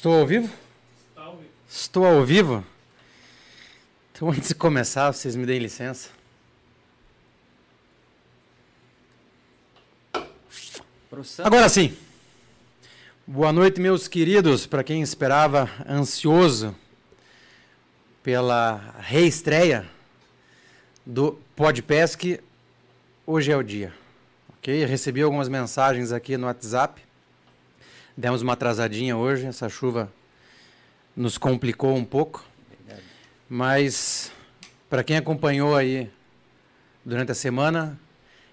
Estou ao vivo? Estou ao vivo? Então, antes de começar, vocês me deem licença. Agora sim. Boa noite, meus queridos. Para quem esperava ansioso pela reestreia do Podpesc, hoje é o dia. Ok? Recebi algumas mensagens aqui no WhatsApp. Demos uma atrasadinha hoje, essa chuva nos complicou um pouco. Mas para quem acompanhou aí durante a semana,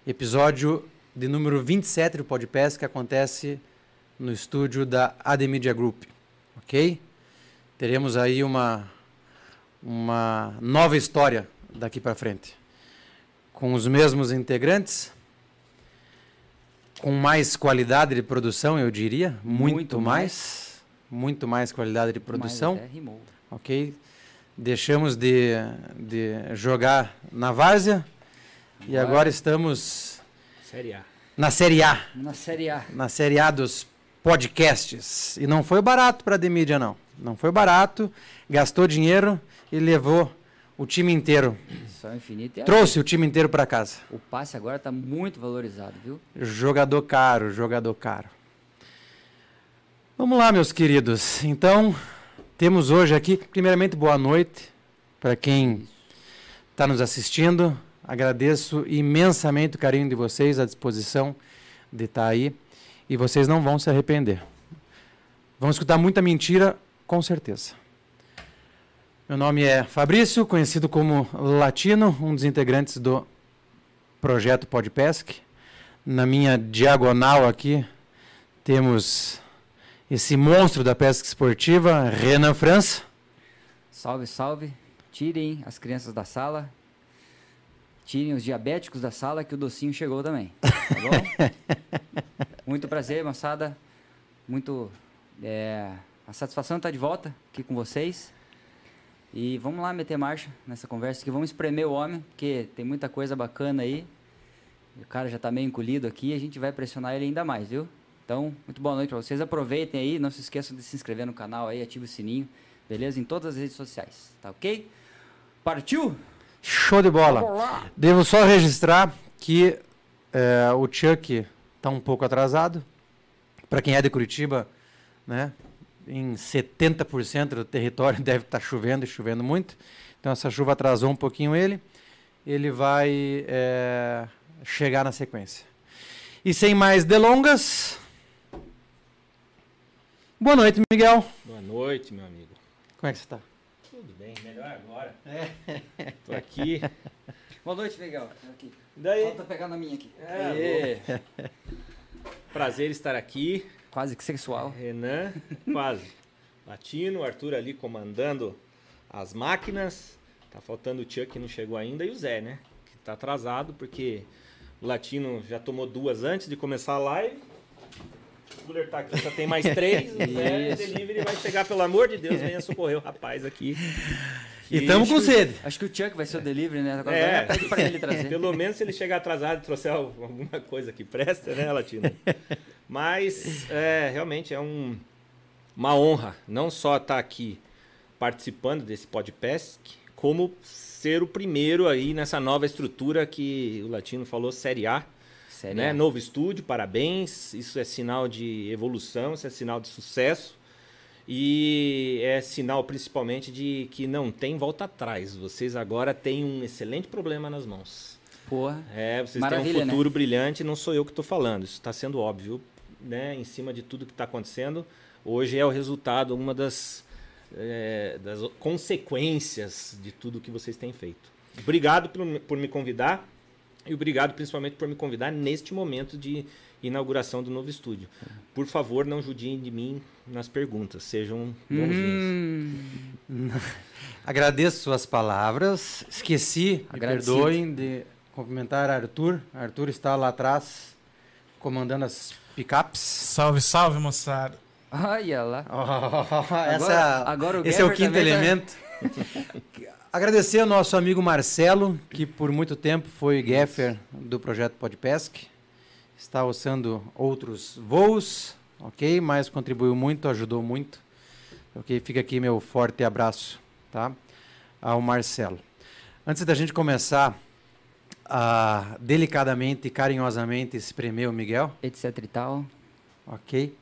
episódio de número 27 do Podpesc que acontece no estúdio da AD Media Group, ok? Teremos aí uma, uma nova história daqui para frente, com os mesmos integrantes, com mais qualidade de produção, eu diria, muito, muito mais, mais, muito mais qualidade de produção, ok? Deixamos de, de jogar na várzea e agora estamos Série A. Na Série A. Na Série A. Na Série A dos podcasts. E não foi barato para a Demídia, não. Não foi barato. Gastou dinheiro e levou o time inteiro. Só infinito. É Trouxe o time inteiro para casa. O passe agora está muito valorizado, viu? Jogador caro, jogador caro. Vamos lá, meus queridos. Então, temos hoje aqui, primeiramente, boa noite para quem está nos assistindo. Agradeço imensamente o carinho de vocês, a disposição de estar tá aí. E vocês não vão se arrepender. Vão escutar muita mentira, com certeza. Meu nome é Fabrício, conhecido como Latino, um dos integrantes do projeto Podpesc. Na minha diagonal aqui temos esse monstro da pesca esportiva, Renan França. Salve, salve. Tirem as crianças da sala tirem os diabéticos da sala que o docinho chegou também. Tá bom? Muito prazer, moçada. Muito. É, a satisfação estar tá de volta aqui com vocês. E vamos lá meter marcha nessa conversa que vamos espremer o homem, porque tem muita coisa bacana aí. O cara já está meio encolhido aqui, a gente vai pressionar ele ainda mais, viu? Então, muito boa noite para vocês. Aproveitem aí, não se esqueçam de se inscrever no canal aí, ative o sininho, beleza? Em todas as redes sociais, tá ok? Partiu? Show de bola. Devo só registrar que é, o Chuck está um pouco atrasado. Para quem é de Curitiba, né, em 70% do território deve estar chovendo e chovendo muito. Então essa chuva atrasou um pouquinho ele. Ele vai é, chegar na sequência. E sem mais delongas. Boa noite, Miguel. Boa noite, meu amigo. Como é que você está? Tudo bem, melhor agora. É. Tô aqui. Boa noite, Miguel. Aqui. Daí? Falta pegar na minha aqui. É, Prazer estar aqui. Quase que sexual. Renan, quase. Latino, Arthur ali comandando as máquinas. Tá faltando o Chuck que não chegou ainda e o Zé, né? Que tá atrasado porque o Latino já tomou duas antes de começar a live cooler tá aqui, só tem mais três. o né? delivery vai chegar, pelo amor de Deus, venha socorrer o rapaz aqui. E estamos com sede. Acho que o Chuck vai ser o delivery, né? Agora é, para ele trazer. Pelo menos se ele chegar atrasado e trouxer alguma coisa que presta, né, Latino? Mas é, realmente é um, uma honra não só estar tá aqui participando desse podcast, como ser o primeiro aí nessa nova estrutura que o Latino falou, Série A Série né? Novo estúdio, parabéns. Isso é sinal de evolução, isso é sinal de sucesso. E é sinal principalmente de que não tem volta atrás. Vocês agora têm um excelente problema nas mãos. Porra. É, vocês têm um né? futuro né? brilhante, não sou eu que estou falando. Isso está sendo óbvio, né? Em cima de tudo que está acontecendo. Hoje é o resultado, uma das, é, das consequências de tudo que vocês têm feito. Obrigado por, por me convidar. E obrigado principalmente por me convidar neste momento de inauguração do novo estúdio. Por favor, não judiem de mim nas perguntas, sejam bonzinhos. Hum. Agradeço suas palavras. Esqueci, me perdoem, de cumprimentar Arthur. Arthur está lá atrás, comandando as picapes. Salve, salve, moçada. Olha lá. Oh, essa, agora, agora esse é o quinto tá- elemento. Tá... Agradecer ao nosso amigo Marcelo, que por muito tempo foi gaffer do projeto Podpesc. Está usando outros voos, ok? Mas contribuiu muito, ajudou muito. Ok? Fica aqui meu forte abraço, tá? Ao Marcelo. Antes da gente começar a delicadamente e carinhosamente espremer o Miguel, Etc e tal. ok?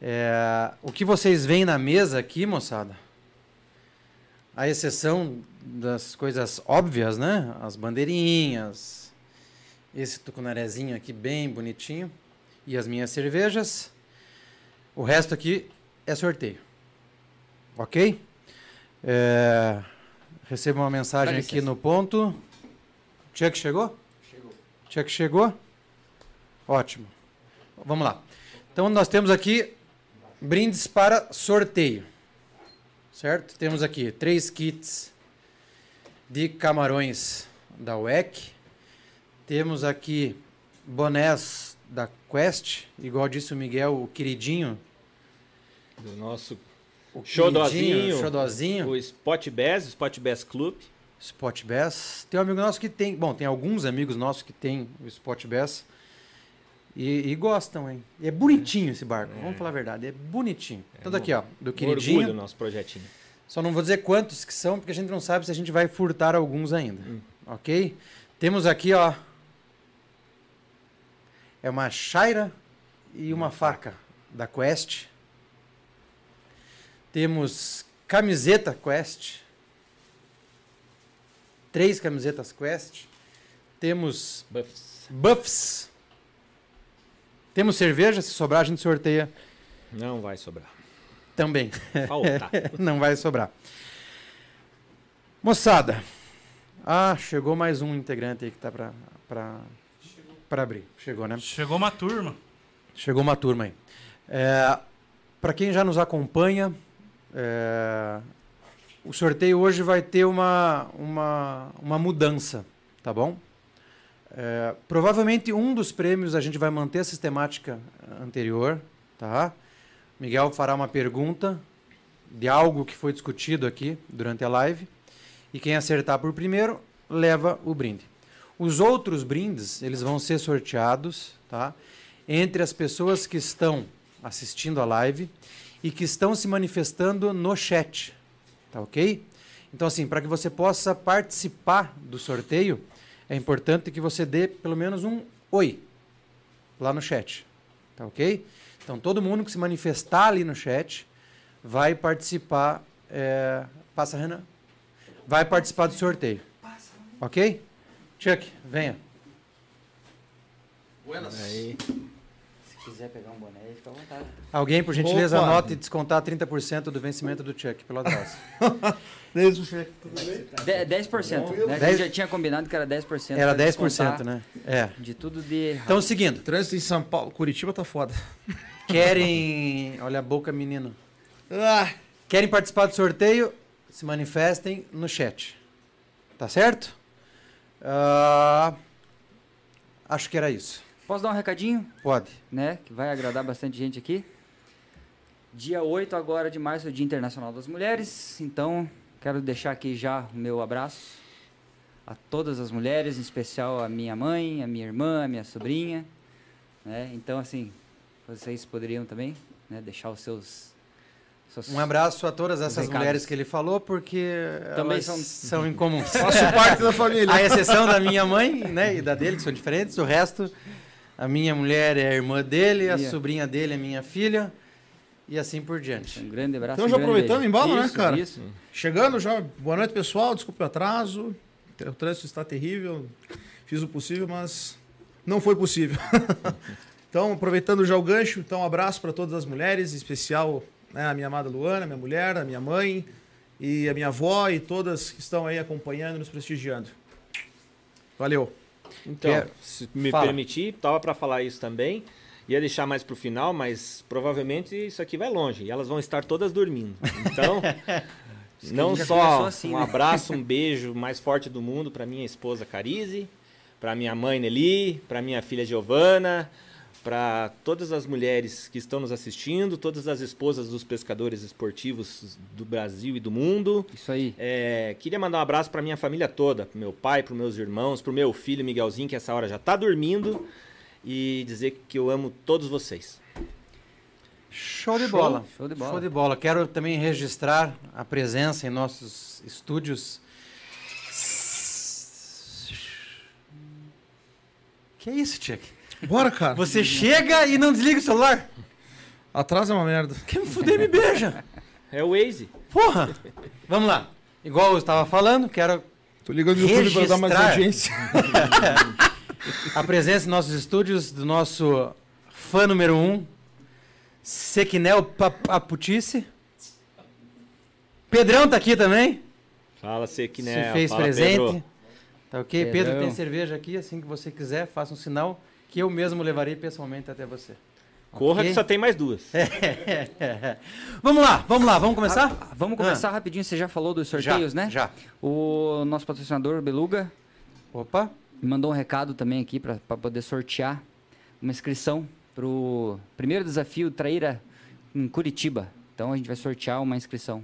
É, o que vocês veem na mesa aqui, moçada, a exceção das coisas óbvias, né? As bandeirinhas, esse tucunarezinho aqui bem bonitinho e as minhas cervejas. O resto aqui é sorteio, ok? É, recebo uma mensagem aqui no ponto. Chuck chegou? Chegou. Chuck chegou? Ótimo. Vamos lá. Então nós temos aqui brindes para sorteio. Certo? Temos aqui três kits de camarões da WEC. Temos aqui bonés da Quest, igual disse o Miguel, o queridinho. Do nosso O Xodozinho. Xodozinho. o Spot Bass, o Spot Bass Club. Spot Bass. Tem um amigo nosso que tem. Bom, tem alguns amigos nossos que tem o Spot Bass. E, e gostam, hein? E é bonitinho esse barco, vamos falar a verdade. É bonitinho. Então, daqui, ó, do queridinho. orgulho do nosso projetinho. Só não vou dizer quantos que são, porque a gente não sabe se a gente vai furtar alguns ainda. Ok? Temos aqui, ó. É uma chaira e uma faca da Quest. Temos camiseta Quest. Três camisetas Quest. Temos Buffs. buffs. Temos cerveja, se sobrar a gente sorteia Não vai sobrar. também. Falta. Não vai sobrar. Moçada. Ah, chegou mais um integrante aí que tá pra, pra abrir. Chegou, né? Chegou uma turma. Chegou uma turma aí. É, para quem já nos acompanha, é, o sorteio hoje vai ter uma, uma, uma mudança, tá bom? É, provavelmente um dos prêmios a gente vai manter a sistemática anterior, tá? Miguel fará uma pergunta de algo que foi discutido aqui durante a live e quem acertar por primeiro leva o brinde. Os outros brindes, eles vão ser sorteados, tá? Entre as pessoas que estão assistindo a live e que estão se manifestando no chat, tá ok? Então assim, para que você possa participar do sorteio, é importante que você dê pelo menos um oi lá no chat, tá ok? Então todo mundo que se manifestar ali no chat vai participar, é... passa Renan, vai participar do sorteio, ok? Chuck, venha. Aí. Se quiser pegar um boné, fica à vontade. Alguém, por gentileza, Opa. anote e descontar 30% do vencimento do cheque pelo atraso. Desde o cheque, tudo bem? De- 10%. Né? A Dez- gente já tinha combinado que era 10%. Era pra 10%, descontar né? É. De tudo de Então o seguinte, Trânsito em São Paulo, Curitiba tá foda. querem... Olha a boca, menino. Ah, Querem participar do sorteio? Se manifestem no chat. Tá certo? Ah, acho que era isso. Posso dar um recadinho? Pode. né? Que vai agradar bastante gente aqui. Dia 8 agora de março é o Dia Internacional das Mulheres. Então, quero deixar aqui já o meu abraço a todas as mulheres, em especial a minha mãe, a minha irmã, a minha sobrinha. Né? Então, assim, vocês poderiam também né, deixar os seus... Um abraço a todas essas recados. mulheres que ele falou, porque Também elas são- são incomuns. faço parte da família. A exceção da minha mãe, né, e da dele, que são diferentes. O resto, a minha mulher é a irmã dele, a a- sobrinha dele é minha filha, e assim por diante. Um grande abraço. Então, um já grande aproveitando embalo, né, cara? Isso. Chegando já, boa noite pessoal, desculpe o atraso. O trânsito está terrível. Fiz o possível, mas não foi possível. então, aproveitando já o gancho, então um abraço para todas as mulheres, em especial né, a minha amada Luana, minha mulher, a minha mãe e a minha avó e todas que estão aí acompanhando e nos prestigiando. Valeu. Então, se me Fala. permitir, tava para falar isso também. Ia deixar mais pro final, mas provavelmente isso aqui vai longe e elas vão estar todas dormindo. Então, não só assim, um né? abraço, um beijo mais forte do mundo para minha esposa Carize, para minha mãe Nelly, para minha filha Giovana, para todas as mulheres que estão nos assistindo, todas as esposas dos pescadores esportivos do Brasil e do mundo. Isso aí. É, queria mandar um abraço para minha família toda, pro meu pai, para meus irmãos, pro meu filho Miguelzinho, que essa hora já tá dormindo, e dizer que eu amo todos vocês. Show de Show? bola. Show de bola. Show de bola. Quero também registrar a presença em nossos estúdios. Que é isso, Tchek? Bora, cara. Você chega e não desliga o celular? Atrás é uma merda. Quer me fuder, me beija. É o Waze. Porra! Vamos lá. Igual eu estava falando, quero Tô ligando no YouTube pra dar mais audiência. a presença em nossos estúdios do nosso fã número um, Sequinel Paputice. Pedrão tá aqui também. Fala, que se fez Fala, presente. Pedro. Tá ok? Pedrão. Pedro tem cerveja aqui, assim que você quiser, faça um sinal que eu mesmo levarei pessoalmente até você. Corra Ok? que só tem mais duas. vamos lá, vamos lá, vamos começar? Ah, vamos começar rapidinho. Você já falou dos Já, sorteios, né? Já. O nosso patrocinador, Beluga, Opa. me mandou um recado também aqui para poder sortear uma inscrição para o primeiro desafio Traíra em Curitiba. Então a gente vai sortear uma inscrição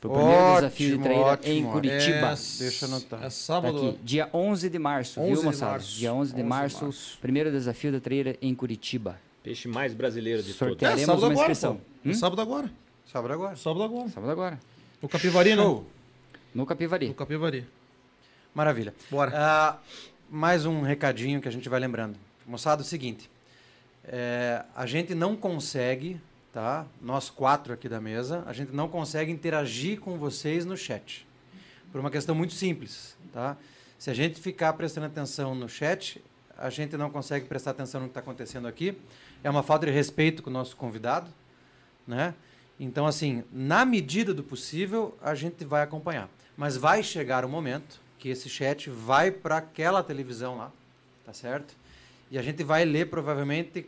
para o primeiro Ótimo, desafio de Traíra em ótimo. Curitiba. É, Deixa eu anotar. É Tá sábado. aqui, dia 11 de março, 11 viu, moçada? Dia 11 de 11 de março, março. primeiro desafio da Traíra em Curitiba. Peixe mais brasileiro de Sorteio. todos. É, teremos sábado uma agora, inscrição. É Hum? sábado agora. Sobra agora. Sábado agora. Sábado agora, O Capivari, né? Show. no Capivari. O Capivari. Maravilha. Bora. Ah, mais um recadinho que a gente vai lembrando. Moçada, é o seguinte. é, a gente não consegue, tá? Nós quatro aqui da mesa, a gente não consegue interagir com vocês no chat. Por uma questão muito simples, tá? Se a gente ficar prestando atenção no chat, a gente não consegue prestar atenção no que está acontecendo aqui. É uma falta de respeito com o nosso convidado, né? Então, assim, na medida do possível, a gente vai acompanhar. Mas vai chegar o momento que esse chat vai para aquela televisão lá, tá certo? E a gente vai ler provavelmente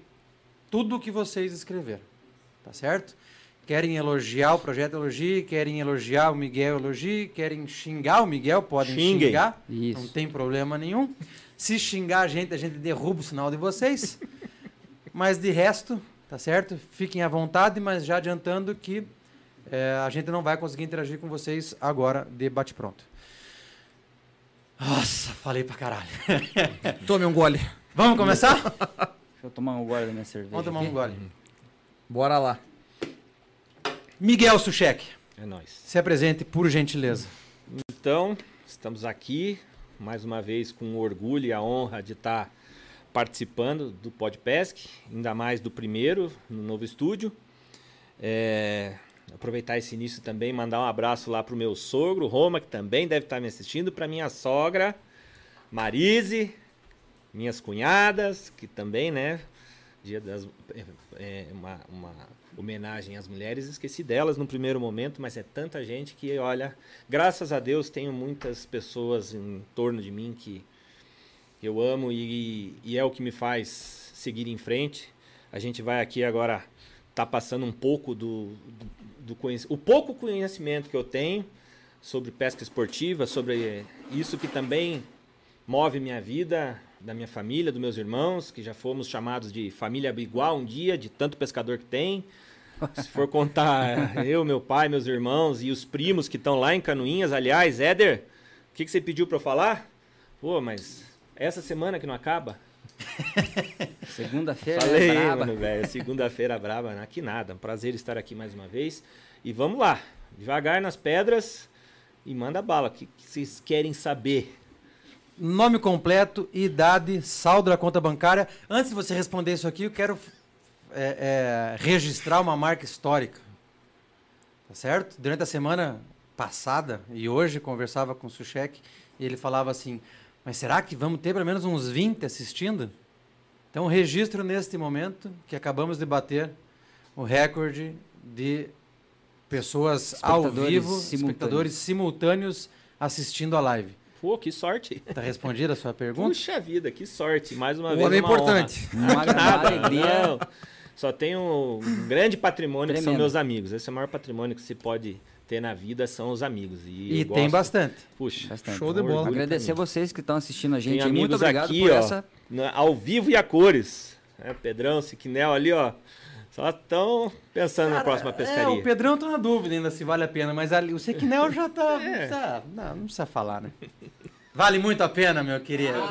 tudo o que vocês escreveram, tá certo? Querem elogiar o projeto Elogie, querem elogiar o Miguel Elogie, querem xingar o Miguel, podem Xinguem. xingar, Isso. não tem problema nenhum. Se xingar a gente, a gente derruba o sinal de vocês. Mas de resto, tá certo? Fiquem à vontade, mas já adiantando que eh, a gente não vai conseguir interagir com vocês agora de bate-pronto. Nossa, falei pra caralho. Tome um gole. Vamos começar? Deixa eu tomar um gole da minha cerveja. Vamos tomar um gole. Bora lá. Miguel Suchek, É nóis. se apresente por gentileza. Então, estamos aqui mais uma vez com o orgulho e a honra de estar participando do Podpesc, ainda mais do primeiro no novo estúdio. É, aproveitar esse início também, mandar um abraço lá pro meu sogro, Roma, que também deve estar me assistindo, para minha sogra, Marise, minhas cunhadas, que também, né? Dia das. É, é, uma, uma homenagem às mulheres, esqueci delas no primeiro momento, mas é tanta gente que, olha, graças a Deus tenho muitas pessoas em torno de mim que eu amo e, e é o que me faz seguir em frente. A gente vai aqui agora tá passando um pouco do, do, do o pouco conhecimento que eu tenho sobre pesca esportiva, sobre isso que também move minha vida, da minha família, dos meus irmãos, que já fomos chamados de família igual um dia, de tanto pescador que tem. Se for contar eu, meu pai, meus irmãos e os primos que estão lá em Canoinhas, aliás, Éder, o que, que você pediu para eu falar? Pô, mas essa semana que não acaba? Segunda-feira, Falei, é braba. velho. Segunda-feira braba, né? aqui nada. Um prazer estar aqui mais uma vez. E vamos lá, devagar nas pedras e manda bala. O que, que vocês querem saber? Nome completo, idade, saldo da conta bancária. Antes de você responder isso aqui, eu quero é, é, registrar uma marca histórica. Tá certo? Durante a semana passada e hoje conversava com o Suchek e ele falava assim: Mas será que vamos ter pelo menos uns 20 assistindo? Então, registro neste momento que acabamos de bater o recorde de pessoas ao vivo, simultâneos. espectadores simultâneos assistindo a live. Pô, que sorte. Tá respondida a sua pergunta? Puxa vida, que sorte. Mais uma O vez é uma importante. honra. Uma Nada, alegria. não. Só tenho um grande patrimônio que são Tremendo. meus amigos. Esse é o maior patrimônio que se pode ter na vida são os amigos. E, E tem gosto- bastante. Puxa, Bastante. Show de bola. Agradecer vocês que estão assistindo a gente. Tem. Muito obrigado aqui, por ó, essa. ao vivo e a cores. É, Pedrão, Siquinel ali, ó. Só estão pensando na próxima É, pescaria. o Pedrão tá na dúvida ainda se vale a pena, mas ali, o Sequinel já tá. É. tá- não, não precisa falar, né? Vale muito a pena, meu querido.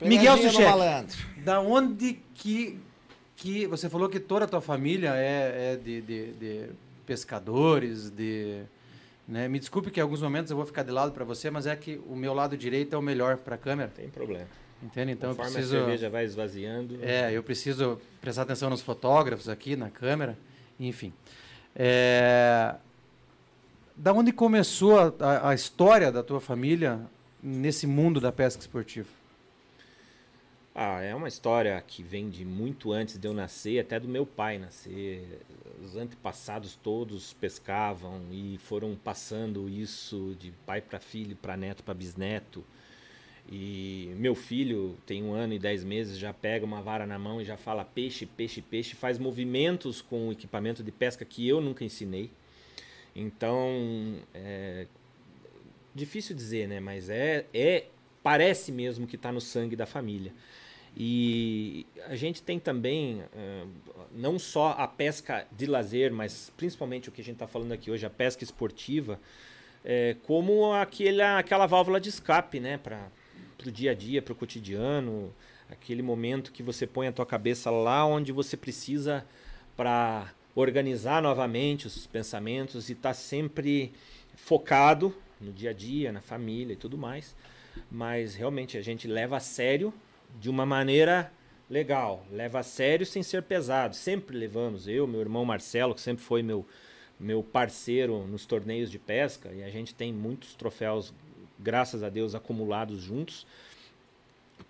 Miguel Pegadinha no Suchek, da onde que que você falou que toda a tua família é, é de, de, de pescadores, de né? Me desculpe que em alguns momentos eu vou ficar de lado para você, mas é que o meu lado direito é o melhor para a câmera. Tem problema. Entende? Então Conforme eu preciso. a cerveja vai esvaziando. É, eu preciso prestar atenção nos fotógrafos aqui, na câmera, enfim. É... Da onde começou a, a história da tua família nesse mundo da pesca esportiva? Ah, é uma história que vem de muito antes de eu nascer, até do meu pai nascer. Os antepassados todos pescavam e foram passando isso de pai para filho, para neto, para bisneto. E meu filho tem um ano e dez meses, já pega uma vara na mão e já fala peixe, peixe, peixe, faz movimentos com o equipamento de pesca que eu nunca ensinei. Então, é difícil dizer, né? Mas é, é parece mesmo que está no sangue da família. E a gente tem também não só a pesca de lazer, mas principalmente o que a gente está falando aqui hoje, a pesca esportiva, é, como aquele, aquela válvula de escape né, para o dia a dia, para o cotidiano, aquele momento que você põe a tua cabeça lá onde você precisa para organizar novamente os pensamentos e estar tá sempre focado no dia a dia, na família e tudo mais. Mas realmente a gente leva a sério de uma maneira legal, leva a sério sem ser pesado. Sempre levamos, eu, meu irmão Marcelo, que sempre foi meu, meu parceiro nos torneios de pesca, e a gente tem muitos troféus, graças a Deus, acumulados juntos,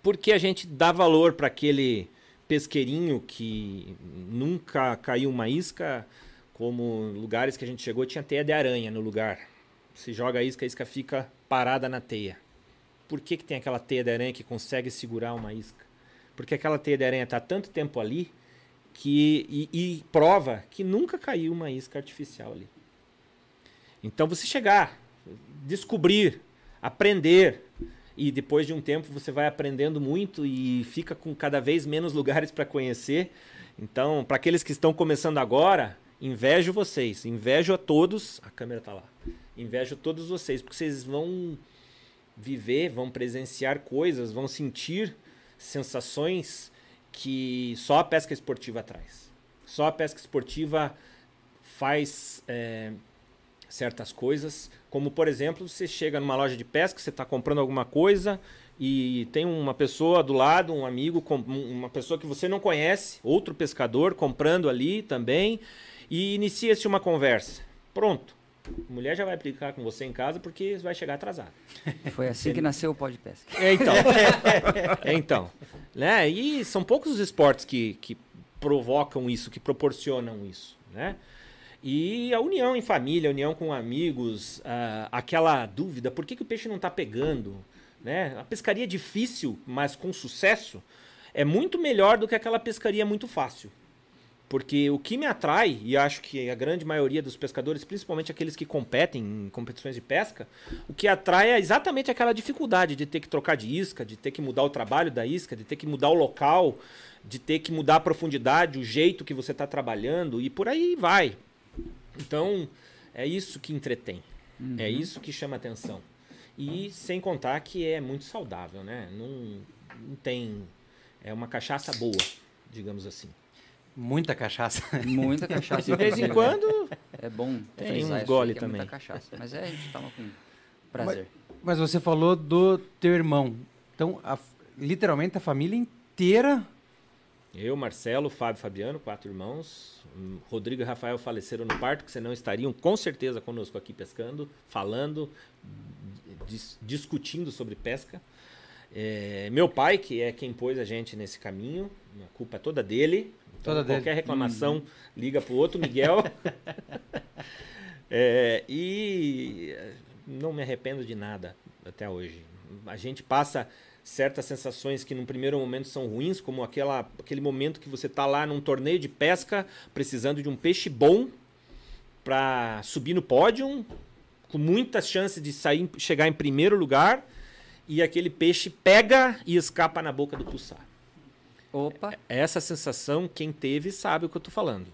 porque a gente dá valor para aquele pesqueirinho que nunca caiu uma isca, como lugares que a gente chegou tinha teia de aranha no lugar. Se joga a isca, a isca fica parada na teia. Por que, que tem aquela teia de aranha que consegue segurar uma isca? Porque aquela teia de aranha está tanto tempo ali que e, e, prova que nunca caiu uma isca artificial ali. Então você chegar, descobrir, aprender e depois de um tempo você vai aprendendo muito e fica com cada vez menos lugares para conhecer. Então, para aqueles que estão começando agora, invejo vocês, invejo a todos, a câmera está lá. Invejo todos vocês, porque vocês vão viver, vão presenciar coisas, vão sentir sensações que só a pesca esportiva traz. Só a pesca esportiva faz é, certas coisas, como por exemplo, você chega numa loja de pesca, você está comprando alguma coisa e tem uma pessoa do lado, um amigo, uma pessoa que você não conhece, outro pescador comprando ali também, e inicia-se uma conversa. Pronto. A mulher já vai aplicar com você em casa porque vai chegar atrasado. Foi assim que nasceu o pó de pesca. É, então. é, então. Né? E são poucos os esportes que, que provocam isso, que proporcionam isso. Né? E a união em família, a união com amigos, uh, aquela dúvida, por que, que o peixe não está pegando? Né? A pescaria difícil, mas com sucesso, é muito melhor do que aquela pescaria muito fácil. Porque o que me atrai, e acho que a grande maioria dos pescadores, principalmente aqueles que competem em competições de pesca, o que atrai é exatamente aquela dificuldade de ter que trocar de isca, de ter que mudar o trabalho da isca, de ter que mudar o local, de ter que mudar a profundidade, o jeito que você está trabalhando e por aí vai. Então, é isso que entretém. Uhum. É isso que chama atenção. E sem contar que é muito saudável, né? Não, não tem. É uma cachaça boa, digamos assim. Muita cachaça. Muita cachaça. De vez em quando. É bom. Tem um gole é também. muita cachaça. Mas é, a gente toma com prazer. Mas, mas você falou do teu irmão. Então, a, literalmente a família inteira. Eu, Marcelo, Fábio Fabiano, quatro irmãos. Rodrigo e Rafael faleceram no parto, que senão estariam com certeza conosco aqui pescando, falando, dis discutindo sobre pesca. É, meu pai, que é quem pôs a gente nesse caminho, a culpa é toda dele. Toda então, qualquer reclamação, uhum. liga pro outro Miguel. é, e não me arrependo de nada até hoje. A gente passa certas sensações que num primeiro momento são ruins, como aquela, aquele momento que você está lá num torneio de pesca, precisando de um peixe bom para subir no pódio, com muitas chances de sair, chegar em primeiro lugar, e aquele peixe pega e escapa na boca do pulsar. Opa. Essa sensação, quem teve sabe o que eu tô falando.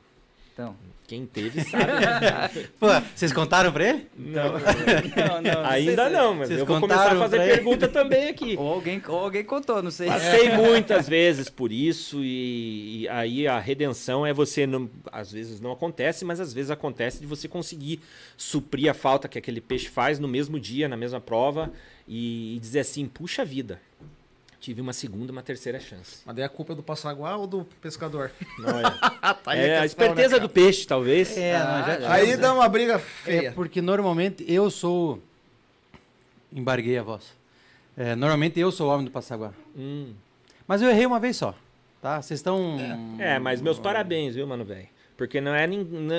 Então. Quem teve sabe. né? Pô, vocês contaram pra ele? não, Não, não, ainda não, mas Vocês eu vou começar a fazer pra ele? pergunta também aqui. Ou alguém, ou alguém contou, não sei. Passei muitas vezes por isso e, e aí a redenção é você não, às vezes não acontece, mas às vezes acontece de você conseguir suprir a falta que aquele peixe faz no mesmo dia, na mesma prova e, e dizer assim, puxa vida, tive uma segunda, uma terceira chance. Mas daí a culpa é do passaguá ou do pescador? Não é, Tá aí é a esperteza né, do peixe, talvez. É, Ah, nós já já- Aí né? dá uma briga É feia. porque normalmente eu sou. Embarguei a voz. É, normalmente eu sou o homem do Passaguá. Hum. Mas eu errei uma vez só. Tá? Vocês estão. É, mas meus parabéns, viu, mano, velho? Porque não é,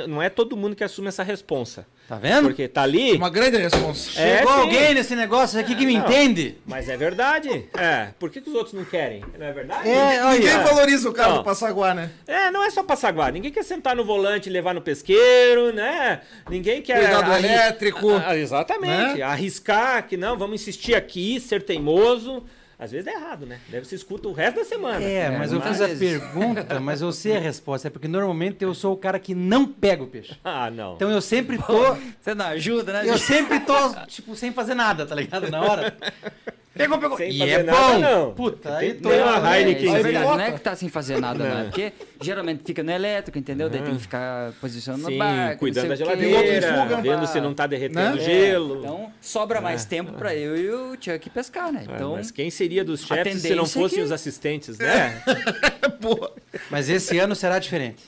não é todo mundo que assume essa responsa. Tá vendo? Porque tá ali, Uma grande resposta. É, Chegou sim. alguém nesse negócio aqui que me Não. entende. mas é verdade. É, por que, que os outros não querem? Não é verdade? É, olha. Ninguém valoriza o cara Não. do passaguá, né? É, não é só passar guarda. Ninguém quer sentar no volante e levar no pesqueiro, né? Ninguém quer. Cuidar do arri- elétrico. Ah, exatamente. né? Arriscar que não, vamos insistir aqui, ser teimoso. Às vezes é errado, né? Deve se escuta o resto da semana. É, mas eu fiz a pergunta, mas eu sei a resposta. É porque normalmente eu sou o cara que não pega o peixe. Ah, não. Então eu sempre tô. Você não ajuda, né? Eu sempre tô, tipo, sem fazer nada, tá ligado? Na hora. Pegou, pegou. Sem e fazer é nada, bom. não. Puta, aí Tem- tô. tem uma É, Heineken. é Aí verdade, não é que tá sem fazer nada, não. é Porque geralmente fica no elétrico, entendeu? Daí tem que ficar posicionando Sim, no barco. cuidando da não geladeira, fuga. vendo se não tá derretendo Né? gelo. Então sobra mais tempo pra eu e o Chuck pescar, né? Então, mas quem seria dos chefes se não é fossem que- os assistentes, né? Mas esse ano será diferente.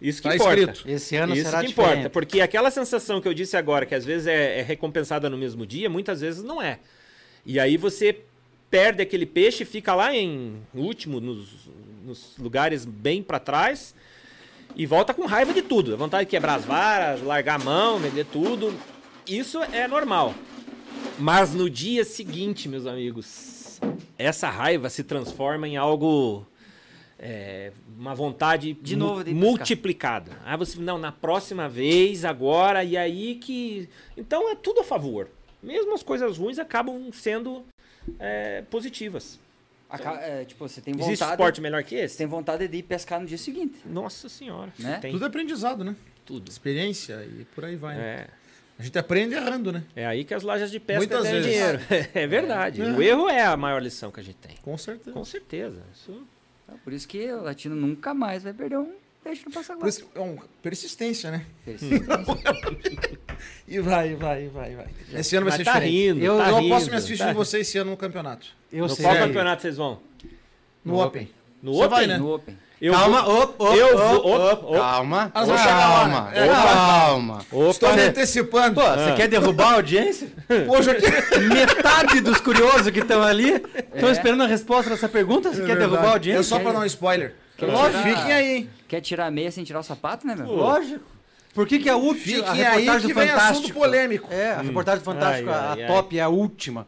Isso que Tá importa. escrito. Esse ano Isso será que diferente. importa, porque aquela sensação que eu disse agora, que às vezes é, é recompensada no mesmo dia, muitas vezes não é. E aí você perde aquele peixe, fica lá em último, nos, nos lugares bem para trás, e volta com raiva de tudo. A vontade de quebrar as varas, largar a mão, vender tudo. Isso é normal. Mas no dia seguinte, meus amigos, essa raiva se transforma em algo. é, uma vontade De novo de multiplicada. Ah, você não, na próxima vez, agora, e aí que. Então é tudo a favor. Mesmo as coisas ruins acabam sendo é, positivas. aca- é, tipo, você tem Existe vontade. esporte melhor que Você esse? tem vontade de ir pescar no dia seguinte. Nossa senhora. Né? Tem tudo é aprendizado, né? tudo. Experiência e por aí vai. né? É. A gente aprende errando, né? É aí que as lojas de pesca Muitas ganham vezes. dinheiro. É verdade. É. O erro é a maior lição que a gente tem. Com certeza. Com certeza. Isso Então, por isso que o latino nunca mais vai perder um peixe no Por passaguá. isso que é um persistência, né? Persistência. E vai, vai, vai, vai. Esse ano vai Mas ser tá diferente. rindo, eu tá eu rindo, posso me assistir tá em você esse ano no campeonato. Eu no sei. qual campeonato vocês vão? No, No Open. No Você Open? vai, né? no Open. Eu calma, vou- op, op, eu vou- op, op, op. calma. Nós vamos chegar lá, calma. né? É, calma. Estou Opa, me antecipando. Pô, você quer derrubar a audiência? Hoje. Metade dos curiosos que estão ali estão É. esperando a resposta dessa pergunta. Você É quer verdade. derrubar a audiência? É só pra dar um spoiler. Quer Lógico, tirar- fiquem aí, hein? Quer tirar a meia sem tirar o sapato, né, meu? Lógico. Por que, que a última, Fiquem a aí reportagem que do vem assunto Fantástico... polêmico. É, a reportagem do Fantástico, Ai, a, ai, a ai. top é a última.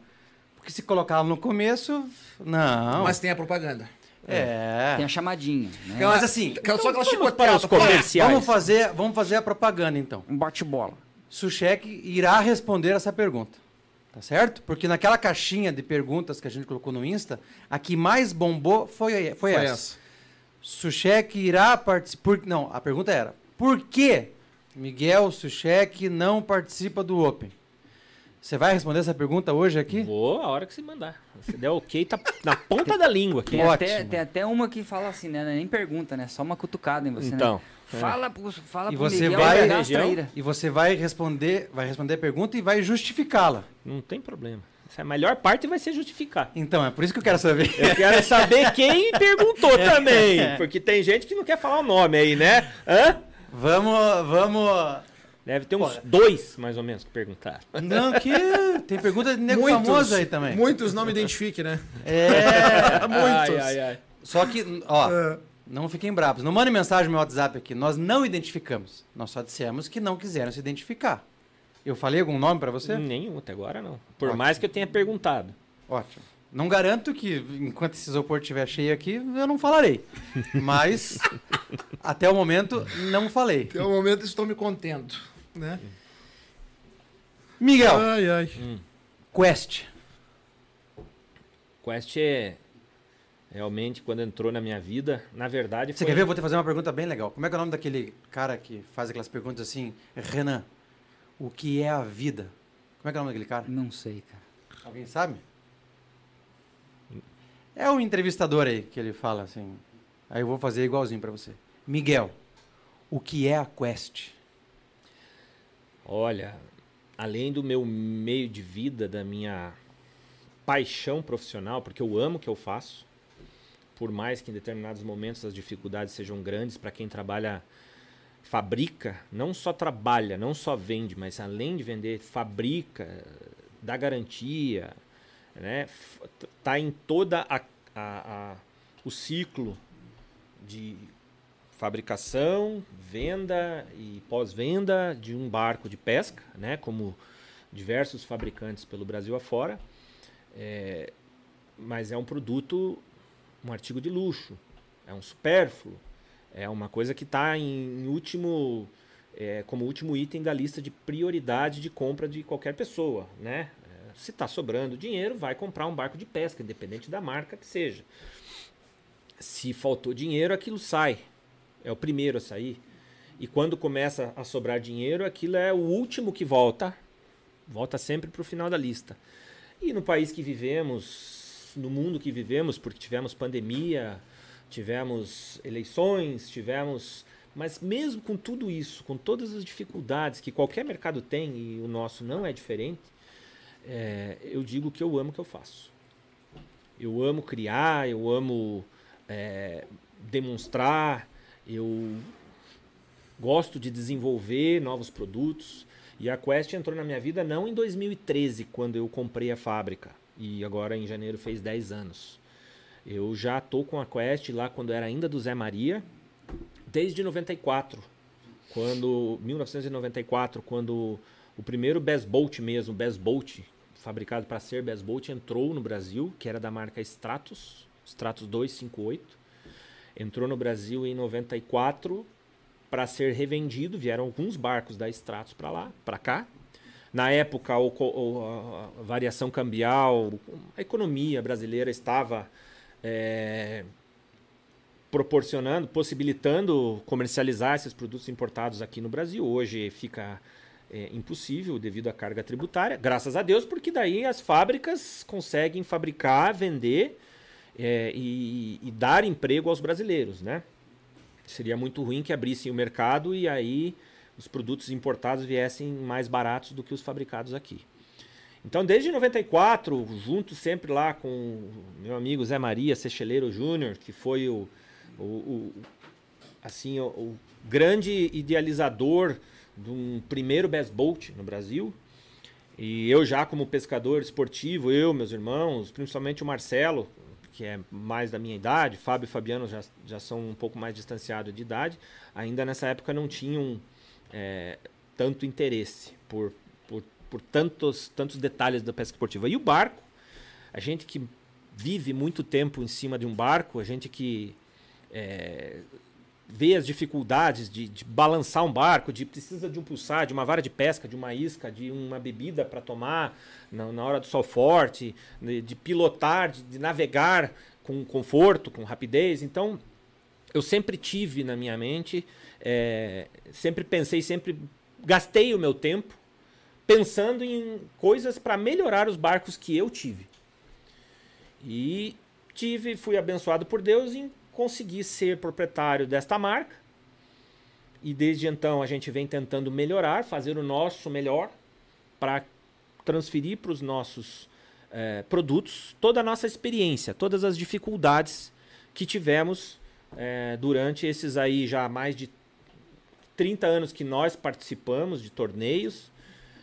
Porque se colocar ela no começo, não. Mas tem a propaganda. é. Tem a chamadinha, né? Mas assim, Aquela- só aquela para os comerciais. vamos fazer, vamos fazer a propaganda então. Um bate-bola. Sushek irá responder essa pergunta. Tá certo? Porque naquela caixinha de perguntas que a gente colocou no Insta, a que mais bombou foi, foi, Foi essa. essa. Sushek irá participar. Não, a pergunta era: por que Miguel Sushek não participa do Open? Você vai responder essa pergunta hoje aqui? Vou a hora que você mandar. Se der ok, tá na ponta da língua aqui. Tem Ótimo. até, tem até uma que fala assim, né? Nem pergunta, né? Só uma cutucada em você, Então, né? Fala pro, fala E pro você Miguel vai-. E você vai responder, vai responder a pergunta e vai justificá-la. Não tem problema. Essa é a melhor parte vai ser justificar. Então, é por isso que eu quero saber. Eu quero saber quem perguntou também. Porque tem gente que não quer falar o nome aí, né? Hã? Vamos, vamos. Deve ter uns Pô. dois, mais ou menos, que perguntaram. Não, que tem pergunta de nego Muitos, famoso aí também. Muitos não me identifiquem, né? É. Muitos. Ai, ai, ai. Só que, ó, É. não fiquem bravos. Não mandem mensagem no meu WhatsApp aqui. Nós não identificamos. Nós só dissemos que não quiseram se identificar. Eu falei algum nome pra você? Nenhum, até agora não. Por Ótimo. mais que eu tenha perguntado. Ótimo. Não garanto que, enquanto esse isopor estiver cheio aqui, eu não falarei. Mas, até o momento, não falei. Até o momento estou me contendo, né? Miguel, Ai, ai. Quest. Quest é. Realmente, quando entrou na minha vida, na verdade Você foi... quer ver? Eu vou te fazer uma pergunta bem legal. Como é que é o nome daquele cara que faz aquelas perguntas assim? Renan, o que é a vida? Como é que é o nome daquele cara? Não sei, cara. Alguém sabe? É o entrevistador aí que ele fala assim. Aí eu vou fazer igualzinho pra você. Miguel, o que é a Quest? Olha, além do meu meio de vida, da minha paixão profissional, porque eu amo o que eu faço, por mais que em determinados momentos as dificuldades sejam grandes para quem trabalha, fabrica, não só trabalha, não só vende, mas além de vender, fabrica, dá garantia, né? Tá em toda a, a- a- o ciclo de fabricação, venda e pós-venda de um barco de pesca, né? Como diversos fabricantes pelo Brasil afora. É, mas é um produto, um artigo de luxo, é um supérfluo, é uma coisa que está em, último, é, como último item da lista de prioridade de compra de qualquer pessoa, né? É, Se está sobrando dinheiro, vai comprar um barco de pesca, independente da marca que seja. Se faltou dinheiro, aquilo sai. É o primeiro a sair. E quando começa a sobrar dinheiro, aquilo é o último que volta. Volta sempre para o final da lista. E no país que vivemos, no mundo que vivemos, porque tivemos pandemia, tivemos eleições, tivemos. Mas mesmo com tudo isso, com todas as dificuldades que qualquer mercado tem, e o nosso não é diferente, é, eu digo que eu amo o que eu faço. Eu amo criar, eu amo é, demonstrar, eu gosto de desenvolver novos produtos. E a Quest entrou na minha vida não em 2013, quando eu comprei a fábrica. E agora em janeiro fez 10 anos. Eu já tô com a Quest lá quando era ainda do Zé Maria, desde 94. Quando 1994, quando o primeiro Best Bolt mesmo, Best Bolt, fabricado para ser Best Bolt, entrou no Brasil, que era da marca Stratos, Stratos 258. Entrou no Brasil em 94 para ser revendido. Vieram alguns barcos da Stratos para lá, para cá. Na época, o o- a variação cambial, a economia brasileira estava é, proporcionando, possibilitando comercializar esses produtos importados aqui no Brasil. Hoje fica é, impossível devido à carga tributária, graças a Deus, porque daí as fábricas conseguem fabricar, vender é, e, e dar emprego aos brasileiros, né? Seria muito ruim que abrissem o mercado e aí os produtos importados viessem mais baratos do que os fabricados aqui. Então, desde 94, junto sempre lá com meu amigo Zé Maria Secheleiro Júnior, que foi o, o, o- assim, o, o grande idealizador de um primeiro Best Boat no Brasil. E eu já como pescador esportivo, eu, meus irmãos, principalmente o Marcelo, que é mais da minha idade, Fábio e Fabiano já, já são um pouco mais distanciados de idade, ainda nessa época não tinham é, tanto interesse por, por, tantos, tantos detalhes da pesca esportiva. E o barco, a gente que vive muito tempo em cima de um barco, a gente que é, vê as dificuldades de, de balançar um barco, de precisa de um pulsar, de uma vara de pesca, de uma isca, de uma bebida para tomar na, na hora do sol forte, de, de pilotar, de, de navegar com conforto, com rapidez. Então, eu sempre tive na minha mente, é, sempre pensei, sempre gastei o meu tempo pensando em coisas para melhorar os barcos que eu tive. E tive, fui abençoado por Deus em conseguir ser proprietário desta marca. E desde então a gente vem tentando melhorar, fazer o nosso melhor para transferir para os nossos eh, produtos toda a nossa experiência, todas as dificuldades que tivemos eh, durante esses aí já mais de 30 anos que nós participamos de torneios.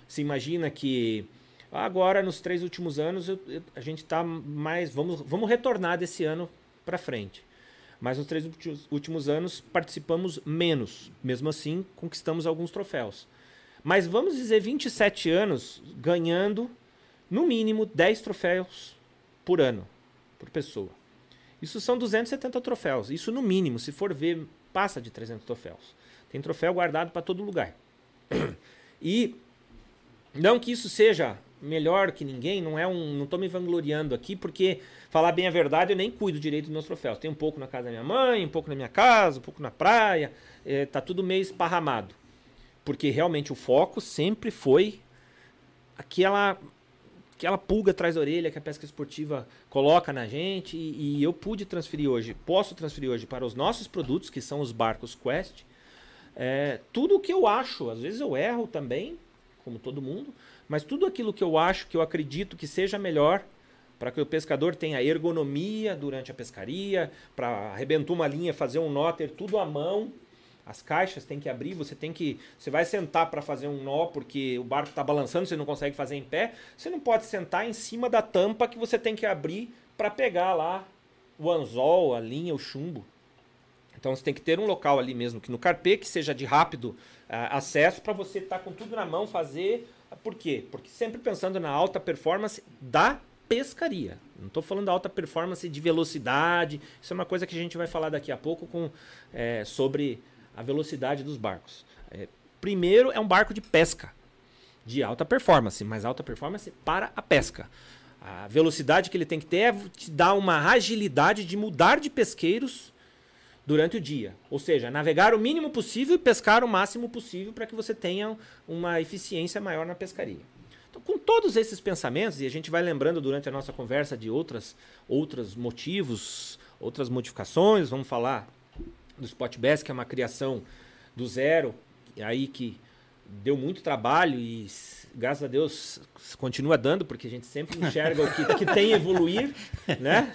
Se imagina que agora nos três últimos anos eu- eu- a gente está mais vamos vamos retornar desse ano para frente. Mas nos três últimos- anos participamos menos. Mesmo assim, conquistamos alguns troféus. Mas vamos dizer 27 anos ganhando no mínimo 10 troféus por ano, por pessoa. Isso são 270 troféus. Isso no mínimo, se for ver, passa de 300 troféus. Tem troféu guardado para todo lugar. E não que isso seja melhor que ninguém, não é um, não tô me vangloriando aqui, porque falar bem a verdade, eu nem cuido direito dos meus troféus. Tem um pouco na casa da minha mãe, um pouco na minha casa, um pouco na praia, é, tá tudo meio esparramado. Porque realmente o foco sempre foi aquela aquela pulga atrás da orelha que a pesca esportiva coloca na gente e, e, eu pude transferir hoje, posso transferir hoje para os nossos produtos, que são os barcos Quest, é, tudo o que eu acho, às vezes eu erro também, como todo mundo, mas tudo aquilo que eu acho, que eu acredito que seja melhor para que o pescador tenha ergonomia durante a pescaria, para arrebentar uma linha, fazer um nó, ter tudo à mão. As caixas tem que abrir, você tem que. Você vai sentar para fazer um nó porque o barco está balançando, você não consegue fazer em pé. Você não pode sentar em cima da tampa que você tem que abrir para pegar lá o anzol, a linha, o chumbo. Então você tem que ter um local ali mesmo, que no carpê, que seja de rápido uh, acesso, para você estar tá com tudo na mão, fazer. Por quê? Porque sempre pensando na alta performance da pescaria. Não estou falando da alta performance de velocidade. Isso é uma coisa que a gente vai falar daqui a pouco com, é, sobre a velocidade dos barcos. É, primeiro, é um barco de pesca, de alta performance, mas alta performance para a pesca. A velocidade que ele tem que ter é te dar uma agilidade de mudar de pesqueiros durante o dia. Ou seja, navegar o mínimo possível e pescar o máximo possível para que você tenha uma eficiência maior na pescaria. Então, com todos esses pensamentos, e a gente vai lembrando durante a nossa conversa de outras, outros motivos, outras modificações, vamos falar do Spot Bass, que é uma criação do zero, aí que deu muito trabalho e graças a Deus continua dando, porque a gente sempre enxerga o que, que tem evoluir, né?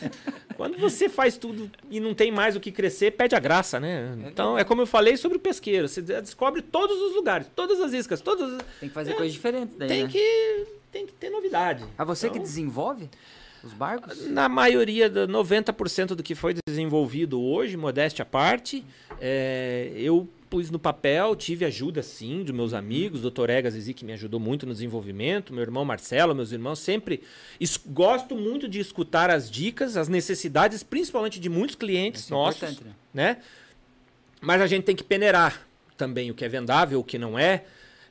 Quando você faz tudo e não tem mais o que crescer, pede a graça, né? Então é como eu falei sobre o pesqueiro, você descobre todos os lugares, todas as iscas, todas. Tem que fazer é, coisa diferente daí, Tem né? que tem que ter novidade. A você então, que desenvolve? Os barcos? Na maioria, 90% do que foi desenvolvido hoje, modéstia à parte, é, eu pus no papel, tive ajuda sim dos meus amigos, doutor Egas Zizi, que me ajudou muito no desenvolvimento, meu irmão Marcelo, meus irmãos, sempre gosto muito de escutar as dicas, as necessidades, principalmente de muitos clientes é nossos, né? né? Mas a gente tem que peneirar também o que é vendável, o que não é.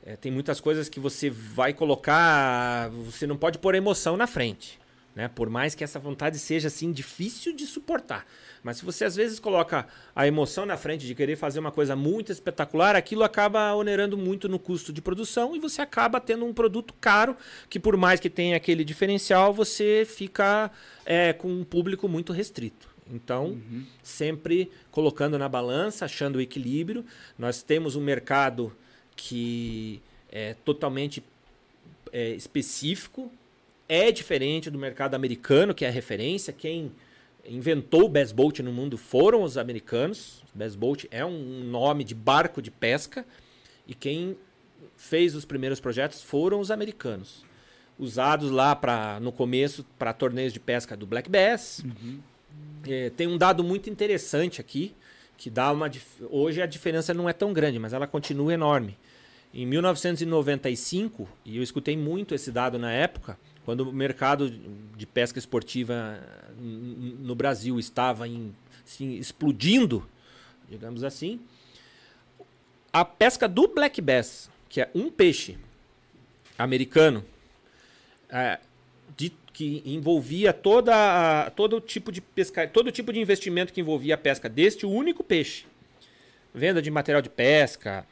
é. Tem muitas coisas que você vai colocar, você não pode pôr emoção na frente, né? Por mais que essa vontade seja assim difícil de suportar. Mas se você às vezes coloca a emoção na frente de querer fazer uma coisa muito espetacular, aquilo acaba onerando muito no custo de produção e você acaba tendo um produto caro que, por mais que tenha aquele diferencial, você fica é, com um público muito restrito. Então, uhum. sempre colocando na balança, achando o equilíbrio. Nós temos um mercado que é totalmente é, específico, é diferente do mercado americano, que é a referência. Quem inventou o Bass Boat no mundo foram os americanos. Bass Boat é um nome de barco de pesca e quem fez os primeiros projetos foram os americanos. Usados lá para no começo para torneios de pesca do Black Bass. Uhum. É, tem um dado muito interessante aqui que dá uma hoje a diferença não é tão grande, mas ela continua enorme. Em 1995, e eu escutei muito esse dado na época, quando o mercado de pesca esportiva no Brasil estava em, assim, explodindo, digamos assim, a pesca do black bass, que é um peixe americano, é, de, que envolvia toda todo tipo de pesca, todo tipo de investimento que envolvia a pesca deste único peixe, venda de material de pesca,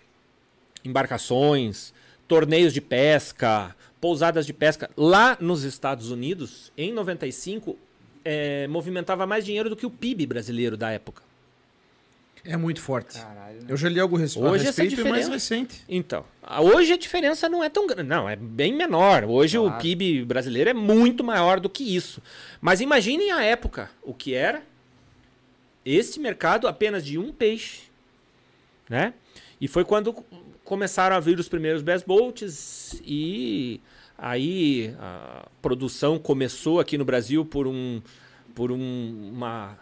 embarcações, torneios de pesca, pousadas de pesca lá nos Estados Unidos, em 95, é, movimentava mais dinheiro do que o PIB brasileiro da época. É muito forte. Caralho, né? Eu já li algo res hoje a respeito, essa é mais recente. Então, hoje a diferença não é tão grande. Não, é bem menor. Hoje claro. o PIB brasileiro é muito maior do que isso. Mas imaginem a época, o que era este mercado apenas de um peixe, né? E foi quando começaram a vir os primeiros best boats e aí a produção começou aqui no Brasil por um por um, uma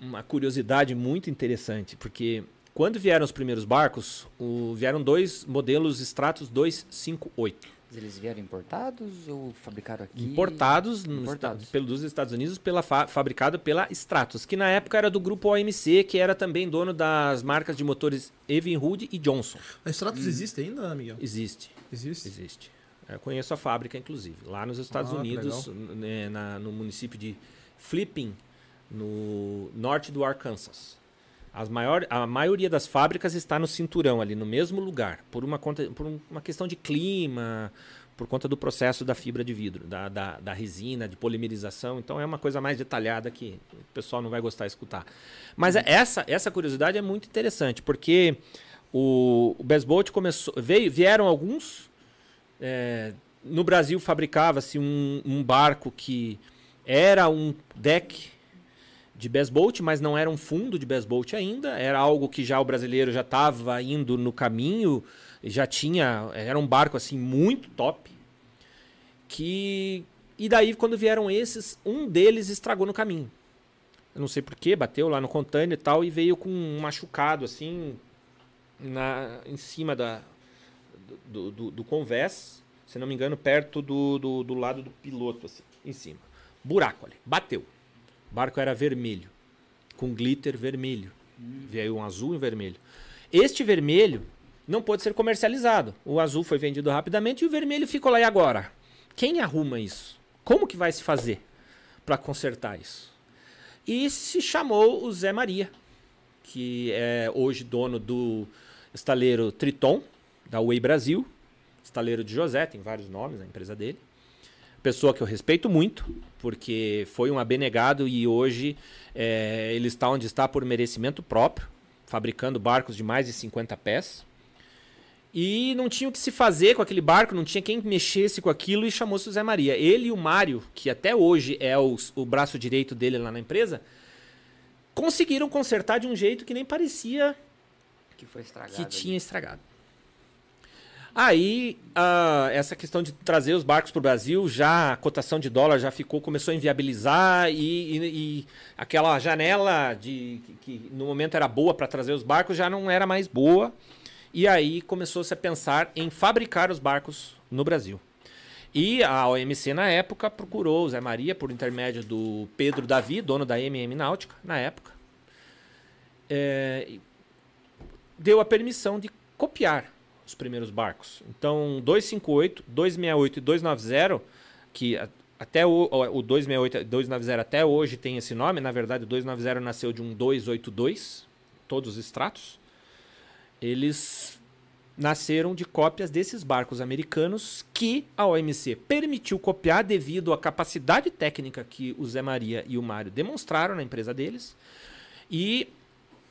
uma curiosidade muito interessante, porque quando vieram os primeiros barcos, o, vieram dois modelos Stratos 258. Eles vieram importados ou fabricaram aqui? Importados, importados. No, pelo, dos Estados Unidos, pela fa, fabricado pela Stratos, que na época era do grupo OMC, que era também dono das marcas de motores Evinrude e Johnson. A Stratos hum. existe ainda, Miguel? Existe. Existe? Existe. Eu conheço a fábrica, inclusive, lá nos Estados Ah, Unidos, né, na- no município de Flipping, no norte do Arkansas. As maior, a maioria das fábricas está no cinturão ali, no mesmo lugar, por uma, conta, por um- uma questão de clima, por conta do processo da fibra de vidro, da, da, da resina, de polimerização. Então é uma coisa mais detalhada que o pessoal não vai gostar de escutar. Mas é- essa, essa curiosidade é muito interessante, porque o, o Best Boat começou. Veio, vieram alguns. é, no Brasil fabricava-se um, um barco que era um deck de Best Boat, mas não era um fundo de Best Boat ainda. Era algo que já o brasileiro já estava indo no caminho, já tinha. Era um barco assim muito top. Que. E daí, quando vieram esses, um deles estragou no caminho. Eu não sei porquê, bateu lá no container e tal, e veio com um machucado assim na, em cima da, do, do, do convés, se não me engano, perto do, do, do lado do piloto, assim, em cima. Buraco ali, bateu. O barco era vermelho, com glitter vermelho. Veio um azul e um vermelho. Este vermelho não pôde ser comercializado. O azul foi vendido rapidamente e o vermelho ficou lá. E agora? Quem arruma isso? Como que vai se fazer para consertar isso? E se chamou o Zé Maria, que é hoje dono do estaleiro Triton, da Way Brasil, estaleiro de José, tem vários nomes a empresa dele. Pessoa que eu respeito muito, porque foi um abnegado e hoje é, ele está onde está por merecimento próprio, fabricando barcos de mais de 50 pés. E não tinha o que se fazer com aquele barco, não tinha quem mexesse com aquilo e chamou-se o Zé Maria. Ele e o Mário, que até hoje é o, o braço direito dele lá na empresa, conseguiram consertar de um jeito que nem parecia Que foi estragado. que tinha estragado. Aí, ah, essa questão de trazer os barcos para o Brasil, já a cotação de dólar já ficou, começou a inviabilizar e, e- e aquela janela de que, que no momento era boa para trazer os barcos já não era mais boa. E aí começou-se a pensar em fabricar os barcos no Brasil. E a OMC na época procurou o Zé Maria por intermédio do Pedro Davi, dono da MM Náutica, na época. É, deu a permissão de copiar os primeiros barcos. Então, 258, 268 e 290, que até o, o 268 e 290 até hoje tem esse nome, na verdade o 290 nasceu de um 282, todos os extratos. Eles nasceram de cópias desses barcos americanos que a OMC permitiu copiar devido à capacidade técnica que o Zé Maria e o Mário demonstraram na empresa deles. E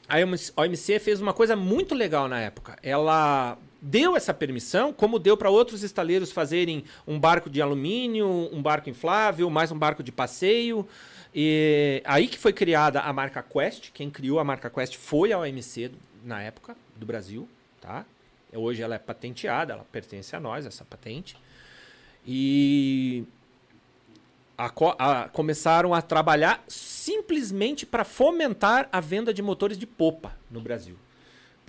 a OMC fez uma coisa muito legal na época. Ela deu essa permissão, como deu para outros estaleiros fazerem um barco de alumínio, um barco inflável, mais um barco de passeio. E aí que foi criada a marca Quest. Quem criou a marca Quest foi a OMC na época do Brasil, tá? Hoje ela é patenteada, ela pertence a nós, essa patente. E a a- começaram a trabalhar simplesmente para fomentar a venda de motores de popa no Brasil.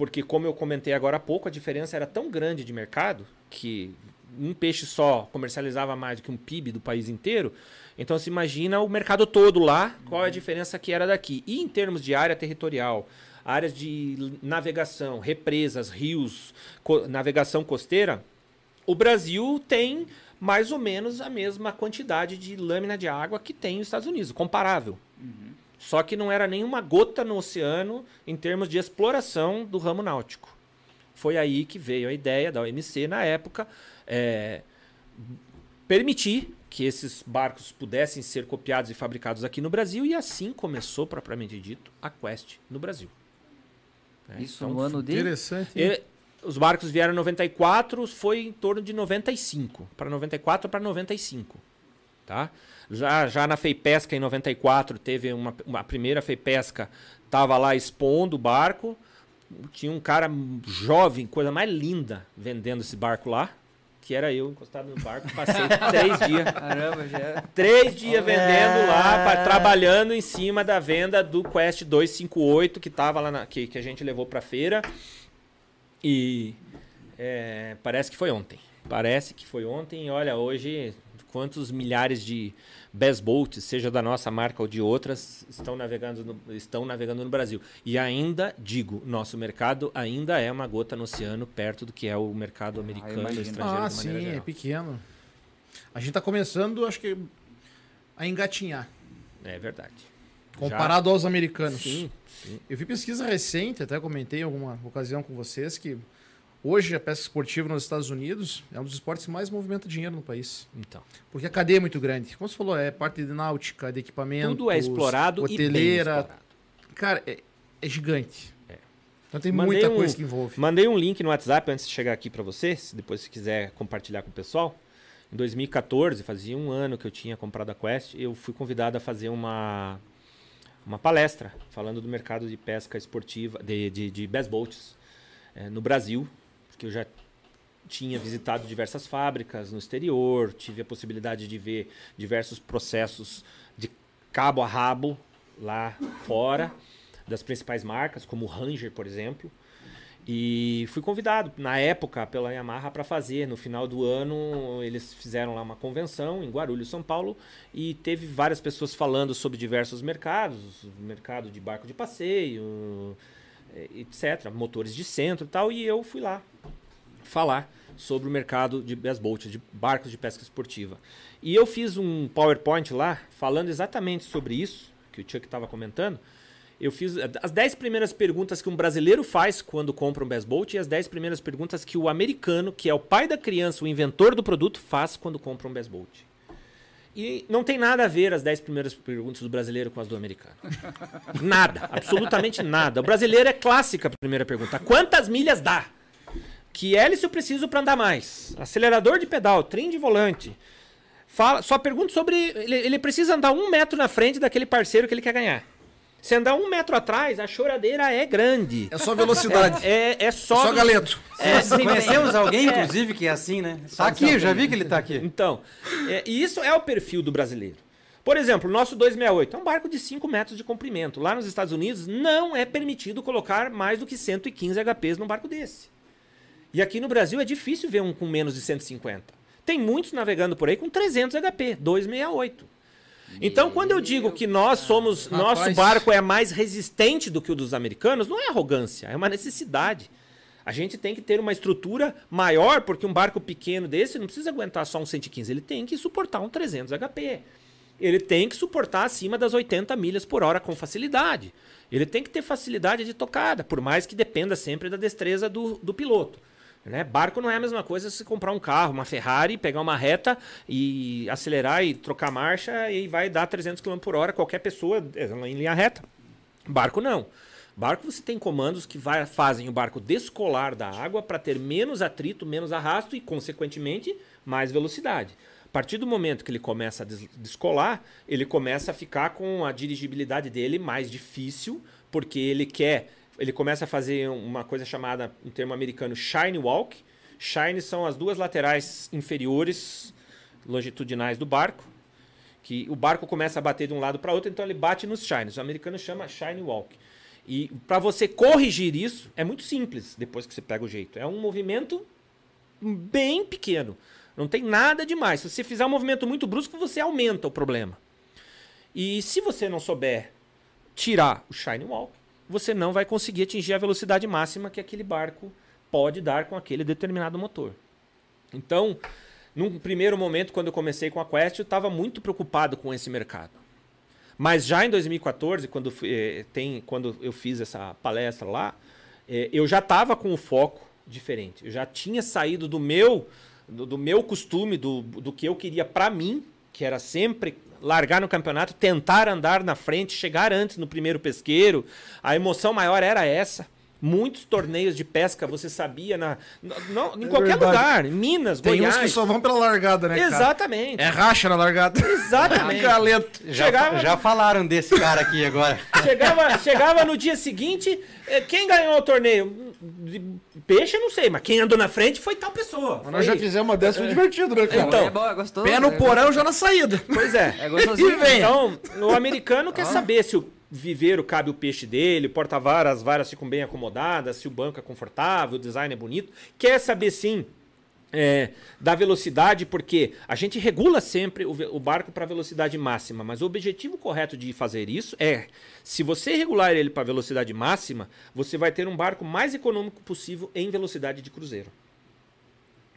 Porque, como eu comentei agora há pouco, a diferença era tão grande de mercado que um peixe só comercializava mais do que um PIB do país inteiro. Então, se imagina o mercado todo lá, qual é a diferença que era daqui. E em termos de área territorial, áreas de navegação, represas, rios, co- navegação costeira, o Brasil tem mais ou menos a mesma quantidade de lâmina de água que tem os Estados Unidos, comparável. Só que não era nenhuma gota no oceano em termos de exploração do ramo náutico. Foi aí que veio a ideia da OMC na época é, permitir que esses barcos pudessem ser copiados e fabricados aqui no Brasil e assim começou propriamente dito a Quest no Brasil. né? Isso Então, no ano de. Interessante. e- os barcos vieram em 94, foi em torno de 95, para 94 para 95, tá? Já, já na Feipesca em 94 teve uma, uma a primeira Feipesca tava lá expondo o barco, tinha um cara jovem, coisa mais linda, vendendo esse barco lá, que era eu encostado no barco, passei três dias Caramba, já era. Três dias vendendo lá, pa- trabalhando em cima da venda do Quest 258 que tava lá na, que, que a gente levou pra feira. E é, parece que foi ontem. Parece que foi ontem. E olha, hoje quantos milhares de best boats, seja da nossa marca ou de outras, estão navegando no, estão navegando no Brasil. E ainda, digo, nosso mercado ainda é uma gota no oceano perto do que é o mercado americano e imagino. estrangeiro Ah, de sim, é geral. pequeno. A gente tá começando, acho que, a engatinhar. É verdade. Comparado aos americanos. Sim, sim. Eu vi pesquisa recente, até comentei em alguma ocasião com vocês, que hoje a pesca esportiva nos Estados Unidos é um dos esportes que mais movimenta dinheiro no país. Então, Porque a cadeia é muito grande. Como você falou, é parte de náutica, de equipamento. tudo é explorado e hoteleira. explorado. Cara, é, é gigante. É. Então tem Mandei muita um- coisa que envolve. Mandei um link no WhatsApp antes de chegar aqui para você, se depois se quiser compartilhar com o pessoal. Em 2014, fazia um ano que eu tinha comprado a Quest, eu fui convidado a fazer uma, uma palestra falando do mercado de pesca esportiva, de, de, de bass boats eh, no Brasil, porque eu já tinha visitado diversas fábricas no exterior, tive a possibilidade de ver diversos processos de cabo a rabo lá fora, das principais marcas, como o Ranger, por exemplo. E fui convidado, na época, pela Yamaha para fazer. No final do ano, eles fizeram lá uma convenção em Guarulhos, São Paulo, e teve várias pessoas falando sobre diversos mercados, mercado de barco de passeio, etc, motores de centro e tal, e eu fui lá falar sobre o mercado de bass boat, de barcos de pesca esportiva. E eu fiz um PowerPoint lá falando exatamente sobre isso, que o Chuck estava comentando. Eu fiz as 10 primeiras perguntas que um brasileiro faz quando compra um bass boat e as 10 primeiras perguntas que o americano, que é o pai da criança, o inventor do produto, faz quando compra um bass boat. E não tem nada a ver as 10 primeiras perguntas do brasileiro com as do americano. Nada, absolutamente nada. O brasileiro é clássica a primeira pergunta. Quantas milhas dá? Que hélice eu preciso para andar mais? Acelerador de pedal, trem de volante. Fala, só pergunta sobre. Ele, ele precisa andar um metro na frente daquele parceiro que ele quer ganhar. Se andar um metro atrás, a choradeira é grande. É só velocidade. É, é só. só galeto. É, Sim, conhecemos alguém, inclusive, que é assim, né? Tá aqui, eu já vi que ele tá aqui. Então, é, e isso é o perfil do brasileiro. Por exemplo, o nosso 268 é um barco de 5 metros de comprimento. Lá nos Estados Unidos não é permitido colocar mais do que 115 HPs num barco desse. E aqui no Brasil é difícil ver um com menos de 150. Tem muitos navegando por aí com 300 HP, 268. Então, quando eu digo que nós somos, nosso barco é mais resistente do que o dos americanos, não é arrogância, é uma necessidade. A gente tem que ter uma estrutura maior, porque um barco pequeno desse não precisa aguentar só um 115, ele tem que suportar um 300 HP. Ele tem que suportar acima das 80 milhas por hora com facilidade. Ele tem que ter facilidade de tocada, por mais que dependa sempre da destreza do, do piloto. Né? Barco não é a mesma coisa se comprar um carro, uma Ferrari, pegar uma reta e acelerar e trocar marcha e vai dar 300 km por hora qualquer pessoa é, em linha reta. Barco não. Barco você tem comandos que vai- fazem o barco descolar da água para ter menos atrito, menos arrasto e, consequentemente, mais velocidade. A partir do momento que ele começa a des- descolar, ele começa a ficar com a dirigibilidade dele mais difícil, porque ele quer. Ele começa a fazer uma coisa chamada, em termo americano, shine walk. Shine são as duas laterais inferiores longitudinais do barco que o barco começa a bater de um lado para outro, então ele bate nos shines. O americano chama shine walk. E para você corrigir isso é muito simples depois que você pega o jeito. É um movimento bem pequeno. Não tem nada demais. Se você fizer um movimento muito brusco, você aumenta o problema. E se você não souber tirar o shine walk, você não vai conseguir atingir a velocidade máxima que aquele barco pode dar com aquele determinado motor. Então, num primeiro momento, quando eu comecei com a Quest, eu estava muito preocupado com esse mercado. Mas já em 2014, quando, eh, tem, quando eu fiz essa palestra lá, eh, eu já estava com o foco diferente. Eu já tinha saído do meu, do, do meu costume, do, do que eu queria para mim, que era sempre largar no campeonato, tentar andar na frente, chegar antes no primeiro pesqueiro. A emoção maior era essa. Muitos torneios de pesca você sabia na, não, em É qualquer verdade. lugar, Minas, Tem Goiás. uns que só vão pela largada, né, cara? Exatamente. É racha na largada. Exatamente. Galeto. Já, Chegava- já falaram desse cara aqui agora. Chegava, chegava no dia seguinte, eh, quem ganhou o torneio? De Peixe, eu não sei, mas quem andou na frente foi tal pessoa. Mas nós já fizemos uma dessa, foi divertido, né, cara? Então, é bom, é gostoso. Pé no é porão já na saída. Pois é. É gostosinho. E vem. Então, o americano quer saber se o viveiro cabe o peixe dele, o porta-varas, as varas ficam bem acomodadas, se o banco é confortável, o design é bonito. Quer saber sim é, da velocidade, porque a gente regula sempre o, o barco para velocidade máxima, mas o objetivo correto de fazer isso é, se você regular ele para velocidade máxima, você vai ter um barco mais econômico possível em velocidade de cruzeiro.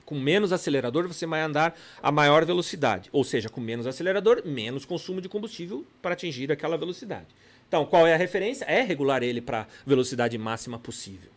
Com menos acelerador, você vai andar a maior velocidade. Ou seja, com menos acelerador, menos consumo de combustível para atingir aquela velocidade. Então, qual é a referência? É regular ele para velocidade máxima possível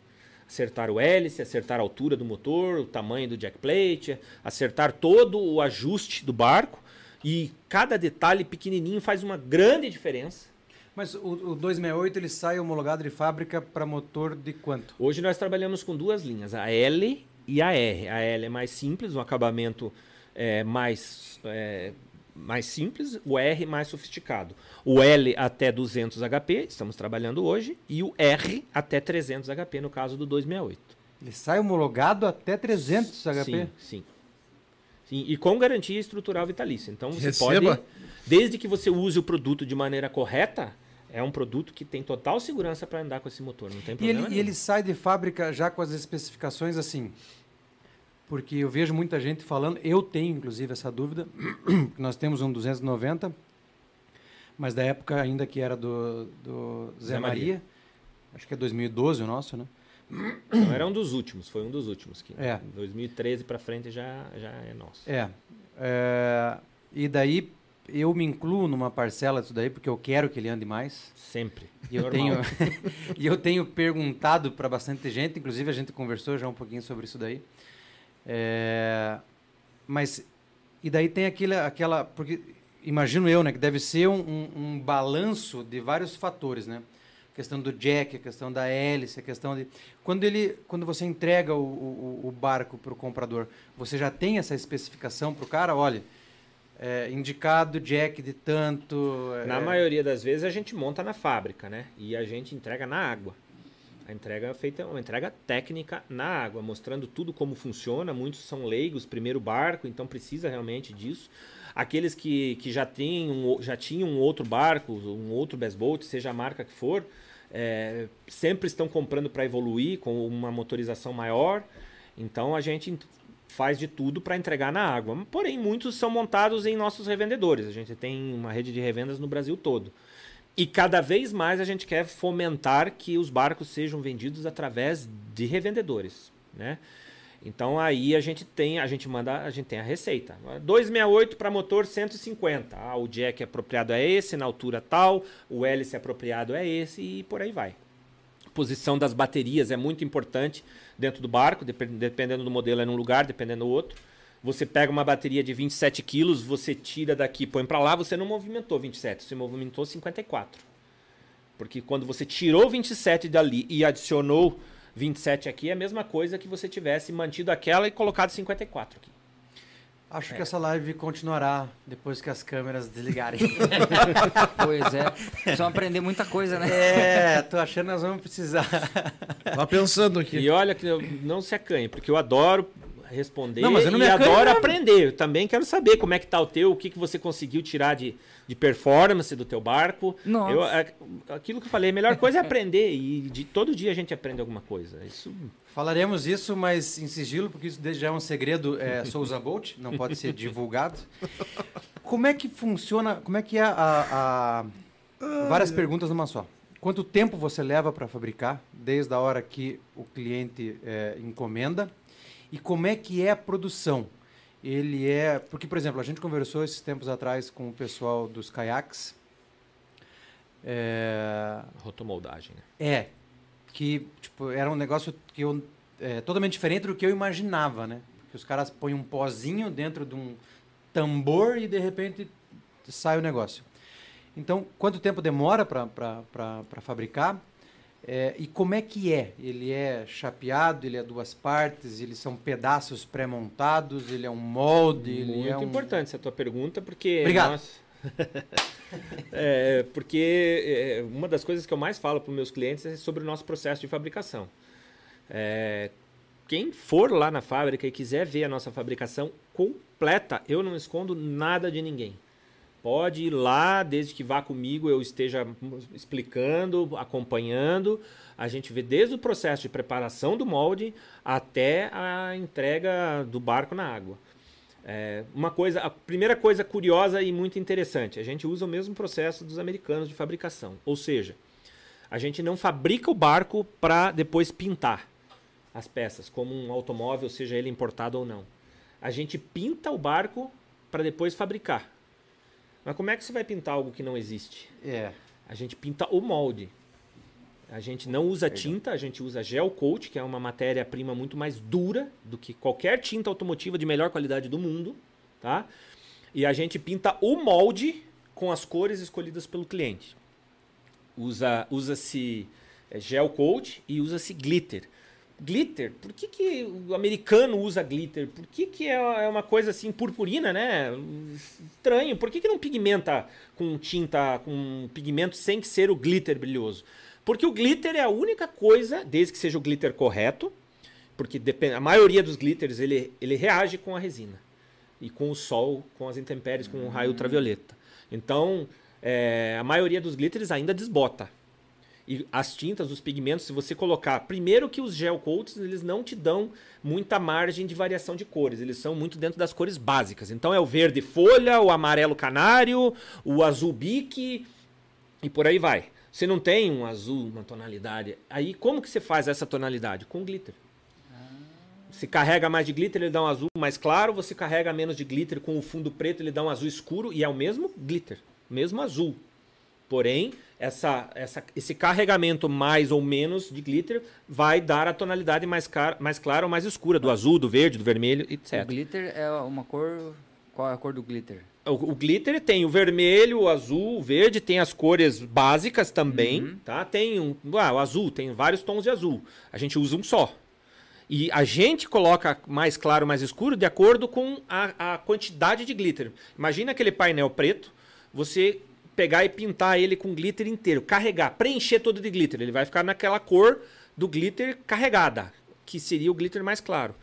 acertar o hélice, acertar a altura do motor, o tamanho do jack plate, acertar todo o ajuste do barco. E cada detalhe pequenininho faz uma grande diferença. Mas o, o 268 ele sai homologado de fábrica para motor de quanto? Hoje nós trabalhamos com duas linhas, a L e a R. A L é mais simples, um acabamento é, mais é, mais simples, o R mais sofisticado. O L até 200 HP, estamos trabalhando hoje, e o R até 300 HP, no caso do 268. Ele sai homologado até 300 HP? Sim, sim. sim e com garantia estrutural vitalícia. Então você Receba. pode, desde que você use o produto de maneira correta, é um produto que tem total segurança para andar com esse motor, não tem problema e ele, e ele sai de fábrica já com as especificações assim, porque eu vejo muita gente falando, eu tenho inclusive essa dúvida, nós temos um 290, mas da época ainda que era do, do Zé, Zé Maria, Maria, acho que é 2012 o nosso, né? Não, era um dos últimos, foi um dos últimos. Que é. 2013 para frente já, já é nosso. É, é. E daí eu me incluo numa parcela disso daí, porque eu quero que ele ande mais. Sempre. E eu, tenho, e eu tenho perguntado para bastante gente, inclusive a gente conversou já um pouquinho sobre isso daí. É, mas, e daí tem aquele, aquela. Porque imagino eu, né, que deve ser um, um, um balanço de vários fatores, né? A questão do jack, a questão da hélice, a questão de. Quando, ele, quando você entrega o, o, o barco para o comprador, você já tem essa especificação para o cara? Olha, é, indicado jack de tanto. Na é... maioria das vezes a gente monta na fábrica, né? E a gente entrega na água. A entrega é feita uma entrega técnica na água, mostrando tudo como funciona. Muitos são leigos, primeiro barco, então precisa realmente disso. Aqueles que, que já, têm um, já tinham um outro barco, um outro best boat, seja a marca que for, é, sempre estão comprando para evoluir com uma motorização maior. Então a gente faz de tudo para entregar na água. Porém, muitos são montados em nossos revendedores. A gente tem uma rede de revendas no Brasil todo. E cada vez mais a gente quer fomentar que os barcos sejam vendidos através de revendedores, né? Então aí a gente tem, a gente manda, a gente tem a receita. 268 para motor 150. Ah, o jack apropriado é esse, na altura tal, o hélice apropriado é esse e por aí vai. Posição das baterias é muito importante dentro do barco, dependendo do modelo é num lugar, dependendo do outro. Você pega uma bateria de 27 quilos, você tira daqui, põe para lá, você não movimentou 27, você movimentou 54. Porque quando você tirou 27 dali e adicionou 27 aqui, é a mesma coisa que você tivesse mantido aquela e colocado 54 aqui. Acho é. que essa live continuará depois que as câmeras desligarem. pois é. Vamos aprender muita coisa, né? É, tô achando que nós vamos precisar. Tá pensando aqui. E olha que não se acanhe, porque eu adoro responder não, mas eu não e adoro aprender. Eu também quero saber como é que tá o teu, o que, que você conseguiu tirar de, de performance do teu barco. Nossa. Eu, é, aquilo que eu falei, a melhor coisa é aprender e de todo dia a gente aprende alguma coisa. Isso Falaremos isso, mas em sigilo, porque isso já é um segredo é, Souza Bolt, não pode ser divulgado. Como é que funciona, como é que é a, a várias perguntas numa só. Quanto tempo você leva para fabricar, desde a hora que o cliente é, encomenda e como é que é a produção? Ele é. Porque, por exemplo, a gente conversou esses tempos atrás com o pessoal dos caiaques. É... Rotomoldagem, né? É. Que tipo, era um negócio que eu. É, totalmente diferente do que eu imaginava, né? Que os caras põem um pozinho dentro de um tambor e de repente sai o negócio. Então, quanto tempo demora para fabricar? É, e como é que é? Ele é chapeado, ele é duas partes, eles são pedaços pré-montados, ele é um molde, Muito ele é um... importante essa tua pergunta, porque... Obrigado. Nós... é, porque é, uma das coisas que eu mais falo para os meus clientes é sobre o nosso processo de fabricação. É, quem for lá na fábrica e quiser ver a nossa fabricação completa, eu não escondo nada de ninguém. Pode ir lá, desde que vá comigo eu esteja explicando, acompanhando. A gente vê desde o processo de preparação do molde até a entrega do barco na água. É, uma coisa, a primeira coisa curiosa e muito interessante, a gente usa o mesmo processo dos americanos de fabricação, ou seja, a gente não fabrica o barco para depois pintar as peças, como um automóvel, seja ele importado ou não. A gente pinta o barco para depois fabricar. Mas como é que você vai pintar algo que não existe? É. A gente pinta o molde. A gente não usa tinta, a gente usa gel coat, que é uma matéria-prima muito mais dura do que qualquer tinta automotiva de melhor qualidade do mundo, tá? E a gente pinta o molde com as cores escolhidas pelo cliente. Usa usa-se é, gel coat e usa-se glitter. Glitter, por que, que o americano usa glitter? Por que, que é é uma coisa assim purpurina, né? Estranho. Por que, que não pigmenta com tinta, com pigmento sem que ser o glitter brilhoso? Porque o glitter é a única coisa, desde que seja o glitter correto, porque depende, a maioria dos glitters ele, ele reage com a resina e com o sol, com as intempéries, com o raio ultravioleta. Então, é, a maioria dos glitters ainda desbota. E as tintas, os pigmentos, se você colocar, primeiro que os gel coats, eles não te dão muita margem de variação de cores, eles são muito dentro das cores básicas. Então é o verde folha, o amarelo canário, o azul bique e por aí vai. Você não tem um azul, uma tonalidade. Aí como que você faz essa tonalidade? Com glitter. Se carrega mais de glitter, ele dá um azul mais claro. Você carrega menos de glitter com o fundo preto, ele dá um azul escuro. E é o mesmo glitter, mesmo azul. Porém, essa, essa, esse carregamento mais ou menos de glitter vai dar a tonalidade mais, car mais clara ou mais escura, do azul, do verde, do vermelho, etc. O glitter é uma cor. Qual é a cor do glitter? O, o glitter tem o vermelho, o azul, o verde, tem as cores básicas também, Uhum. tá? Tem um, ah, o azul, tem vários tons de azul. A gente usa um só. E a gente coloca mais claro, mais escuro, de acordo com a, a quantidade de glitter. Imagina aquele painel preto, você pegar e pintar ele com glitter inteiro, carregar, preencher todo de glitter. Ele vai ficar naquela cor do glitter carregada, que seria o glitter mais claro.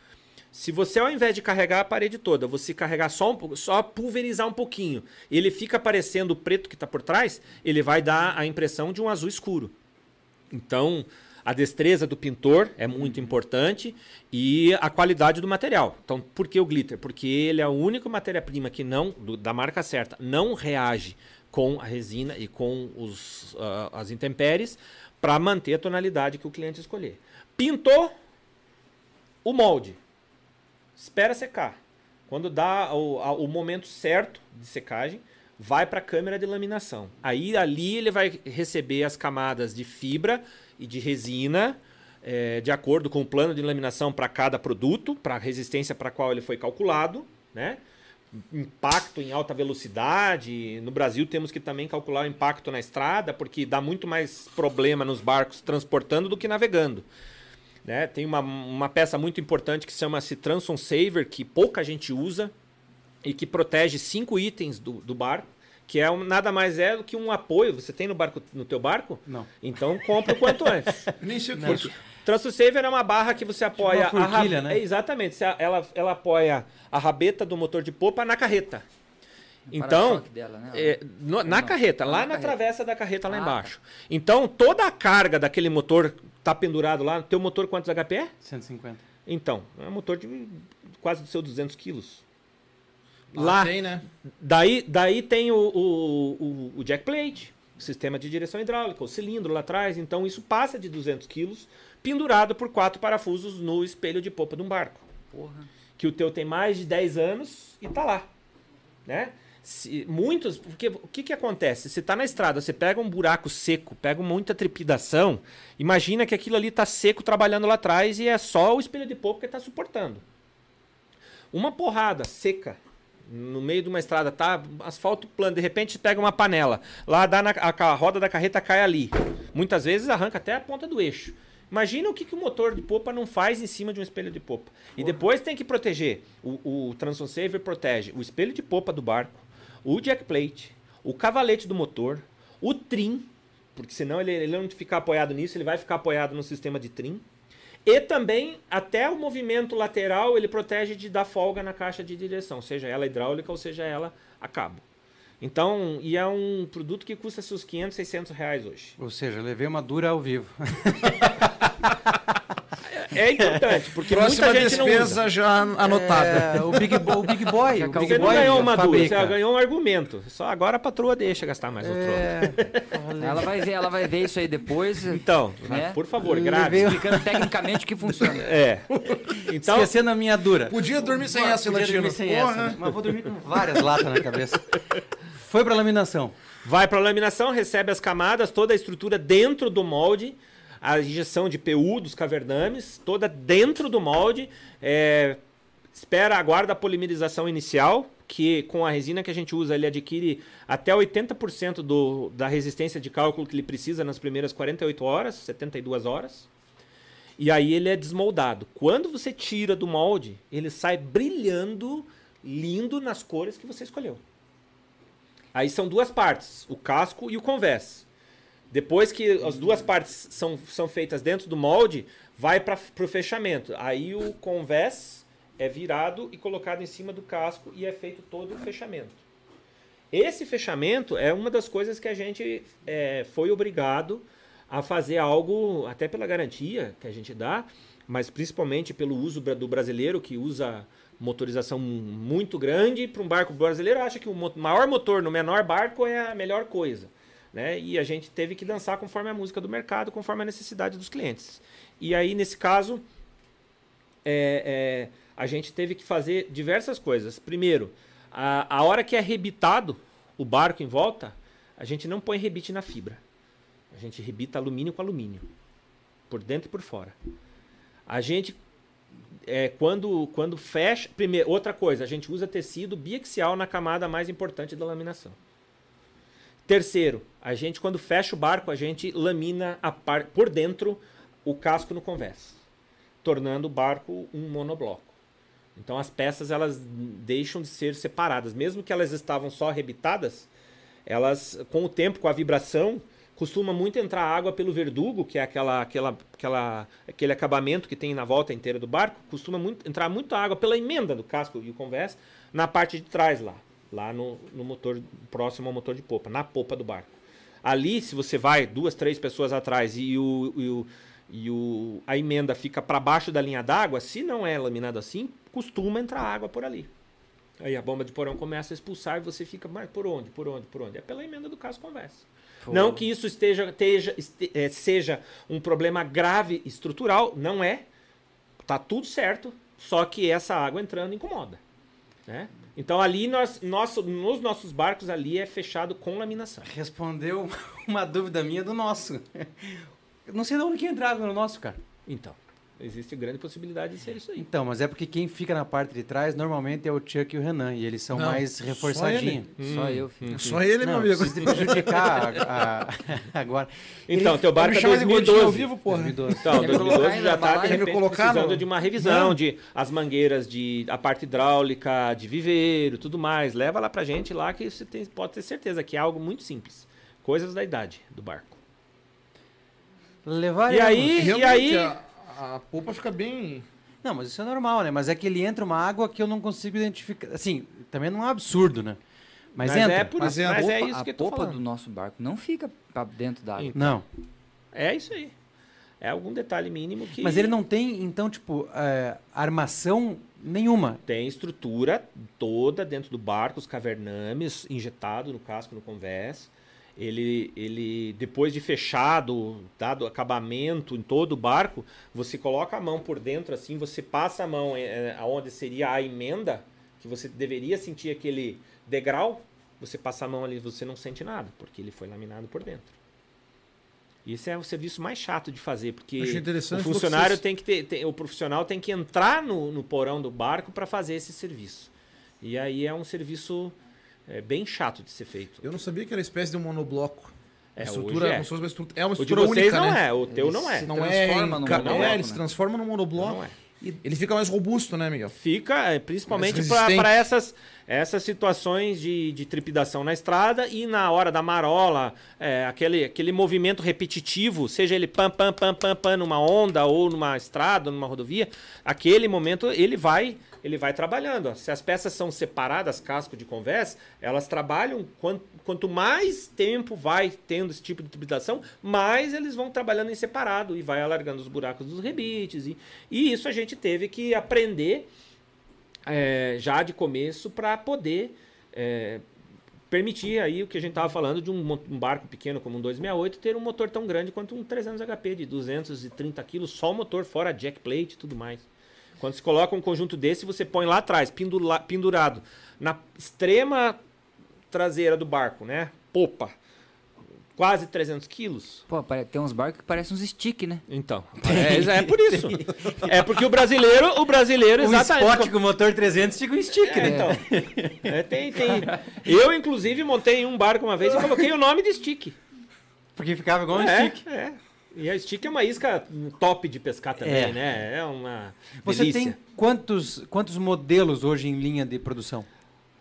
Se você, ao invés de carregar a parede toda, você carregar só um pouco, só pulverizar um pouquinho, ele fica aparecendo o preto que está por trás, ele vai dar a impressão de um azul escuro. Então, a destreza do pintor é muito importante e a qualidade do material. Então, por que o glitter? Porque ele é a única matéria-prima que não, do- da marca certa, não reage com a resina e com os, ah, as intempéries para manter a tonalidade que o cliente escolher. Pintou o molde. Espera secar. Quando dá o, a- o momento certo de secagem, vai para a câmera de laminação. Aí ali ele vai receber as camadas de fibra e de resina, eh, de acordo com o plano de laminação para cada produto, para a resistência para a qual ele foi calculado, né? Impacto em alta velocidade. No Brasil temos que também calcular o impacto na estrada, porque dá muito mais problema nos barcos transportando do que navegando. Né? Tem uma, uma peça muito importante que chama-se Transom Saver, que pouca gente usa e que protege cinco itens do, do barco, que é um- nada mais é do que um apoio. Você tem no barco no teu barco? Não. Então compra o quanto antes. Nem sei o que é Não. isso. Saver é uma barra que você apoia uma a ra- forquilha, né? É, exatamente. Você- ela, ela apoia a rabeta do motor de popa na carreta. Então, dela, né? é, no- na Não. carreta, Ah, lá na na carreta. travessa da carreta lá Ah, embaixo. Então, toda a carga daquele motor tá pendurado lá. Teu motor quantos HP é? 150. Então, é um motor de quase do seu 200 quilos. Lá, tem, né? daí, daí tem o, o, o, o jack plate, o sistema de direção hidráulica, o cilindro lá atrás. Então, isso passa de 200 quilos, pendurado por quatro parafusos no espelho de popa de um barco. Porra. Que o teu tem mais de 10 anos e tá lá. Né? Se- muitos, porque o que, que acontece? Você tá na estrada, você pega um buraco seco, pega muita trepidação, imagina que aquilo ali tá seco trabalhando lá atrás e é só o espelho de popa que tá suportando. Uma porrada seca no meio de uma estrada, tá asfalto plano, de repente pega uma panela, lá dá na, a, a roda da carreta cai ali. Muitas vezes arranca até a ponta do eixo. Imagina o que, que o motor de popa não faz em cima de um espelho de popa. E depois tem que proteger. O, o Transom Saver protege o espelho de popa do barco, o jack plate, o cavalete do motor, o trim, porque senão ele, ele não ficar apoiado nisso, ele vai ficar apoiado no sistema de trim. E também, até o movimento lateral, ele protege de dar folga na caixa de direção, seja ela hidráulica ou seja ela a cabo. Então, e é um produto que custa seus 500, 600 reais hoje. Ou seja, levei uma dura ao vivo. É importante, porque Próxima muita gente não usa. despesa já anotada. É, o, Big Bo- o Big Boy. o Big Você não Boy ganhou uma dura, fabrica. você ganhou um argumento. Só agora a patroa deixa gastar mais outro. É, Ela vai ver, ela vai ver isso aí depois, Então, Né? por favor, grave. explicando tecnicamente o que funciona. É. Então, Esquecendo a minha dura. Podia dormir sem Podia essa, dormir Latino. sem Porra. essa, mas vou dormir com várias latas na cabeça. Foi pra laminação. vai para laminação, recebe as camadas, toda a estrutura dentro do molde, a injeção de PU dos cavernames, toda dentro do molde. é, espera, aguarda a polimerização inicial, que com a resina que a gente usa, ele adquire até 80% do, da resistência de cálculo que ele precisa nas primeiras 48 horas, 72 horas. E aí ele é desmoldado. Quando você tira do molde, ele sai brilhando, lindo nas cores que você escolheu. Aí são duas partes, o casco e o convés. Depois que as duas partes são, são feitas dentro do molde, vai para o fechamento. Aí o convés é virado e colocado em cima do casco e é feito todo o fechamento. Esse fechamento é uma das coisas que a gente é, foi obrigado a fazer algo, até pela garantia que a gente dá, mas principalmente pelo uso do brasileiro que usa motorização muito grande para um barco brasileiro acha que o maior motor no menor barco é a melhor coisa, né? E a gente teve que dançar conforme a música do mercado, conforme a necessidade dos clientes. E aí nesse caso é, é, a gente teve que fazer diversas coisas. Primeiro, a, a hora que é rebitado o barco em volta, a gente não põe rebite na fibra. A gente rebita alumínio com alumínio, por dentro e por fora. A gente, é, quando, quando fecha. Primeiro, outra coisa, a gente usa tecido biaxial na camada mais importante da laminação. Terceiro, a gente, quando fecha o barco, a gente lamina a par, por dentro o casco no convés, tornando o barco um monobloco. Então as peças elas deixam de ser separadas, mesmo que elas estavam só rebitadas, elas com o tempo, com a vibração, costuma muito entrar água pelo verdugo, que é aquela, aquela, aquela, aquele acabamento que tem na volta inteira do barco, costuma muito, entrar muita água pela emenda do casco e o convés na parte de trás lá, lá no, no motor próximo ao motor de popa, na popa do barco. Ali, se você vai duas, três pessoas atrás e o, e o, e o, a emenda fica para baixo da linha d'água, se não é laminado assim, costuma entrar água por ali. Aí a bomba de porão começa a expulsar e você fica, mas por onde, por onde, por onde? É pela emenda do caso conversa. Não que isso esteja, esteja, este- eh, seja um problema grave estrutural, não é. Tá tudo certo, só que essa água entrando incomoda. Né? Então ali nós, nosso, nos nossos barcos ali é fechado com laminação. Respondeu uma dúvida minha do nosso. Eu Não sei de onde que entra água no nosso, cara. Então, existe grande possibilidade de ser isso aí. Então, mas é porque quem fica na parte de trás normalmente é o Chuck e o Renan. E eles são Não, mais só reforçadinhos. Só eu, filho. Só ele, meu Não, amigo. precisa de prejudicar a- a- agora. Então, teu barco é chama de gordinho 2012. ao vivo, porra. 2012. Então, Quer me colocar 2012 aí já está de repente colocar precisando de uma revisão Não. de as mangueiras de a parte hidráulica, de viveiro, tudo mais. Leva lá pra gente lá que você tem- pode ter certeza que é algo muito simples. Coisas da idade do barco. Levar E aí- Realmente, aí- A, polpa fica bem. Não, mas isso é normal, né? Mas é que ele entra uma água que eu não consigo identificar. Assim, também não é um absurdo, né? Mas, Mas entra. é por Mas isso, é a mas é Popa- isso que a falando. do nosso barco não fica dentro da água. Não. É isso aí. É algum detalhe mínimo que Mas ele não tem, então, tipo, é, armação nenhuma. tem estrutura toda dentro do barco, os cavernames injetado no casco, no convés. Ele, ele depois de fechado, dado acabamento em todo o barco, você coloca a mão por dentro assim, você passa a mão é, aonde seria a emenda, que você deveria sentir aquele degrau, você passa a mão ali, você não sente nada, porque ele foi laminado por dentro. Isso é o serviço mais chato de fazer, porque o funcionário vocês- tem que ter, tem- o profissional tem que entrar no, no porão do barco para fazer esse serviço. E aí é um serviço é, bem chato de ser feito. Eu não sabia que era espécie de um monobloco. É, estrutura, é. se uma estrutura, é uma O de estrutura vocês única, não né? é, o teu não é. Se Não é, em monobloco, é, ele se né? transforma num monobloco. Não é. E ele fica mais robusto, né, Miguel? Fica, é, principalmente para essas, essas situações de, de trepidação na estrada e na hora da marola, é, aquele, aquele movimento repetitivo, seja ele pam, pam, pam, pam, pam, numa onda ou numa estrada, numa rodovia, aquele momento ele vai ele vai trabalhando. Se as peças são separadas, casco de convés, elas trabalham, quanto, mais tempo vai tendo esse tipo de trepidação, mais eles vão trabalhando em separado e vai alargando os buracos dos rebites. E, e isso a gente teve que aprender é, já de começo para poder é, permitir aí o que a gente estava falando de um, um barco pequeno como um 268 ter um motor tão grande quanto um 300 HP de 230 kg, só o motor, fora jack plate e tudo mais. Quando se coloca um conjunto desse, você põe lá atrás, pendula- pendurado, na extrema traseira do barco, né? Popa. Quase 300 quilos. Pô, tem uns barcos que parecem uns stick, né? Então, é, é por isso. É porque o brasileiro, o brasileiro Um exatamente. spot com motor 300 fica um stick, É, né? então. É, tem, tem. Eu, inclusive, montei um barco uma vez e coloquei o nome de stick. Porque ficava igual um é, stick. É. E a stick é uma isca top de pescar também, É. né? É uma Você delícia. tem quantos, quantos modelos hoje em linha de produção?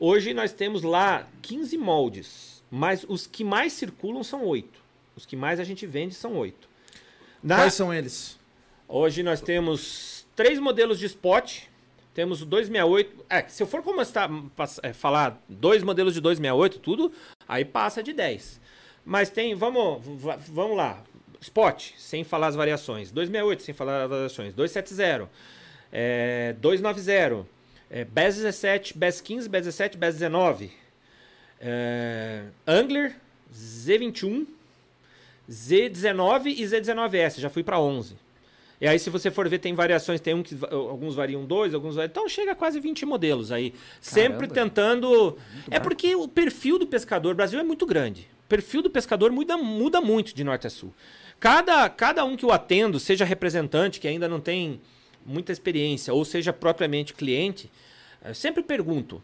Hoje nós temos lá 15 moldes, mas os que mais circulam são oito. Os que mais a gente vende são oito. Na- Quais são eles? Hoje nós temos três modelos de spot. Temos o 268. É, se eu for começar a é, falar dois modelos de 268, tudo, aí passa de 10. Mas tem, vamos, va- vamos lá. Spot, sem falar as variações. 268, sem falar as variações. 270. É, 290. É, BES 17, BES 15, BES 17, BES 19. É, Angler, Z21, Z19 e Z19S. Já fui para 11. E aí, se você for ver, tem variações, tem um que alguns variam dois, alguns variam. Então chega a quase 20 modelos aí. Sempre Caramba. tentando. É porque o perfil do pescador, o Brasil é muito grande. O perfil do pescador muda, muda muito de norte a sul. Cada, cada um que eu atendo, seja representante, que ainda não tem muita experiência, ou seja propriamente cliente, eu sempre pergunto: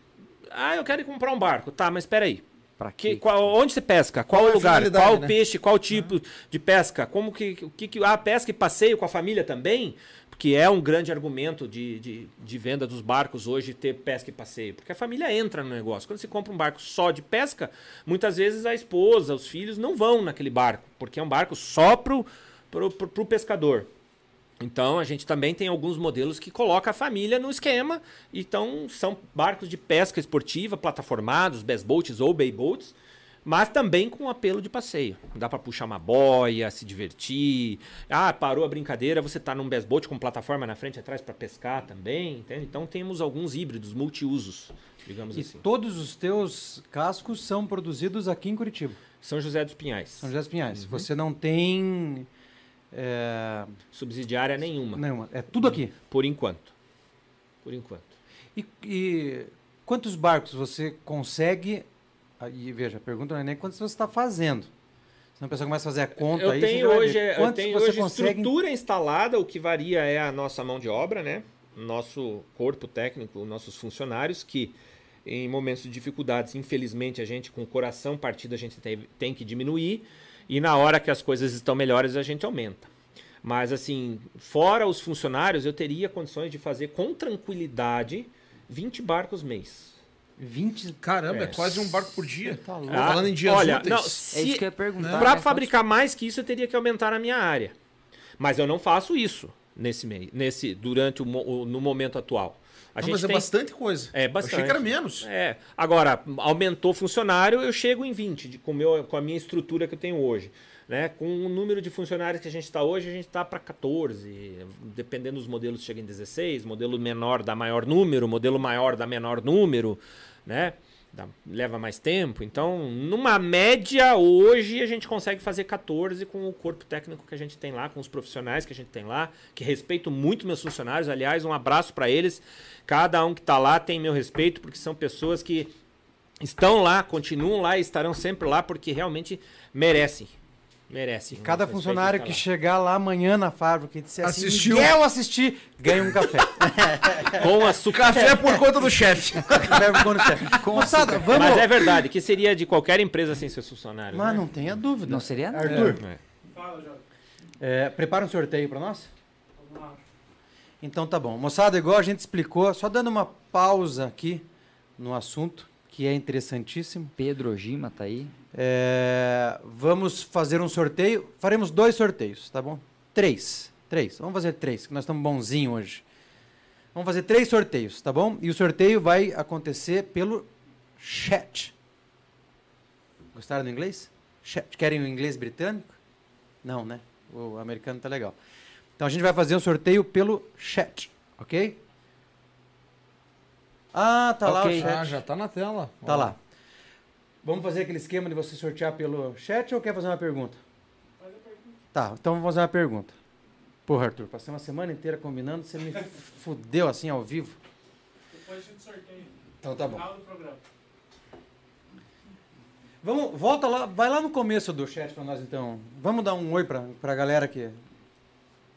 Ah, eu quero ir comprar um barco. Tá, mas espera aí. Pra Que, qual, onde você pesca? Qual, Qual lugar? Qual né? peixe? Qual tipo de pesca? Como que, o que, que ah, pesca e passeio com a família também? Porque é um grande argumento de, de, de venda dos barcos hoje ter pesca e passeio. Porque a família entra no negócio. Quando você compra um barco só de pesca, muitas vezes a esposa, os filhos não vão naquele barco, porque é um barco só pro, pro, pescador. Então a gente também tem alguns modelos que coloca a família no esquema. Então são barcos de pesca esportiva, plataformados, best boats ou bay boats, mas também com apelo de passeio. Dá para puxar uma boia, se divertir. Ah, parou a brincadeira, você tá num best boat com plataforma na frente e atrás para pescar também, entende? Então temos alguns híbridos, multiusos, digamos E assim. todos os teus cascos são produzidos aqui em Curitiba, São José dos Pinhais. São José dos Pinhais. Uhum. Você não tem... é, Subsidiária nenhuma, nenhuma. É tudo aqui. por enquanto. Por enquanto. E, e quantos barcos você consegue... Aí, veja, a pergunta não é nem quantos você está fazendo. Senão a pessoa começa a fazer a conta eu aí. tenho hoje, eu tenho hoje consegue... estrutura instalada, o que varia é a nossa mão de obra, né? Nosso corpo técnico, nossos funcionários, que em momentos de dificuldades, infelizmente, a gente com o coração partido, a gente tem, tem que diminuir. E na hora que as coisas estão melhores, a gente aumenta. Mas assim, fora os funcionários, eu teria condições de fazer com tranquilidade 20 barcos mês. 20... Caramba, é, É. quase um barco por dia. Tá louco. Ah, falando em dias olha, úteis. não, É se- isso que eu ia perguntar. Para né? fabricar mais que isso, eu teria que aumentar a minha área. Mas eu não faço isso nesse meio, nesse durante o, o- no momento atual. A Não, gente mas é tem, bastante coisa. É, Eu bastante. achei que era menos. É, agora aumentou funcionário, eu chego em 20 de, com, meu, com a minha estrutura que eu tenho hoje. Né? Com o número de funcionários que a gente está hoje, a gente está para 14. Dependendo dos modelos, chega em 16. Modelo menor dá maior número, modelo maior dá menor número. Né? Dá- leva mais tempo. Então, numa média, hoje a gente consegue fazer 14 com o corpo técnico que a gente tem lá, com os profissionais que a gente tem lá, que respeito muito meus funcionários. Aliás, um abraço para eles. Cada um que está lá tem meu respeito, porque são pessoas que estão lá, continuam lá e estarão sempre lá, porque realmente merecem. Merecem. E cada funcionário que chegar lá amanhã na fábrica e disser assim, Assistiu. Miguel assistir, ganha um café. lá. com açúcar. Café por conta do chefe. Café quando quer. Moçada, vamos... Mas é verdade, que seria de qualquer empresa sem seus funcionários. Mas né? não tenha dúvida. Não seria nada. Arthur, É. é, prepara um sorteio para nós? Então tá bom. Moçada, igual a gente explicou, só dando uma pausa aqui no assunto, que é interessantíssimo. Pedro Ojima tá aí. É, vamos fazer um sorteio. Faremos dois sorteios, tá bom? Três. Três. Vamos fazer três, que nós estamos bonzinho hoje. Vamos fazer três sorteios, tá bom? E o sorteio vai acontecer pelo chat. Gostaram do inglês? Chat. Querem o inglês britânico? Não, né? O americano tá legal. Então a gente vai fazer um sorteio pelo chat, ok? Ah, tá lá o chat. Ah, já tá na tela. Tá Ó. lá. Vamos fazer aquele esquema de você sortear pelo chat ou quer fazer uma pergunta? Tá, então vamos fazer uma pergunta. Porra, Arthur, passei uma semana inteira combinando, você me fudeu assim ao vivo. Depois a gente sorteia. Então tá bom. Vamos, volta lá, vai lá no começo do chat pra nós então. Vamos dar um oi pra, pra galera que,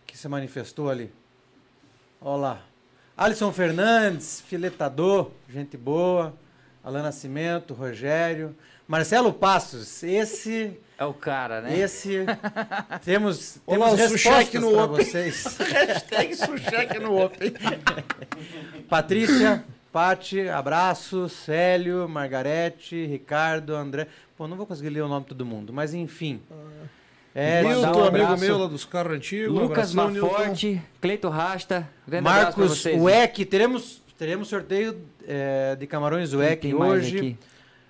que se manifestou ali. Olha lá. Alisson Fernandes, filetador, gente boa. Alain Nascimento, Rogério. Marcelo Passos, esse É o cara, né? Esse. temos Olá, temos respostas no para Open. vocês. Hashtag Sushek no Open. Patrícia, Pati, abraço. Célio, Margarete, Ricardo, André. Pô, não vou conseguir ler o nome de todo mundo, mas enfim. É, Mandar Milton, um amigo meu lá dos carros antigos. Lucas. Maforte, Cleito Rasta. Pra Marcos. Weck. Teremos, teremos sorteio é, de camarões Weck hoje. aqui?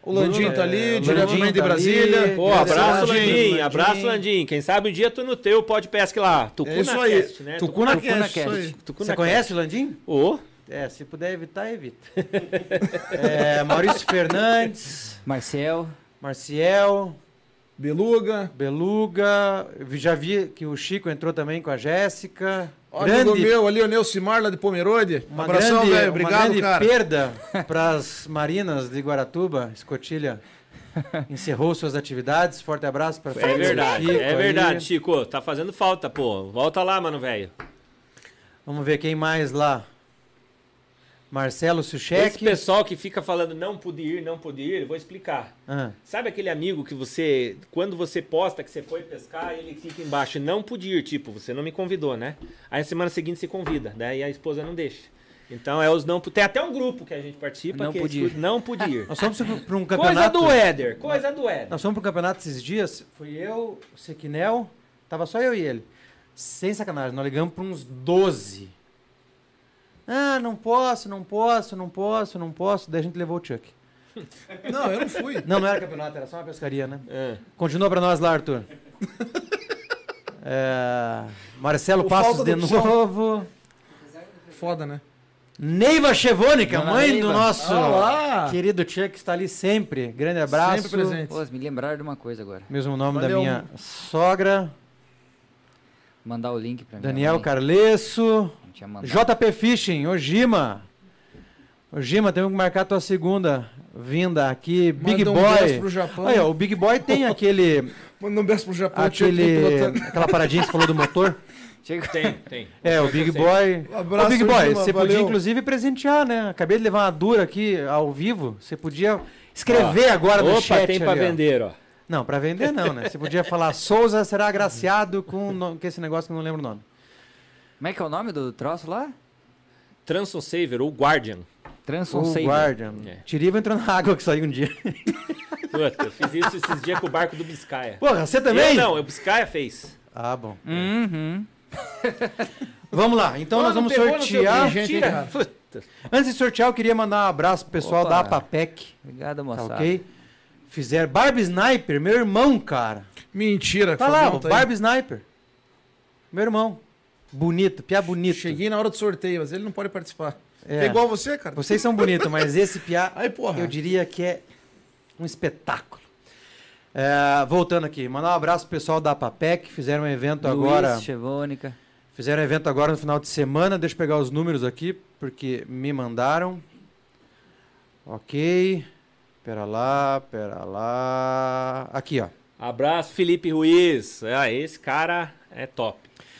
O Landinho tá É, ali, o diretamente Landinho de tá Brasília. ali. Pô, abraço, Landim, Landim. Abraço, Landim. Quem sabe um dia tu no teu pode pesca lá. Tucuna É isso aí. Cast, né? Tucuna Tucuna Cast, isso Cast. aí. Tucuna Você Cast. conhece o Landim? Ô, É, se puder evitar, evita. É, Maurício Fernandes, Marcel. Marciel, Beluga. Beluga. Já vi que o Chico entrou também com a Jéssica. Ó, Amigo meu ali, o Neucimar lá de Pomerode. Um Uma abração, grande, velho. uma Obrigado, grande cara. perda para as marinas de Guaratuba. Escotilha encerrou suas atividades. Forte abraço para é verdade. É verdade, Chico. Tá fazendo falta, pô. Volta lá, mano, velho. Vamos ver quem mais lá. Marcelo Esse Suchek. pessoal que fica falando não pude ir, não pude ir, eu vou explicar. Ah, Sabe aquele amigo que você, quando você posta que você foi pescar, ele fica embaixo, não pude ir, tipo, você não me convidou, né? Aí na semana seguinte se convida, daí a esposa não deixa. Então é os não, tem até um grupo que a gente participa Não que é pude ir. não pude ir. nós fomos para um coisa campeonato. do Éder, coisa do Éder. Nós fomos para um campeonato esses dias. Fui eu, o Sequinel. Tava só eu e ele. Sem sacanagem, nós ligamos para uns 12. Ah, não posso, não posso, não posso, não posso. Daí a gente levou o Chuck. Não, eu não fui. Não, não era campeonato, era só uma pescaria, né? É. Continua para nós lá, Arthur. É, Marcelo O Passos de novo. Foda, né? Neiva Chevônica, Dona mãe Neiva. do nosso Olá. querido Chuck, está ali sempre. Grande abraço. Sempre presente. Pô, me lembraram de uma coisa agora. Mesmo nome Valeu. da minha sogra, Mandar o link pra mim. Daniel Carlesso. Tinha mandado. JP Fishing, Ojima. Ojima, temos que marcar tua segunda vinda aqui. Big Manda um beijo Boy. pro Japão. Olha, o Big Boy tem aquele. Manda um beijo pro Japão. aquele aquela paradinha que você falou do motor. Tem, tem. É, o Big Boy. Um abraço, Ô, Big Boy, Ojima, você podia valeu. inclusive presentear, né? Acabei de levar uma dura aqui ao vivo. Você podia escrever agora no Opa, chat. tem ó. vender, ó. Não, pra vender não, né? Você podia falar Souza será agraciado com, no- com esse negócio que eu não lembro o nome. Como é que é o nome do troço lá? Transon Saver, ou Guardian. Transon O Saver. Guardian. É. Tiriva entrou na água que saiu um dia. Puta, eu fiz isso esses dias com o barco do Biscaia. Porra, você também? Eu não, o Biscaia fez. Ah, bom. Uhum. Vamos lá, então nós vamos sortear. gente, hein, Tira. cara? Puta. Antes de sortear, eu queria mandar um abraço pro pessoal Opa. da APAPEC, Obrigado, tá moçada. ok? Fizeram Barbie Sniper, meu irmão, cara. Mentira. Tá lá, tá aí. Barbie Sniper. Meu irmão. Bonito, piá bonito. Cheguei na hora do sorteio, mas ele não pode participar. É, É. igual você, cara. Vocês são bonitos, mas esse piá, Aí, porra. eu diria que é um espetáculo. É, voltando aqui, mandar um abraço pro pessoal da APAPEC, fizeram um evento Luiz, agora. Chevônica. Fizeram um evento agora no final de semana. Deixa eu pegar os números aqui, porque me mandaram. Ok. Pera lá, pera lá. Aqui, ó. Abraço, Felipe Ruiz. Ah, esse cara é top.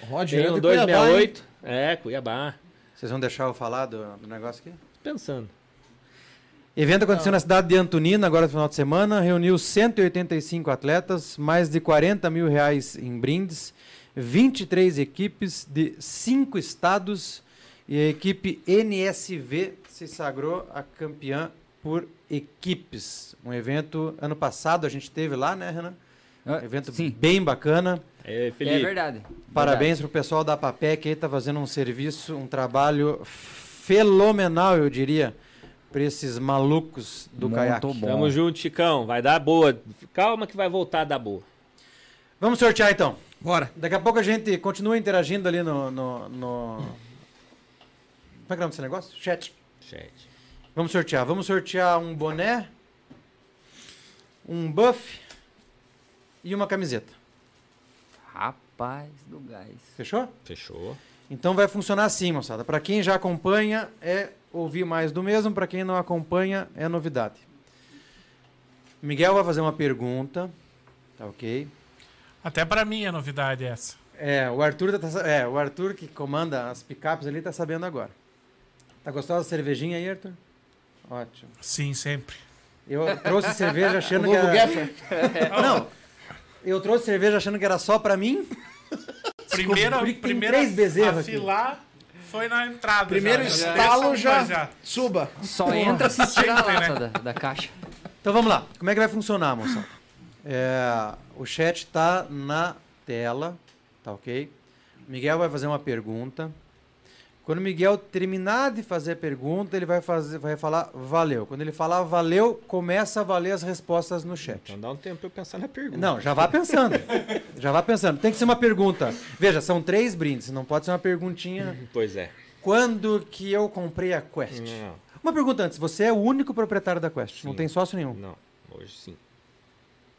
Rod, Tem direto um de Cuiabá, hein? 268. É, Cuiabá. Vocês vão deixar eu falar do, do negócio aqui? Pensando. Evento aconteceu na cidade de Antonina, agora no final de semana. Reuniu 185 atletas, mais de 40 mil reais em brindes, 23 equipes de 5 estados e a equipe NSV se sagrou a campeã por equipes. Um evento, ano passado a gente teve lá, né, Renan? Um Ah, evento Sim, bem bacana. É, é Felipe. verdade. Parabéns pro pessoal da Papec aí, tá fazendo um serviço, um trabalho fenomenal, eu diria, para esses malucos do Muito caiaque. bom. Tamo junto, Chicão. Vai dar boa. Calma que vai voltar a dar boa. Vamos sortear então. Bora. Daqui a pouco a gente continua interagindo ali no. no, no... Como é que é o nome desse negócio? Chat. Chat. Vamos sortear. Vamos sortear um boné, um buff e uma camiseta. Rapaz do gás. Fechou? Fechou. Então vai funcionar assim, moçada. Para quem já acompanha, é ouvir mais do mesmo. Para quem não acompanha, é novidade. Miguel vai fazer uma pergunta. Tá ok? Até pra mim é novidade essa. É, o Arthur, tá, sa- é, o Arthur que comanda as picapes ali tá sabendo agora. Tá gostosa a cervejinha aí, Arthur? Ótimo. Sim, sempre. Eu trouxe cerveja O achando que era... Não, eu trouxe cerveja achando que era só pra mim. Primeira, tem primeira três bezerros aqui. foi na entrada. Primeiro já. estalo Desce já. uma Suba. Só entra se tirar a Sempre, né? lata da, da caixa. Então vamos lá. Como é que vai funcionar, moçada? É, o chat tá na tela, tá ok? O Miguel vai fazer uma pergunta. Quando o Miguel terminar de fazer a pergunta, ele vai, fazer, vai falar valeu. Quando ele falar valeu, começa a valer as respostas no chat. Então dá um tempo pra eu pensar na pergunta. Não, já vá pensando. já vá pensando. Tem que ser uma pergunta. Veja, são três brindes, não pode ser uma perguntinha. Pois é. Quando que eu comprei a Quest? Não, Uma pergunta antes, você é o único proprietário da Quest, não Sim. tem sócio nenhum. não. Hoje sim.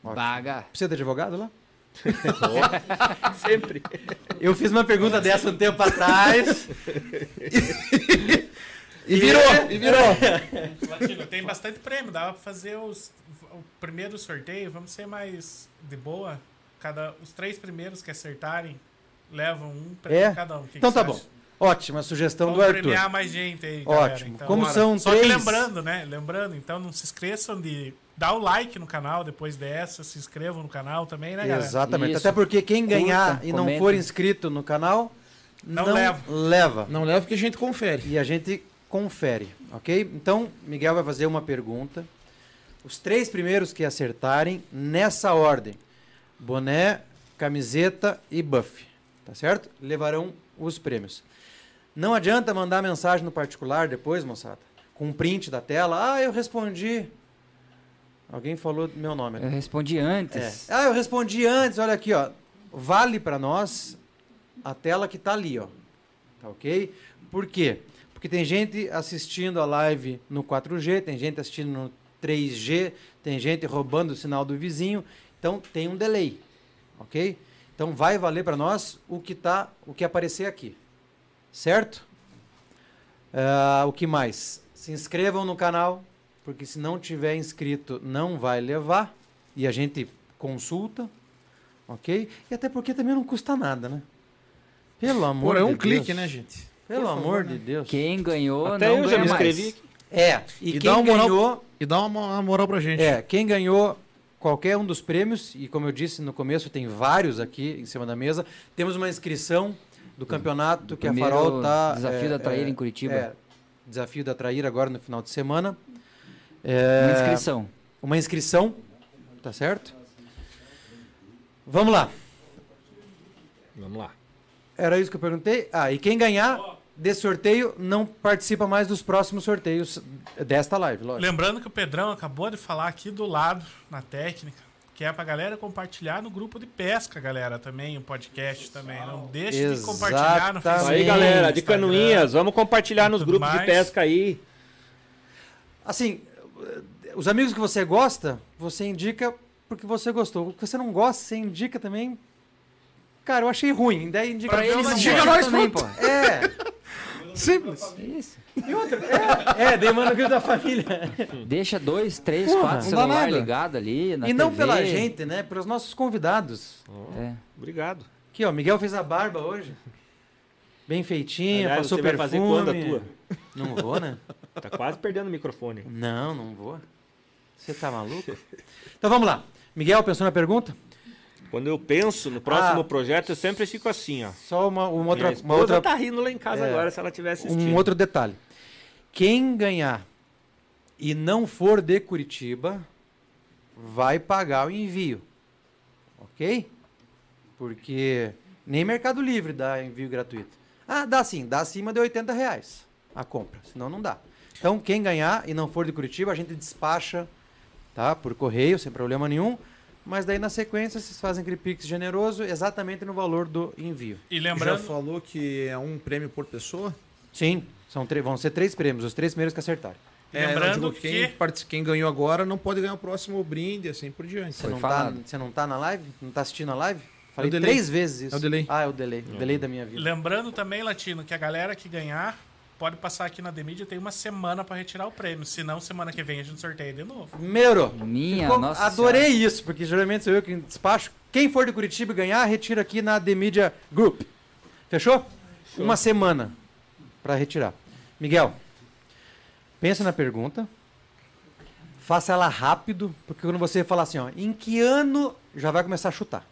Ótimo. Baga. Precisa de advogado lá? Sempre. Eu fiz uma pergunta dessa um tempo atrás. E virou, e virou. Latino, tem bastante prêmio, dava pra fazer os, o primeiro sorteio, vamos ser mais de boa. Cada, os três primeiros que acertarem levam um prêmio É? cada um. Que Então que tá você bom. acha? Ótima sugestão Vamos do Arthur. premiar mais gente aí, Ótimo. galera. Então, Como bora. são Só três- que lembrando, né? Lembrando, então não se esqueçam de dar o like no canal depois dessa, se inscrevam no canal também, né, galera? Exatamente. Isso. Até porque quem ganhar Curta, e não comenta. for inscrito no canal, Não não, leva. leva. Não leva porque a gente confere. E a gente confere, ok? Então, Miguel vai fazer uma pergunta. Os três primeiros que acertarem nessa ordem: boné, camiseta e buff, tá certo? Levarão os prêmios. Não adianta mandar mensagem no particular depois, moçada, com um print da tela. Ah, eu respondi. Alguém falou meu nome. Eu respondi É. antes. Ah, eu respondi antes, olha aqui, ó. Vale para nós a tela que tá ali, ó. Tá ok? Por quê? Porque tem gente assistindo a live no 4G, tem gente assistindo no 3G, tem gente roubando o sinal do vizinho, então tem um delay, ok? Então vai valer para nós o que tá, o que aparecer aqui, certo? Ah, o que mais? Se inscrevam no canal, porque se não tiver inscrito não vai levar e a gente consulta, ok? E até porque também não custa nada, né? Pelo amor Pô, é de um clique, Deus. né, gente? Pelo favor, amor né? de Deus. Quem ganhou Até não eu já me inscrevi. É, e, E quem dá uma moral- ganhou, E dá uma, moral pra gente. é, quem ganhou qualquer um dos prêmios, e como eu disse no começo, tem vários aqui em cima da mesa. Temos uma inscrição do campeonato que a Farol tá Desafio da Traíra em Curitiba. É, desafio da Traíra agora no final de semana. Uma É, inscrição. uma inscrição, tá certo? Vamos lá. Vamos lá. Era isso que eu perguntei. Ah, e quem ganhar desse sorteio não participa mais dos próximos sorteios desta live, lógico. Lembrando que o Pedrão acabou de falar aqui do lado, na técnica, que é pra galera compartilhar no grupo de pesca, galera, também, o podcast também. Não deixe de compartilhar no Exatamente. Isso aí, Facebook. galera, de Instagram. canoinhas, vamos compartilhar nos grupos de mais. pesca aí. Assim, os amigos que você gosta, você indica porque você gostou. O que você não gosta, você indica também. Cara, eu achei ruim. Daí indica Pra eles gosta nós, também, pô. É, Simples. Isso. é, é, daí manda o grupo da família. Deixa dois, três, Porra, quatro celular nada. ligado ali na E não TV. pela gente, né? Pelos nossos convidados. É. Obrigado. Aqui, ó, Miguel fez a barba hoje. Bem feitinha, Aliás, passou você vai perfume. fazer quando a tua? Não vou, né? Tá quase perdendo o microfone. Não, não vou. Você tá maluco? Então vamos lá. Miguel, pensou na pergunta? Quando eu penso no próximo Ah. projeto, eu sempre fico assim, ó. Só uma, uma outra, uma outra tá rindo lá em casa É. agora se ela tivesse assistindo. um outro detalhe. Quem ganhar e não for de Curitiba, vai pagar o envio. Ok? Porque nem Mercado Livre dá envio gratuito. Ah, dá sim, dá acima de 80 reais a compra, senão não dá. Então, quem ganhar e não for de Curitiba, a gente despacha tá, por correio, sem problema nenhum. Mas daí na sequência vocês fazem aquele Pix generoso exatamente no valor do envio. E Já lembrando, falou que é um prêmio por pessoa? Sim, são três- vão ser três prêmios, os três primeiros que acertarem. É, Lembrando digo, quem, que- quem ganhou agora não pode ganhar o próximo brinde, assim por diante. Você não, tá, você não tá na live? Não tá assistindo a live? Falei delay. três vezes isso. É o delay. Ah, é o delay. O delay da minha vida. lembrando também, Latino, que a galera que ganhar pode passar aqui na Demídia tem uma semana pra retirar o prêmio. Senão, semana que vem a gente sorteia de novo. Primeiro, Minha, ficou- nossa adorei isso, porque geralmente sou eu que despacho. Quem for de Curitiba ganhar, retira aqui na The Media Group. Fechou? Uma semana para retirar. Miguel, pensa na pergunta. Faça ela rápido, porque quando você falar assim, ó, em que ano já vai começar a chutar.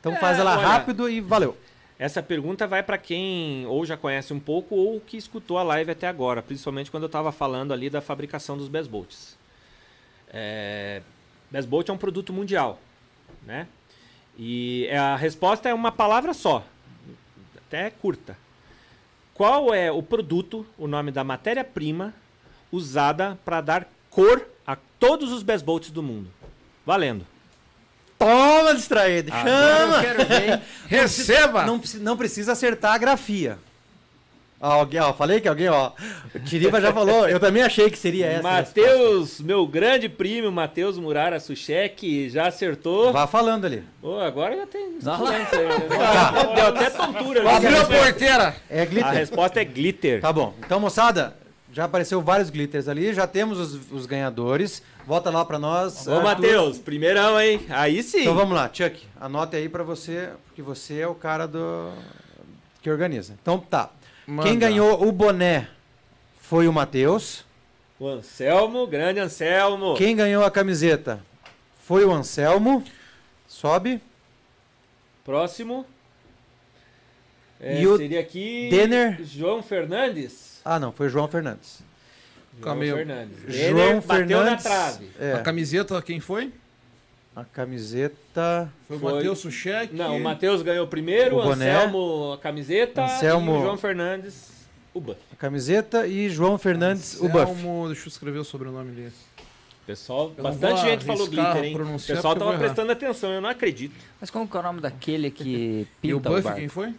Então É, faz ela olha, rápido e valeu. Essa pergunta vai para quem ou já conhece um pouco ou que escutou a live até agora, principalmente quando eu estava falando ali da fabricação dos Best Bolts. É, Best Bolt é um produto mundial, né? E é- a resposta é uma palavra só, até curta. Qual é o produto, o nome da matéria-prima usada para dar cor a todos os Best Bolts do mundo? Valendo. Toma, distraído. Chama! Eu quero ver. Receba! Não, preci- não precisa acertar a grafia. Ó, alguém, ó, falei que alguém, ó. Tiriba já falou, eu também achei que seria essa. a. Matheus, meu grande primo, Matheus Murara Suchek, já acertou. Vá falando ali. Ô, agora já tem. Dá lá. Deu até tontura. ali. Abriu a porteira! É A glitter. resposta é glitter. Tá bom. Então, moçada, já apareceu vários glitters ali, já temos os, os ganhadores. Volta lá pra nós. Ô, Arthur. Matheus, primeirão, hein? Aí sim. Então vamos lá, Chuck, anote aí pra você, porque você é o cara do que organiza. Então tá. Manda. Quem ganhou o boné foi o Matheus. O Anselmo, grande Anselmo. Quem ganhou a camiseta foi o Anselmo. Sobe. Próximo. É, E o seria aqui. Denner? João Fernandes. Ah, não, foi o João Fernandes. João aí. Fernandes. João Denner bateu Fernandes. na trave. É, A camiseta, quem foi? a camiseta. Foi o Foi- Matheus Suchek. Não, o Matheus ganhou primeiro, O o boné. Anselmo a camiseta Anselmo- e o João Fernandes o buff. A camiseta e João Fernandes, o buff. Anselmo, Deixa eu escrever o sobrenome dele. Pessoal, não bastante vou gente falou arriscar glitter, hein? O pronunciar pessoal porque eu tava vou errar. prestando atenção, eu não acredito. Mas como que é o nome daquele que E o pinta o, Buff, quem foi?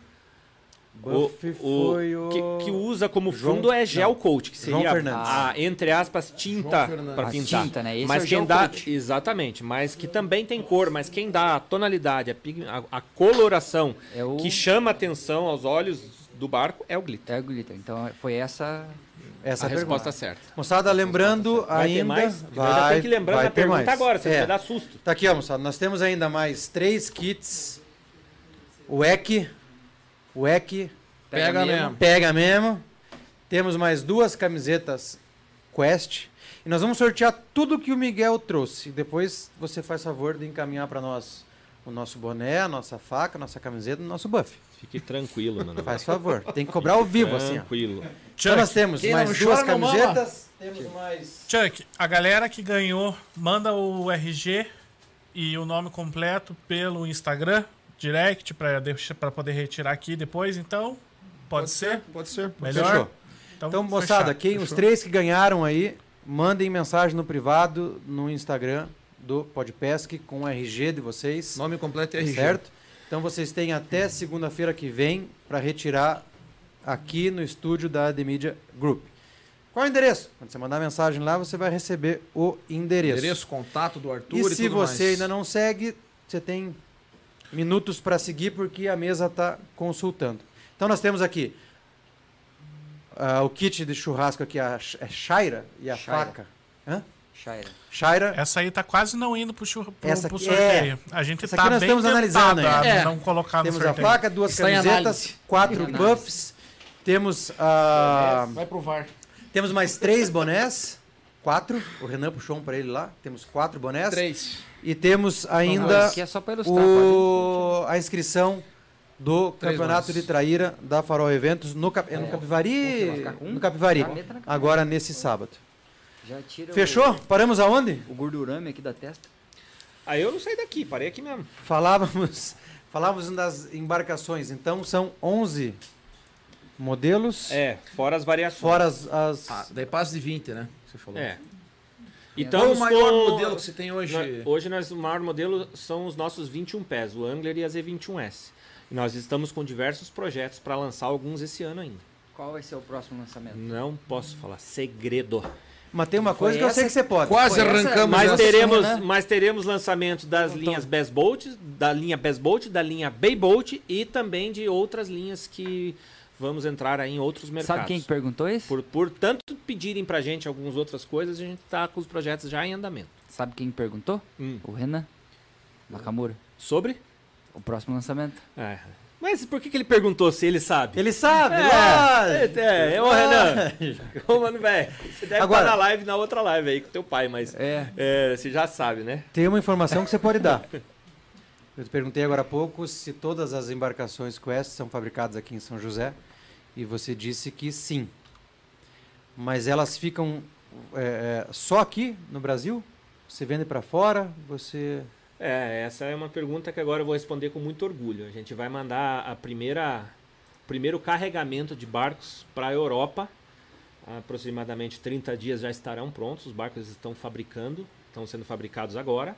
Buff o, foi o. que, que usa como João- fundo é gel coat, que seria Fernandes. a, entre aspas, tinta para pintar. tinta, né? Esse mas é o quem dá coat. exatamente, mas que também tem cor, mas quem dá a tonalidade, a, a- a coloração É o... que chama atenção aos olhos do barco é o glitter. É o glitter. Então foi essa... Essa a é resposta certa. Moçada, lembrando Vai ter ainda. mais? Vai, já tenho que lembrar vai da ter pergunta mais. agora, você É. vai dar susto. Tá aqui, ó, moçada. Nós temos ainda mais três kits. O EC. O EC. Pega mesmo. Pega mesmo. Temos mais duas camisetas Quest. E nós vamos sortear tudo que o Miguel trouxe. Depois você faz favor de encaminhar para nós o nosso boné, a nossa faca, a nossa camiseta, o nosso buff. Fique tranquilo, Nana. Faz favor. Tem que cobrar ao vivo, assim, ó. Tranquilo. Então nós temos quem mais duas camisetas. Temos mais. Chuck, a galera que ganhou, manda o RG e o nome completo pelo Instagram, direct, pra poder retirar aqui depois, então. Pode, ser? Pode ser. Melhor? Fechou. Então, moçada, quem, os três que ganharam aí, mandem mensagem no privado, no Instagram do Podpesc com o RG de vocês. Nome completo é RG. Certo? Então vocês têm até segunda-feira que vem para retirar aqui no estúdio da The Media Group. Qual é o endereço? Quando você mandar mensagem lá, você vai receber o endereço. Endereço, contato do Arthur E e, se você mais. ainda não segue, você tem minutos para seguir porque a mesa está consultando. Então nós temos aqui ah, o kit de churrasco aqui, a é Shaira e a Shaira. faca. Hã? Shaira. Shaira. Essa aí tá quase não indo pro, churra, pro, Essa pro aqui- sorteio. A gente Essa tá aqui nós bem estamos analisando a ainda. É. não colocar no Temos a sorteio. faca, duas Está camisetas, quatro buffs. Temos a. Vai pro VAR. Temos mais três bonés. Quatro. O Renan puxou um para ele lá. Temos quatro bonés. Três. E temos ainda é o... a inscrição do Três Campeonato de Traíra da Farol Eventos no, Cap... é no É. Capivari. Um? No Capivari. Na Agora nesse sábado. Já tira Fechou? Paramos aonde? O, o gordurame aqui da testa. Aí eu não saí daqui, parei aqui mesmo. Falávamos, falávamos das embarcações. Então são 11 modelos, É, fora as variações. fora as... as- Ah, daí passa de 20, né? Você falou. É. E Então, Qual o maior com- modelo que você tem hoje? Hoje nós, o maior modelo são os nossos 21 pés, o Angler e a Z21S. E nós estamos com diversos projetos para lançar alguns esse ano ainda. Qual vai ser o próximo lançamento? Não posso falar, segredo. Mas tem uma coisa Foi que eu sei que você pode. Quase Foi arrancamos Mas teremos, né? mas teremos lançamento das Então- linhas Best Bolt, da linha Best Bolt, da linha Bay Bolt e também de outras linhas que vamos entrar aí em outros mercados. Sabe quem que perguntou isso? Por, por tanto pedirem pra gente algumas outras coisas, a gente tá com os projetos já em andamento. Sabe quem que perguntou? Hum. O Renan Nakamura. Sobre? O próximo lançamento. É. Mas por que, que ele perguntou se ele sabe? Ele sabe, É, lógico. é, é, ô Renan. Ô, mano, velho. Você deve Agora- estar na live, na outra live aí com teu pai, mas É. é, você já sabe, né? Tem uma informação que você pode dar. Eu te perguntei agora há pouco se todas as embarcações Quest são fabricadas aqui em São José e você disse que sim. Mas elas ficam é, é, só aqui no Brasil? Você vende para fora? Você É, essa é uma pergunta que agora eu vou responder com muito orgulho. A gente vai mandar a primeira, o primeiro carregamento de barcos para a Europa. Aproximadamente 30 dias já estarão prontos. Os barcos estão fabricando, estão sendo fabricados agora.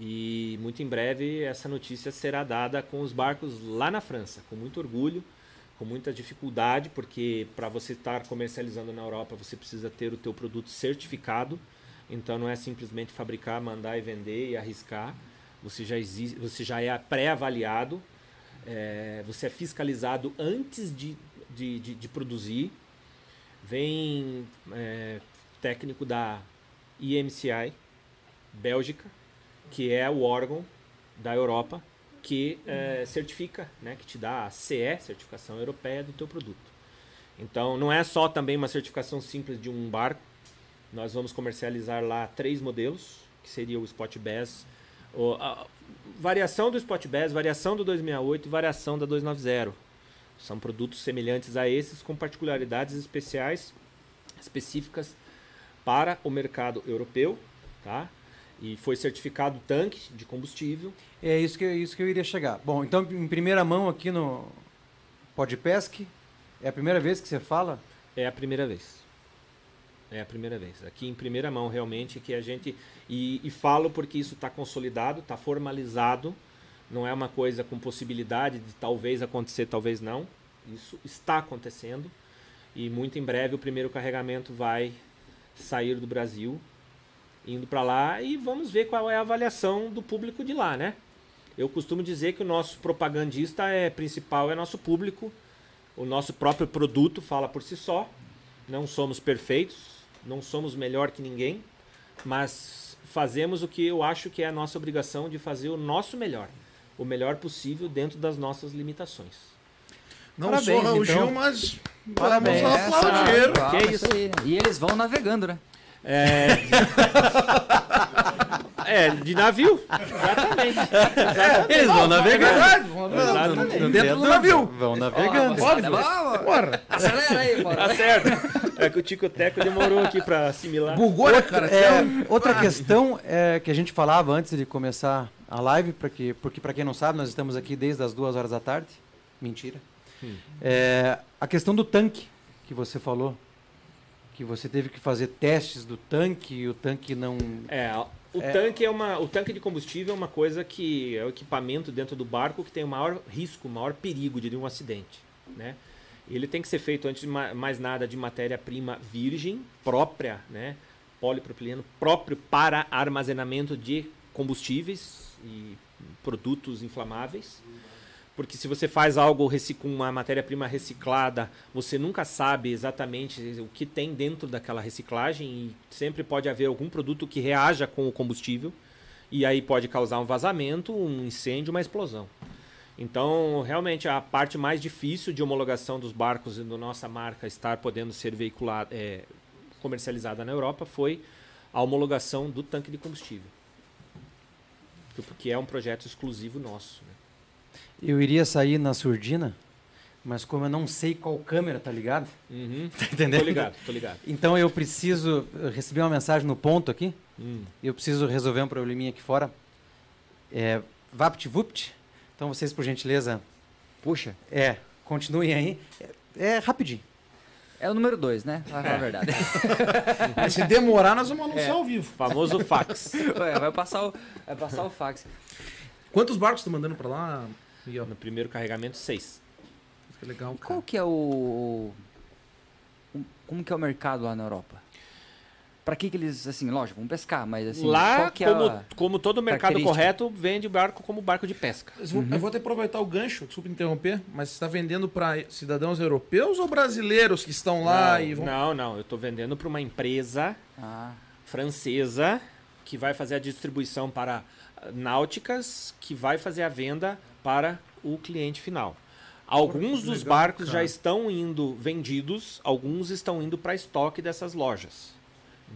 E muito em breve essa notícia será dada com os barcos lá na França, com muito orgulho, com muita dificuldade, porque para você estar comercializando na Europa você precisa ter o teu produto certificado. Então não é simplesmente fabricar, mandar e vender e arriscar. Você já existe, você já é pré-avaliado, é, você é fiscalizado antes de, de, de, de produzir. Vem é, técnico da IMCI, Bélgica, que é o órgão da Europa que é, certifica, né, que te dá a CE, certificação europeia do teu produto. Então não é só também uma certificação simples de um barco. Nós vamos comercializar lá três modelos, que seria o Spot Bass, variação do Spot Bass, variação do 268 e variação da 290. São produtos semelhantes a esses com particularidades especiais específicas para o mercado europeu, tá? E foi certificado tanque de combustível. é isso que isso que eu iria chegar. Bom, então em primeira mão aqui no Podpesc, é a primeira vez que você fala? É a primeira vez. É a primeira vez. Aqui em primeira mão, realmente, que a gente. E, e falo porque isso está consolidado, está formalizado. Não é uma coisa com possibilidade de talvez acontecer, talvez não. Isso está acontecendo. E muito em breve o primeiro carregamento vai sair do Brasil, indo para lá e vamos ver qual é a avaliação do público de lá, né? Eu costumo dizer que o nosso propagandista é principal é nosso público. O nosso próprio produto fala por si só. Não somos perfeitos, não somos melhor que ninguém, mas fazemos o que eu acho que é a nossa obrigação de fazer o nosso melhor, o melhor possível dentro das nossas limitações. Não Parabéns, sou Raul então. Gil, mas Parabéns. vamos aplaudir. Calma, Que isso isso? aí. E eles vão navegando, né? É, é de navio, exatamente. Eles vão É navegar. verdade, navegando. Não Dentro do navio. Vão navegando. Óbvio. Vamos, Bora. Acelera aí, bora. Tá certo. É que o Tico Teco demorou aqui para assimilar. Bugou, né, cara? É, Até o- outra questão é, que a gente falava antes de começar a live, pra que, porque para quem não sabe, nós estamos aqui desde as duas horas da tarde. Mentira. Hum. É, a questão do tanque que você falou, que você teve que fazer testes do tanque e o tanque não. É, o É. tanque é uma, o tanque de combustível é uma coisa que é o equipamento dentro do barco que tem o maior risco, o maior perigo de um acidente, né? Ele tem que ser feito antes de ma- mais nada de matéria-prima virgem própria, né? Polipropileno próprio para armazenamento de combustíveis e produtos inflamáveis. Porque se você faz algo com uma matéria-prima reciclada, você nunca sabe exatamente o que tem dentro daquela reciclagem e sempre pode haver algum produto que reaja com o combustível e aí pode causar um vazamento, um incêndio, uma explosão. Então, realmente, a parte mais difícil de homologação dos barcos e da nossa marca estar podendo ser veiculada, é, comercializada na Europa foi a homologação do tanque de combustível. Porque é um projeto exclusivo nosso. né? Eu iria sair na surdina, mas como eu não sei qual câmera, tá ligado? Uhum. Tá entendendo? Tô ligado, tô ligado. Então eu preciso. Eu recebi uma mensagem no ponto aqui. Hum. Eu preciso resolver um probleminha aqui fora. É. VaptVupt. Então vocês, por gentileza, Puxa, é, continuem aí. É, é rapidinho. é o número 2, né? Pra falar a verdade. Mas se demorar, nós vamos anunciar ao vivo. Famoso fax. Ué, vai, passar o, vai passar o fax. Quantos barcos estão mandando pra lá, No primeiro carregamento, seis. Que legal, cara. Qual que é o, o- Como que é o mercado lá na Europa? Pra que que eles, assim, lógico, vão pescar, mas assim, Lá, qual que é como, a... como todo mercado correto, vende barco como barco de pesca. Eu vou, eu vou até aproveitar o gancho, desculpa interromper, mas você está vendendo para cidadãos europeus ou brasileiros que estão lá não, e vão. não, não. Eu estou vendendo para uma empresa Ah, francesa que vai fazer a distribuição para ah, náuticas, que vai fazer a venda para o cliente final. Alguns dos barcos já estão indo vendidos, alguns estão indo para estoque dessas lojas.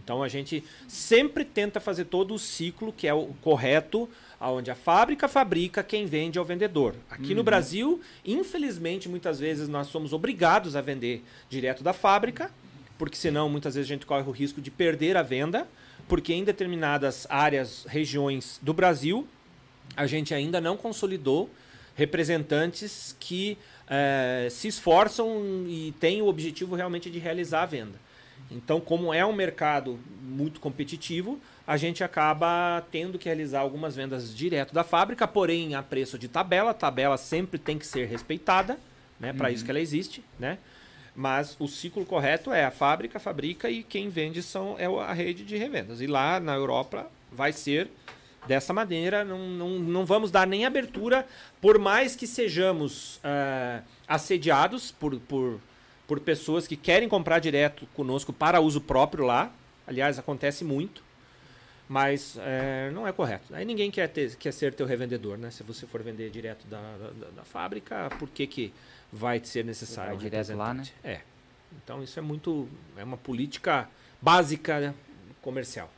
Então a gente sempre tenta fazer todo o ciclo que é o correto, aonde a fábrica fabrica, quem vende é o vendedor. Aqui no Brasil, infelizmente, muitas vezes nós somos obrigados a vender direto da fábrica, porque senão muitas vezes a gente corre o risco de perder a venda, porque em determinadas áreas, regiões do Brasil, a gente ainda não consolidou representantes que eh, se esforçam e têm o objetivo realmente de realizar a venda. Então, como é um mercado muito competitivo, a gente acaba tendo que realizar algumas vendas direto da fábrica, porém a preço de tabela. A tabela sempre tem que ser respeitada, né? Para isso que ela existe, né? Mas o ciclo correto é a fábrica fabrica e quem vende são é a rede de revendas. E lá na Europa vai ser dessa maneira. Não, não, não vamos dar nem abertura, por mais que sejamos ah, assediados por, por, por pessoas que querem comprar direto conosco para uso próprio lá. Aliás, acontece muito. Mas é, não é correto. Aí ninguém quer, ter, quer ser teu revendedor, né? Se você for vender direto da, da, da fábrica, por que, que vai ser necessário Vai direto lá, representante? É. Então isso é muito. É uma política básica né, comercial.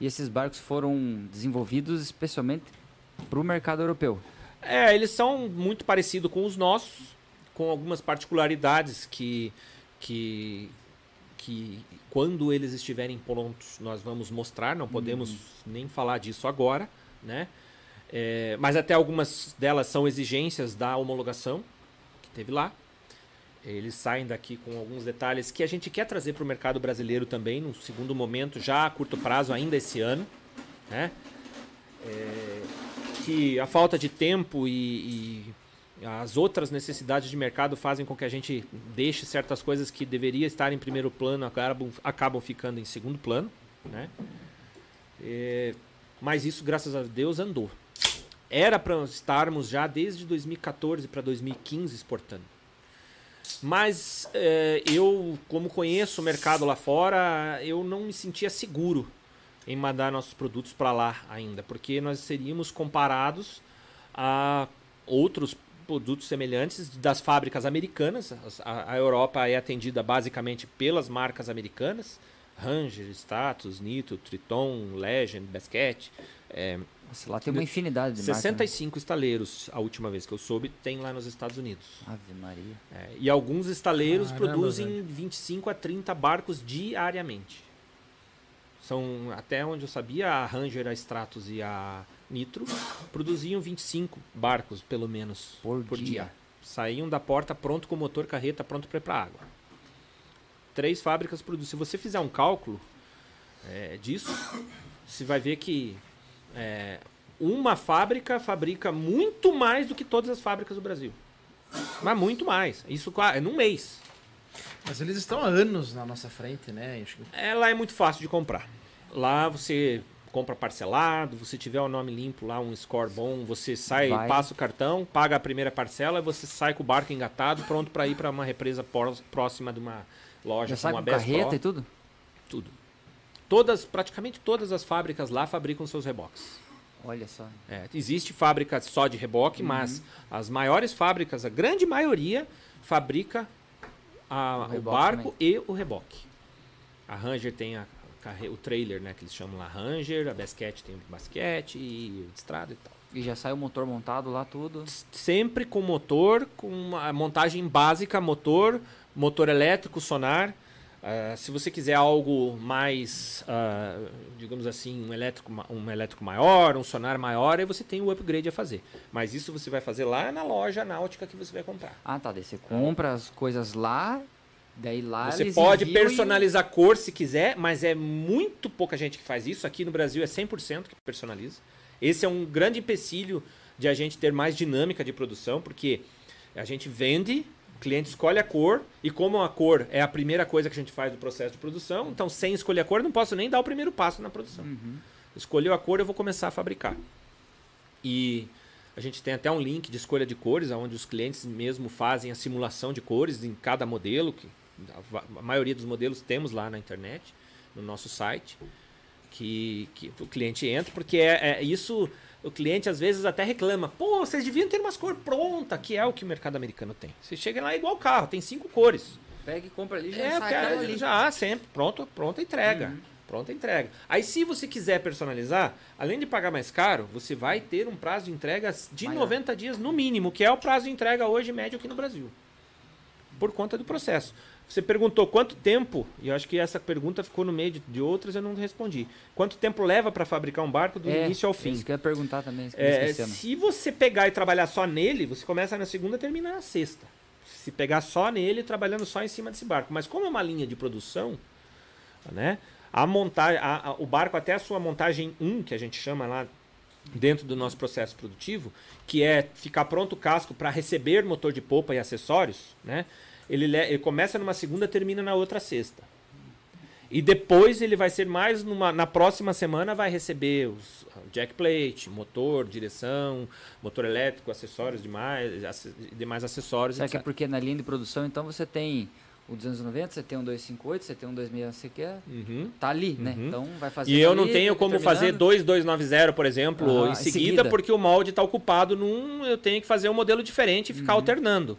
E esses barcos foram desenvolvidos especialmente para o mercado europeu. É, eles são muito parecidos com os nossos, com algumas particularidades que, que, que quando eles estiverem prontos nós vamos mostrar, não podemos nem falar disso agora, né? É, mas até algumas delas são exigências da homologação que teve lá. Eles saem daqui com alguns detalhes que a gente quer trazer para o mercado brasileiro também, num segundo momento, já a curto prazo, ainda esse ano. Né? É, que a falta de tempo e, e as outras necessidades de mercado fazem com que a gente deixe certas coisas que deveria estar em primeiro plano acabam, acabam ficando em segundo plano, né? É, mas isso, graças a Deus, andou. Era para estarmos já desde 2014 para 2015 exportando. Mas é, eu, como conheço o mercado lá fora, eu não me sentia seguro em mandar nossos produtos para lá ainda, porque nós seríamos comparados a outros produtos semelhantes das fábricas americanas. As- A, a Europa é atendida basicamente pelas marcas americanas, Ranger, Status, Nitro, Triton, Legend, Basket. É, Nossa, lá tem uma infinidade de marcas, né? 65 estaleiros, a última vez que eu soube, tem lá nos Estados Unidos. Ave Maria. É, e alguns estaleiros Caramba, produzem velho. 25 a 30 barcos diariamente. São, até onde eu sabia, a Ranger, a Stratos e a Nitro produziam 25 barcos, pelo menos, Por dia. dia. Saíam da porta pronto com motor, carreta, pronto para ir para água. Três fábricas produzem. Se você fizer um cálculo é, disso, você vai ver que é, uma fábrica fabrica muito mais do que todas as fábricas do Brasil. Mas muito mais. Isso é num mês. Mas eles estão há anos na nossa frente, né? Acho que- Ela é muito fácil de comprar. Lá você compra parcelado, você tiver o nome limpo lá, um score bom, você sai, Vai. passa o cartão, paga a primeira parcela e você sai com o barco engatado, pronto para ir para uma represa pró- próxima de uma loja Já sai com a Best carreta Pro. e tudo? tudo. Todas, praticamente todas as fábricas lá fabricam seus reboques. Olha só. É, existe fábrica só de reboque, Uhum. mas as maiores fábricas, a grande maioria, fabrica a- O o, barco e o reboque. A Ranger tem a, o trailer, né, que eles chamam lá Ranger, a Basket tem o basquete e o estrada e tal. E já sai o motor montado lá, tudo. Sempre com motor, com uma montagem básica, motor, motor elétrico, sonar. Uh, se você quiser algo mais, uh, digamos assim, um elétrico, um elétrico maior, um sonar maior, aí você tem o upgrade a fazer. Mas isso você vai fazer lá na loja náutica que você vai comprar. Ah, tá. Daí você compra as coisas lá, daí lá Você pode personalizar e... cor se quiser, mas é muito pouca gente que faz isso. Aqui no Brasil é 100% que personaliza. Esse é um grande empecilho de a gente ter mais dinâmica de produção, porque a gente vende, o cliente escolhe a cor, e como a cor é a primeira coisa que a gente faz no processo de produção, então sem escolher a cor eu não posso nem dar o primeiro passo na produção. Uhum. Escolheu a cor, eu vou começar a fabricar. E a gente tem até um link de escolha de cores, onde os clientes mesmo fazem a simulação de cores em cada modelo, que a maioria dos modelos temos lá na internet, no nosso site que, que o cliente entra, porque é, é, isso o cliente às vezes até reclama. Pô, vocês deviam ter umas cores prontas, que é o que o mercado americano tem. Você chega lá é igual carro, tem cinco cores. Pega e compra ali, já é, sai quero, ali. Já, sempre. Pronto, pronta entrega. Uhum. Pronta entrega. Aí se você quiser personalizar, além de pagar mais caro, você vai ter um prazo de entrega de Maior. 90 dias no mínimo, que é o prazo de entrega hoje médio aqui no Brasil. Por conta do processo. Você perguntou quanto tempo, e eu acho que essa pergunta ficou no meio de, de outras, eu não respondi. Quanto tempo leva para fabricar um barco do é, início ao fim? Isso que eu ia perguntar também. É, se você pegar e trabalhar só nele, você começa na segunda e termina na sexta. Se pegar só nele, trabalhando só em cima desse barco. Mas como é uma linha de produção, né? A montagem, a, a, o barco até a sua montagem 1, que a gente chama lá dentro do nosso processo produtivo, que é ficar pronto o casco para receber motor de polpa e acessórios, né? Ele, ele começa numa segunda, termina na outra sexta. E depois ele vai ser mais numa, na próxima semana vai receber os jack plate, motor, direção, motor elétrico, acessórios demais, demais acessórios. Será que é porque na linha de produção então você tem o 290, você tem um 258, você tem um 2600, você quer. Uhum. Tá ali, né? Uhum. Então vai fazer. E eu não tenho como terminando. fazer 2290, por exemplo, uhum. em, seguida, em, seguida, porque o molde está ocupado num. Eu tenho que fazer um modelo diferente e ficar uhum. alternando.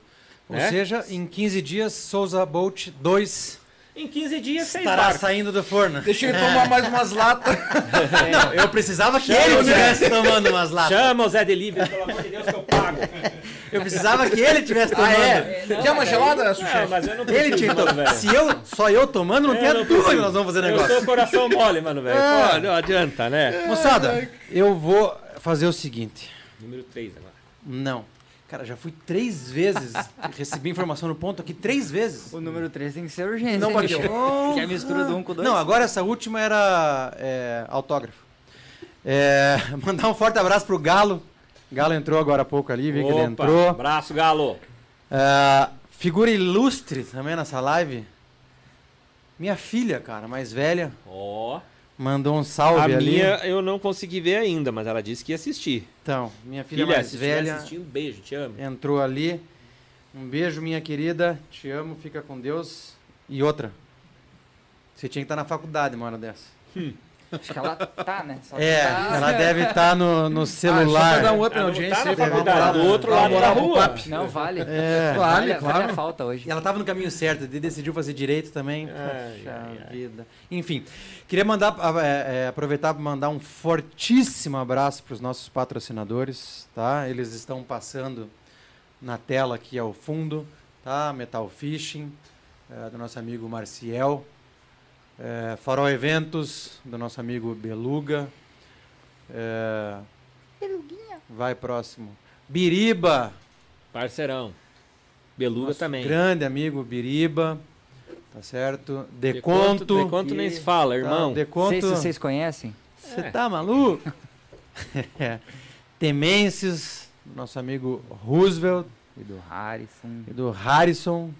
Ou né? seja, em 15 dias, Souza Bolt 2 em 15 dias você estará barcos. saindo do forno. Deixa ele tomar mais umas latas. Não, eu precisava que Chama ele estivesse tomando umas latas. Chama o Zé Delivery, pelo amor de Deus, que eu pago. Eu precisava que ele estivesse tomando. Ah, é? Quer uma gelada, Sushi? mas eu não preciso, ele tinha velho. Se eu, só eu tomando, não tem dúvida que nós vamos fazer negócio. Eu sou coração mole, mano, velho. Ah. não adianta, né? Moçada, eu vou fazer o seguinte. Número 3 agora. Não. Cara, já fui três vezes. recebi informação no ponto aqui três vezes. O número três tem que ser urgente. Não bateu. que é a mistura do um com dois. Não, agora essa última era é, autógrafo. É, mandar um forte abraço pro Galo. Galo entrou agora há pouco ali, vi Opa, que ele entrou. Abraço, Galo. É, figura ilustre também nessa live. Minha filha, cara, mais velha. Ó. Oh. Mandou um salve a ali. minha eu não consegui ver ainda, mas ela disse que ia assistir. Então, minha filha, filha mais velha. assistindo, beijo, te amo. Entrou ali. Um beijo, minha querida. Te amo, fica com Deus. E outra. Você tinha que estar na faculdade uma hora dessa. Hum. Acho que ela tá, né? Só é, tá... ela deve estar tá no, no celular. Ah, dar um up na audiência. Tá na do outro lado da rua. Não, vale. É, vale, vale, claro. Vale a falta hoje. E ela estava no caminho certo, ele decidiu fazer direito também. Ai, Poxa ai, vida. Enfim, queria mandar, é, é, aproveitar para mandar um fortíssimo abraço para os nossos patrocinadores, tá? Eles estão passando na tela aqui ao fundo, tá? Metal Fishing, é, do nosso amigo Marciel. É, Farol Eventos, do nosso amigo Beluga. É, Beluguinha. Vai próximo. Biriba. Parceirão. Beluga nosso também. Grande amigo Biriba. Tá certo? Deconto. Deconto, Deconto nem se fala, tá, irmão. Tá, Deconto. Sei se vocês conhecem. Você é. tá maluco? é. Temências, nosso amigo Roosevelt. E do Harrison. E do Harrison.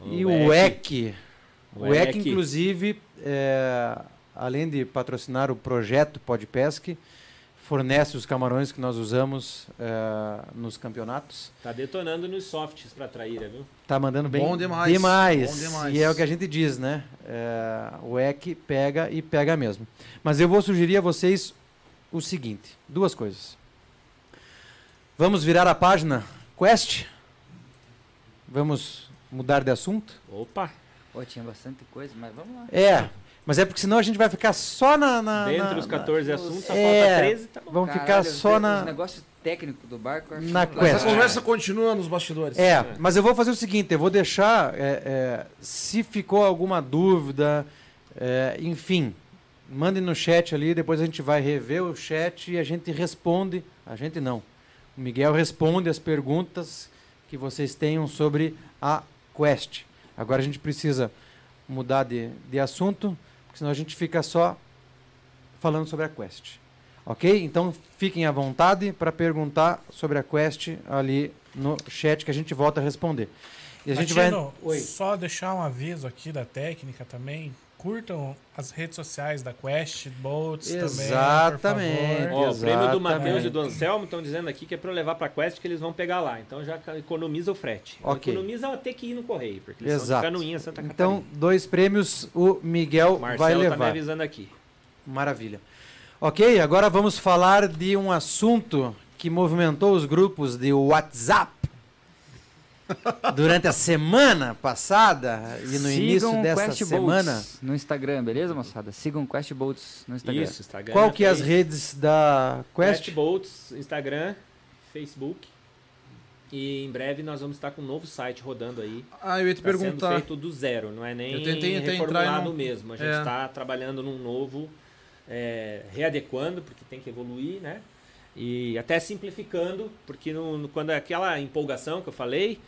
O e o Eck. O EC, inclusive, é, além de patrocinar o projeto Podpesc, fornece os camarões que nós usamos é, nos campeonatos. Tá detonando nos softs para traíra, viu? Tá mandando bem Bom demais. demais. Bom demais. E é o que a gente diz, né? É, o EC pega e pega mesmo. Mas eu vou sugerir a vocês o seguinte, duas coisas. Vamos virar a página Quest? Vamos mudar de assunto? Opa! Pô, tinha bastante coisa, mas vamos lá. É, mas é porque senão a gente vai ficar só na. na Dentre na- os 14 assuntos, só É. falta 13, tá bom. Vamos ficar Caralho, só os na. negócios técnicos do barco. eu acho Na que- Quest. Essa conversa continua nos bastidores. É, mas eu vou fazer o seguinte, eu vou deixar, é, é, se ficou alguma dúvida, é, enfim, mandem no chat ali, depois a gente vai rever o chat e a gente responde, a gente não, o Miguel responde as perguntas que vocês tenham sobre a Quest. Agora a gente precisa mudar de, de assunto, porque senão a gente fica só falando sobre a Quest. Ok? Então fiquem à vontade para perguntar sobre a Quest ali no chat que a gente volta a responder. E a gente vai. Oi. só deixar um aviso aqui da técnica também. Curtam as redes sociais da Quest Boats Exatamente. também, por favor. Ó, o prêmio do Matheus e do Anselmo estão dizendo aqui que é eu levar pra Quest que eles vão pegar lá. Então já economiza o frete. Ok. Economiza até que ir no correio, porque eles são Exato. de Canoinha, Santa Então, Catarina. dois prêmios o Miguel o Marcelo vai tá me levar. avisando aqui. Maravilha. Ok, agora vamos falar de um assunto que movimentou os grupos de WhatsApp durante a semana passada e no início Sigam dessa Quest semana. Boats no Instagram, beleza, moçada? Sigam Quest Boats no Instagram. Isso, Instagram. Qual que é as redes da Quest? Quest Boats, Instagram, Facebook. E em breve nós vamos estar com um novo site rodando aí. Ah, eu ia te Tá sendo perguntar. feito do zero, não é nem Eu tentei até reformulado não- mesmo. A gente É. está trabalhando num novo, é, readequando, porque tem que evoluir, né? E até simplificando, porque no, no- quando é aquela empolgação que eu falei,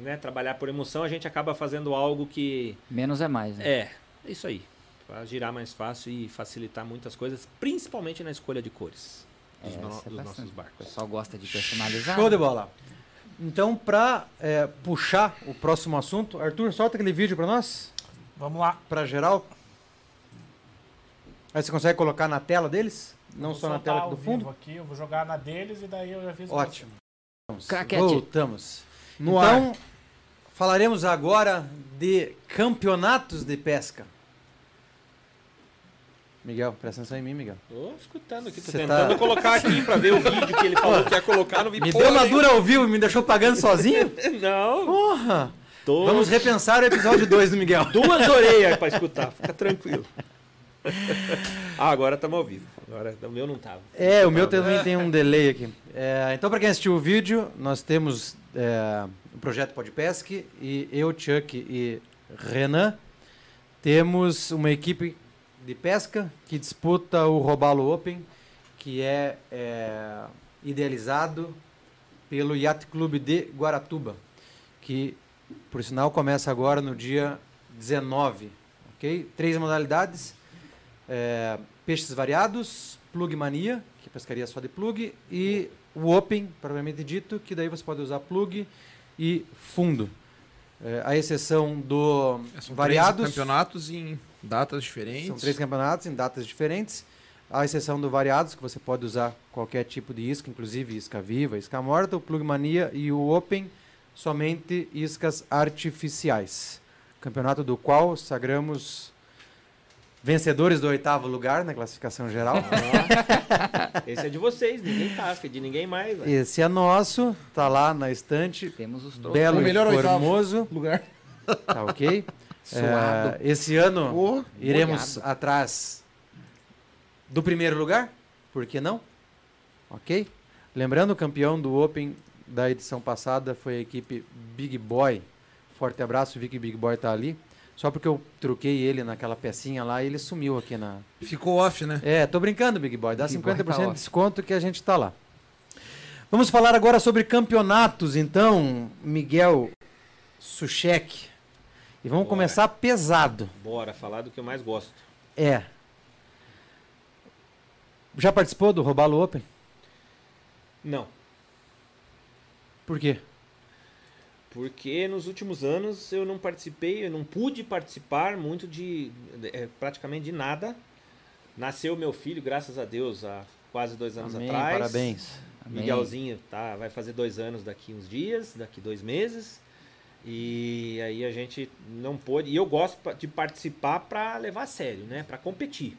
né, trabalhar por emoção, a gente acaba fazendo algo que Menos é mais, né? é isso aí, para girar mais fácil e facilitar muitas coisas, principalmente na escolha de cores dos, É, no- é dos nossos O barcos. pessoal gosta de personalizar. Show de né? bola. Então, para puxar o próximo assunto, Arthur, solta aquele vídeo para nós, Vamos lá. para geral. Aí você consegue colocar na tela deles? Não Vou só na tela do vivo fundo? Aqui, eu vou jogar na deles e daí eu aviso Ótimo. Vamos. Craquete. Voltamos. No então, falaremos agora de campeonatos de pesca. Miguel, presta atenção em mim, Miguel. Tô escutando aqui, tô Você tentando tá- colocar aqui para ver o vídeo que ele falou que ia colocar, não vi Me deu uma dura ao vivo e me deixou pagando sozinho? Não, Porra! tô... Vamos repensar o episódio 2 do Miguel. duas orelhas para escutar, fica tranquilo. ah, agora estamos ao vivo. Agora o meu não tava. É, o meu também tem um delay aqui. É, então, para quem assistiu o vídeo, nós temos é, o projeto Podpesc e eu, Chuck e Renan temos uma equipe de pesca que disputa o Robalo Open, que é, é, idealizado pelo Yacht Clube de Guaratuba, que, por sinal, começa agora no dia 19. ok? Três modalidades. É, peixes variados, plug mania, que é pescaria só de plug, e o open, propriamente dito, que daí você pode usar plug e fundo. É, a exceção do São variados, três campeonatos em datas diferentes. são três campeonatos em datas diferentes, a exceção do variados, que você pode usar qualquer tipo de isca, inclusive isca viva, isca morta, o plug mania e o open, somente iscas artificiais. Campeonato do qual sagramos vencedores do oitavo lugar na classificação geral. Ah, esse é de vocês, ninguém tasca, de ninguém mais. né? Esse é nosso, tá lá na estante, Temos os troféus. belo O e melhor oitavo. formoso, Lugar. tá ok? Suado. É, esse ano Ô, iremos molhado. atrás do primeiro lugar, por que não? Ok? Lembrando, o campeão do Open da edição passada foi a equipe Big Boy. Forte abraço, vi que Big Boy tá ali. Só porque eu truquei ele naquela pecinha lá e ele sumiu aqui na, Ficou off, né? É, tô brincando, Big Boy. Dá Big 50% Boy tá de off. desconto que a gente tá lá. Vamos falar agora sobre campeonatos, então, Miguel Suchek. E vamos Bora. começar pesado. Bora falar do que eu mais gosto. É. Já participou do Robalo Open? Não, Por quê? Porque nos últimos anos eu não participei, eu não pude participar muito de, de- é, praticamente de nada. Nasceu meu filho, graças a Deus, há quase dois anos Amém, atrás. parabéns. Amém. Miguelzinho tá, vai fazer dois anos daqui uns dias, daqui dois meses. E aí a gente não pôde. E eu gosto de participar para levar a sério, né? Para competir.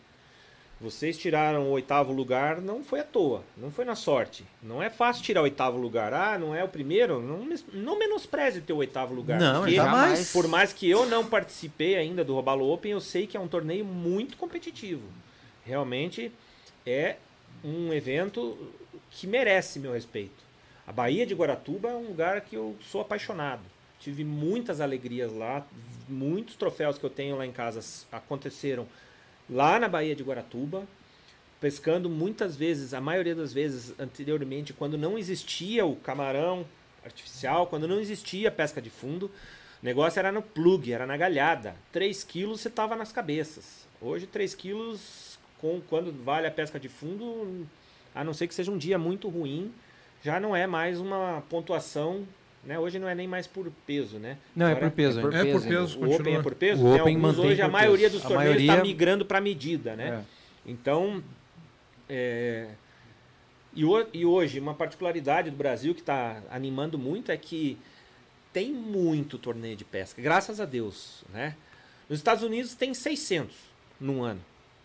Vocês tiraram o oitavo lugar, não foi à toa, não foi na sorte. Não é fácil tirar o oitavo lugar. Ah, não é o primeiro? Não, não menospreze o teu oitavo lugar. Não, jamais. Por mais que eu não participei ainda do Robalo Open, eu sei que é um torneio muito competitivo. Realmente é um evento que merece meu respeito. A Baía de Guaratuba é um lugar que eu sou apaixonado. Tive muitas alegrias lá, muitos troféus que eu tenho lá em casa aconteceram lá na Baía de Guaratuba, pescando muitas vezes, a maioria das vezes anteriormente, quando não existia o camarão artificial, quando não existia pesca de fundo, o negócio era no plug, era na galhada. 3 quilos você tava nas cabeças. Hoje 3 quilos, com, quando vale a pesca de fundo, a não ser que seja um dia muito ruim, já não é mais uma pontuação, né? Hoje não é nem mais por peso, né? Não, é Agora por peso. é por hein? É por peso, peso, o Open é por peso? O Open alguns hoje a por maioria peso. dos A torneios está maioria- migrando para medida, né? Então, é, e, ho- e hoje, uma particularidade do Brasil que está animando muito é que tem muito torneio de pesca, graças a Deus, né? Nos Estados Unidos tem 600 num ano.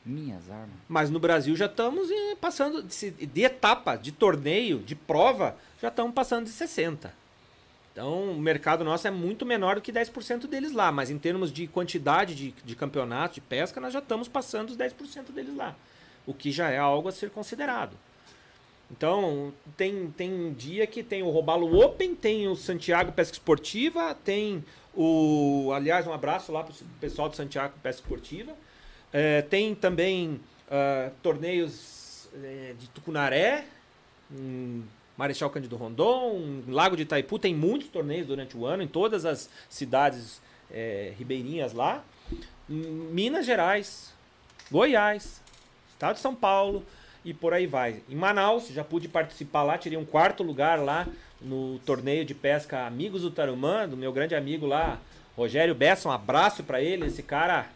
Minhas armas. Mas no Brasil já estamos eh, passando de, de etapa, de torneio, de prova, já estamos passando de 60. Então o mercado nosso é muito menor do que 10% deles lá, mas em termos de quantidade de, de campeonato, de pesca, nós já estamos passando os 10% deles lá. O que já é algo a ser considerado. Então, tem, tem dia que tem o Robalo Open, tem o Santiago Pesca Esportiva, tem o. Aliás, um abraço lá para o pessoal do Santiago Pesca Esportiva. É, tem também ah, torneios eh, de Tucunaré, em Marechal Cândido Rondon, Lago de Itaipu. Tem muitos torneios durante o ano em todas as cidades eh, ribeirinhas lá. Minas Gerais, Goiás, Estado de São Paulo e por aí vai. Em Manaus, já pude participar lá, tirei um quarto lugar lá no torneio de pesca Amigos do Tarumã, do meu grande amigo lá, Rogério Bessa. Um abraço para ele, esse cara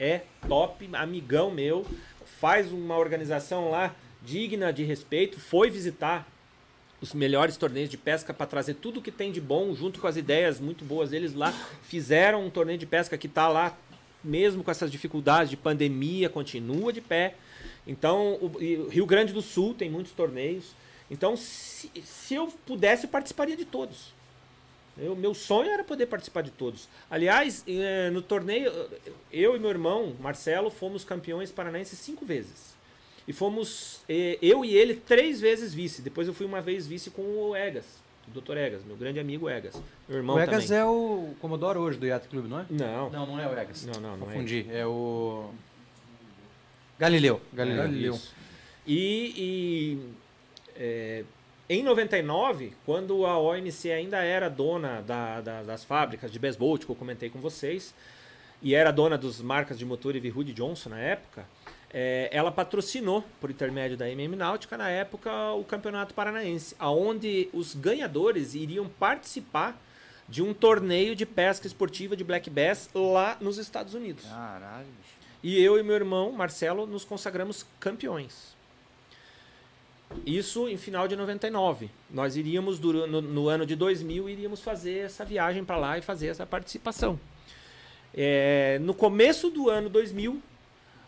é top, amigão meu, faz uma organização lá digna de respeito, foi visitar os melhores torneios de pesca para trazer tudo que tem de bom, junto com as ideias muito boas deles lá. Fizeram um torneio de pesca que está lá, mesmo com essas dificuldades de pandemia, continua de pé. Então, o Rio Grande do Sul tem muitos torneios. Então, se, se eu pudesse, eu participaria de todos. Eu, meu sonho era poder participar de todos. Aliás, eh, no torneio, eu e meu irmão, Marcelo, fomos campeões paranaenses cinco vezes. E fomos, eh, eu e ele, três vezes vice. Depois eu fui uma vez vice com o Egas, o Dr. Egas, meu grande amigo Egas. Meu irmão O Egas também. é o Commodore hoje do Yacht Clube, não é? Não, Não, não é o Egas. não, não, não é. Confundi. É o. Galileu. Galileu. Galileu. Isso. E, e, é, em 99, quando a OMC ainda era dona da- da- das fábricas de beisebol, que eu comentei com vocês, e era dona das marcas de motor Evinrude Johnson na época, é, ela patrocinou, por intermédio da MM Náutica, na época, o Campeonato Paranaense, aonde os ganhadores iriam participar de um torneio de pesca esportiva de Black Bass lá nos Estados Unidos. Caralho, bicho. E eu e meu irmão, Marcelo, nos consagramos campeões. Isso em final de 99. Nós iríamos, no, no ano de 2000, iríamos fazer essa viagem para lá e fazer essa participação. É, no começo do ano 2000,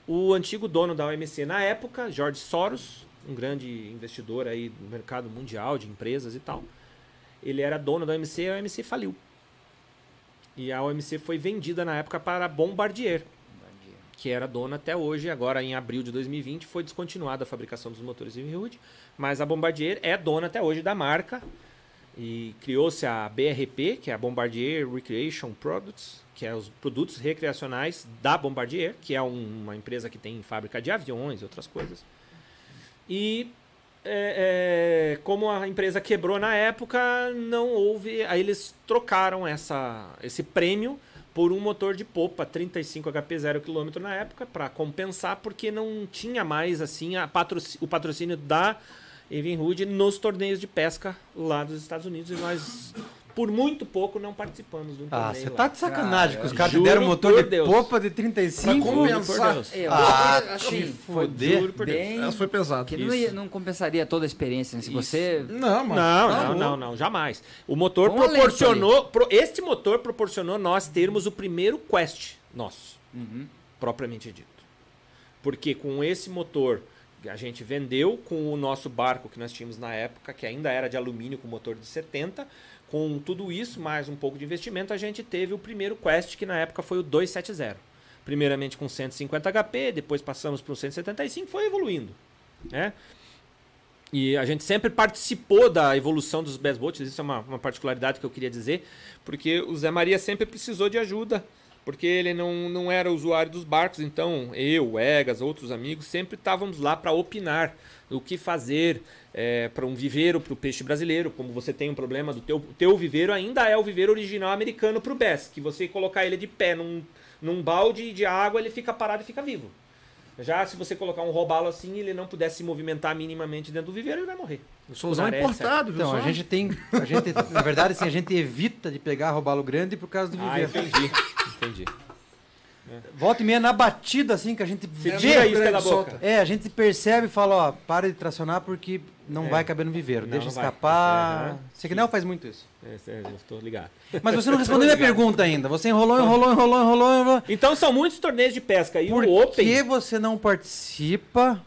o antigo dono da OMC na época, George Soros, um grande investidor aí no mercado mundial de empresas e tal, ele era dono da OMC e a OMC faliu. E a OMC foi vendida na época para a Bombardier que era dona até hoje, agora em abril de 2020 foi descontinuada a fabricação dos motores Evinrude, mas a Bombardier é dona até hoje da marca e criou-se a BRP, que é a Bombardier Recreation Products, que é os produtos recreacionais da Bombardier, que é um- uma empresa que tem fábrica de aviões e outras coisas. E é, é, como a empresa quebrou na época, não houve. Aí eles trocaram essa, esse prêmio por um motor de popa 35 HP 0 km na época para compensar porque não tinha mais assim o patrocínio da Evinrude nos torneios de pesca lá dos Estados Unidos e nós por muito pouco não participamos do Ah, torneio. você lá. tá de sacanagem que os caras deram um motor de Deus. popa de Pra 35. compensar. Deus. Eu, Ah, assim, te foi fuder. Juro por Deus. bem... Essa foi pesado. Que não, ia- não compensaria toda a experiência, né? Se você... Não, mano. Não, não, louco. não, não, jamais. O motor alento proporcionou. pro- este motor proporcionou nós termos o primeiro Quest nosso, Uhum. propriamente dito. Porque com esse motor a gente vendeu, com o nosso barco que nós tínhamos na época, que ainda era de alumínio com motor de 70, com tudo isso, mais um pouco de investimento, a gente teve o primeiro Quest, que na época foi o 270. Primeiramente com 150 HP, depois passamos para o 175, foi evoluindo. Né? E a gente sempre participou da evolução dos best boats, isso é uma, uma, particularidade que eu queria dizer, porque o Zé Maria sempre precisou de ajuda, porque ele não, não era usuário dos barcos, então eu, Egas, outros amigos, sempre estávamos lá para opinar o que fazer é, para um viveiro para o peixe brasileiro, como você tem um problema do teu, teu viveiro, ainda é o viveiro original americano para o bass, que você colocar ele de pé num, num balde de água, ele fica parado e fica vivo. Já se você colocar um robalo assim, ele não puder se movimentar minimamente dentro do viveiro, ele vai morrer. Souzão importado, viu? Então, a gente tem. A gente, na verdade, assim, a gente evita de pegar robalo grande por causa do ah, viveiro. Ah, entendi. entendi. É. Volta e meia na batida, assim, que a gente vê. isso da boca. É, a gente percebe e fala, ó, para de tracionar porque não é. vai caber no viveiro. Não, Deixa não escapar. Uhum. Você que não faz muito isso. É, é, eu estou ligado. Mas você não respondeu minha pergunta ainda. Você enrolou, enrolou, enrolou, enrolou, enrolou. Então são muitos torneios de pesca. E Por o Open. Por que você não participa?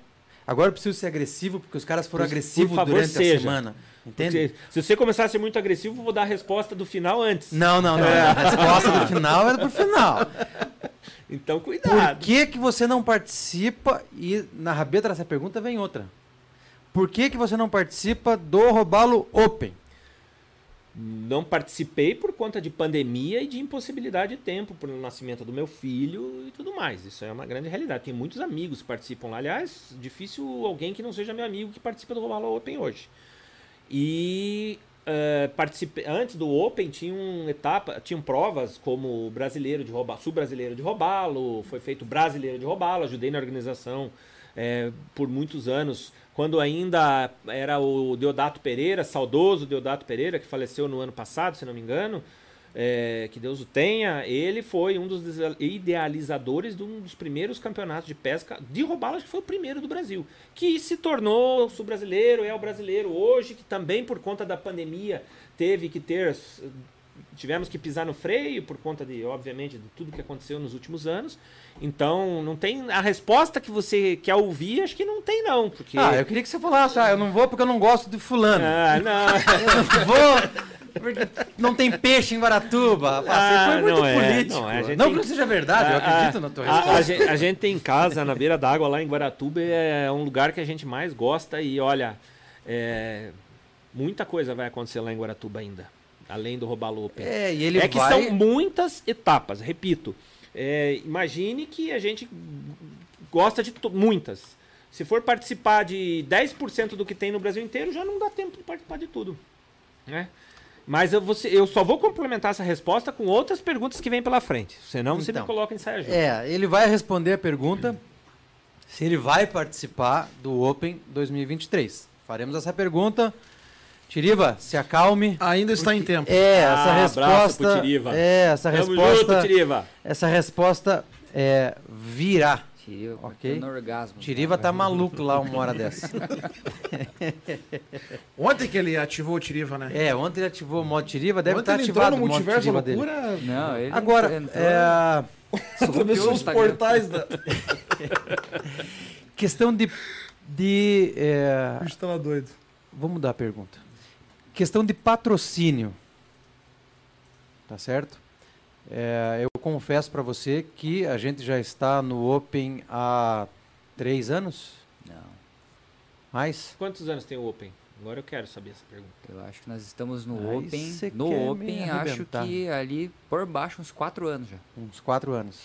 Agora eu preciso ser agressivo, porque os caras foram por, agressivos por durante seja. a semana. Entende? Porque se você começar a ser muito agressivo, eu vou dar a resposta do final antes. Não, não, não. É. A resposta do final é pro final. Então, cuidado. Por que, que você não participa? E na rabeta dessa pergunta vem outra. Por que, que você não participa do Robalo Open? Não participei por conta de pandemia e de impossibilidade de tempo, por nascimento do meu filho e tudo mais. Isso é uma grande realidade. Tem muitos amigos que participam lá. Aliás, difícil alguém que não seja meu amigo que participa do Robalo Open hoje. E uh, participei, antes do Open tinham etapa, tinham provas como brasileiro de roubar, sul-brasileiro de roubá-lo, foi feito brasileiro de roubá-lo, ajudei na organização é, por muitos anos, quando ainda era o Deodato Pereira, saudoso Deodato Pereira, que faleceu no ano passado, se não me engano, é, que Deus o tenha, ele foi um dos idealizadores de um dos primeiros campeonatos de pesca de roubalo, acho que foi o primeiro do Brasil, que se tornou sul-brasileiro, é o brasileiro hoje, que também por conta da pandemia teve que ter tivemos que pisar no freio por conta de, obviamente, de tudo que aconteceu nos últimos anos. Então, não tem a resposta que você quer ouvir, acho que não tem não, porque Ah, eu queria que você falasse, ah, eu não vou porque eu não gosto de fulano. Ah, não. eu não vou porque não tem peixe em Guaratuba. Ah, foi muito não é, político. Não, é, não tem... que não seja verdade, eu acredito a, na tua resposta. A, a, gente, a gente tem casa na beira d'água lá em Guaratuba, é um lugar que a gente mais gosta e olha, é, muita coisa vai acontecer lá em Guaratuba ainda, além do Robalo Open. É, e ele é que vai... são muitas etapas, repito. É, imagine que a gente gosta de muitas. Se for participar de 10% do que tem no Brasil inteiro, já não dá tempo de participar de tudo. Né? Mas eu, você, eu só vou complementar essa resposta com outras perguntas que vêm pela frente. Senão você então, me coloca em saia justa. É, ele vai responder a pergunta se ele vai participar do Open 2023. Faremos essa pergunta. Tiriva, se acalme. Ainda está em tempo. É, essa ah, resposta. É, essa Tamo resposta. Junto, Tiriva. Essa resposta é, virá. Tiriva, ok? No orgasmo. Tiriva tá maluco lá uma hora dessa. ontem que ele ativou o Tiriva, né? É, ontem ele ativou o modo Tiriva, deve estar tá ativado no multiverso loucura. Dele. Não, ele Agora, entrou... é... atravessou os portais da... Questão de... de é... A gente tava doido. Vamos mudar a pergunta. Questão de patrocínio. Tá certo? É, eu confesso para você que a gente já está no Open há três anos. Não. Mais? Quantos anos tem o Open? Agora eu quero saber essa pergunta. Eu acho que nós estamos no Aí Open. No Open, acho que ali por baixo uns quatro anos já. Uns quatro anos.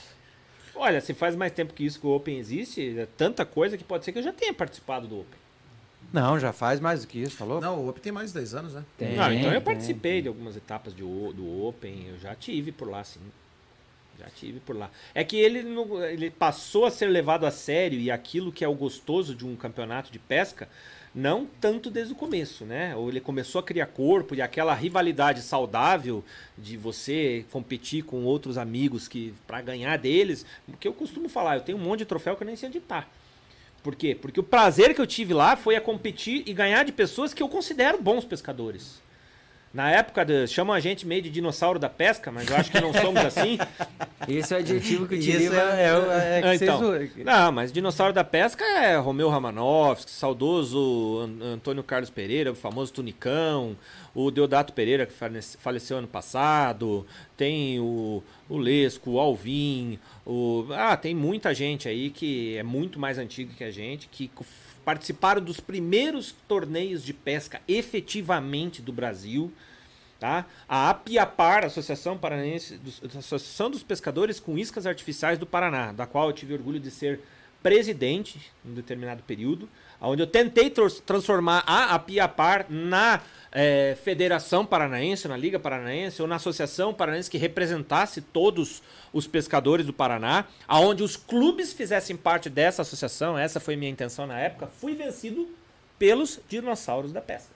Olha, se faz mais tempo que isso que o Open existe, é tanta coisa que pode ser que eu já tenha participado do Open. Não, já faz mais do que isso, falou? Não, o Open tem mais de 10 anos, né? Tem, Não, então eu participei tem. de algumas etapas de, do Open, eu já tive por lá, sim. Já tive por lá. É que ele, ele passou a ser levado a sério e aquilo que é o gostoso de um campeonato de pesca, não tanto desde o começo, né? Ou ele começou a criar corpo e aquela rivalidade saudável de você competir com outros amigos que para ganhar deles, que eu costumo falar, eu tenho um monte de troféu que eu nem sei onde tá. Por quê? Porque o prazer que eu tive lá foi a competir e ganhar de pessoas que eu considero bons pescadores. Na época, de, chamam a gente meio de dinossauro da pesca, mas eu acho que não somos assim. Esse é o adjetivo que o Isso Tiriva... é, é, o- é então. Não, mas dinossauro da pesca é Romeu Ramanovski, saudoso An- Antônio Carlos Pereira, o famoso Tunicão, o Deodato Pereira, que falece- faleceu ano passado, tem o, o Lesco, o Alvim, o... Ah, tem muita gente aí que é muito mais antiga que a gente, que participaram dos primeiros torneios de pesca efetivamente do Brasil. Tá? A Apiapar, Associação Paranaense, dos- Associação dos Pescadores com Iscas Artificiais do Paraná, da qual eu tive orgulho de ser presidente em um determinado período, onde eu tentei transformar a Apiapar na eh, Federação Paranaense, na Liga Paranaense, ou na Associação Paranaense que representasse todos os pescadores do Paraná, aonde os clubes fizessem parte dessa associação, essa foi minha intenção na época, fui vencido pelos dinossauros da pesca.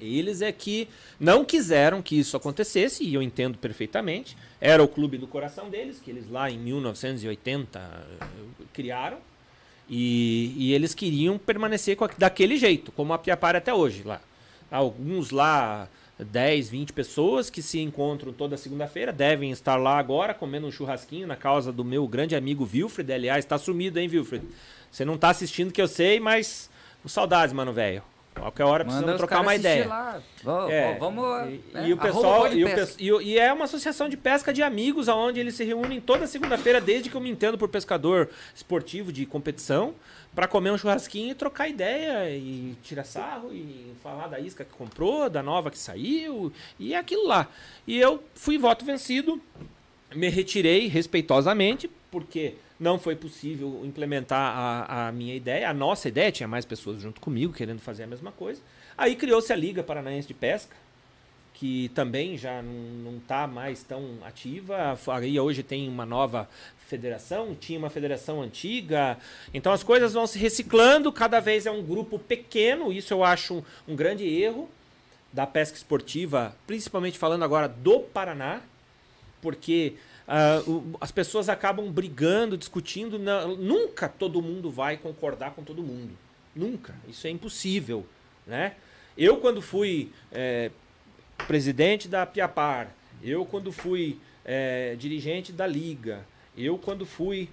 Eles é que não quiseram que isso acontecesse, e eu entendo perfeitamente. Era o clube do coração deles, que eles lá em 1980 eh, criaram. E, e eles queriam permanecer a- daquele jeito, como a Piapara até hoje lá. Alguns lá, 10, 20 pessoas que se encontram toda segunda-feira, devem estar lá agora comendo um churrasquinho na causa do meu grande amigo Wilfred. Aliás, tá sumido, hein, Wilfred? Você não tá assistindo que eu sei, mas saudades, mano, velho. Qualquer hora Manda precisamos trocar uma ideia. Lá. Vamos, É, vamos e, né, e o pessoal e, o Pesca. e e é uma associação de pesca de amigos aonde eles se reúnem toda segunda-feira desde que eu me entendo por pescador esportivo de competição para comer um churrasquinho e trocar ideia e tirar sarro e falar da isca que comprou, da nova que saiu e é aquilo lá. E eu fui voto vencido, me retirei respeitosamente porque não foi possível implementar a, a minha ideia, a nossa ideia, tinha mais pessoas junto comigo querendo fazer a mesma coisa. Aí criou-se a Liga Paranaense de Pesca, que também já não está mais tão ativa. Aí hoje tem uma nova federação, tinha uma federação antiga. Então as coisas vão se reciclando, cada vez é um grupo pequeno, isso eu acho um, um grande erro da pesca esportiva, principalmente falando agora do Paraná, porque o- as pessoas acabam brigando, discutindo. na- nunca todo mundo vai concordar com todo mundo. Nunca. Isso é impossível. Né? Eu, quando fui eh, presidente da Piapar, eu, quando fui eh, dirigente da Liga, eu, quando fui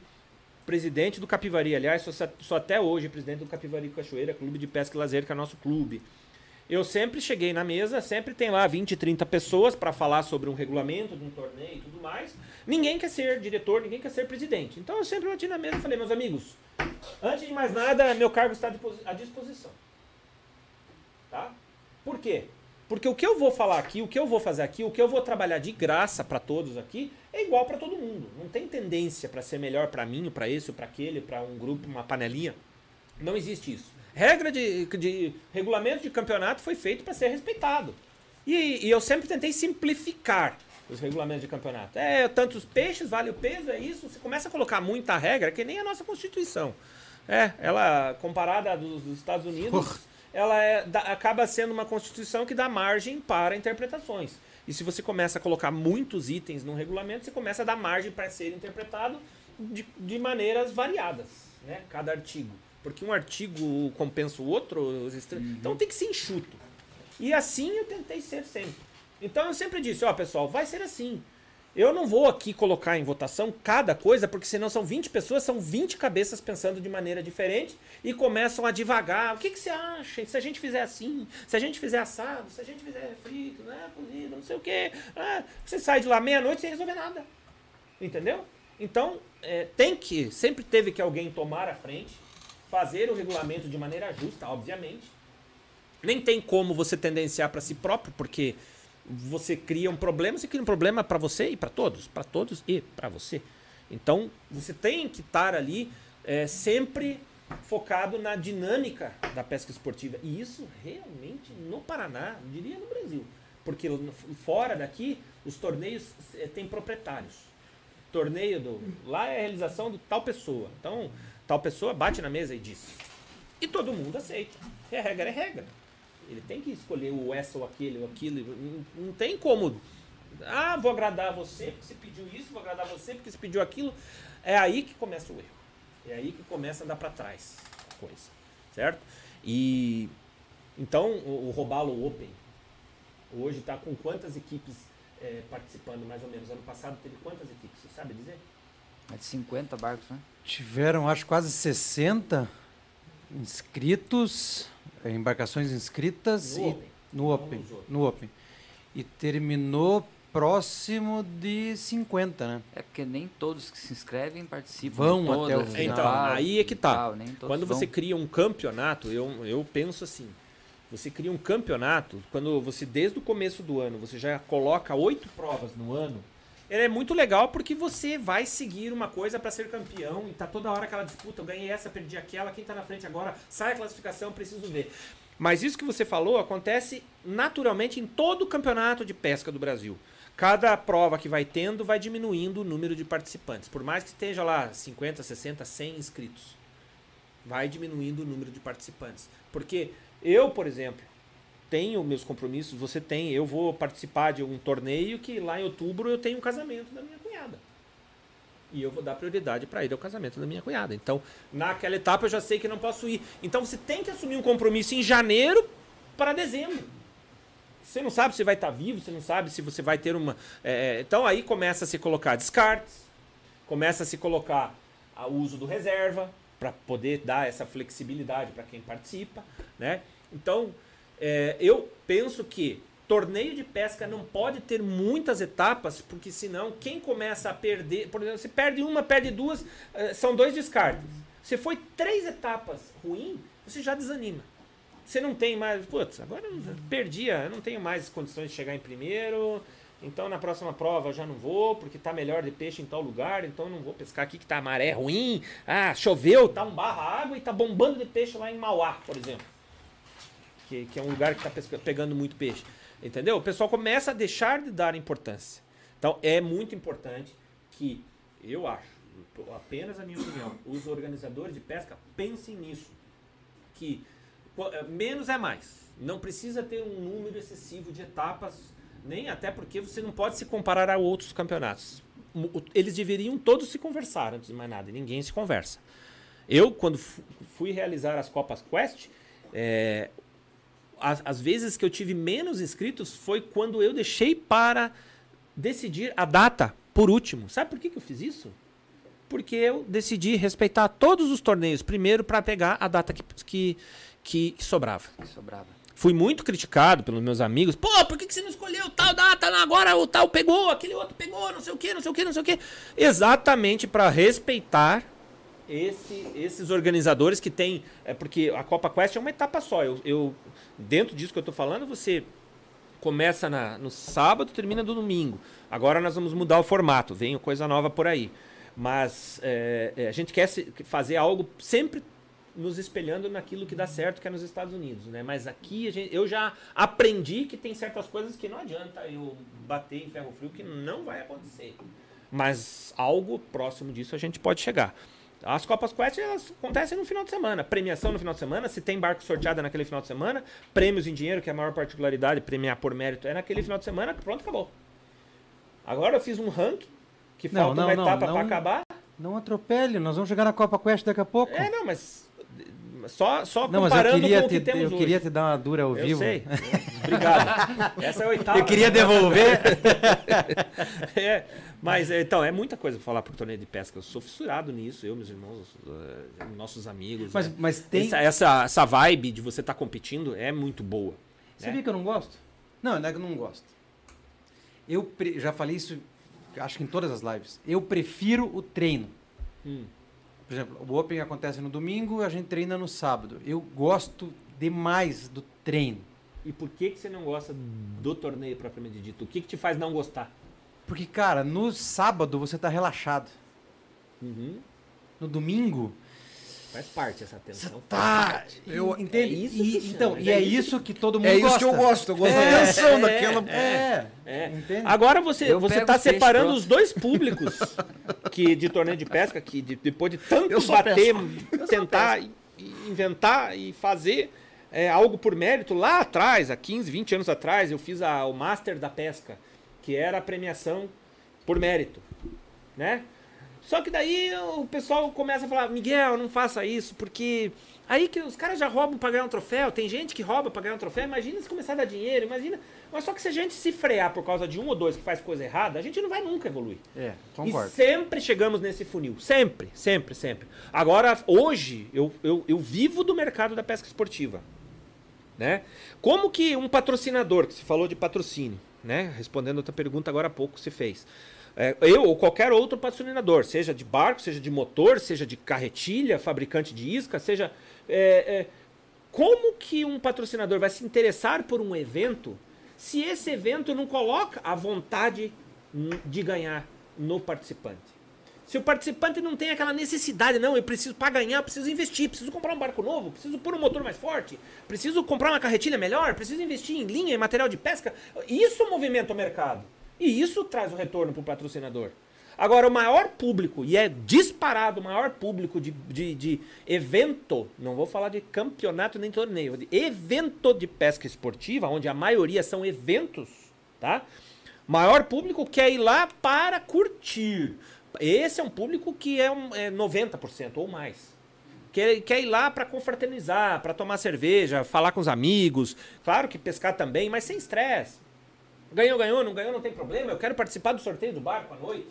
presidente do Capivari, aliás, sou, sou até hoje presidente do Capivari Cachoeira, clube de pesca e lazer, que é nosso clube. Eu sempre cheguei na mesa, sempre tem lá 20, 30 pessoas para falar sobre um regulamento de um torneio e tudo mais. Ninguém quer ser diretor, ninguém quer ser presidente. Então eu sempre bati na mesa e falei, meus amigos, antes de mais nada, meu cargo está à disposi- à disposição. Tá? Por quê? Porque o que eu vou falar aqui, o que eu vou fazer aqui, o que eu vou trabalhar de graça para todos aqui, é igual para todo mundo. Não tem tendência para ser melhor para mim, para esse, para aquele, para um grupo, uma panelinha. Não existe isso. Regra de, de regulamento de campeonato foi feito para ser respeitado. E, e eu sempre tentei simplificar os regulamentos de campeonato. É, tantos peixes, vale o peso, é isso. Você começa a colocar muita regra, que nem a nossa Constituição. É, ela, comparada à dos, dos Estados Unidos, ela é, dá- acaba sendo uma Constituição que dá margem para interpretações. E se você começa a colocar muitos itens num regulamento, você começa a dar margem para ser interpretado de, de maneiras variadas, né? Cada artigo. Porque um artigo compensa o outro, os estra- então tem que ser enxuto. E assim eu tentei ser sempre. Então eu sempre disse, ó pessoal, vai ser assim. Eu não vou aqui colocar em votação cada coisa, porque senão são 20 pessoas, são 20 cabeças pensando de maneira diferente e começam a divagar. O que, que você acha? Se a gente fizer assim, se a gente fizer assado, se a gente fizer frito, né, cozido, não sei o quê. Ah, você sai de lá meia-noite sem resolver nada. Entendeu? Então, é, tem que, sempre teve que alguém tomar a frente, fazer o regulamento de maneira justa, obviamente. Nem tem como você tendenciar para si próprio, porque você cria um problema, você cria um problema para você e para todos, para todos e para você. Então, você tem que estar ali é, sempre focado na dinâmica da pesca esportiva. E isso realmente no Paraná, diria no Brasil. Porque fora daqui, os torneios eh, têm proprietários. Torneio do. Lá é a realização de tal pessoa. Então, tal pessoa bate na mesa e diz. E todo mundo aceita. A regra é regra. Ele tem que escolher o essa ou aquele ou aquilo. Não, não tem como. Ah, vou agradar você porque você pediu isso, vou agradar você porque você pediu aquilo. É aí que começa o erro. É aí que começa a andar para trás a coisa. Certo? E. Então, o, o Robalo Open, Hoje está com quantas equipes é, participando, mais ou menos? Ano passado teve quantas equipes? Você sabe dizer? É de 50 barcos, né? Tiveram, acho, quase 60 inscritos, eh, embarcações inscritas No e- Open. no Open, no Open. E terminou próximo de 50, né? É porque nem todos que se inscrevem participam. Vão de até o todas, final. Então, aí é que tá. tal, Quando vão. você cria um campeonato, eu, eu penso assim. Você cria um campeonato, quando você, desde o começo do ano, você já coloca oito provas no ano, ele é muito legal porque você vai seguir uma coisa para ser campeão e tá toda hora aquela disputa, eu ganhei essa, perdi aquela, quem tá na frente agora, sai a classificação, preciso ver. Mas isso que você falou acontece naturalmente em todo o campeonato de pesca do Brasil. Cada prova que vai tendo vai diminuindo o número de participantes. Por mais que esteja lá 50, 60, 100 inscritos vai diminuindo o número de participantes. Porque eu, por exemplo, tenho meus compromissos, você tem, eu vou participar de um torneio que lá em outubro eu tenho um casamento da minha cunhada. E eu vou dar prioridade para ir ao casamento da minha cunhada. Então, naquela etapa eu já sei que não posso ir. Então você tem que assumir um compromisso em janeiro para dezembro. Você não sabe se vai estar vivo, você não sabe se você vai ter uma. é, então aí começa a se colocar descartes, começa a se colocar o uso do reserva para poder dar essa flexibilidade para quem participa, né? Então é, eu penso que torneio de pesca não pode ter muitas etapas, porque senão quem começa a perder, por exemplo, você perde uma, perde duas, eh, são dois descartes. Se foi três etapas ruim, você já desanima. Você não tem mais, putz, agora eu perdi, eu não tenho mais condições de chegar em primeiro, então na próxima prova eu já não vou, porque tá melhor de peixe em tal lugar, então não vou pescar aqui que tá a maré ruim, ah, choveu, tá um barra água e tá bombando de peixe lá em Mauá, por exemplo que, que é um lugar que está pegando muito peixe. Entendeu? O pessoal começa a deixar de dar importância. Então é muito importante que, eu acho, apenas a minha opinião, os organizadores de pesca pensem nisso. Que qu- eh, menos é mais. Não precisa ter um número excessivo de etapas, nem até porque você não pode se comparar a outros campeonatos. Eles deveriam todos se conversar antes de mais nada, e ninguém se conversa. Eu, quando fu- fui realizar as Copas Quest, é, as, as vezes que eu tive menos inscritos foi quando eu deixei para decidir a data por último. Sabe por que, que eu fiz isso? Porque eu decidi respeitar todos os torneios primeiro para pegar a data que, que, que, que sobrava. Sobrava. Fui muito criticado pelos meus amigos. Pô, por que, que você não escolheu tal data? Agora o tal pegou, aquele outro pegou, não sei o que, não sei o que, não sei o que. Exatamente para respeitar esse- esses organizadores que tem. É porque a Copa Quest é uma etapa só. Eu, eu- dentro disso que eu tô falando, você começa na- no sábado, termina no domingo. Agora nós vamos mudar o formato, vem coisa nova por aí. Mas é, é, a gente quer se- fazer algo sempre nos espelhando naquilo que dá certo, que é nos Estados Unidos, né? Mas aqui gente- eu já aprendi que tem certas coisas que não adianta eu bater em ferro frio, que não vai acontecer. Mas algo próximo disso a gente pode chegar. As Copas Quest elas acontecem no final de semana. Premiação no final de semana, se tem barco sorteado naquele final de semana, prêmios em dinheiro, que é a maior particularidade, premiar por mérito, é naquele final de semana, pronto, acabou. Agora eu fiz um ranking, que Não, falta não, uma não, etapa para acabar. Não atropele, nós vamos chegar na Copa Quest daqui a pouco. É, não, mas só, só não, mas eu comparando queria, com o que te, temos eu hoje. queria te dar uma dura ao Eu vivo. sei. Obrigado. Essa é a oitava. Eu queria devolver. É, mas é, então, é muita coisa pra falar pro torneio de pesca. Eu sou fissurado nisso, eu, meus irmãos, eh, nossos amigos. mas, né? mas tem. essa, essa, essa vibe de você estar competindo é muito boa. Sabia né? que eu não gosto? Não, não é que eu não gosto. Eu pre- já falei isso, acho que em todas as lives. Eu prefiro o treino. Hum. Por exemplo, o Open acontece no domingo, a gente treina no sábado. Eu gosto demais do treino. E por que, que você não gosta do torneio propriamente dito? O que, que te faz não gostar? Porque, cara, no sábado você tá relaxado. Uhum. No domingo, Faz parte essa tensão. faz tá. parte. Eu- entende? É isso que E- então, e é é isso isso que todo mundo É isso gosta. que eu gosto, eu gosto É, da tensão é, daquela. É, É. entende? Agora você Eu você peixes, separando pronto. os dois públicos que de torneio de pesca que de- depois de tanto bater, tentar e- inventar e fazer é, algo por mérito lá atrás, há 15, 20 anos atrás, eu fiz a- o Master da Pesca, que era a premiação por mérito, né? Só que daí o pessoal começa a falar, Miguel, não faça isso, porque aí que os caras já roubam pra ganhar um troféu, tem gente que rouba pra ganhar um troféu, imagina se começar a dar dinheiro, imagina. Mas só que se a gente se frear por causa de um ou dois que faz coisa errada, a gente não vai nunca evoluir. É, E concordo. sempre chegamos nesse funil. Sempre, sempre, sempre. Agora, hoje, eu, eu, eu vivo do mercado da pesca esportiva. Né? Como que um patrocinador, que se falou de patrocínio, né? Respondendo outra pergunta agora há pouco se fez. É, eu ou qualquer outro patrocinador, seja de barco, seja de motor, seja de carretilha, fabricante de isca, seja. é, é, como que um patrocinador vai se interessar por um evento se esse evento não coloca a vontade de ganhar no participante? Se o participante não tem aquela necessidade, não, eu preciso, para ganhar, preciso investir, preciso comprar um barco novo, preciso pôr um motor mais forte, preciso comprar uma carretilha melhor, preciso investir em linha, em material de pesca. Isso movimenta o mercado. E isso traz o retorno para o patrocinador. Agora, o maior público, e é disparado o maior público de, de, de evento, não vou falar de campeonato nem torneio, de evento de pesca esportiva, onde a maioria são eventos, tá? Maior público quer ir lá para curtir. Esse é um público que é, um, é 90% ou mais. Quer, quer ir lá para confraternizar, para tomar cerveja, falar com os amigos. Claro que pescar também, mas sem estresse. Ganhou, ganhou, não ganhou, não tem problema. Eu quero participar do sorteio do barco à noite.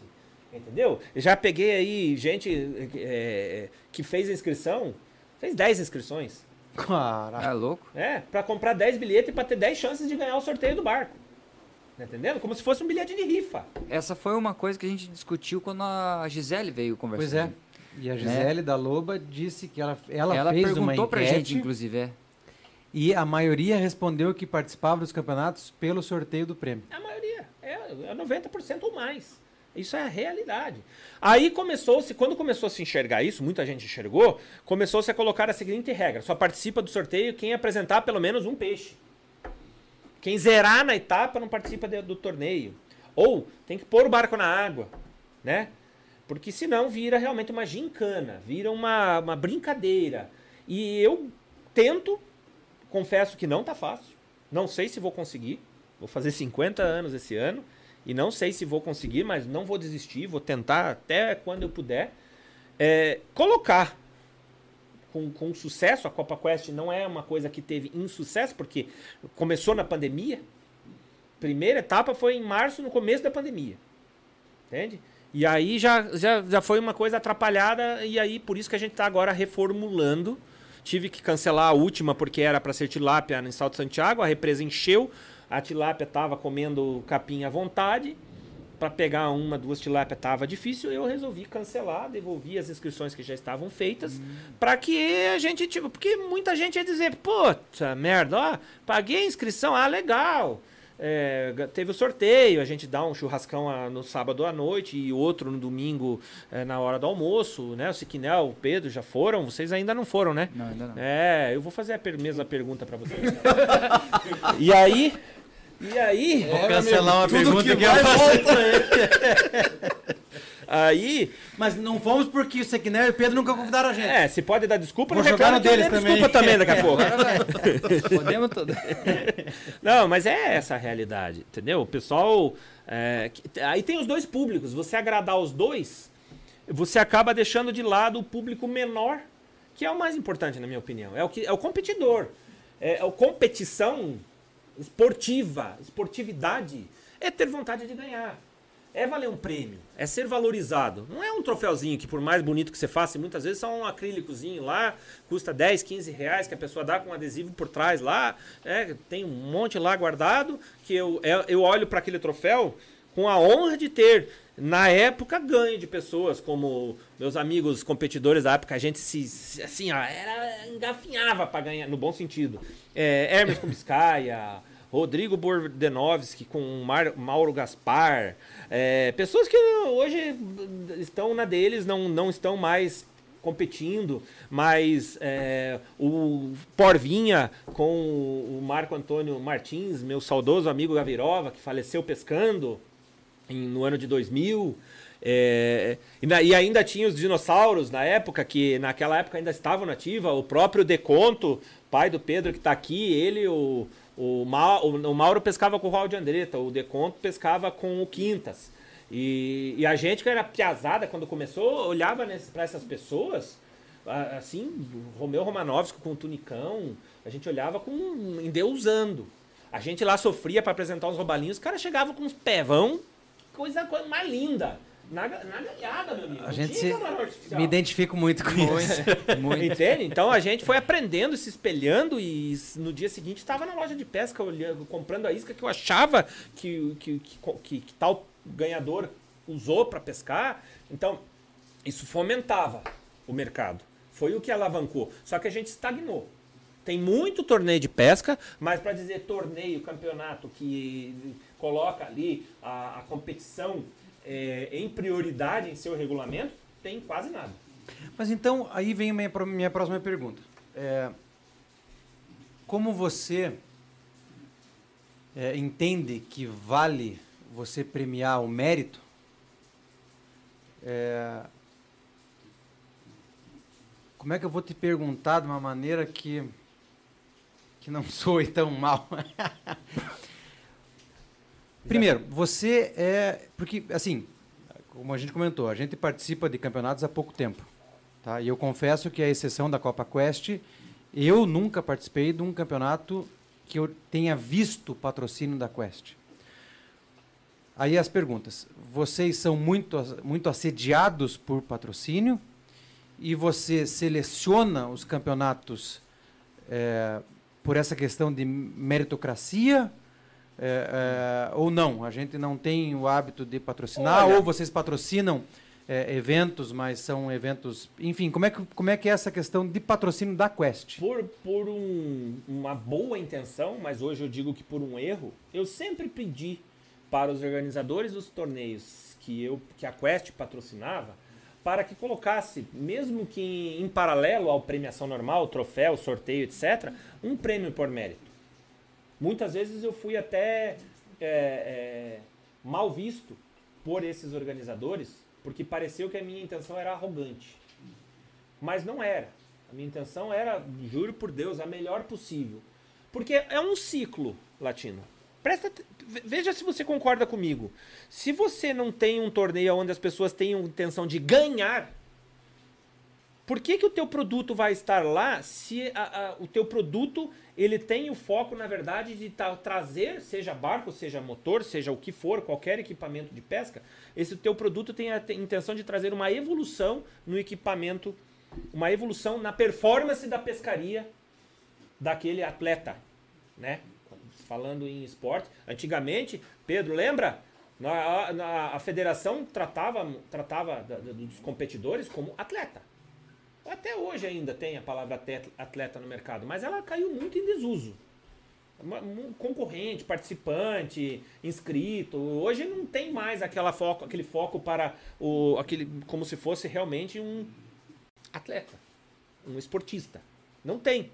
Entendeu? Eu já peguei aí gente é, que fez a inscrição, fez 10 inscrições. Caraca. É louco? É, para comprar 10 bilhetes e para ter 10 chances de ganhar o sorteio do barco. Tá entendendo? Como se fosse um bilhete de rifa. Essa foi uma coisa que a gente discutiu quando a Gisele veio conversar. Pois é. E a Gisele da Loba disse que ela, ela, Ela fez uma perguntou pra enquete gente, inclusive, é. E a maioria respondeu que participava dos campeonatos pelo sorteio do prêmio. A maioria. É, é 90% ou mais. Isso é a realidade. Aí começou-se, quando começou a se enxergar isso, muita gente enxergou, começou-se a colocar a seguinte regra: só participa do sorteio quem apresentar pelo menos um peixe. Quem zerar na etapa não participa de- do torneio. Ou tem que pôr o barco na água, né? Porque senão vira realmente uma gincana, vira uma, uma brincadeira. E eu tento, confesso que não tá fácil. Não sei se vou conseguir. Vou fazer 50 anos esse ano. E não sei se vou conseguir, mas não vou desistir. Vou tentar até quando eu puder. é, colocar com, com sucesso. A Copa Quest não é uma coisa que teve insucesso, porque começou na pandemia. Primeira etapa foi em março, no começo da pandemia. Entende? E aí já, já, já foi uma coisa atrapalhada, e aí por isso que a gente está agora reformulando. Tive que cancelar a última porque era para ser tilápia em Salto Santiago, a represa encheu, a tilápia estava comendo capim à vontade. Para pegar uma, duas tilápia estava difícil, eu resolvi cancelar, devolvi as inscrições que já estavam feitas, para que a gente, tipo, porque muita gente ia dizer, puta merda, ó, paguei a inscrição, ah, legal. É, teve o sorteio, a gente dá um churrascão no sábado à noite e outro no domingo é, na hora do almoço, né? O Siquinel, o Pedro já foram, vocês ainda não foram, né? Não, ainda não. É, eu vou fazer a per- mesma pergunta pra vocês. e aí, e aí, Vou cancelar uma tudo pergunta que que, eu faço. aí, Mas não fomos porque o Sequinel e o Pedro nunca convidaram a gente. é, se pode dar desculpa, Vou não jogar reclama no deles também. desculpa também daqui a pouco. Podemos tudo. Não, mas é essa a realidade, entendeu? O pessoal. é, aí tem os dois públicos. Você agradar os dois, você acaba deixando de lado o público menor, que é o mais importante, na minha opinião. É o, que, é o competidor. É, é a competição esportiva, esportividade, é ter vontade de ganhar. É valer um prêmio, é ser valorizado. Não é um troféuzinho que, por mais bonito que você faça, muitas vezes são um acrílicozinho lá, custa 10, 15 reais, que a pessoa dá com um adesivo por trás lá. É, tem um monte lá guardado, que eu, é- eu olho para aquele troféu com a honra de ter, na época, ganho de pessoas como meus amigos competidores da época. A gente se, assim, ó, era, engafinhava para ganhar, no bom sentido. É, Hermes Kubiskaia, Rodrigo Bordenovski com Mar- Mauro Gaspar. É, pessoas que hoje estão na deles, não, não estão mais competindo, mas é, o Porvinha com o Marco Antônio Martins, meu saudoso amigo Gavirova, que faleceu pescando em- no ano de 2000. é, e, na- e ainda tinha os dinossauros na época, que naquela época ainda estavam na ativa. O próprio Deconto, pai do Pedro que está aqui, ele, o, o, Ma- o, Mauro pescava com o Raul de Andretta, o Deconto pescava com o Quintas. E, e a gente que era piazada quando começou, olhava para essas pessoas, assim, Romeu Romanovski com o tunicão, a gente olhava com endeusando. A gente lá sofria para apresentar os roubalinhos, os caras chegavam com uns pevão, coisa, coisa mais linda. Na, na galhada, meu amigo. A gente se... me identifico muito com muito, isso. muito. Entende? Então a gente foi aprendendo, se espelhando e no dia seguinte estava na loja de pesca olhando, comprando a isca que eu achava que, que, que, que, que tal ganhador usou para pescar. Então isso fomentava o mercado. Foi o que alavancou. Só que a gente estagnou. Tem muito torneio de pesca, mas para dizer torneio, campeonato que coloca ali a, a competição é, em prioridade em seu regulamento, tem quase nada. Mas então, aí vem minha, minha próxima pergunta. É, como você é, entende que vale você premiar o mérito? É, como é que eu vou te perguntar de uma maneira que, que não soe tão mal? Primeiro, você é. Porque, assim, como a gente comentou, a gente participa de campeonatos há pouco tempo. Tá? E eu confesso que, a exceção da Copa Quest, eu nunca participei de um campeonato que eu tenha visto patrocínio da Quest. Aí as perguntas. Vocês são muito, muito assediados por patrocínio e você seleciona os campeonatos é, por essa questão de meritocracia é, é, ou não? A gente não tem o hábito de patrocinar, Olha, ou vocês patrocinam é, eventos, mas são eventos. Enfim, como é, que, como é que é essa questão de patrocínio da Quest? Por, por um, uma boa intenção, mas hoje eu digo que por um erro, eu sempre pedi para os organizadores dos torneios que, eu, que a Quest patrocinava para que colocasse, mesmo que em, em paralelo à premiação normal, troféu, sorteio, etc., um prêmio por mérito. Muitas vezes eu fui até é, é, mal visto por esses organizadores, porque pareceu que a minha intenção era arrogante. Mas não era. A minha intenção era, juro por Deus, a melhor possível. Porque é um ciclo latino. Presta, veja se você concorda comigo. Se você não tem um torneio onde as pessoas tenham intenção de ganhar, por que, que o teu produto vai estar lá se a, a, o teu produto ele tem o foco, na verdade, de tra trazer, seja barco, seja motor, seja o que for, qualquer equipamento de pesca, esse teu produto tem a intenção de trazer uma evolução no equipamento, uma evolução na performance da pescaria daquele atleta, né? Falando em esporte, antigamente, Pedro, lembra? A federação tratava, tratava dos competidores como atleta. Até hoje ainda tem a palavra atleta no mercado, mas ela caiu muito em desuso. Concorrente, participante, inscrito. Hoje não tem mais aquela foco, aquele foco para o. Aquele, como se fosse realmente um atleta, um esportista. Não tem.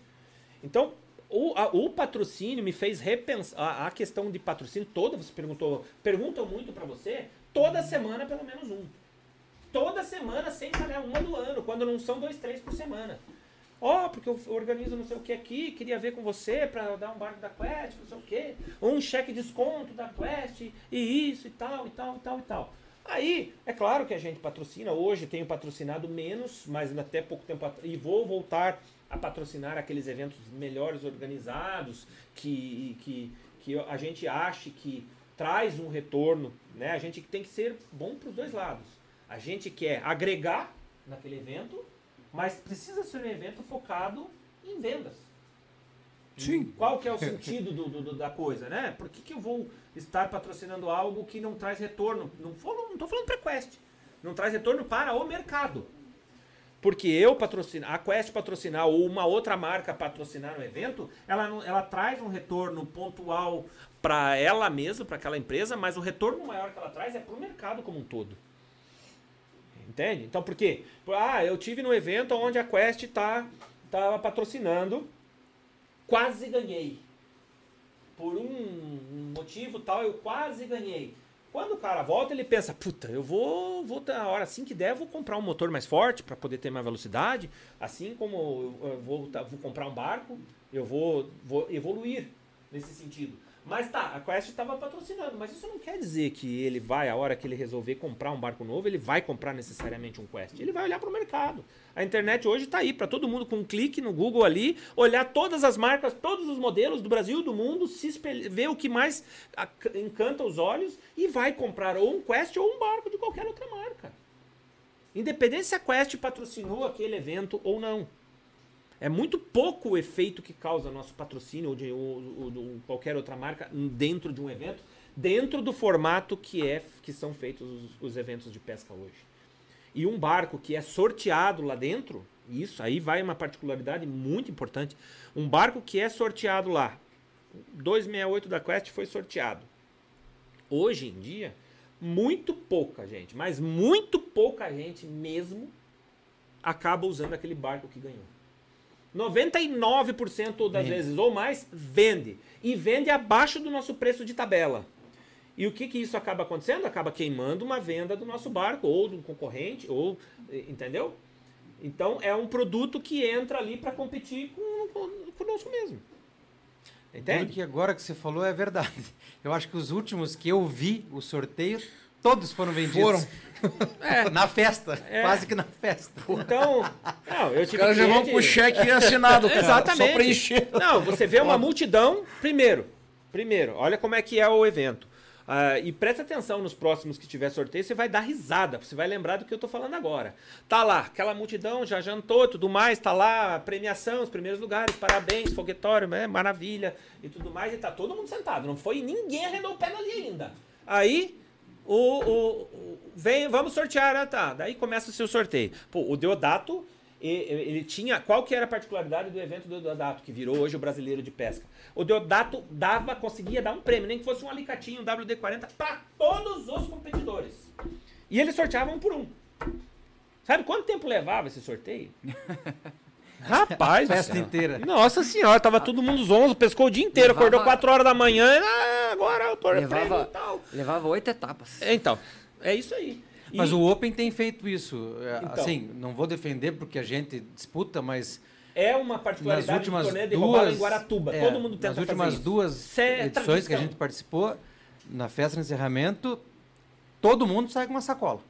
Então, o, a, o patrocínio me fez repensar. A, a, questão de patrocínio toda, você perguntou. Perguntam muito para você, toda semana pelo menos um toda semana sem falhar uma do ano, quando não são dois, três por semana. Ó, oh, porque eu organizo não sei o que aqui, queria ver com você para dar um barco da Quest, não sei o que, um cheque de desconto da Quest, e isso e tal, e tal, e tal, e tal. Aí, é claro que a gente patrocina, hoje tenho patrocinado menos, mas até pouco tempo e vou voltar a patrocinar aqueles eventos melhores organizados, que, que, que a gente ache que traz um retorno, né? A gente tem que ser bom para os dois lados. A gente quer agregar naquele evento, mas precisa ser um evento focado em vendas. Sim. Qual que é o sentido do, do, da coisa, né? Por que, que eu vou estar patrocinando algo que não traz retorno? Não estou falando para a Quest. Não traz retorno para o mercado. Porque eu patrocinar, a Quest patrocinar ou uma outra marca patrocinar um evento, ela, ela traz um retorno pontual para ela mesma, para aquela empresa, mas o retorno maior que ela traz é para o mercado como um todo. Entende? Então, por quê? Ah, eu tive no evento onde a Quest tá, tava patrocinando, quase ganhei. Por um motivo tal, eu quase ganhei. Quando o cara volta, ele pensa, puta, eu vou, vou na hora assim que der, vou comprar um motor mais forte para poder ter mais velocidade, assim como eu vou, vou comprar um barco, eu vou, vou evoluir nesse sentido. Mas tá, a Quest estava patrocinando, mas isso não quer dizer que ele vai, a hora que ele resolver comprar um barco novo, ele vai comprar necessariamente um Quest. Ele vai olhar para o mercado. A internet hoje está aí para todo mundo com um clique no Google ali, olhar todas as marcas, todos os modelos do Brasil, do mundo, se ver o que mais encanta os olhos e vai comprar ou um Quest ou um barco de qualquer outra marca. Independente se a Quest patrocinou aquele evento ou não. É muito pouco o efeito que causa nosso patrocínio ou de ou, ou, qualquer outra marca dentro de um evento, dentro do formato que é que são feitos os, os, eventos de pesca hoje. E um barco que é sorteado lá dentro, isso aí vai uma particularidade muito importante. Um barco que é sorteado lá, 268 da Quest foi sorteado. Hoje em dia, muito pouca gente, mas muito pouca gente mesmo acaba usando aquele barco que ganhou. 99% das vende. vezes ou mais vende. E vende abaixo do nosso preço de tabela. E o que, que isso acaba acontecendo? Acaba queimando uma venda do nosso barco, ou do concorrente, ou. Entendeu? Então é um produto que entra ali para competir com, com, conosco mesmo. Entende? que agora que você falou é verdade. Eu acho que os últimos que eu vi, o sorteio, todos foram vendidos. Foram. É. Na festa, é. quase que na festa. Então, não, eu tive Os caras já vão com o cheque assinado, cara, Exatamente. Só preencher. Não, você vê uma multidão, primeiro, primeiro, olha como é que é o evento. Uh, e presta atenção nos próximos que tiver sorteio, você vai dar risada, você vai lembrar do que eu tô falando agora. Tá lá, aquela multidão já jantou tudo mais, tá lá premiação, os primeiros lugares, parabéns, foguetório, é, maravilha e tudo mais, e tá todo mundo sentado. Não foi ninguém arredou o pé ali ainda. Aí o, o, vem, vamos sortear, né? Tá. Daí começa o seu sorteio. Pô, o Deodato, ele tinha. Qual que era a particularidade do evento do Deodato, que virou hoje o brasileiro de pesca? O Deodato dava, conseguia dar um prêmio, nem que fosse um alicatinho, um WD-40, para todos os competidores. E eles sorteavam um por um. Sabe quanto tempo levava esse sorteio? Rapaz, festa inteira. Nossa senhora, tava todo mundo zonzo, pescou o dia inteiro, levava... acordou 4 horas da manhã, ah, agora eu tô levava, e tal. Levava oito etapas. É, então, é isso aí. E... Mas o Open tem feito isso. É, então, assim, não vou defender porque a gente disputa, mas é uma particularidade nas últimas do torneio de duas, em Guaratuba. É, Todo mundo tenta Nas últimas fazer duas é edições que a gente participou, na festa de encerramento, todo mundo sai com uma sacola.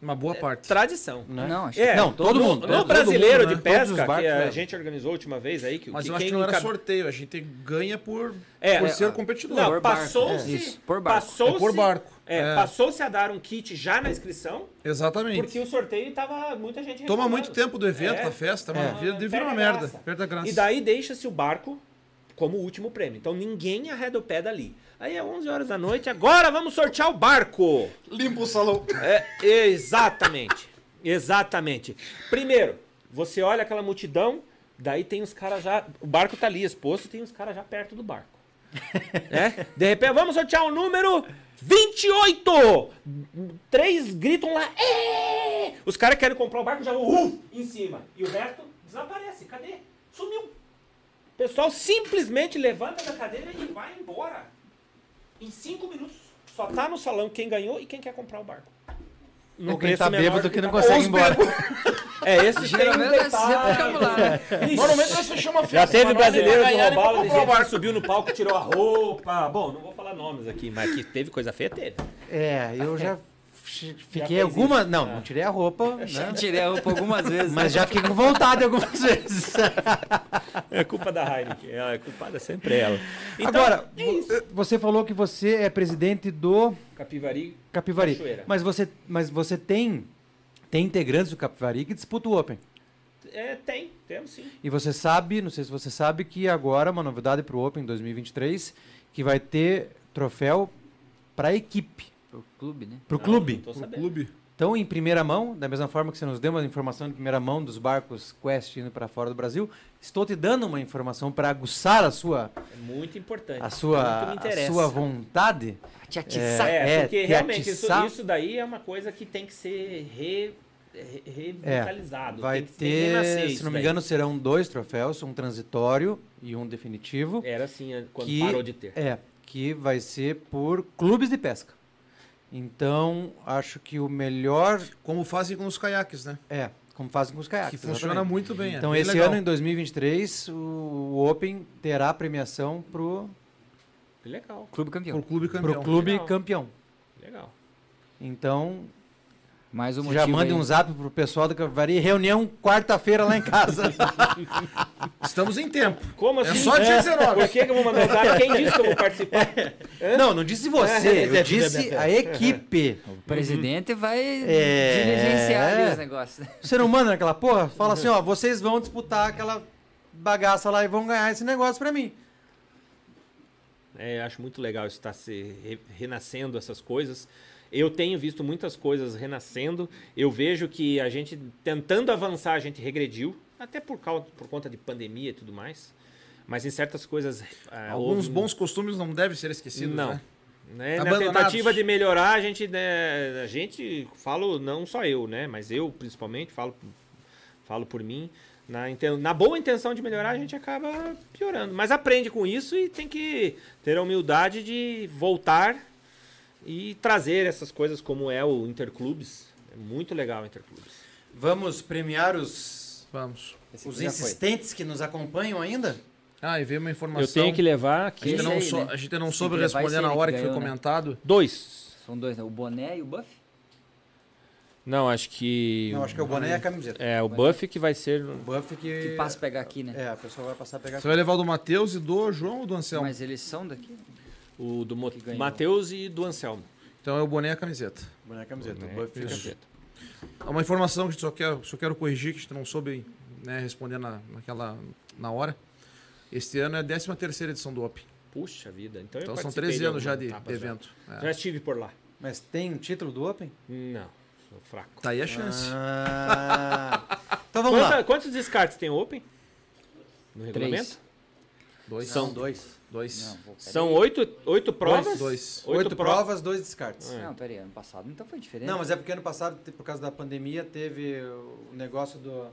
Uma boa é, parte. Tradição. Né? Não, acho é, não, todo, todo mundo. No, brasileiro mundo, né? de pesca, barcos, que a é. gente organizou a última vez aí. Que, Mas que eu acho que não era sorteio, a gente ganha por, é, por é, ser competidor. Não, passou-se. É, por barco. Passou por barco. É, Passou-se a dar um kit já na inscrição. Exatamente. Porque o sorteio tava muita gente Toma muito tempo do evento, da festa, mano. Vira, vira uma merda. Perde a graça. E daí deixa-se o barco como último prêmio. Então ninguém arreda o pé dali. Aí é 11 horas da noite, agora vamos sortear o barco. Limpa o salão. É, exatamente. exatamente. Primeiro, você olha aquela multidão, daí tem os caras já. O barco tá ali exposto, tem os caras já perto do barco. é? De repente, vamos sortear o número 28! Três gritam lá. Êêê! Os caras querem comprar o barco já vão uh, em cima. E o resto desaparece. Cadê? Sumiu. O pessoal simplesmente levanta da cadeira e vai embora. Em cinco minutos, só tá no salão quem ganhou e quem quer comprar o barco. No quem tá bêbado que não consegue ir embora. É, esse geralmente é né? Normalmente você chama festa. Já teve brasileiro de robalo, de gente que subiu no palco, tirou a roupa. Bom, não vou falar nomes aqui, mas que teve coisa feia, teve. É, eu já Fiquei alguma. Não, não tirei a roupa. Né? Tirei a roupa algumas vezes. Mas já fiquei com vontade algumas vezes. É culpa da Heineken. É culpada sempre ela. Então, Agora, é você falou que você é presidente do. Capivari. Capivari. Cachoeira. Mas você, mas você tem, tem integrantes do Capivari que disputam o Open. É, tem, temos sim. E você sabe, não sei se você sabe, que agora uma novidade para o Open 2023, que vai ter troféu para a equipe. Pro clube, né? Pro clube. Pro clube. Então, em primeira mão, da mesma forma que você nos deu uma informação em primeira mão dos barcos Quest indo para fora do Brasil, estou te dando uma informação para aguçar a sua é muito importante. A sua a sua vontade. Te atiçar. É, é porque realmente isso, isso, daí é uma coisa que tem que ser re, revitalizado. É, vai ter, se não me engano, serão dois troféus, um transitório e um definitivo. Era assim quando que, parou de ter. É, que vai ser por clubes de pesca. Então, acho que o melhor. Como fazem com os caiaques, né? É, como fazem com os caiaques. Que funciona exatamente. muito bem. É então, bem esse legal. ano, em 2023, o Open terá premiação pro. Que legal. Clube campeão. Pro clube campeão. Pro clube Legal. campeão. Legal. Então, Mais um já mande aí. um zap pro pessoal do Capivari. Reunião quarta-feira lá em casa. Estamos em tempo. Como É assim? só dia 19. Por que, que eu vou mandar um zap? Quem disse que eu vou participar? não, não disse você. Eu disse a equipe. O presidente vai É. diligenciar ali os negócios. Você não manda naquela porra? Fala assim, ó, vocês vão disputar aquela bagaça lá e vão ganhar esse negócio pra mim. É, acho muito legal isso estar se re- renascendo essas coisas. Eu tenho visto muitas coisas renascendo. Eu vejo que a gente tentando avançar, a gente regrediu, até por causa por conta de pandemia e tudo mais. Mas em certas coisas ah, Alguns houve- bons costumes não devem ser esquecidos, não. né? Né? Na tentativa de melhorar, a gente, né, a gente, falo não só eu, né, mas eu principalmente falo, falo por mim, na, na boa intenção de melhorar, a gente acaba piorando. Mas aprende com isso e tem que ter a humildade de voltar e trazer essas coisas como é o Interclubes. É muito legal o Interclubes. Vamos premiar os, Vamos. Os já foi. insistentes que nos acompanham ainda? Ah, e veio uma informação. Eu tenho que levar A aqui gente, não, aí, sou- né? a gente não soube que responder na hora que que foi ganhou, né? comentado. dois. São dois, né? O boné e o buff? Não, acho que... Não, acho que é o boné e a camiseta. É, o buff que vai ser... O buff que... Que passa a pegar aqui, né? É, a pessoa vai passar a pegar Você vai levar o do Matheus e do João ou do Anselmo? Mas eles são daqui? O do Mo-. Matheus e do Anselmo. Então é o boné e a camiseta. boné e a camiseta. Né? Buff fica... Camiseta. Uma informação que a gente só quero, só quero corrigir, que a gente não soube né, responder na, naquela, na hora. Este ano é a 13 terceira edição do Open. Puxa vida. Então, eu Então são participei 13 anos já de, de evento. É. Já estive por lá. Mas tem um título do Open? Não, sou fraco. Tá aí a chance. Ah, então vamos lá. Quanta- quantos descartes tem o Open? No regulamento? Dois. São dois. Dois. Não. São oito, oito provas? Dois. Oito, Oito provas. provas, dois descartes. É. Não, peraí, ano passado então foi diferente. Não, mas é porque ano passado, por causa da pandemia, teve o negócio do.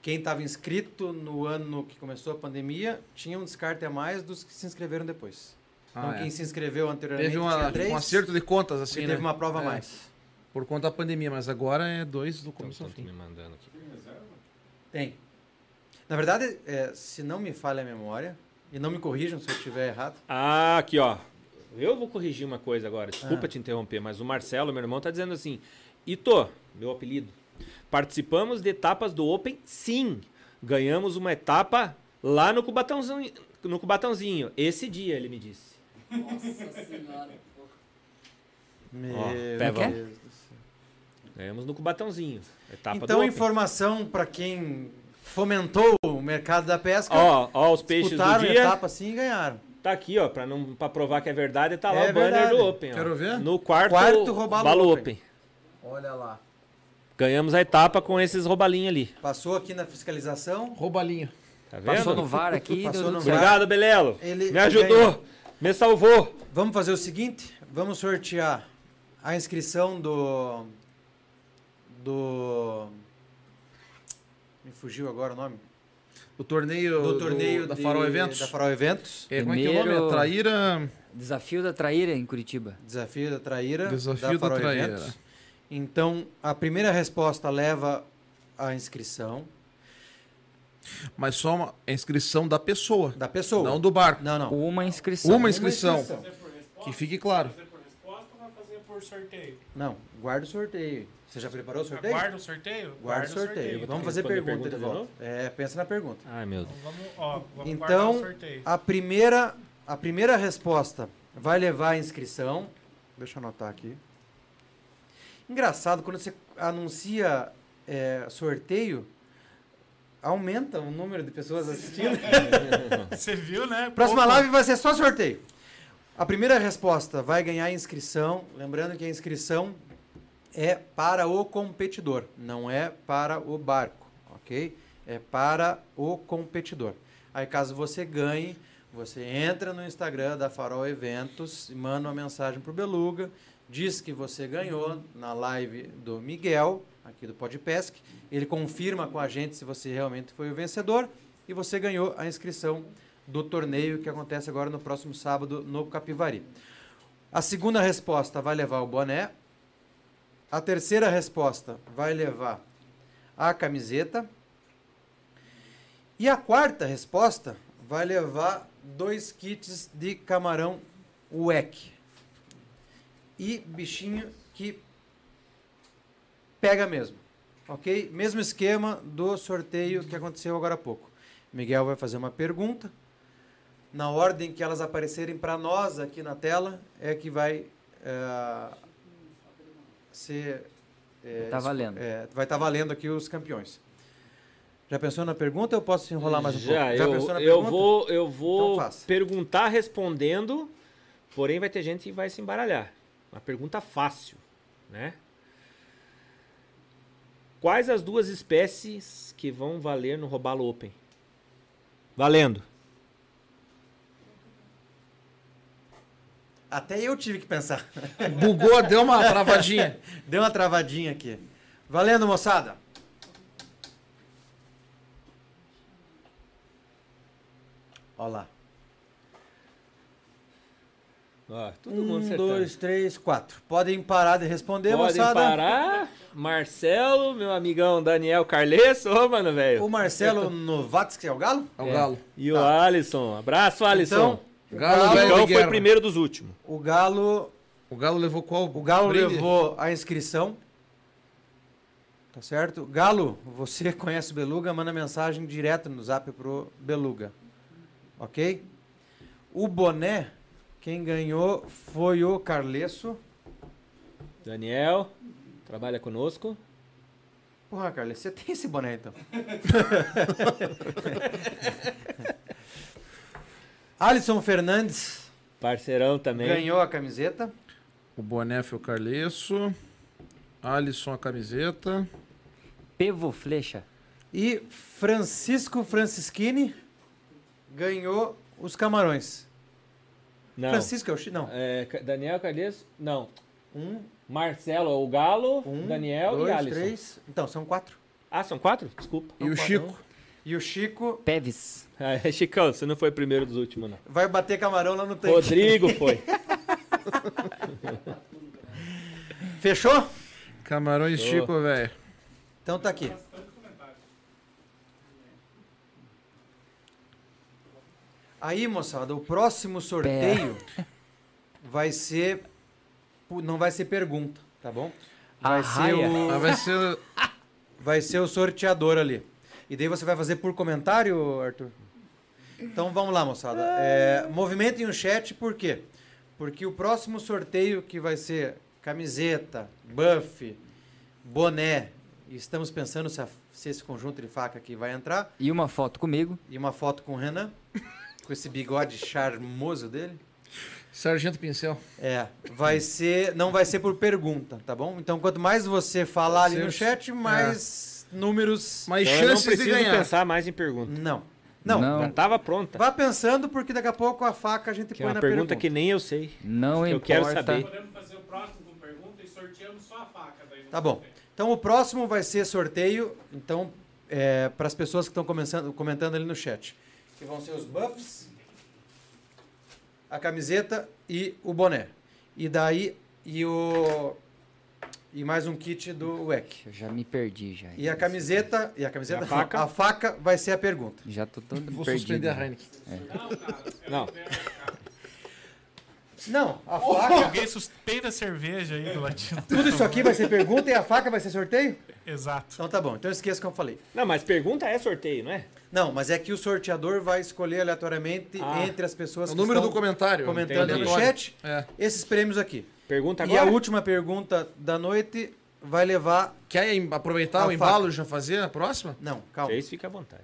Quem estava inscrito no ano que começou a pandemia tinha um descarte a mais dos que se inscreveram depois. então, Ah, é. quem se inscreveu anteriormente Teve uma, tinha três, um acerto de contas, e assim, teve né? uma prova a É, mais. Por conta da pandemia, mas agora é dois do Então, começo ao estão fim. me mandando aqui. Tem. Na verdade, é, se não me falha a memória, e não me corrijam se eu estiver errado, Ah, aqui, ó. Eu vou corrigir uma coisa agora. Desculpa Ah. te interromper, mas o Marcelo, meu irmão, tá dizendo assim: Ito, meu apelido. Participamos de etapas do Open? Sim. Ganhamos uma etapa lá no Cubatãozinho. No Cubatãozinho. Esse dia, ele me disse. meu pega. Deus do céu. Ganhamos no Cubatãozinho. Etapa Então, informação para quem fomentou o mercado da pesca, Ó, ó os peixes do disputaram a dia. etapa assim e ganharam. Tá aqui, ó, pra, não, pra provar que é verdade, tá lá É o banner verdade. do Open. ó. Quero ver? No quarto, Quarto Robalo Balo Open. Open. Olha lá. Ganhamos a etapa com esses robalinhos ali. Passou aqui na fiscalização, Roubalinho. Tá vendo? Passou no VAR aqui. Passou no VAR. Obrigado, Belelo. Ele Me ajudou. ganhou. Me salvou. Vamos fazer o seguinte, vamos sortear a inscrição do do me fugiu agora o nome O torneio, do torneio da de- Farol Eventos. da Farol Eventos É, como é que é o nome? É Traíra. Desafio da Traíra em Curitiba. desafio da Traíra Desafio da da Farol Traíra. Eventos então a primeira resposta leva a inscrição Mas só uma a inscrição da pessoa. da pessoa Não do barco. não não Uma inscrição. Uma inscrição. inscrição. Por resposta? Que fique claro. Fazer por resposta ou vai fazer por sorteio? Não guarda o sorteio você já preparou o sorteio Aguarda o sorteio? guarda o sorteio Vou vamos fazer pergunta, pergunta de volta é pensa na pergunta Ai, meu Deus. Então vamos, ó, vamos Então, sorteio. A primeira, a primeira resposta vai levar a inscrição. Deixa eu anotar aqui. Engraçado, quando você anuncia é, sorteio, aumenta o número de pessoas assistindo. Você viu, né? Próxima Pouco- live vai ser só sorteio. A primeira resposta vai ganhar inscrição. Lembrando que a inscrição é para o competidor, não é para o barco, ok? É para o competidor. Aí, caso você ganhe, você entra no Instagram da Farol Eventos manda uma mensagem para o Beluga, diz que você ganhou na live do Miguel, aqui do Podpesc. Ele confirma com a gente se você realmente foi o vencedor e você ganhou a inscrição do torneio que acontece agora no próximo sábado no Capivari. A segunda resposta vai levar o boné. A terceira resposta vai levar a camiseta. E a quarta resposta vai levar dois kits de camarão o WEC. E bichinho que pega mesmo. Ok? Mesmo esquema do sorteio que aconteceu agora há pouco. Miguel vai fazer uma pergunta. Na ordem que elas aparecerem para nós aqui na tela, é que vai é, ser. É, Tá valendo. é, vai estar valendo aqui os campeões. Já pensou na pergunta ou eu posso enrolar mais um Já, pouco? Já eu, pensou na eu pergunta? vou, eu vou Então perguntar respondendo, porém vai ter gente que vai se embaralhar. Uma pergunta fácil, né? Quais as duas espécies que vão valer no Robalo Open? Valendo. Até eu tive que pensar. Bugou, deu uma travadinha. Deu uma travadinha aqui. Valendo, moçada. Olha lá. Todo um, mundo acertando. dois, três, quatro. Podem parar de responder, Podem moçada. parar. Marcelo, meu amigão Daniel Carles, ô mano, velho. O Marcelo Novatsky é o Galo? É o Galo. E o Tá. Alisson. Abraço, Alisson. Então, O o Galo, Galo, foi primeiro dos últimos. o Galo, O Galo levou qual? o Galo brinde? levou a inscrição. Tá certo? Galo, você conhece o Beluga, manda mensagem direto no zap pro Beluga. Ok? O boné, quem ganhou foi o Carlesso. Daniel, trabalha conosco. Porra, Carlesso, você tem esse boné então. Alisson Fernandes Parceirão também. ganhou a camiseta. O boné foi o Carlesso. Alisson a camiseta. Pevo Flecha. E Francisco Francischini ganhou os camarões. Não. Francisco é o Não. É, Daniel Carles, não. Um, Marcelo, o Galo, um Daniel dois, e Alisson. três. Então, são quatro. Ah, são quatro? Desculpa. E o quatro, Chico. E o Chico Peves. Ah, Chicão, você não foi o primeiro dos últimos, não. vai bater camarão lá no tanque. Rodrigo foi. Fechou? Camarões Tô. Chico, velho. Então tá aqui. Aí, moçada, o próximo sorteio vai ser. Não vai ser pergunta, tá bom? Vai ser, o, Mas vai ser. vai ser o sorteador ali. E daí você vai fazer por comentário, Arthur? Então vamos lá, moçada. É, movimentem o chat, por quê? Porque o próximo sorteio que vai ser camiseta, buff, boné, e estamos pensando se, a- se esse conjunto de faca aqui vai entrar, E uma foto comigo. e uma foto com o Renan, com esse bigode charmoso dele. Sargento Pincel. É, vai ser, não vai ser por pergunta, tá bom? Então quanto mais você falar ali no chat, mais números. Mais Então eu não chances de ganhar. pensar mais em pergunta. Não. Não. Não. Já tava pronta. Vá pensando porque daqui a pouco a faca a gente Que é põe uma na pergunta, pergunta. que nem eu sei. Não eu importa. quero saber. Podemos fazer o próximo com pergunta e sorteamos só a faca. Daí Tá bom. Então o próximo vai ser sorteio, então para as pessoas que estão começando- comentando ali no chat, que vão ser os buffs, a camiseta e o boné. E daí e o e mais um kit do WEC. Eu já me perdi já. E a camiseta e a camiseta E a faca? a faca vai ser a pergunta. Já tô todo Vou perdido. suspender a Heineken. Não. Não, a faca. Alguém suspenda a cerveja aí do latino. Tudo isso aqui vai ser pergunta e a faca vai ser sorteio? Exato. Então tá bom. Então esqueça o que eu falei. Não, mas pergunta é sorteio, não é? Não, mas é que o sorteador vai escolher aleatoriamente Ah. entre as pessoas O que número estão do comentário. comentando no chat É. esses prêmios aqui. Pergunta E agora? a última pergunta da noite vai levar. Quer aproveitar A o embalo e já fazer a próxima? Não, calma. Vocês fica à vontade.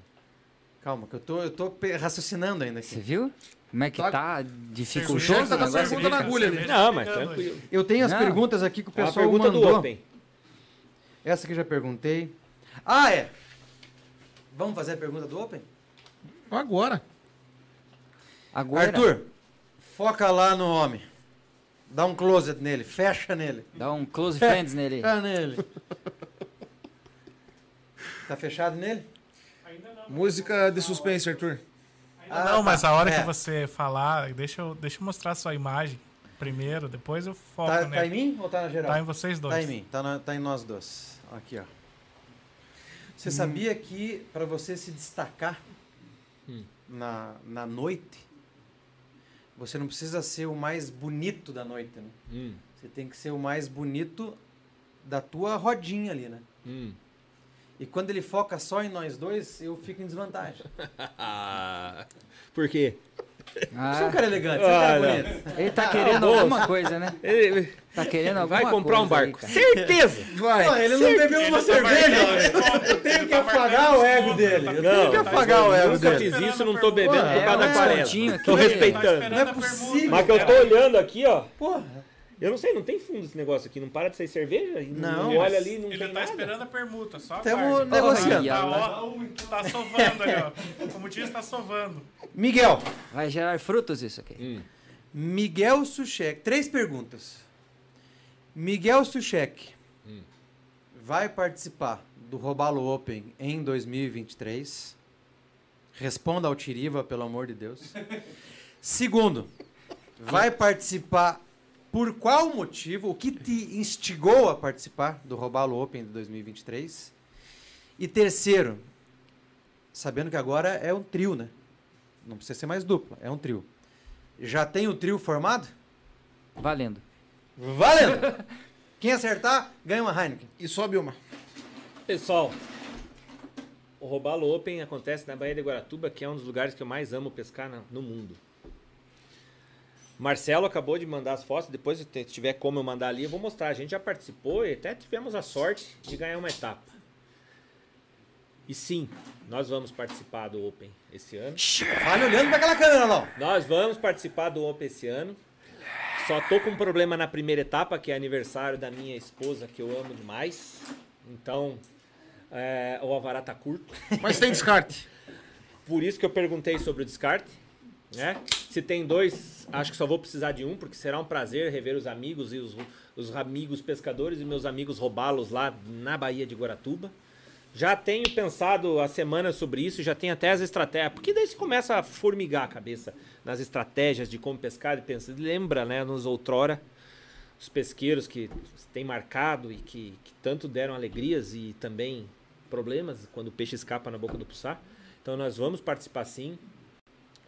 Calma, que eu tô, eu tô raciocinando ainda Você aqui. viu? Como é que Tá. tá O dificultoso João tá o com a negócio pergunta na agulha ali. Não, mas tranquilo. Eu tenho as Não. perguntas aqui que o É pessoal pergunta mandou. do Open. Essa aqui já perguntei. Ah, é. Vamos fazer a pergunta do Open? Agora. Agora, Arthur, foca lá no homem. Dá um closet nele, fecha nele. dá um close friends nele. Fecha nele. Tá fechado nele? Ainda não. Música de suspense, Arthur. Ainda Ah, não, mas tá. a hora É. que você falar, deixa eu, deixa eu mostrar a sua imagem primeiro, depois eu foco Tá, tá nele. em mim ou tá na geral? Tá em vocês dois. Tá em mim, tá, na- tá em nós dois. Aqui, ó. Você sabia que para você se destacar Hum. na, na noite, você não precisa ser o mais bonito da noite, né? Hum, Você tem que ser o mais bonito da tua rodinha ali, né? hum. E quando ele foca só em nós dois, eu fico em desvantagem. Por quê? Você é um Ah, cara elegante, você é um cara Ah, não. bonito. ele tá querendo moço. alguma coisa, né? Ele Tá querendo alguma vai comprar um coisa aí, barco. cara. Certeza! Vai. Não, ele não bebeu uma cerveja, velho. Eu tenho que afagar o ego dele. Eu tenho que Não, afagar o ego Nunca dele. fiz isso, não tô bebendo por é causa da descontinho aqui. Tô Tá respeitando. Não é possível. Mas que eu tô olhando aqui, ó. Porra. Eu não sei, não tem fundo esse negócio aqui. Não para de sair cerveja? E Não, Olha ali, não Ele tem tá nada. esperando a permuta, só Tamo aguarde. negociando. Tá, ó, tá sovando ali, ó. Como diz, tá sovando. Miguel. Vai gerar frutos isso aqui. Hum. Miguel Suchek. Três perguntas. Miguel Suchek Hum. vai participar do Robalo Open em 2023? Responda ao Tiriva, pelo amor de Deus. Segundo, vai participar por qual motivo? O que te instigou a participar do Robalo Open de 2023? E terceiro, sabendo que agora é um trio, né? Não precisa ser mais dupla, é um trio. Já tem o trio formado? Valendo. Valendo! Quem acertar, ganha uma Heineken. E sobe uma. Pessoal, o Robalo Open acontece na Baía de Guaratuba, que é um dos lugares que eu mais amo pescar no mundo. Marcelo acabou de mandar as fotos, depois se tiver como eu mandar ali, eu vou mostrar. A gente já participou e até tivemos a sorte de ganhar uma etapa. E sim, nós vamos participar do Open esse ano. Fale olhando para aquela câmera lá. ó. Nós vamos participar do Open esse ano. Só tô com um problema na primeira etapa, que é aniversário da minha esposa, que eu amo demais. Então, é, o alvará tá curto. Mas tem descarte. Por isso que eu perguntei sobre o descarte. Né? Se tem dois, acho que só vou precisar de um, porque será um prazer rever os amigos e os, os amigos pescadores e meus amigos roubá-los lá na Baía de Guaratuba. Já tenho pensado a semana sobre isso, já tenho até as estratégias. Porque daí você começa a formigar a cabeça nas estratégias de como pescar e pensa. Lembra, né, nos outrora, os pesqueiros que têm marcado e que, que tanto deram alegrias e também problemas quando o peixe escapa na boca do puçar. Então nós vamos participar sim.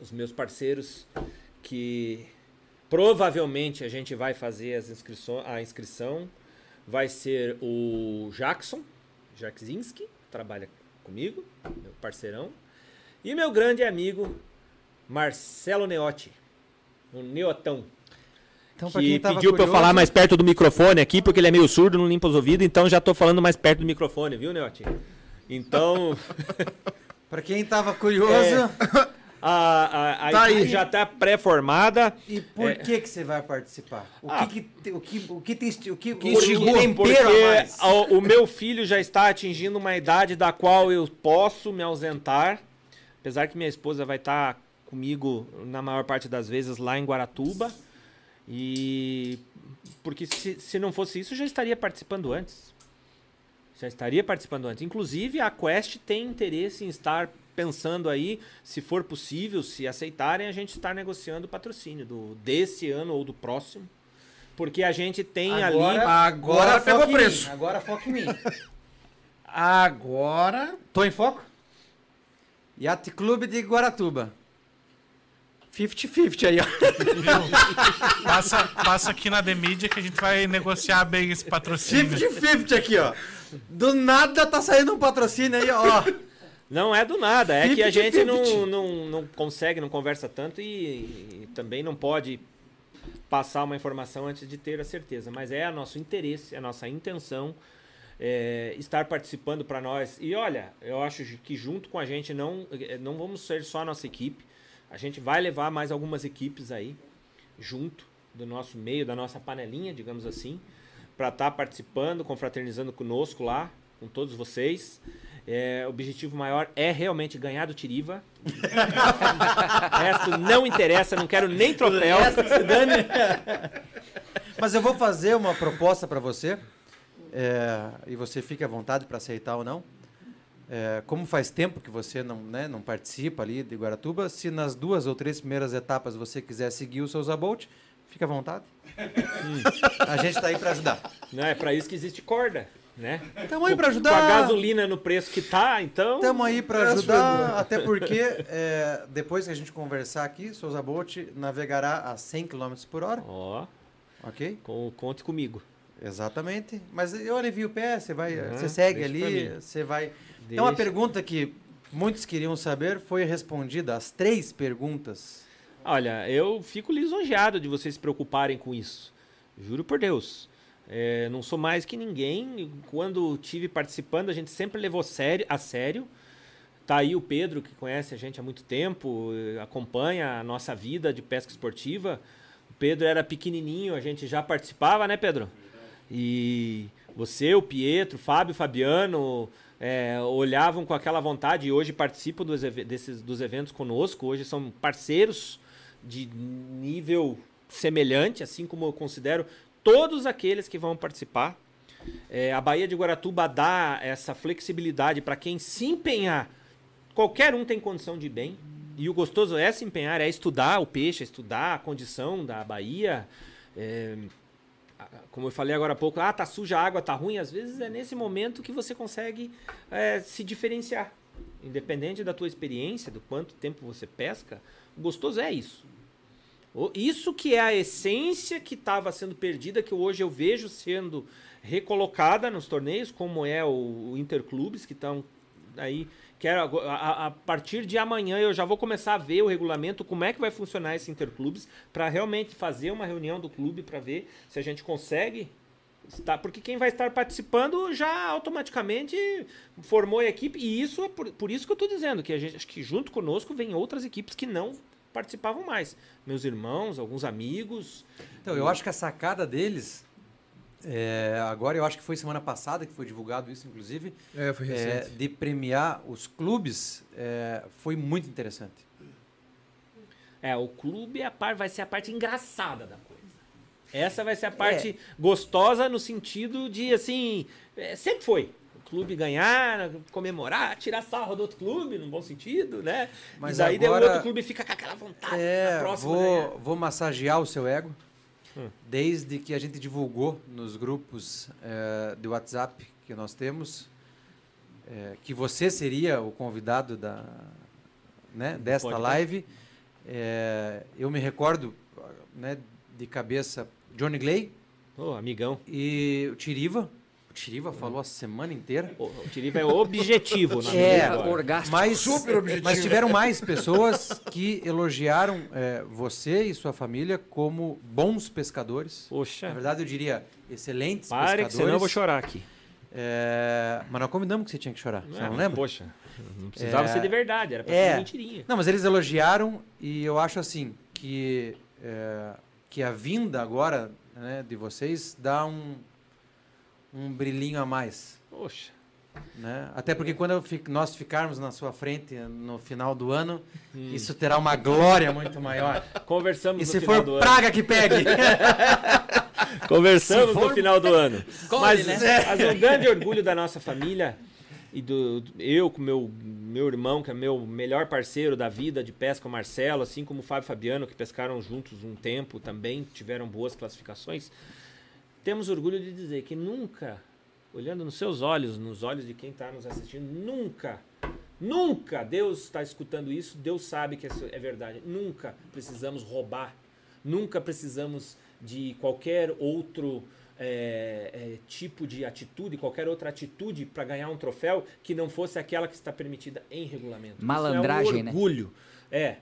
Os meus parceiros que provavelmente a gente vai fazer as inscrições, a inscrição vai ser o Jackson, Jackzinski, trabalha comigo, meu parceirão, e meu grande amigo Marcelo Neotti, o Neotão. Então, que pediu pra eu falar mais perto do microfone aqui, porque ele é meio surdo, não limpa os ouvidos, então já tô falando mais perto do microfone, viu, Neotti? Então, Pra quem tava curioso, a, a, a Tá equipe aí. já tá pré-formada. e por que que você vai participar? O Ah. que que o que o que tem o que, o que instigou tempero porque a mais? o, o meu filho já está atingindo uma idade da qual eu posso me ausentar, apesar que minha esposa vai estar comigo na maior parte das vezes lá em Guaratuba. E porque se, se não fosse isso, eu já estaria participando antes. Já estaria participando antes. Inclusive, a Quest tem interesse em estar pensando aí, se for possível, se aceitarem, a gente estar negociando o patrocínio do, desse ano ou do próximo. Porque a gente tem ali. Agora foca pegou preço. mim, Agora foca em mim. Agora. Tô em foco? Yacht Clube de Guaratuba. 50-50 aí, ó. Passa, passa aqui na The Media que a gente vai negociar bem esse patrocínio. 50-50 aqui, ó. Do nada tá saindo um patrocínio aí, ó. Não é do nada, é que a 50-50. gente não, não, não consegue, não conversa tanto e, e também não pode passar uma informação antes de ter a certeza. Mas é a nosso interesse, é a nossa intenção é, estar participando para nós. E olha, eu acho que junto com a gente não, eh, não vamos ser só a nossa equipe. A gente vai levar mais algumas equipes aí junto do nosso meio, da nossa panelinha, digamos assim, para estar participando, confraternizando conosco lá, com todos vocês. É, o objetivo maior é realmente ganhar do Tiriva. o resto não interessa, não quero nem troféu. Mas eu vou fazer uma proposta para você. é, e você fique à vontade para aceitar ou não. É, como faz tempo que você não, né, não participa ali de Guaratuba, se nas duas ou três primeiras etapas você quiser seguir o seu Zabolt, fique à vontade. A gente está aí para ajudar. Não, é para isso que existe corda. Né? Estamos aí para Com a ajudar. gasolina no preço que tá, então. Estamos aí para ajudar, até porque é, depois que a gente conversar aqui, Souza Bolt navegará a 100 km por hora, Ó, ok? com- conte comigo. Exatamente. Mas eu alivio o pé, você vai, Uhum, você segue deixa ali, você vai. Tem uma Deixa. pergunta que muitos queriam saber, foi respondida as três perguntas. Olha, eu fico lisonjeado de vocês se preocuparem com isso. Juro por Deus. É, não sou mais que ninguém. Quando tive participando, a gente sempre levou sério, a sério. Tá aí o Pedro, que conhece a gente há muito tempo, acompanha a nossa vida de pesca esportiva. O Pedro era pequenininho, a gente já participava, né, Pedro? E você, o Pietro, o Fábio, o Fabiano, é, olhavam com aquela vontade e hoje participam dos, desses, dos eventos conosco. Hoje são parceiros de nível semelhante, assim como eu considero todos aqueles que vão participar. É, a Baía de Guaratuba dá essa flexibilidade para quem se empenhar. Qualquer um tem condição de bem. E o gostoso é se empenhar, é estudar o peixe, é estudar a condição da Bahia. É, como eu falei agora há pouco, ah, tá suja a água, tá ruim. Às vezes é nesse momento que você consegue é, se diferenciar. Independente da tua experiência, do quanto tempo você pesca, o gostoso é isso. Isso que é a essência que estava sendo perdida, que hoje eu vejo sendo recolocada nos torneios, como é o, Interclubes, que estão aí. Quero, a- a partir de amanhã eu já vou começar a ver o regulamento, como é que vai funcionar esse Interclubes, para realmente fazer uma reunião do clube para ver se a gente consegue estar. Porque quem vai estar participando já automaticamente formou a equipe, e isso é por, por isso que eu estou dizendo, que a gente, acho que junto conosco vem outras equipes que não participavam mais. Meus irmãos, alguns amigos. Então, eu acho que a sacada deles, é, agora eu acho que foi semana passada que foi divulgado isso, inclusive, É, foi é, recente. de premiar os clubes, é, foi muito interessante. É, o clube é a par, vai ser a parte engraçada da coisa. Essa vai ser a parte gostosa no sentido de, assim, é, sempre foi. O clube ganhar, comemorar, tirar sarro do outro clube, num bom sentido, né? Mas aí daí o agora- outro clube fica com aquela vontade É, próxima vou, vou massagear o seu ego. Hum. Desde que a gente divulgou nos grupos é, de WhatsApp que nós temos, é, que você seria o convidado da, né, desta Pode live, é, eu me recordo né, de cabeça Johnny Gley Ô, amigão. e o Tiriva. O Tiriva falou a semana inteira. O, o Tiriva é objetivo na É, agora. orgástico. Mas, Super objetivo. mas tiveram mais pessoas que elogiaram é, você e sua família como bons pescadores. Na Poxa, verdade, eu diria excelentes pare que pescadores. senão eu vou chorar aqui. É, mas nós combinamos que você tinha que chorar. Você não mas, lembra? Poxa, não precisava É. ser de verdade, era pra É. ser mentirinha. Não, mas eles elogiaram e eu acho assim que, é, que a vinda agora né, de vocês dá um, um brilhinho a mais. Poxa. Né? Até porque quando fico- nós ficarmos na sua frente no final do ano, Hum. isso terá uma glória muito maior. Conversamos E no se final for do ano. praga que pegue. Conversamos for- no final do ano. Mas, né? mas um grande orgulho da nossa família e do, do- eu com meu meu irmão, que é meu melhor parceiro da vida de pesca, o Marcelo, assim como o Fábio Fabiano, que pescaram juntos um tempo também, tiveram boas classificações. Temos orgulho de dizer que nunca, olhando nos seus olhos, nos olhos de quem está nos assistindo, nunca, nunca, Deus está escutando isso, Deus sabe que isso é verdade. Nunca precisamos roubar, nunca precisamos de qualquer outro é, é, tipo de atitude, qualquer outra atitude para ganhar um troféu que não fosse aquela que está permitida em regulamento. Isso Malandragem, é né? um orgulho. É.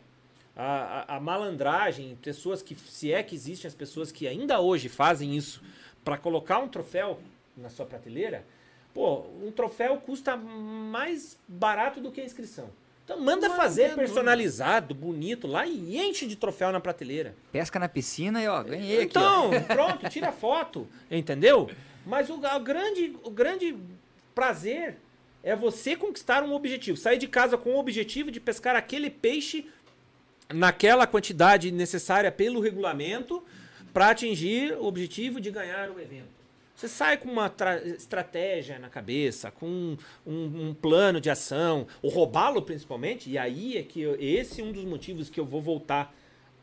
A, a- a malandragem, pessoas que, se é que existem as pessoas que ainda hoje fazem isso para colocar um troféu na sua prateleira, pô, um troféu custa mais barato do que a inscrição. Então manda fazer personalizado, bonito lá e enche de troféu na prateleira. Pesca na piscina e ó, ganhei aqui. ó. Então, pronto, tira foto, entendeu? Mas o, o grande, o grande prazer é você conquistar um objetivo, sair de casa com o objetivo de pescar aquele peixe naquela quantidade necessária pelo regulamento para atingir o objetivo de ganhar o evento. Você sai com uma tra- estratégia na cabeça, com um, um- plano de ação, o roubá-lo principalmente, e aí é que eu- esse é um dos motivos que eu vou voltar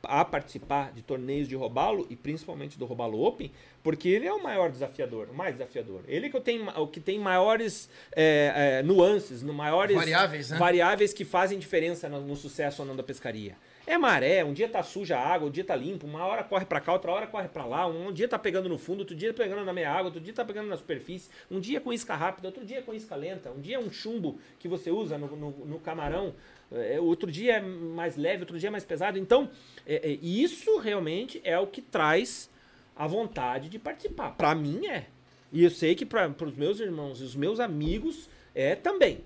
a participar de torneios de robalo e principalmente do robalo open, porque ele é o maior desafiador, o mais desafiador. Ele que tem o que tem maiores é, é, nuances, maiores Variáveis, né? variáveis que fazem diferença no, no sucesso ou não da pescaria. É maré, um dia tá suja a água, um dia tá limpo, uma hora corre pra cá, outra hora corre pra lá, um dia tá pegando no fundo, outro dia tá pegando na meia água, outro dia tá pegando na superfície, um dia com isca rápida, outro dia com isca lenta, um dia é um chumbo que você usa no, no, no camarão, é, outro dia é mais leve, outro dia é mais pesado. Então, é, é, isso realmente é o que traz a vontade de participar. Pra mim é. E eu sei que para os meus irmãos e os meus amigos é também.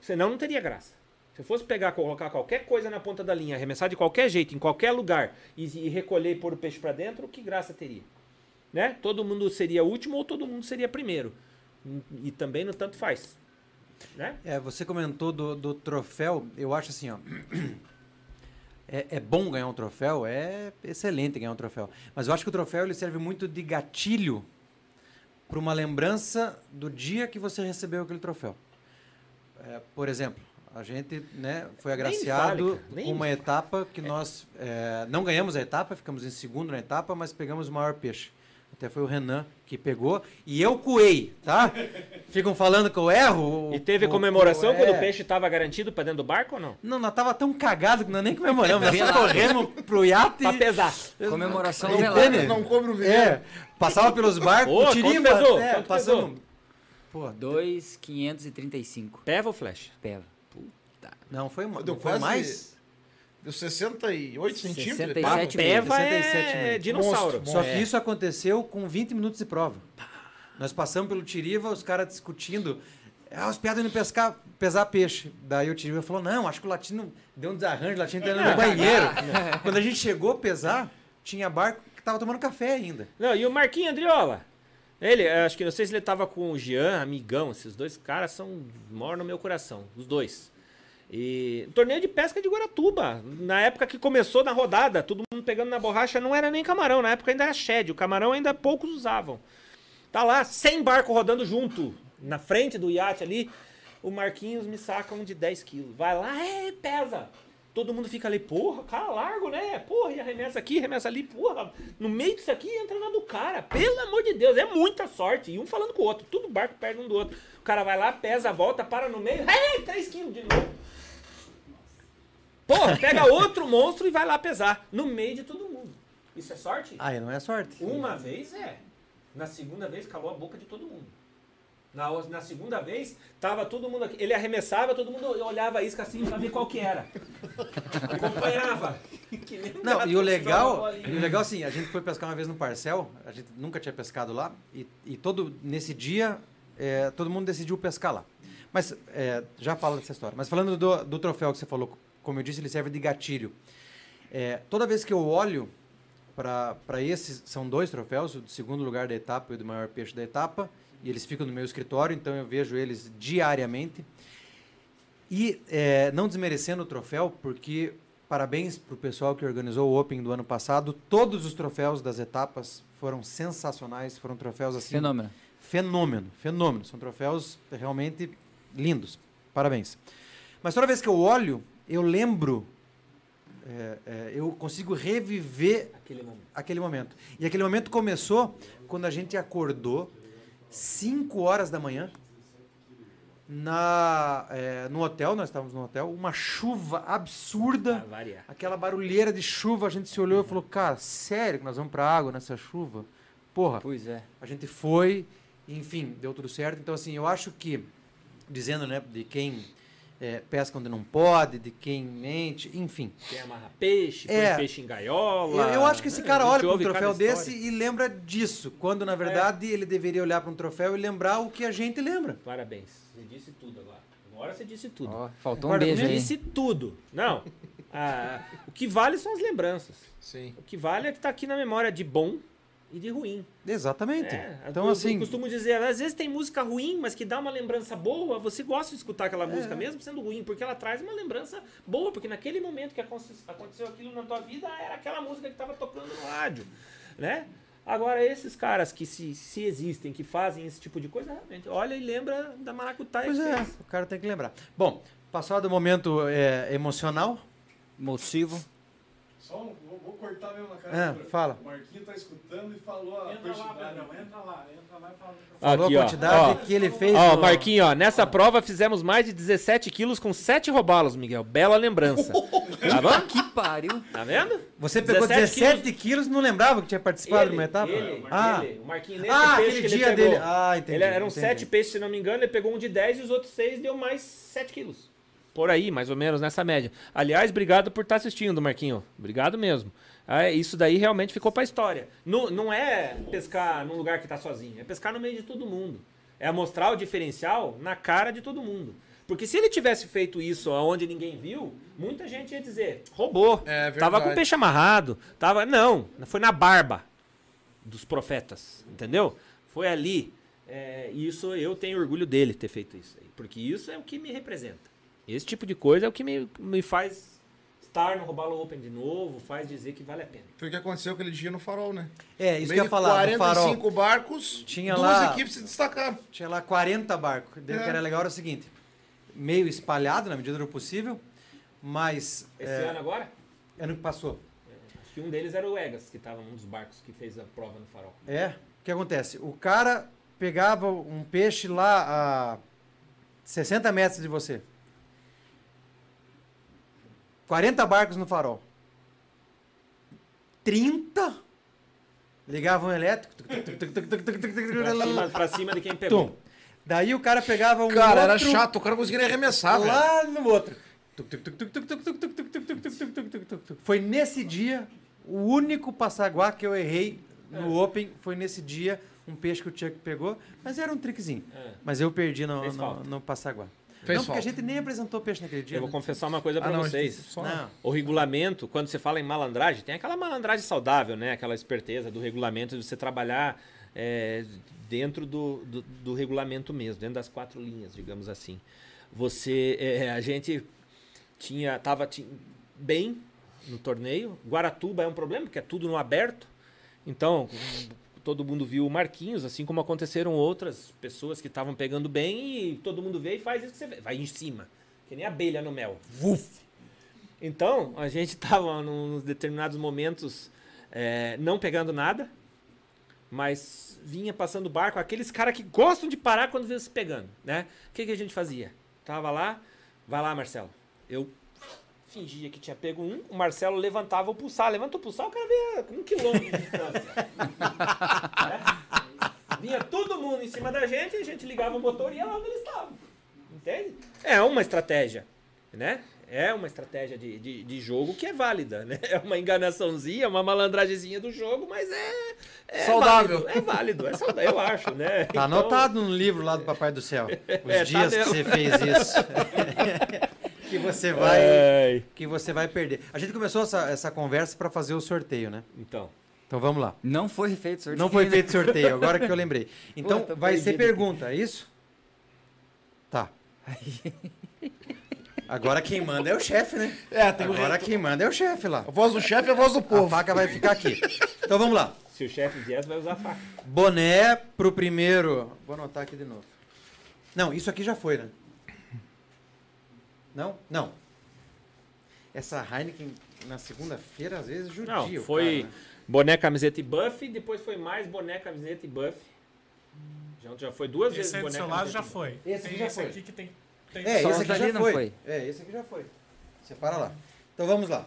Senão não teria graça. Se eu fosse pegar, colocar qualquer coisa na ponta da linha, arremessar de qualquer jeito, em qualquer lugar, e, e recolher e pôr o peixe para dentro, que graça teria? Né? Todo mundo seria último ou todo mundo seria primeiro. E, e também no tanto faz. Né? É, você comentou do, do troféu, eu acho assim, ó. É, é, bom ganhar um troféu, é excelente ganhar um troféu. Mas eu acho que o troféu ele serve muito de gatilho para uma lembrança do dia que você recebeu aquele troféu. É, por exemplo, a gente né, foi agraciado com uma etapa que nós é, não ganhamos a etapa, ficamos em segundo na etapa, mas pegamos o maior peixe. Até foi o Renan que pegou e eu coei, tá? Ficam falando que eu erro. E teve o, comemoração o, é... quando o peixe estava garantido para dentro do barco ou não? Não, nós tava tão cagado que nós nem comemoramos. Nós só corremos pro iate. Pra pesar. Comemoração não, velada. Não cobre o vinho. É, passava pelos barcos, Ô, tirinho, pesou? É, passamos. Pô, 2,535. Peva ou flecha? Peva. Não, foi, Deu foi quase... mais. Deu 68 centímetros. 67 Peva é dinossauro. Monstro. Só que isso aconteceu com 20 minutos de prova. Nós passamos pelo Tiriva, os caras discutindo. Ah, os piadas indo pescar, pesar peixe. Daí o Tiriva falou: não, acho que o latino deu um desarranjo, o latino tá indo no banheiro. Quando a gente chegou a pesar, tinha barco que tava tomando café ainda. Não, e o Marquinho Andriola? Ele, acho que não sei se ele tava com o Jean, amigão, esses dois caras são moram no meu coração, os dois. E torneio de pesca de Guaratuba. Na época que começou na rodada, todo mundo pegando na borracha, não era nem camarão, na época ainda era shed. O camarão ainda poucos usavam. Tá lá, 100 barcos rodando junto, na frente do iate ali. O Marquinhos me saca um de 10 quilos. Vai lá, é, pesa. Todo mundo fica ali, porra, cara largo, né? Porra, e arremessa aqui, arremessa ali, porra. No meio disso aqui entra na do cara. Pelo amor de Deus, é muita sorte. E um falando com o outro, tudo barco perto um do outro. O cara vai lá, pesa, volta, para no meio, é, 3 quilos de novo. Porra, pega outro monstro e vai lá pesar. No meio de todo mundo. Isso é sorte? Ah, não é sorte. Uma vez é. Na segunda vez calou a boca de todo mundo. Na, na segunda vez, tava todo mundo aqui. Ele arremessava, todo mundo olhava a isca assim pra ver qual que era. Acompanhava. Não, e o legal, e o legal assim, a gente foi pescar uma vez no Parcel, a gente nunca tinha pescado lá, e, e todo, nesse dia, é, todo mundo decidiu pescar lá. Mas, é, já fala dessa história. Mas falando do, do troféu que você falou como eu disse, ele serve de gatilho. É, toda vez que eu olho para esses, são dois troféus, o do segundo lugar da etapa e o do maior peixe da etapa, e eles ficam no meu escritório, então eu vejo eles diariamente. E é, não desmerecendo o troféu, porque parabéns para o pessoal que organizou o Open do ano passado. Todos os troféus das etapas foram sensacionais, foram troféus assim. Fenômeno. Fenômeno, fenômeno. São troféus realmente lindos. Parabéns. Mas toda vez que eu olho eu lembro, é, é, eu consigo reviver aquele momento. aquele momento. E aquele momento começou quando a gente acordou 5 horas da manhã na, é, no hotel, nós estávamos no hotel, uma chuva absurda, aquela barulheira de chuva, a gente se olhou e falou, cara, sério que nós vamos para água nessa chuva? Porra, pois é. a gente foi, enfim, deu tudo certo. Então, assim, eu acho que, dizendo, né, de quem é, pesca onde não pode, de quem mente, enfim. Quem amarra peixe, põe é, peixe em gaiola. Eu, eu acho que esse cara olha para um troféu desse e lembra disso, quando na verdade é. ele deveria olhar para um troféu e lembrar o que a gente lembra. Parabéns, você disse tudo agora. Agora você disse tudo. Oh, faltou um beijo aí. disse tudo. Não, ah, o que vale são as lembranças. Sim. O que vale é que está aqui na memória de bom e de ruim. Exatamente. É, então, eu, assim. Eu costumo dizer, às vezes tem música ruim, mas que dá uma lembrança boa, você gosta de escutar aquela é. música, mesmo sendo ruim, porque ela traz uma lembrança boa, porque naquele momento que aconteceu aquilo na tua vida, era aquela música que estava tocando no rádio. Né? Agora, esses caras que se, se existem, que fazem esse tipo de coisa, realmente, olha e lembra da maracutaia pois é, o cara tem que lembrar. Bom, passado o momento é, emocional. Motivo. Só um, vou cortar mesmo na cara. Ah, fala. O Marquinho tá escutando e falou a Entra lá, quantidade. Pedrão, entra lá, entra lá e fala. Falou Aqui, a ó. quantidade Ó. que ele fez. Ó, no- Marquinho, ó, nessa prova fizemos mais de 17 quilos com 7 robalos, Miguel. Bela lembrança. Tá bom? Que pariu. Tá vendo? Você pegou 17 17, quilos, não lembrava que tinha participado de uma etapa? ele, ah, ele, o Marquinho nesse Ah, peixe aquele que dia ele pegou. dele. Ah, entendi, Ele eram entendi. 7 peixes, se não me engano, ele pegou um de 10 e os outros 6 deu mais 7 quilos. Por aí, mais ou menos, nessa média. Aliás, obrigado por estar assistindo, Marquinho. Obrigado mesmo. Ah, isso daí realmente ficou pra história. Não, não é pescar num lugar que tá sozinho, é pescar no meio de todo mundo. É mostrar o diferencial na cara de todo mundo. Porque se ele tivesse feito isso onde ninguém viu, muita gente ia dizer, roubou. É tava com o peixe amarrado. Tava. Não, foi na barba dos profetas. Entendeu? Foi ali. É, e isso eu tenho orgulho dele ter feito isso. Porque isso é o que me representa. Esse tipo de coisa é o que me, me faz estar no Robalo Open de novo, faz dizer que vale a pena. Foi o que aconteceu aquele dia no farol, né? É, isso Meio que eu ia falar. No farol, 45 barcos, Tinha duas lá- equipes se destacaram. tinha lá 40 barcos. O É. que era legal era o seguinte: meio espalhado na medida do possível, mas. Esse é, ano agora, ano que passou. acho que um deles era o Egas, que estava num dos barcos que fez a prova no farol. É. O que acontece? O cara pegava um peixe lá a 60 metros de você. 40 barcos no farol. 30 ligavam um elétrico. pra, cima, pra cima de quem pegou. Tum. Daí o cara pegava um. Cara, outro, era chato, o cara conseguia arremessar. Lá velho. no outro. Foi nesse dia, o único passaguá que eu errei no é. Open foi nesse dia, um peixe que o Chuck pegou, mas era um trickzinho. É. Mas eu perdi no, no, no passaguá. Fez não, porque a falta. gente nem apresentou peixe naquele dia. Eu vou né? confessar uma coisa Ah, não, vocês. só- Não. O regulamento, quando você fala em malandragem, tem aquela malandragem saudável, né? Aquela esperteza do regulamento de você trabalhar é, dentro do, do, do regulamento mesmo, dentro das quatro linhas, digamos assim. Você, é, a gente tinha, tava bem no torneio. Guaratuba é um problema, porque é tudo no aberto. Então, todo mundo viu o Marquinhos, assim como aconteceram outras pessoas que estavam pegando bem e todo mundo vê e faz isso que você vê. Vai em cima, que nem abelha no mel. Vuf! Então, a gente tava num- nos determinados momentos é, não pegando nada, mas vinha passando o barco, aqueles caras que gostam de parar quando vê se pegando, né? O que, que a gente fazia? Tava lá, vai lá, Marcelo. Eu fingia que tinha pego um, o Marcelo levantava o pulsar. Levanta o pulsar, o cara vinha com um quilômetro de distância. É? Vinha todo mundo em cima da gente, a gente ligava o motor e ia lá onde eles estavam. Entende? É uma estratégia, né? É uma estratégia de, de, de jogo que é válida, né? É uma enganaçãozinha, uma malandragemzinha do jogo, mas é, é Saudável. válido, é válido, é saudável, eu acho, né? Tá Então, anotado no livro lá do Papai do Céu. Os É, tá dias que mesmo. você fez isso. Que você vai. Ai. Que você vai perder. A gente começou essa, essa conversa para fazer o sorteio, né? Então, Então vamos lá. Não foi feito sorteio. Não foi né? feito sorteio, agora que eu lembrei. Então Pô, vai ser aqui. pergunta, é isso? Tá. Agora quem manda é o chefe, né? É, Agora quem manda é o chefe lá. A voz do chefe é a voz do A povo. faca vai ficar aqui. Então vamos lá. se o chefe vier, vai usar a faca. Boné pro primeiro. Vou anotar aqui de novo. Não, isso aqui já foi, né? Não? Não. Essa Heineken na segunda-feira, às vezes, judia. Não, foi cara, né? boné, camiseta e buff, depois foi mais boné, camiseta e buff. Já, já foi duas vezes Esse aí do boné, seu lado camiseta já foi. Esse tem já esse foi. aqui que tem. tem É, Só esse aqui já não foi. foi. É, esse aqui já foi. Separa lá. Então vamos lá.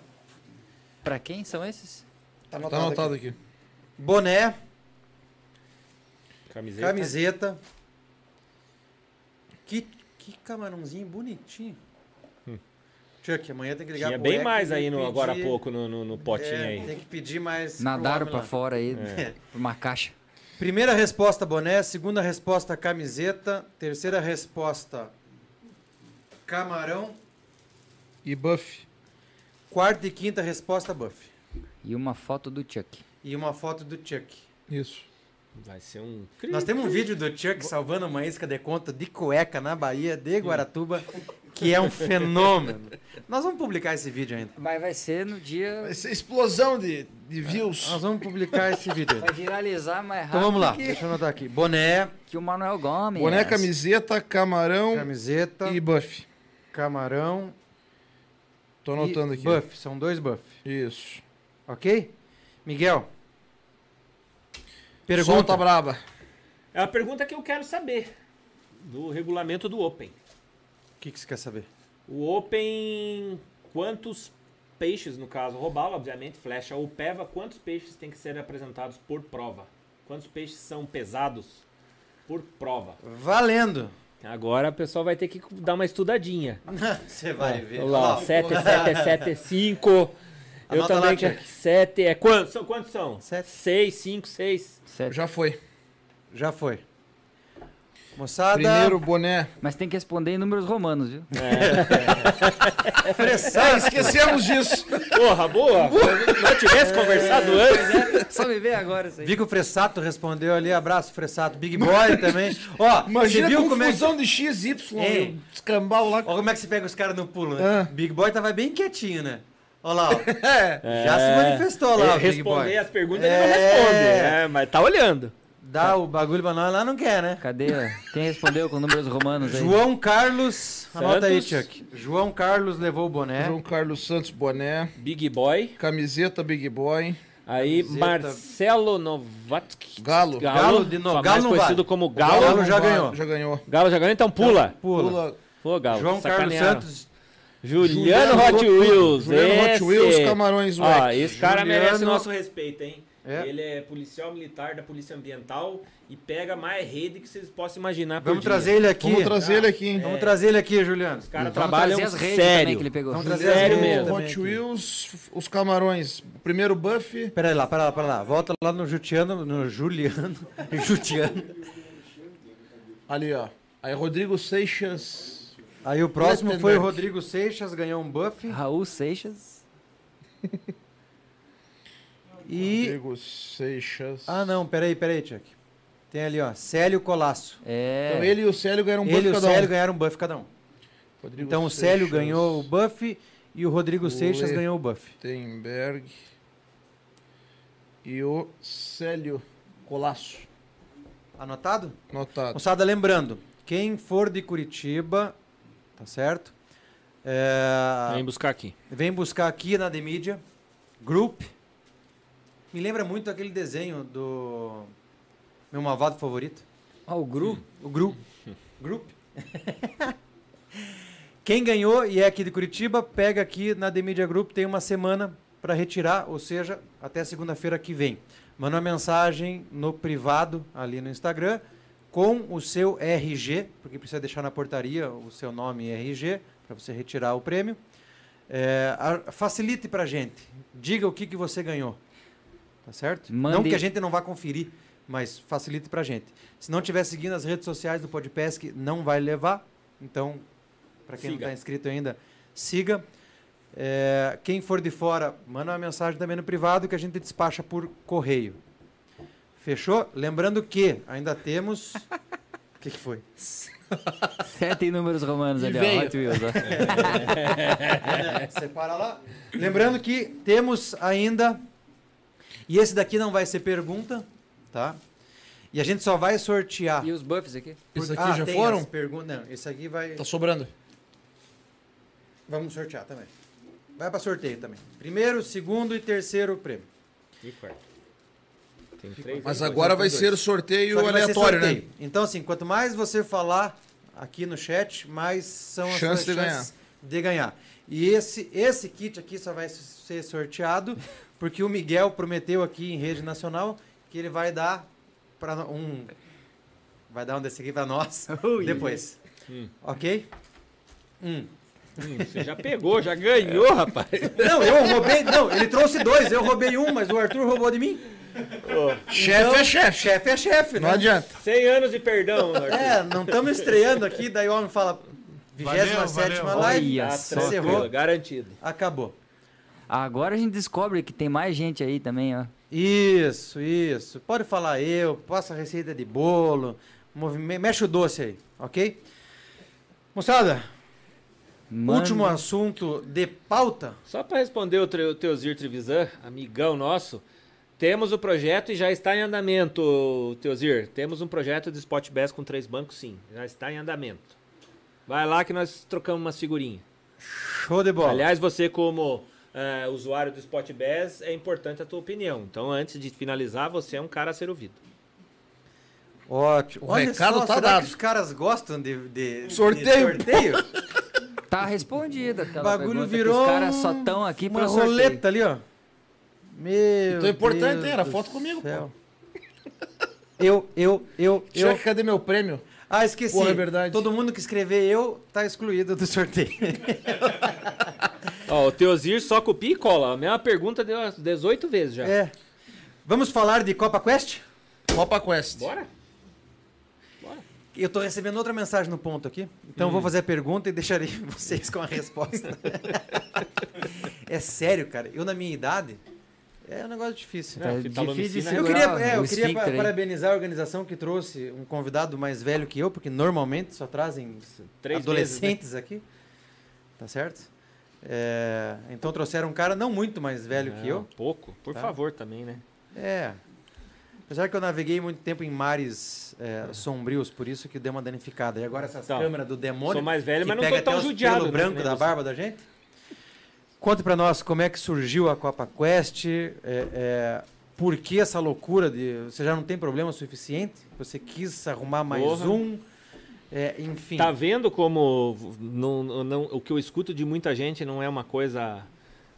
Pra quem são esses? Tá Tá anotado, anotado aqui. aqui. Boné, Camiseta. camiseta. Que, que camarãozinho bonitinho. Chuck, amanhã tem que ligar Tinha pro bem mais aí no, pedir- agora há pouco no, no, no potinho É, aí. Tem que pedir mais. Nadaram lá. fora aí, É. pra uma caixa. Primeira resposta, boné. Segunda resposta, camiseta. Terceira resposta, camarão. E buff. Quarta e quinta resposta, buff. E uma foto do Chuck. E uma foto do Chuck. Isso. Vai ser um. Nós temos um vídeo do Chuck salvando uma isca de conta de cueca na Bahia, de Guaratuba, que é um fenômeno. Nós vamos publicar esse vídeo ainda. Mas vai ser no dia. Vai ser explosão de, de views. Nós vamos publicar esse vídeo ainda. Vai viralizar mais rápido Então vamos lá, que, deixa eu anotar aqui. Boné, que o Manuel Gomes. Boné, camiseta, camarão camiseta, e buff. camarão Tô anotando e aqui. buff. São dois buff, Isso. ok? Miguel. Solta Pergunta. braba. É a pergunta que eu quero saber do regulamento do Open. O que, que você quer saber? O Open, quantos peixes, no caso, robalo, obviamente, flecha ou peva, quantos peixes tem que ser apresentados por prova? Quantos peixes são pesados por prova? Valendo. Agora o pessoal vai ter que dar uma estudadinha. Você vai ver. Olha lá, 7, 7, 7, 5. Eu também quero. Chuck. 7 é. Quantos são? Quantos são? Sete. 6, 5, 6. Certo. Já foi. Já foi. Moçada. Primeiro boné. Mas tem que responder em números romanos, viu? Ah, esquecemos disso. Porra, boa! Se não tivesse conversado antes. Só me ver agora isso aí. Vi que o Fressato respondeu ali. Abraço, Fressato. Big Boy também. Ó, Imagina você a viu como é que. confusão de X, Y, Ei. escambau lá. Ó, como é que você pega os caras no pulo, né? Ah. Big Boy tava bem quietinho, né? Olha lá, ó. É. Já se manifestou lá, o Big Responder Boy. as perguntas ele É. não responde. É, mas tá olhando. Dá o bagulho pra nós lá, não quer, né? Cadê? Quem respondeu com números romanos aí? João Carlos. Anota aí, Santos. Chuck. João Carlos levou o boné. João Carlos Santos boné. Big Boy. Camiseta Big Boy. Aí Camiseta. Marcelo Novatsky. Galo. Galo de novo. Galo conhecido vale. como O Galo. Galo não já ganhou. Já ganhou. Galo já ganhou, então pula. Pula. Pula. Pô, Galo. João Carlos. Santos. Juliano Hot Wheels. Juliano Hot esse. Wheels, Camarões Ó, esse cara Juliano- merece nosso respeito, hein? É. Ele é policial militar da Polícia Ambiental e pega mais rede que vocês possam imaginar por Vamos dia. trazer ele aqui. Vamos trazer ele aqui. hein? Vamos trazer ele aqui, Juliano. Os caras trabalham as redes também sério. que ele pegou. Vamos trazer Sério mesmo. Hot. Wheels, os Camarões. Primeiro buff. Pera aí lá, pera lá, pera lá. Volta lá no Jutiano, no Juliano. Jutiano. Ali, ó. Aí Rodrigo Seixas. Aí o próximo foi o. Rodrigo Seixas, ganhou um buff. Raul Seixas. E. Rodrigo Seixas. Ah, não, peraí, peraí, Chuck. Tem ali, ó, Célio Colasso. É. Então ele e o Célio ganharam um buff ele e o cada um. Célio ganharam um buff cada um. Rodrigo Então o Célio Seixas, ganhou o buff e o Rodrigo Seixas Le- ganhou o buff. Tenberg. E o Célio Colasso. Anotado? Notado. Moçada, lembrando, quem for de Curitiba, tá certo? É, Vem buscar aqui. vem buscar aqui na The Media Group. Me lembra muito aquele desenho do meu malvado favorito. Ó, o Gru. O Gru. Group. Quem ganhou e é aqui de Curitiba, pega aqui na The Media Group, tem uma semana para retirar, ou seja, até segunda-feira que vem. Manda uma mensagem no privado ali no Instagram com o seu RG, porque precisa deixar na portaria o seu nome e RG para você retirar o prêmio. É, a- facilite para gente. Diga o que, que você ganhou. Tá certo? Não Mande- que a gente não vá conferir, mas facilite para gente. Se não estiver seguindo as redes sociais do Podpesc, não vai levar. Então, para quem não Siga. está inscrito ainda, siga. É, quem for de fora, manda uma mensagem também no privado que a gente despacha por correio. Fechou? Lembrando que ainda temos. O que, que foi? Sete números romanos E ali, veio. ó. Hot Wheels, ó. Separa lá. Lembrando que temos ainda. E esse daqui não vai ser pergunta, tá? E a gente só vai sortear. E os buffs aqui? Esses aqui Ah, já tem foram? as perguntas. Não, esse aqui vai. Tá sobrando. Vamos sortear também. Vai para sorteio também. Primeiro, segundo e terceiro prêmio. E quarto. Tem três. Mas agora vai dois. ser o sorteio vai ser aleatório, né? sorteio. Então, assim, quanto mais você falar aqui no chat, mais são as Chance suas de chances de ganhar. E esse, esse kit aqui só vai ser sorteado porque o Miguel prometeu aqui em rede nacional que ele vai dar para um vai dar um desse aqui para nós depois. Hum. OK? Hum. Hum, você já pegou, já ganhou, rapaz. Não, eu roubei, não, ele trouxe dois, eu roubei um, mas o Arthur roubou de mim. Chefe é chefe. Chefe é chefe, Não né? adianta. 100 anos de perdão, Arthur. É, não estamos estreando aqui, daí o homem fala 27 valeu. live, Olha encerrou, garantido. acabou. Agora a gente descobre que tem mais gente aí também, ó. Isso, isso. Pode falar eu, passa a receita de bolo, movime- mexe o doce aí, ok? Moçada, Manda- último assunto de pauta. Só para responder o, o Teosir Trevisan, amigão nosso, temos o projeto e já está em andamento, Teosir. Temos um projeto de Spot Bass com três bancos, sim. Já está em andamento. Vai lá que nós trocamos umas figurinhas. Show de bola. Aliás, você como eh, usuário do Spotbass, é importante a tua opinião. Então, antes de finalizar, você é um cara a ser ouvido. Ótimo. O recado tá será dado. que os caras gostam de, de- de Sorteio. sorteio? Tá respondida O aquela bagulho virou os caras só estão aqui uma pra sorteio. roleta ali, ó. Meu Então, importante, Deus hein? Era foto comigo, pô. céu. Eu, eu, eu, eu. Cheque, cadê meu prêmio? Ah, esqueci. Porra, é verdade. Todo mundo que escrever eu tá excluído do sorteio. Ó, o Teosir só copia e cola. A mesma pergunta deu umas 18 vezes já. é. Vamos falar de Copa Quest? Copa Quest. Bora? Eu tô recebendo outra mensagem no ponto aqui, então eu Hum. vou fazer a pergunta e deixarei vocês com a resposta. é sério, cara. Eu, na minha idade, é um negócio difícil. Tá É, difícil de segurar Eu queria, é, o eu queria pa- parabenizar a organização que trouxe um convidado mais velho que eu, porque normalmente só trazem Três adolescentes aqui. Tá certo? É, então trouxeram um cara não muito mais velho que eu. Pouco, por Tá. favor também, né? É. Apesar que eu naveguei muito tempo em mares é, sombrios, por isso que deu uma danificada. E agora essas Então, câmeras do demônio. Sou mais velho, mas não tô tão judiado. pelo né, branco da barba da gente. Conte pra nós como é que surgiu a Copa Quest, é, é, por que essa loucura de você já não tem problema suficiente, você quis arrumar mais Porra. um, é, enfim. Tá vendo como não, não- o que eu escuto de muita gente não é uma coisa.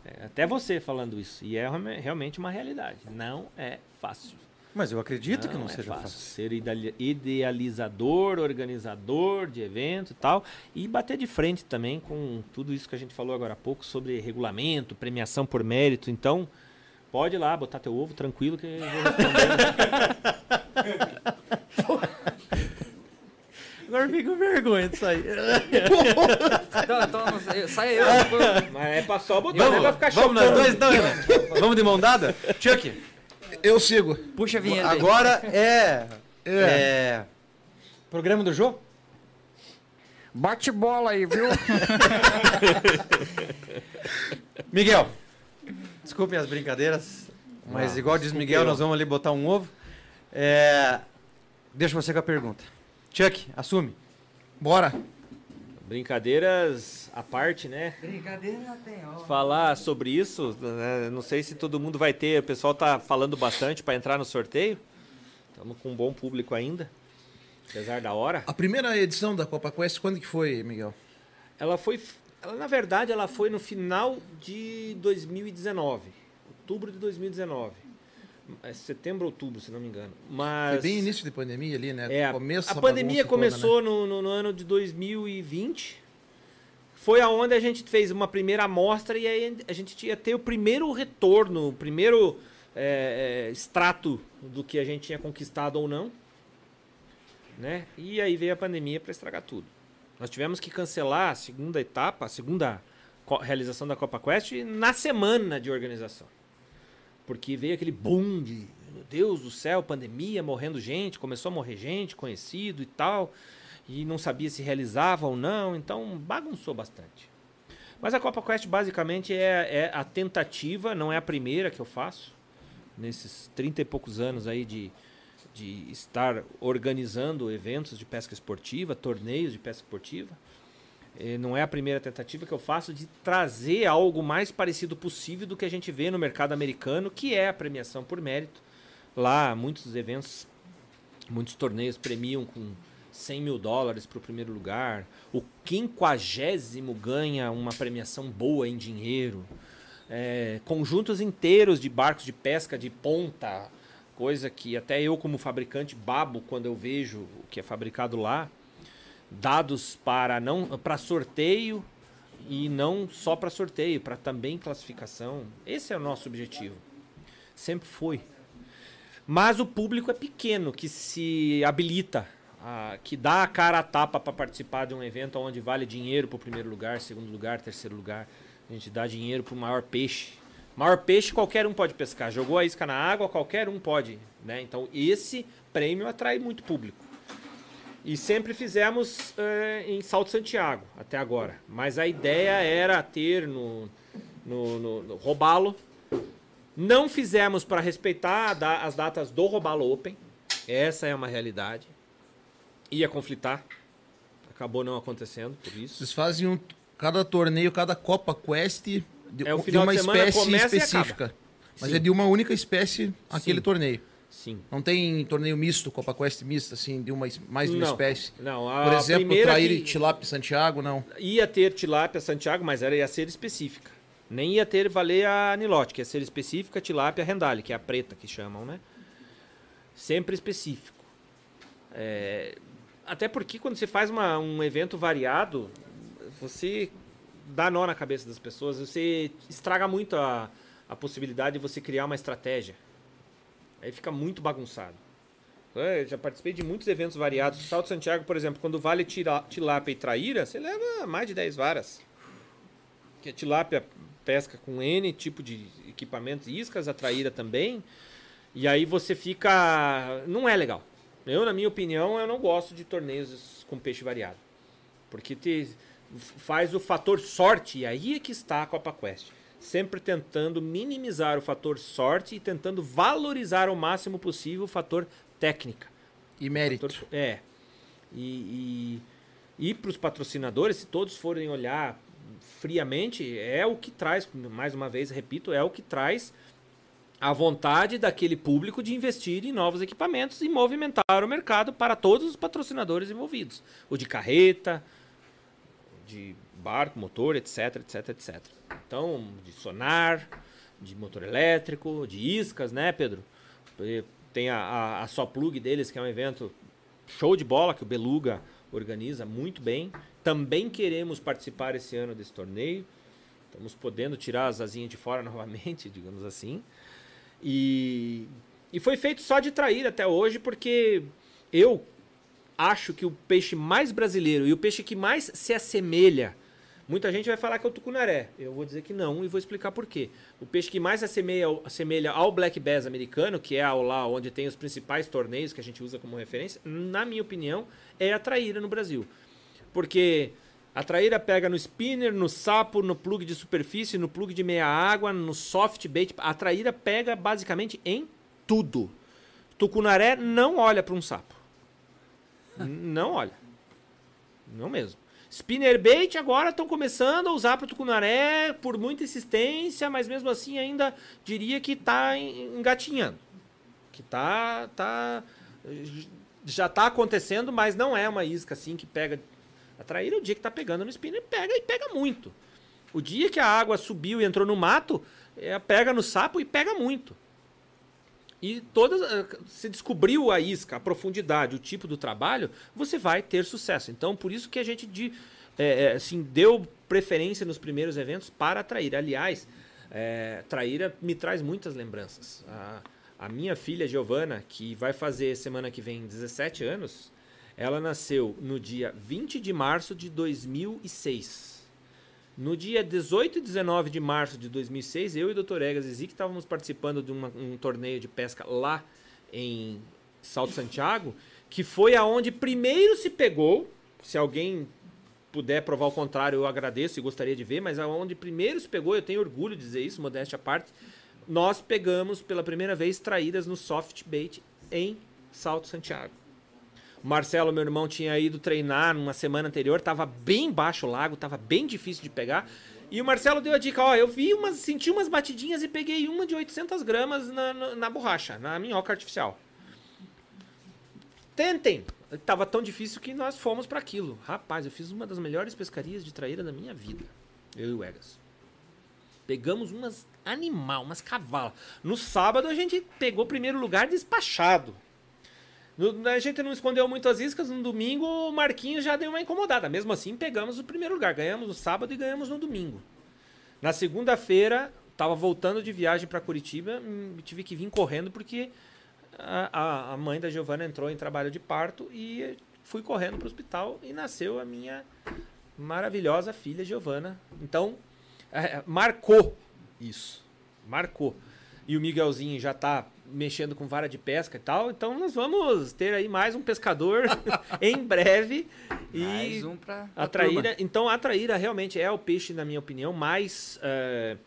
é, até você falando isso. E é realme- realmente uma realidade. Não é fácil. Mas eu acredito que não é seja fácil. fácil. Ser ideali- idealizador, organizador de evento e tal. E bater de frente também com tudo isso que a gente falou agora há pouco sobre regulamento, premiação por mérito. Então, pode ir lá, botar teu ovo tranquilo que eu vou responder. Agora eu fico com vergonha disso aí. Então, então, não sai eu. Mas é pra só botar, não é pra ficar Vamos nós dois então, Renan? Vamos de mão dada? Chuck, Eu sigo. Puxa a vinheta agora é, É. é... Programa do jogo? Bate bola aí, viu? Miguel, desculpem as brincadeiras, mas Ah, igual diz Miguel, eu. nós vamos ali botar um ovo. É, Deixa você com a pergunta. Chuck, assume. Bora. Brincadeiras à parte, né? Brincadeira tem, ó. Falar sobre isso, né, não sei se todo mundo vai ter. O pessoal tá falando bastante para entrar no sorteio. Estamos com um bom público ainda, apesar da hora. A primeira edição da Copa Quest, quando que foi, Miguel? Ela foi, ela, na verdade, ela foi no final de 2019, outubro de 2019, É setembro, outubro, se não me engano. Mas Foi bem início de pandemia ali, né? É, Começo a pandemia bagunça toda, né? começou no, no- no ano de 2020. Foi aonde a gente fez uma primeira amostra e aí a gente ia ter o primeiro retorno, o primeiro é, é, extrato do que a gente tinha conquistado ou não. Né? E aí veio a pandemia para estragar tudo. Nós tivemos que cancelar a segunda etapa, a segunda realização da Copa Quest na semana de organização. Porque veio aquele boom de, meu Deus do céu, pandemia, morrendo gente, começou a morrer gente, conhecido e tal, e não sabia se realizava ou não, então bagunçou bastante. Mas a Copa Quest basicamente é, é a tentativa, não é a primeira que eu faço, nesses 30 e poucos anos aí de, de estar organizando eventos de pesca esportiva, torneios de pesca esportiva. Eh, Não é a primeira tentativa que eu faço de trazer algo mais parecido possível do que a gente vê no mercado americano, que é a premiação por mérito. Lá, muitos eventos, muitos torneios premiam com 100 mil dólares para o primeiro lugar. O quinquagésimo ganha uma premiação boa em dinheiro. É, conjuntos inteiros de barcos de pesca de ponta, coisa que até eu, como fabricante, babo quando eu vejo o que é fabricado lá dados para não para sorteio e não só para sorteio, para também classificação. Esse é o nosso objetivo. Sempre foi. Mas o público é pequeno que se habilita, a- que dá a cara a tapa para participar de um evento onde vale dinheiro para o primeiro lugar, segundo lugar, terceiro lugar. A gente dá dinheiro para o maior peixe. Maior peixe qualquer um pode pescar. Jogou a isca na água, qualquer um pode. Né? Então esse prêmio atrai muito público. E sempre fizemos eh, em Salto Santiago, até agora. Mas a ideia era ter no, no, no, no Robalo. Não fizemos para respeitar da- as datas do Robalo Open. Essa é uma realidade. Ia conflitar. Acabou não acontecendo por isso. Vocês fazem um, cada torneio, cada Copa Quest De, É, de uma de espécie específica. Mas Sim. é de uma única espécie aquele Sim. torneio. Sim. Não tem torneio misto, Copa Quest mista, assim, de uma, mais de uma Não. espécie. Não, a Por exemplo, Traíra que- Tilápia Santiago, não. Ia ter tilápia Santiago, mas era, ia ser específica. Nem ia ter valer a que ia ser específica tilápia Rendale, que é a preta que chamam, né? Sempre específico. É, até porque quando você faz uma- um evento variado, você dá nó na cabeça das pessoas, você estraga muito a, a possibilidade de você criar uma estratégia. Aí fica muito bagunçado. É, já participei de muitos eventos variados. Salto Santiago, por exemplo, quando vale tilápia e traíra, você leva mais de 10 varas. Que a tilápia pesca com N tipo de equipamentos iscas, a traíra também. E aí você fica. Não é legal. Eu, na minha opinião, eu não gosto de torneios com peixe variado. Porque te faz o fator sorte, e aí é que está a Copa Quest. Sempre tentando minimizar o fator sorte e tentando valorizar ao máximo possível o fator técnica. E mérito. Fator- É. E, e, e para os patrocinadores, se todos forem olhar friamente, é o que traz, mais uma vez, repito, é o que traz a vontade daquele público de investir em novos equipamentos e movimentar o mercado para todos os patrocinadores envolvidos. O de carreta, de barco, motor, etc, etc, etc. Então, de sonar, de motor elétrico, de iscas, né, Pedro? Tem a, a, a Só Plug deles, que é um evento show de bola, que o Beluga organiza muito bem. Também queremos participar esse ano desse torneio. Estamos podendo tirar as asinhas de fora novamente, digamos assim. E, e foi feito só de traíra até hoje, porque eu acho que o peixe mais brasileiro e o peixe que mais se assemelha. Muita gente vai falar que é o tucunaré. Eu vou dizer que não e vou explicar por quê. O peixe que mais se assemelha, ao- assemelha ao Black Bass americano, que é ao lá onde tem os principais torneios que a gente usa como referência, na minha opinião, é a traíra no Brasil. Porque a traíra pega no spinner, no sapo, no plug de superfície, no plug de meia água, no soft bait. A traíra pega basicamente em tudo. Tucunaré não olha para um sapo. Não olha. Não mesmo. Spinner bait agora estão começando a usar para tucunaré por muita insistência, mas mesmo assim ainda diria que está engatinhando. Que tá, tá já está acontecendo, mas não é uma isca assim que pega a traíra. O dia que tá pegando no spinner pega e pega muito. O dia que a água subiu e entrou no mato, é, pega no sapo e pega muito. E todas, eh, se descobriu a isca, a profundidade, o tipo do trabalho, você vai ter sucesso. Então, por isso que a gente de, eh, eh, assim, deu preferência nos primeiros eventos para a traíra. Aliás, eh, traíra me traz muitas lembranças. A, a minha filha Giovana, que vai fazer semana que vem 17 anos, ela nasceu no dia 20 de março de 2006. No dia 18 e 19 de março de 2006, eu e o Dr. Egas e Zic estávamos participando de uma- um torneio de pesca lá em Salto Santiago, que foi aonde primeiro se pegou, se alguém puder provar o contrário, eu agradeço e gostaria de ver, mas aonde primeiro se pegou, eu tenho orgulho de dizer isso, modéstia à parte, nós pegamos pela primeira vez traídas no soft bait em Salto Santiago. Marcelo, meu irmão, tinha ido treinar numa semana anterior, tava bem baixo o lago, tava bem difícil de pegar. E o Marcelo deu a dica, ó, eu vi umas, senti umas batidinhas e peguei uma de 800 gramas na, na, na borracha, na minhoca artificial. Tentem! Tava tão difícil que nós fomos para aquilo. Rapaz, eu fiz uma das melhores pescarias de traíra da minha vida. Eu e o Egas. Pegamos umas animal, umas cavalas. No sábado a gente pegou primeiro lugar despachado. No- a gente não escondeu muito as iscas. No domingo o Marquinhos já deu uma incomodada. Mesmo assim, pegamos o primeiro lugar. Ganhamos no sábado e ganhamos no domingo. Na segunda-feira, tava voltando de viagem para Curitiba. hum, Tive que vir correndo porque a, a- mãe da Giovana entrou em trabalho de parto e fui correndo para o hospital e nasceu a minha maravilhosa filha Giovana. Então, é, marcou isso. Marcou. E o Miguelzinho já tá mexendo com vara de pesca e tal. Então nós vamos ter aí mais um pescador em breve. E Mais um pra. a traíra, então a traíra realmente é o peixe, na minha opinião, mais é,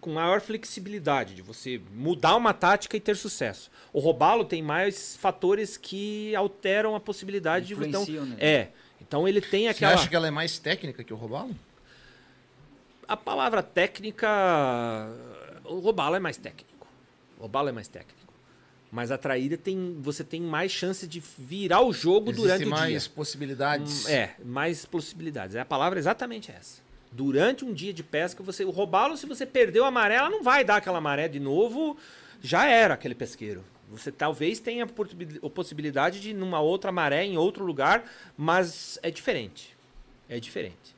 com maior flexibilidade de você mudar uma tática e ter sucesso. O robalo tem mais fatores que alteram a possibilidade de então Influenciam, né? é. Então ele tem Você aquela acha que ela é mais técnica que o robalo? a palavra técnica. O robalo é mais técnico. O robalo é mais técnico. Mas a traíra tem. Você tem mais chance de virar o jogo Existe durante o mais dia. possibilidades. Hum, É, mais possibilidades. A palavra é exatamente essa. Durante um dia de pesca, você o robalo, se você perdeu a maré, ela não vai dar aquela maré de novo. Já era aquele pesqueiro. Você talvez tenha a possibil- a possibilidade de ir numa outra maré, em outro lugar, mas é diferente. É diferente.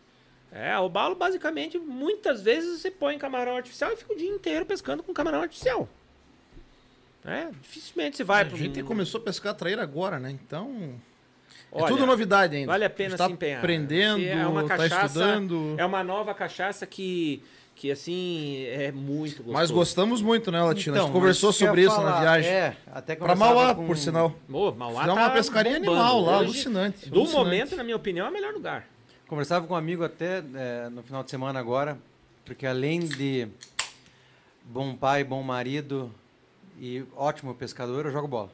É, o robalo, basicamente, muitas vezes você põe camarão artificial e fica o dia inteiro pescando com camarão artificial. É, dificilmente você vai a para gente começou a pescar traíra agora, né? Então. é Olha, tudo novidade ainda. Vale a pena gente tá se empenhar. aprendendo, Se é uma tá cachaça, estudando. É uma nova cachaça que, que assim, é muito gostoso. Mas gostamos muito, né, Latina? a Então, gente conversou mas eu ia sobre isso na falar, viagem. É, até Pra Mauá, com- por sinal. Ô, Mauá Fizeram tá uma pescaria bombando. animal lá, Hoje, alucinante. Do alucinante. momento, na minha opinião, é o melhor lugar. Conversava com um amigo até é, no final de semana agora, porque além de bom pai, bom marido e ótimo pescador, eu jogo bola.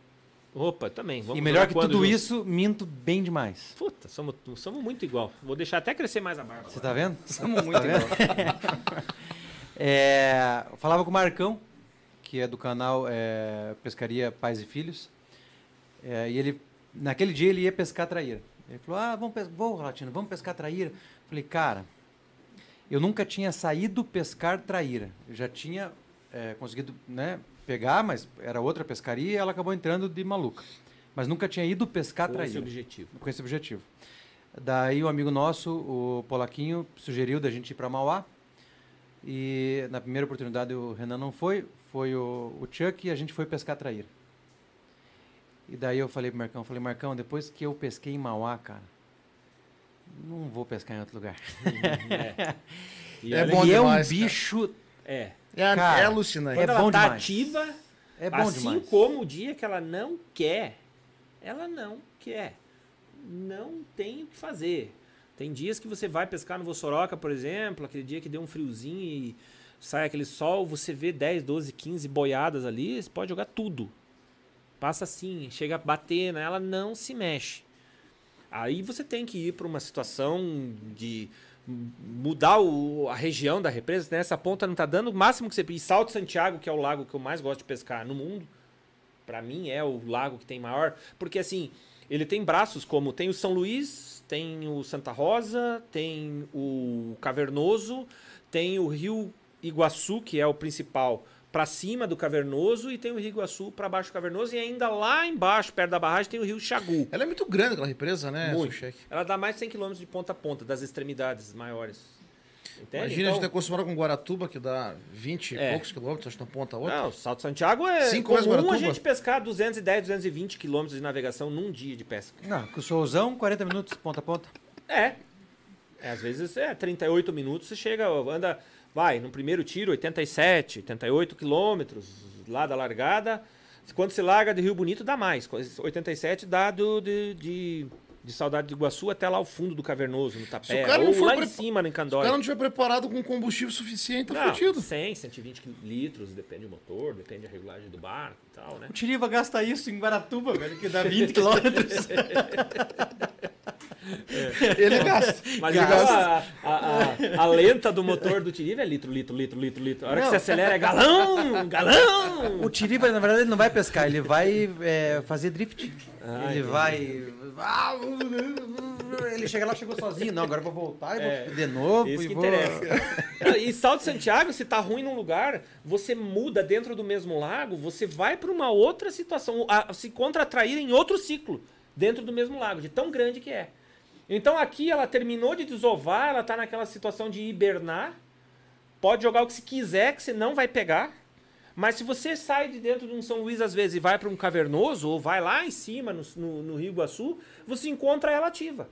Opa, também. Vamos e melhor que tudo junto? isso, minto bem demais. Puta, somos, somos muito igual. Vou deixar até crescer mais a barba. Você tá vendo? Somos muito igual. É, eu falava com o Marcão, que é do canal é, Pescaria Pais e Filhos. É, e ele, naquele dia, ele ia pescar traíra. Ele falou: Ah, vamos, vou, Latino, vamos pescar traíra. Falei, cara, eu nunca tinha saído pescar traíra. Eu já tinha é, conseguido né, pegar, mas era outra pescaria e ela acabou entrando de maluca. Mas nunca tinha ido pescar Com esse traíra objetivo. com esse objetivo. Daí o amigo nosso, o Polaquinho, sugeriu da gente ir para Mauá. E na primeira oportunidade o Renan não foi, foi o, o Chuck e a gente foi pescar traíra. E daí eu falei pro Marcão, falei, Marcão, depois que eu pesquei em Mauá, cara, não vou pescar em outro lugar. E É olha bom e é um demais, cara. bicho, É. É, Cara, é alucinante. Quando É ela bom tá demais. ativa, é bom assim demais. como o dia que ela não quer, ela não quer. Não tem o que fazer. Tem dias que você vai pescar no Vossoroca, por exemplo, aquele dia que deu um friozinho e sai aquele sol, você vê 10, 12, 15 boiadas ali, você pode jogar tudo. Passa assim, chega a bater nela, não se mexe. Aí você tem que ir para uma situação de mudar o- a região da represa, né? Essa ponta não tá dando o máximo que você... E Salto Santiago, que é o lago que eu mais gosto de pescar no mundo, Pra mim é o lago que tem maior, porque assim, ele tem braços como tem o São Luís, tem o Santa Rosa, tem o Cavernoso, tem o Rio Iguaçu, que é o principal, pra cima do Cavernoso e tem o Rio Iguaçu pra baixo do Cavernoso e ainda lá embaixo, perto da barragem, tem o Rio Xagu. Ela é muito grande aquela represa, né, Muito. Sushek? Ela dá mais de 100 km de ponta a ponta das extremidades maiores. Entende? Imagina, a Então- gente tá acostumado com Guaratuba, que dá 20 É. e poucos quilômetros, acho que na ponta a outra. Não, Salto Santiago é Cinco comum a Guaratuba. gente pescar 210, 220 quilômetros de navegação num dia de pesca. Não, com o solzão, 40 minutos, ponta a ponta. É. É, Às vezes é 38 minutos, você chega, anda, vai, no primeiro tiro, 87, 88 quilômetros lá da largada. Quando se larga de Rio Bonito, dá mais. 87 dá do, de, de, de Saudade de Iguaçu até lá ao fundo do Cavernoso, no Tapé. o cara não Ou lá em cima, no Se o cara não tiver preparado com combustível suficiente, tá Não, fudido. 100, 120 litros, depende do motor, depende da regulagem do barco e tal, né? O Tiriva gasta isso em Guaratuba, velho, que dá 20 quilômetros. Ele gasta. Mas Ele igual gasta. a, a, a, a lenta do motor do Tiriva é litro, litro, litro, litro, litro. A hora que você acelera é galão, galão. O Tiriva, na verdade, ele não vai pescar, ele vai é, fazer drift. Ah, ele vai. Ele chega lá, chegou sozinho. Não, agora eu vou voltar e É, vou de novo. Isso e que vou... interessa. E Salto Santiago, se tá ruim num lugar, você muda dentro do mesmo lago, você vai para uma outra situação, a- se contratrair em outro ciclo dentro do mesmo lago, de tão grande que é. Então aqui ela terminou de desovar, ela tá naquela situação de hibernar, pode jogar o que se quiser, que você não vai pegar. Mas se você sai de dentro de um São Luís às vezes e vai para um cavernoso, ou vai lá em cima, no, no, no Rio Iguaçu, você encontra ela ativa.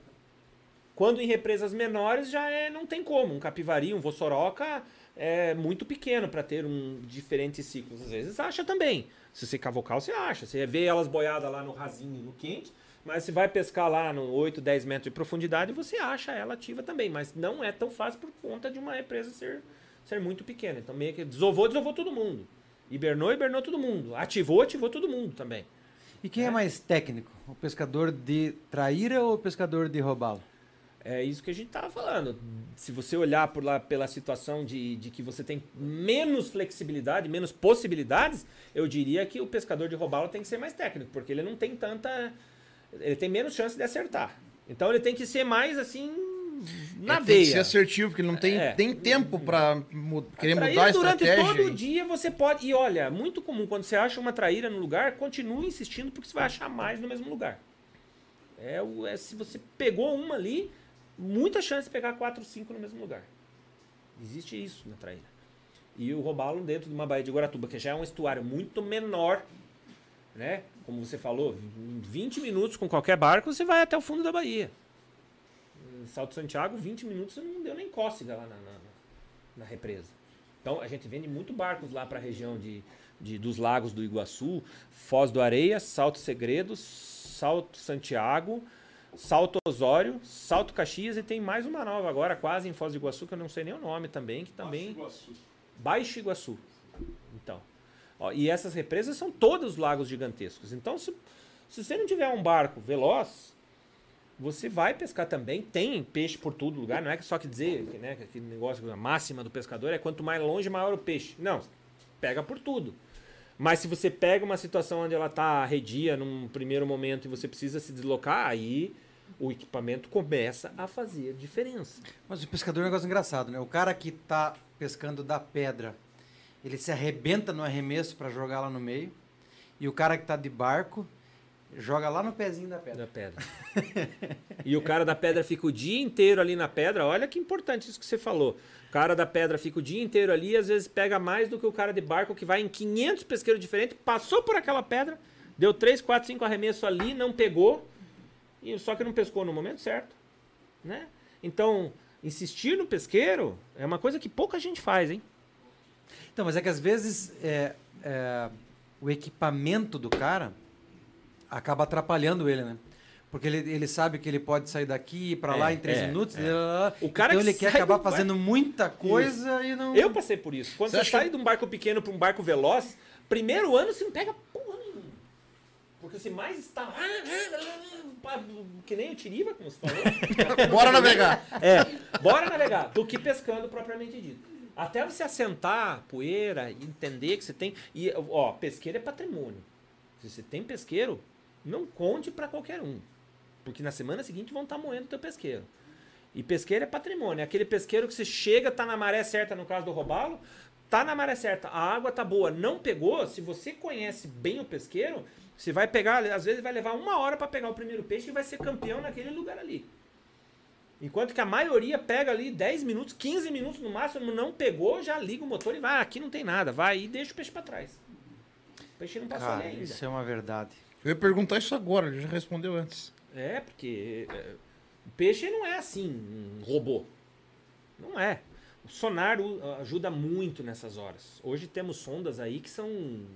Quando em represas menores já é, não tem como. Um capivari, um vossoroca é muito pequeno para ter um diferentes ciclos. Às vezes acha também. Se você cavocar, você acha. Você vê elas boiadas lá no rasinho, no quente. Mas se vai pescar lá no 8, 10 metros de profundidade, você acha ela ativa também. Mas não é tão fácil por conta de uma represa ser, ser muito pequena. Então meio que desovou, desovou todo mundo. Hibernou, hibernou todo mundo. Ativou, ativou todo mundo também. E quem é mais técnico? O pescador de traíra ou o pescador de robalo? É isso que a gente estava falando. Se você olhar por lá pela situação de, de que você tem menos flexibilidade, menos possibilidades, eu diria que o pescador de robalo tem que ser mais técnico, porque ele não tem tanta. Ele tem menos chance de acertar. Então ele tem que ser mais assim. Na É, veia. tem que ser assertivo, porque não tem, É. tem tempo pra mu- querer Traíra mudar a durante estratégia. todo o dia você pode. E olha, muito comum quando você acha uma traíra no lugar, continue insistindo porque você vai achar mais no mesmo lugar. É, é se você pegou uma ali, muita chance de pegar quatro, cinco no mesmo lugar. Existe isso na traíra. E o robalo dentro de uma baía de Guaratuba, que já é um estuário muito menor, né? Como você falou, em 20 minutos com qualquer barco você vai até o fundo da baía. Em Salto Santiago, 20 minutos não deu nem cócega lá na, na- na represa. Então a gente vende muito barcos lá para a região de, de- dos lagos do Iguaçu, Foz do Areia, Salto Segredo, Salto Santiago, Salto Osório, Salto Caxias e tem mais uma nova agora, quase em Foz do Iguaçu, que eu não sei nem o nome também, que também. Baixo Iguaçu. Então. Ó, e essas represas são todos lagos gigantescos. Então, se, se você não tiver um barco veloz, você vai pescar também. Tem peixe por todo lugar. Não é só que dizer que, né, que aquele negócio, a máxima do pescador é quanto mais longe, maior o peixe. Não, pega por tudo. Mas se você pega uma situação onde ela está arredia num primeiro momento e você precisa se deslocar, aí o equipamento começa a fazer diferença. Mas o pescador é um negócio engraçado, né? O cara que tá pescando da pedra, ele se arrebenta no arremesso para jogar lá no meio. E o cara que tá de barco joga lá no pezinho da pedra. Da pedra. e o cara da pedra fica o dia inteiro ali na pedra. Olha que importante isso que você falou. O cara da pedra fica o dia inteiro ali e às vezes pega mais do que o cara de barco que vai em 500 pesqueiros diferentes, passou por aquela pedra, deu 3, 4, 5 arremessos ali, não pegou, e só que não pescou no momento certo. Né? Então, insistir no pesqueiro é uma coisa que pouca gente faz, hein? Então, mas é que às vezes é, é, o equipamento do cara acaba atrapalhando ele, né? Porque ele, ele sabe que ele pode sair daqui e ir pra lá É, em três é, minutos. é. lá, lá. O cara então que ele quer acabar barco- fazendo muita coisa e não. Eu passei por isso. Quando Você você, sai que- de um barco pequeno para um barco veloz, primeiro ano você não pega porra nenhuma. Porque você mais está. Que nem o Tiriva, como você falou. Bora navegar. É, bora navegar, do que pescando propriamente dito. Até você assentar poeira e entender que você tem. E, ó, pesqueiro é patrimônio. Se você tem pesqueiro, não conte para qualquer um. Porque na semana seguinte vão estar moendo o teu pesqueiro. E pesqueiro é patrimônio. É aquele pesqueiro que você chega, tá na maré certa, no caso do robalo, tá na maré certa, a água tá boa, não pegou, se você conhece bem o pesqueiro, você vai pegar, às vezes vai levar uma hora para pegar o primeiro peixe e vai ser campeão naquele lugar ali. Enquanto que a maioria pega ali 10 minutos, 15 minutos no máximo, não pegou, já liga o motor e vai, ah, aqui não tem nada, vai e deixa o peixe para trás. O peixe não passou Cara, ali ainda. isso é uma verdade. Eu ia perguntar isso agora, ele já respondeu antes. É, porque é, o peixe não é assim, um robô. Não é. O sonar ajuda muito nessas horas. Hoje temos sondas aí que são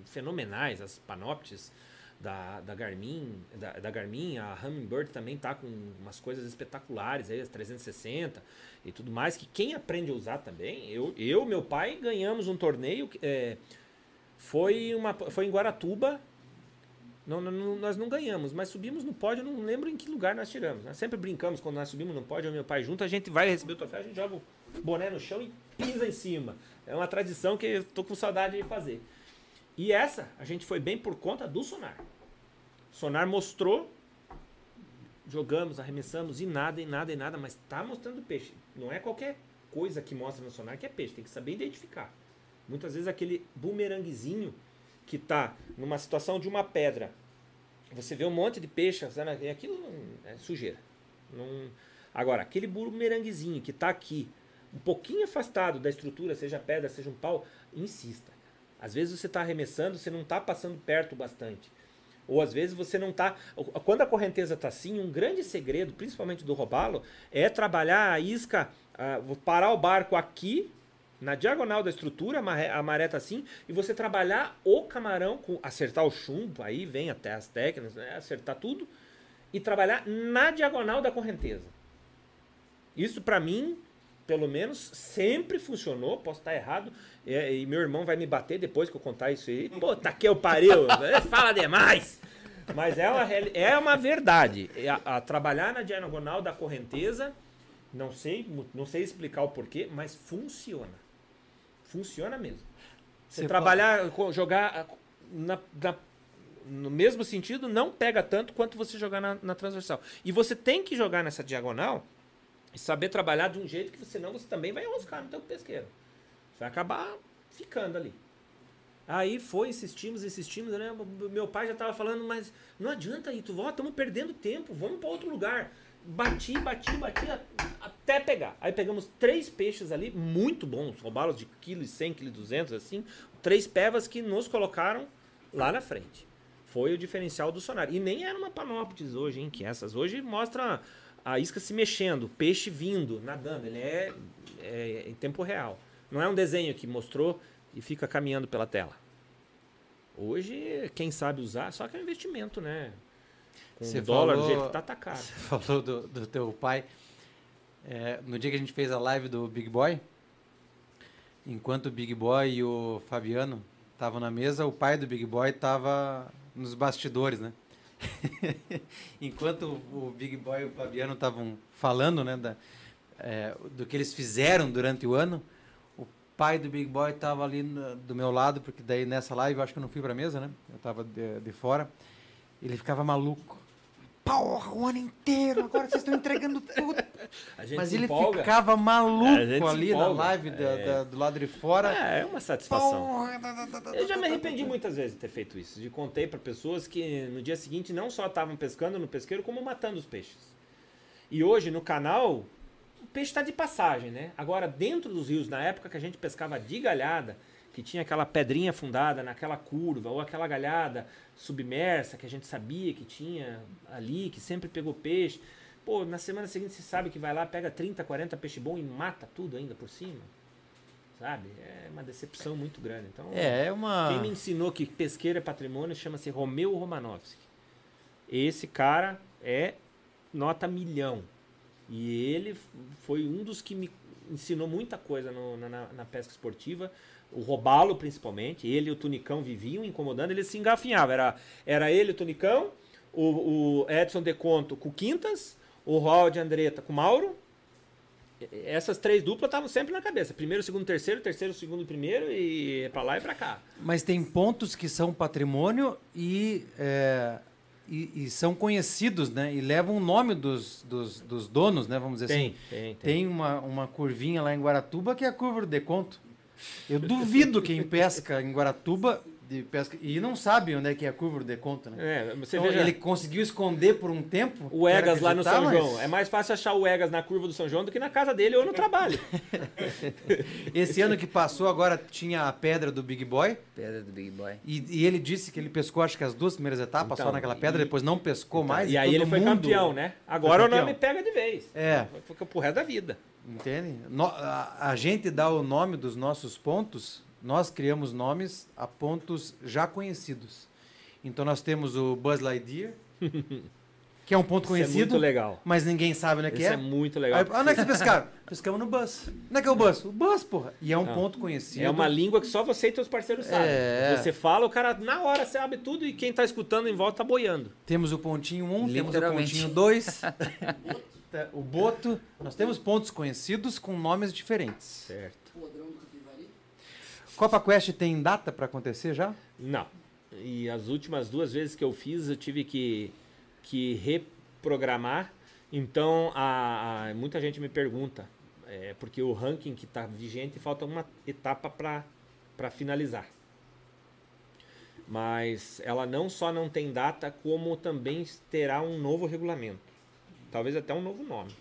fenomenais, as Panoptes da, da Garmin, da, da Garmin, a Hummingbird também tá com umas coisas espetaculares aí, as 360 e tudo mais, que quem aprende a usar também, eu, eu meu pai, ganhamos um torneio, é, foi, uma, foi em Guaratuba, não, não- nós não ganhamos, mas subimos no pódio, eu não lembro em que lugar nós tiramos. Nós sempre brincamos quando nós subimos no pódio, eu meu pai junto, a gente vai receber o troféu, a gente joga o boné no chão e pisa em cima. É uma tradição que eu tô com saudade de fazer. E essa, a gente foi bem por conta do sonar. Sonar mostrou, jogamos, arremessamos e nada, e nada, e nada, mas tá mostrando peixe. Não é qualquer coisa que mostra no sonar que é peixe, tem que saber identificar. Muitas vezes aquele bumeranguezinho que tá numa situação de uma pedra, você vê um monte de peixe, sabe? E aquilo é sujeira. Agora, aquele bumeranguezinho que tá aqui, um pouquinho afastado da estrutura, seja pedra, seja um pau, insista. Às vezes você está arremessando, você não está passando perto bastante. Ou às vezes você não está. Quando a correnteza está assim, um grande segredo, principalmente do robalo, é trabalhar a isca, vou parar o barco aqui, na diagonal da estrutura, a maré, tá assim, e você trabalhar o camarão, com acertar o chumbo, aí vem até as técnicas, né, acertar tudo, e trabalhar na diagonal da correnteza. Isso para mim, pelo menos, sempre funcionou. Posso estar errado. é, e meu irmão vai me bater depois que eu contar isso aí. Pô, tá que eu pariu. né, Fala demais. Mas é uma, é uma verdade. É a, a trabalhar na diagonal da correnteza Não sei, não sei explicar o porquê, mas funciona. Funciona mesmo. Você, Você trabalhar, jogar na, na- no mesmo sentido, não pega tanto quanto você jogar na, na transversal. E você tem que jogar nessa diagonal e saber trabalhar de um jeito que senão você também vai enroscar no teu pesqueiro. Você vai acabar ficando ali. Aí foi, insistimos, insistimos, né? Meu pai já tava falando, mas não adianta aí, tu volta, estamos perdendo tempo, vamos para outro lugar. Bati, bati, bati até pegar. Aí pegamos três peixes ali, muito bons, roubalos de quilo e 100, quilo e 200, assim. Três pevas que nos colocaram lá na frente. Foi o diferencial do sonar. E nem era uma panóptis hoje, hein? Que essas hoje mostra a isca se mexendo, peixe vindo, nadando. Ele é, é em tempo real. Não é um desenho que mostrou e fica caminhando pela tela. Hoje, quem sabe usar, só que é um investimento, né? Com Você o dólar do falou- jeito que tá, tá caro. Você falou do, do teu pai. É, no dia que a gente fez a live do Big Boy, enquanto o Big Boy e o Fabiano estavam na mesa, o pai do Big Boy estava nos bastidores, né? enquanto o Big Boy e o Fabiano estavam falando, né, da, é, do que eles fizeram durante o ano, o pai do Big Boy estava ali na- do meu lado, porque daí nessa live eu acho que eu não fui para a mesa, né? Eu estava de, de fora. Ele ficava maluco. Porra, o ano inteiro, agora vocês estão entregando tudo. Mas ele empolga. ficava maluco se ali na live da- É. da- do lado de fora. É, é uma satisfação. Porra, da- da- da- da- Eu já me arrependi muitas vezes de ter feito isso. De contei para pessoas que no dia seguinte não só estavam pescando no pesqueiro, como matando os peixes. E hoje no canal, o peixe está de passagem, né? Agora, dentro dos rios, na época que a gente pescava de galhada, que tinha aquela pedrinha fundada naquela curva, ou aquela galhada submersa que a gente sabia que tinha ali, que sempre pegou peixe. Pô, na semana seguinte você sabe que vai lá, pega 30, 40 peixe bom e mata tudo ainda por cima. Sabe? É uma decepção muito grande. Então, É, é uma. quem me ensinou que pesqueiro é patrimônio chama-se Romeu Romanovski. Esse cara é nota milhão. E ele foi um dos que me ensinou muita coisa no- na, na- pesca esportiva. O robalo, principalmente. Ele e o Tunicão viviam incomodando, eles se engafinhavam. Era, era ele, o Tunicão, o, o Edson De Conto com Quintas, o Raul de Andretta com Mauro. Essas três duplas estavam sempre na cabeça. Primeiro, segundo, terceiro, terceiro, segundo, primeiro e pra lá e pra cá. Mas tem pontos que são patrimônio e, é, e, e são conhecidos, né? E levam o nome dos, dos, dos donos, né? Vamos dizer Tem, assim. tem, tem. Tem uma, uma curvinha lá em Guaratuba que é a curva do deconto. Eu duvido quem pesca em Guaratuba de pesca e não sabe onde é que é a curva do deconto, né? É, você Então, veja, ele conseguiu esconder por um tempo. o Egas lá no São mas João. É mais fácil achar o Egas na curva do São João do que na casa dele ou no trabalho. Esse ano que passou, agora tinha a pedra do Big Boy. Pedra do Big Boy. E, e ele disse que ele pescou, acho que as duas primeiras etapas Então, só naquela pedra, e- depois não pescou mais. e aí ele foi mundo- campeão, né? Agora o campeão. nome pega de vez. É. Fica pro resto da vida. Entende? No- a, a gente dá o nome dos nossos pontos, nós criamos nomes a pontos já conhecidos. Então nós temos o Buzz Lightyear, que é um ponto Isso é muito conhecido, legal. mas ninguém sabe onde é que Isso é. é muito Aí, legal. onde é que vocês pescaram? Pescamos no Buzz. Onde é que é o Buzz? O Buzz, porra. E é um Não. ponto conhecido. É uma língua que só você e teus parceiros sabem. É. Você fala, o cara na hora sabe tudo e quem tá escutando em volta tá boiando. Temos o pontinho 1, um, temos o pontinho 2, o boto. Nós temos pontos conhecidos com nomes diferentes. Certo. Copa Quest tem data para acontecer já? Não. E as últimas duas vezes que eu fiz, eu tive que, que reprogramar. Então, a, a- muita gente me pergunta, é, porque o ranking que está vigente falta uma etapa para finalizar. Mas ela não só não tem data, como também terá um novo regulamento. Talvez até um novo nome.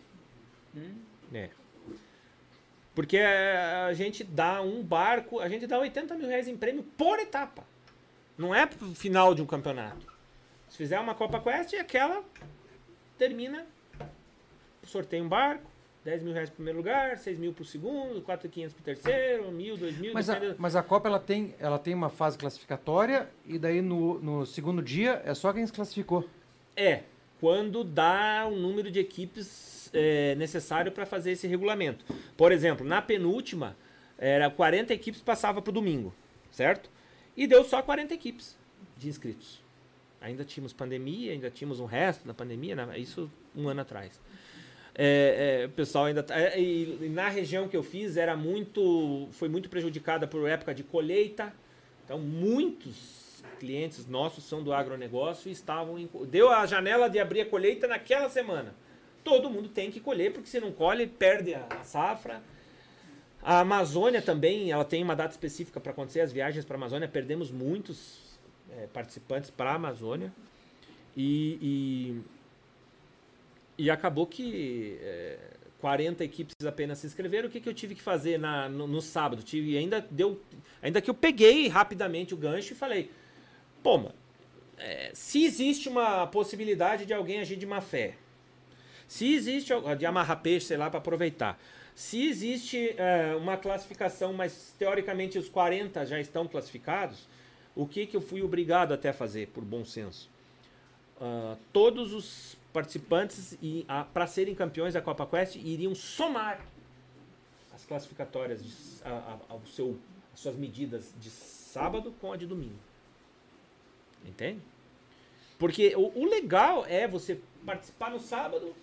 É. Porque a gente dá um barco, a gente dá 80 mil reais em prêmio por etapa. Não é pro final de um campeonato. Se fizer uma Copa Quest, aquela termina, sorteia um barco, 10 mil reais pro primeiro lugar, 6 mil pro segundo, 4,500 pro terceiro, mil, 2 mil, Mas a, depende- mas a Copa ela tem, ela tem uma fase classificatória e daí no, no segundo dia é só quem se classificou. É, quando dá o número de equipes é, necessário para fazer esse regulamento. Por exemplo, na penúltima, era 40 equipes passava para o domingo, certo? E deu só 40 equipes de inscritos. Ainda tínhamos pandemia, ainda tínhamos um resto da pandemia, né? isso um ano atrás. É, é, o pessoal ainda tá, é, e, e na região que eu fiz era muito foi muito prejudicada por época de colheita então muitos clientes nossos são do agronegócio e estavam em, deu a janela de abrir a colheita naquela semana todo mundo tem que colher porque se não colhe perde a, safra a Amazônia também ela tem uma data específica para acontecer as viagens para a Amazônia perdemos muitos é, participantes para a Amazônia e, e e acabou que é, 40 equipes apenas se inscreveram. O que, que eu tive que fazer na, no, no, sábado? Tive, ainda deu. Ainda que eu peguei rapidamente o gancho e falei, pô, mano, é, se existe uma possibilidade de alguém agir de má fé, se existe de amarrar peixe, sei lá, para aproveitar. Se existe é, uma classificação, mas teoricamente os 40 já estão classificados, o que, que eu fui obrigado até a fazer, por bom senso? Uh, todos os participantes para serem campeões da Copa Quest iriam somar as classificatórias de, a, a, seu, as suas medidas de sábado com a de domingo. Entende? Porque o, o legal é você participar no sábado,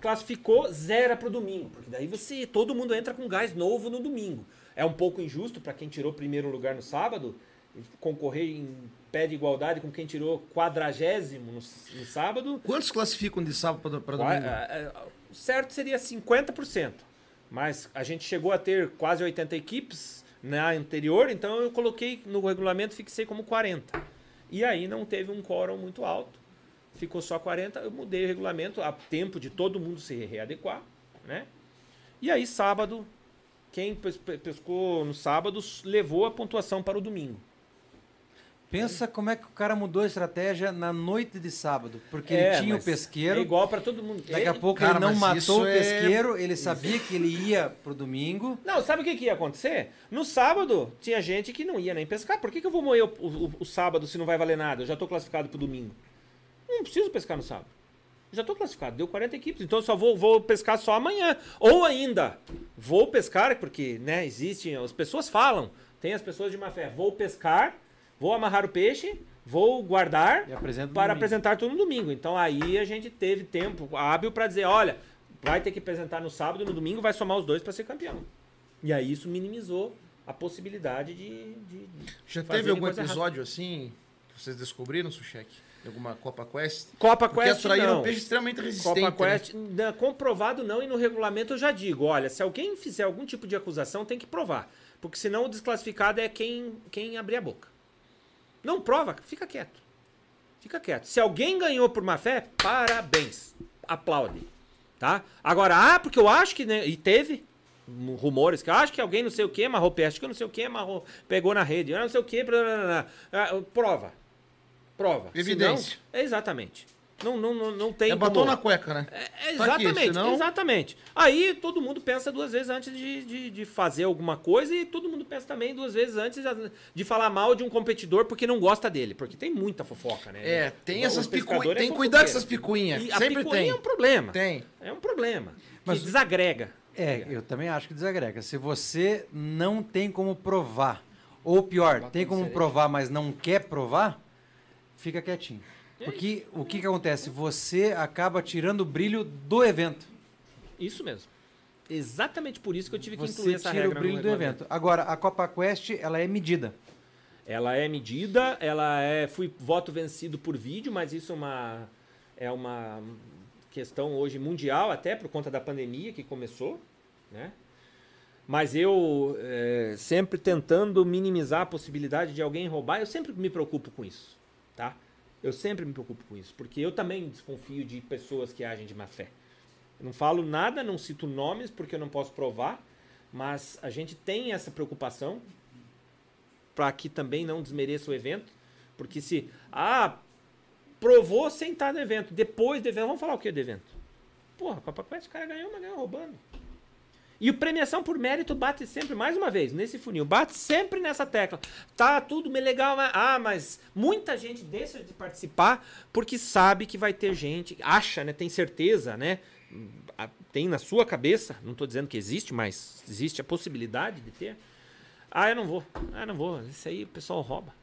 classificou, zera para o domingo. Porque daí você todo mundo entra com gás novo no domingo. É um pouco injusto para quem tirou primeiro lugar no sábado concorrer em pé de igualdade com quem tirou quadragésimo no, no sábado. Quantos classificam de sábado para domingo? O certo seria 50%. Mas a gente chegou a ter quase 80 equipes na anterior, então eu coloquei no regulamento, fixei como 40. E aí não teve um quórum muito alto, ficou só 40. Eu mudei o regulamento a tempo de todo mundo se readequar, né? E aí sábado, quem pescou no sábado levou a pontuação para o domingo. Pensa como é que o cara mudou a estratégia na noite de sábado. Porque é, ele tinha o pesqueiro. É igual para todo mundo. Daqui a pouco cara, ele não matou o é pesqueiro, é... ele sabia que ele ia pro domingo. Não, sabe o que, que ia acontecer? No sábado, tinha gente que não ia nem pescar. Por que, que eu vou moer o, o, o sábado se não vai valer nada? Eu já estou classificado pro domingo. Não preciso pescar no sábado. já estou classificado, deu 40 equipes, então eu só vou, vou pescar só amanhã. Ou ainda, vou pescar, porque né, existem, as pessoas falam, tem as pessoas de má fé, vou pescar Vou amarrar o peixe, vou guardar para domingo. apresentar tudo no domingo. Então aí a gente teve tempo hábil para dizer, olha, vai ter que apresentar no sábado e no domingo vai somar os dois para ser campeão. E aí isso minimizou a possibilidade de, de Já teve algum episódio rápida. assim que vocês descobriram, Suchek? Alguma Copa Quest? Copa Porque Quest atraíram não. um peixe extremamente resistente. Copa né? Quest, né? comprovado não, e no regulamento eu já digo, olha, se alguém fizer algum tipo de acusação, tem que provar. Porque senão o desclassificado é quem, quem abrir a boca. Não prova, fica quieto. Fica quieto. Se alguém ganhou por má fé, parabéns. Aplaude. Tá? Agora, ah, porque eu acho que. Né, e teve rumores que eu acho que alguém não sei o que amarrou peste, que não sei o que amarrou, pegou na rede, não sei o que. Prova. Prova. Evidência. Senão, exatamente. Não, não, não, não tem. É batom como... na cueca, né? É, é exatamente, tá aqui, senão... exatamente. Aí todo mundo pensa duas vezes antes de, de, de, fazer alguma coisa e todo mundo pensa também duas vezes antes de falar mal de um competidor porque não gosta dele. Porque tem muita fofoca, né? É, tem essas picuinhas. É tem que cuidar com essas picuinhas. Sempre a tem. é um problema. Tem. É um problema. Mas desagrega. É, eu também acho que desagrega. Se você não tem como provar, ou pior, tem como provar, mas não quer provar, fica quietinho. Porque o que, que acontece? Você acaba tirando o brilho do evento. Isso mesmo. Exatamente por isso que eu tive que Você incluir essa regra. Tira o brilho do evento. Agora, a Copa Quest, ela é medida. Ela é medida, ela é. Fui voto vencido por vídeo, mas isso é uma, é uma questão hoje mundial, até por conta da pandemia que começou, né? Mas eu é, sempre tentando minimizar a possibilidade de alguém roubar, eu sempre me preocupo com isso? Eu sempre me preocupo com isso, porque eu também desconfio de pessoas que agem de má fé. Eu não falo nada, não cito nomes, porque eu não posso provar, mas a gente tem essa preocupação para que também não desmereça o evento, porque se ah, provou sem estar no evento, depois do evento, vamos falar o que do evento? Porra, Quest, o cara ganhou, mas ganhou roubando. E o premiação por mérito bate sempre, mais uma vez, nesse funil, bate sempre nessa tecla. Tá tudo legal, mas, ah, mas muita gente deixa de participar porque sabe que vai ter gente, acha, né, tem certeza, né, tem na sua cabeça, não estou dizendo que existe, mas existe a possibilidade de ter. Ah, eu não vou, ah, não vou, isso aí o pessoal rouba.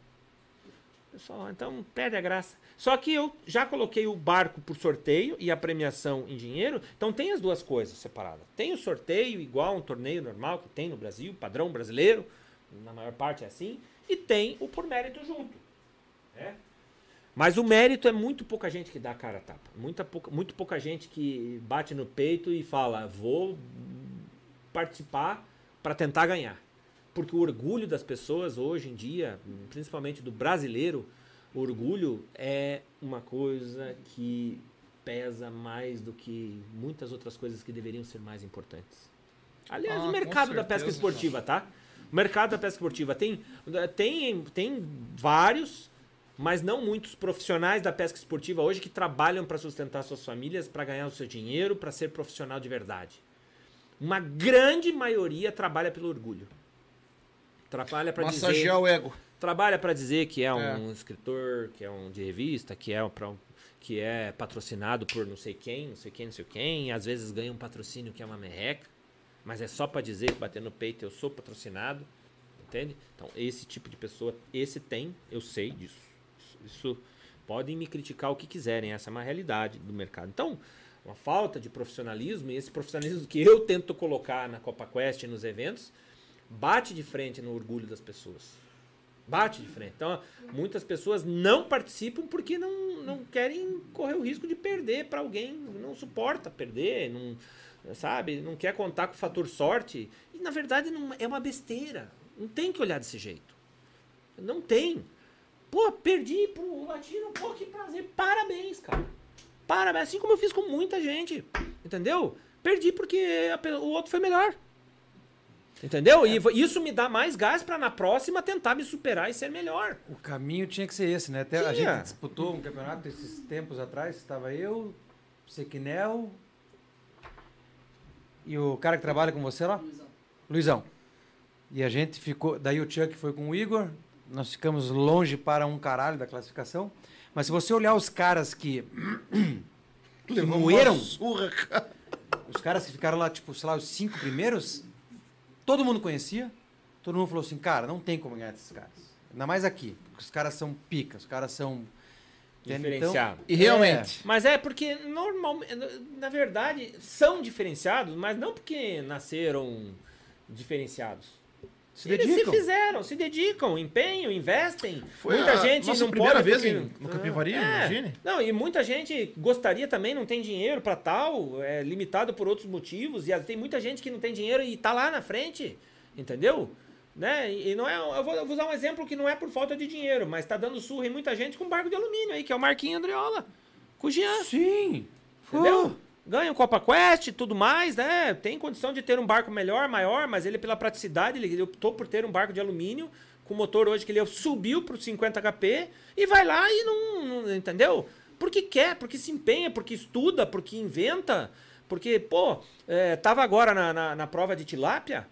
Pessoal, então perde a graça. Só que eu já coloquei o barco por sorteio e a premiação em dinheiro, então tem as duas coisas separadas. Tem o sorteio, igual um torneio normal que tem no Brasil, padrão brasileiro, na maior parte é assim, e tem o por mérito junto. Né? Mas o mérito é muito pouca gente que dá a cara a tapa. Muita pouca, muito pouca gente que bate no peito e fala, vou participar para tentar ganhar. Porque o orgulho das pessoas hoje em dia, principalmente do brasileiro, o orgulho é uma coisa que pesa mais do que muitas outras coisas que deveriam ser mais importantes. Aliás, Ah, o mercado da pesca certeza, esportiva, tá? O mercado da pesca esportiva tem, tem, tem vários, mas não muitos profissionais da pesca esportiva hoje que trabalham para sustentar suas famílias, para ganhar o seu dinheiro, para ser profissional de verdade. Uma grande maioria trabalha pelo orgulho. Trabalha para dizer, Massagear o ego. trabalha para dizer que é um É. escritor, que é um de revista, que é pra um- que é patrocinado por não sei quem, não sei quem, não sei quem, e às vezes ganha um patrocínio que é uma merreca, mas é só para dizer, bater no peito, eu sou patrocinado, entende? Então, esse tipo de pessoa, esse tem, eu sei disso. Isso, isso podem me criticar o que quiserem, essa é uma realidade do mercado. Então, uma falta de profissionalismo, e esse profissionalismo que eu tento colocar na Copa Quest e nos eventos, bate de frente no orgulho das pessoas. Bate de frente. Então, muitas pessoas não participam porque não, não querem correr o risco de perder para alguém, não suporta perder, não, sabe? Não quer contar com o fator sorte. E na verdade não, é uma besteira. Não tem que olhar desse jeito. Não tem. Pô, perdi pro latino, pô, que prazer. Parabéns, cara. Parabéns. Assim como eu fiz com muita gente. Entendeu? Perdi porque a o outro foi melhor. Entendeu? E vo- isso me dá mais gás pra na próxima tentar me superar e ser melhor. O caminho tinha que ser esse, né? Até a Tinha. gente disputou um campeonato esses tempos atrás, estava eu, Sequinel e o cara que trabalha com você lá? Luizão. E a gente ficou, daí o Chuck foi com o Igor, nós ficamos longe para um caralho da classificação. Mas se você olhar os caras que que moeram, Surra, cara. os caras que ficaram lá, tipo, sei lá, os cinco primeiros, todo mundo conhecia. Todo mundo falou assim, cara, não tem como ganhar desses caras. Ainda mais aqui, porque os caras são pica, os caras são... Entende? Diferenciado. E realmente. Mas é porque normalmente, na verdade, são diferenciados, mas não porque nasceram diferenciados. Se Eles se dedicam. fizeram, se dedicam, empenham, investem. Foi muita a gente nossa não primeira pode vez porque- em- no Capivari, É. imagine. Não, e muita gente gostaria também, não tem dinheiro pra tal, é limitado por outros motivos, e tem muita gente que não tem dinheiro e tá lá na frente, entendeu? Né? E não é, eu vou, eu vou usar um exemplo que não é por falta de dinheiro, mas tá dando surra em muita gente com barco de alumínio aí, que é o Marquinho Andriola, com o Jean. Sim! Entendeu? Ganha o Copa Quest e tudo mais, né? Tem condição de ter um barco melhor, maior, mas ele, pela praticidade, ele optou por ter um barco de alumínio com motor hoje que ele subiu para 50 HP e vai lá e não, não- Entendeu? Porque quer, porque se empenha, porque estuda, porque inventa. Porque, pô, é, tava agora na, na, na prova de tilápia,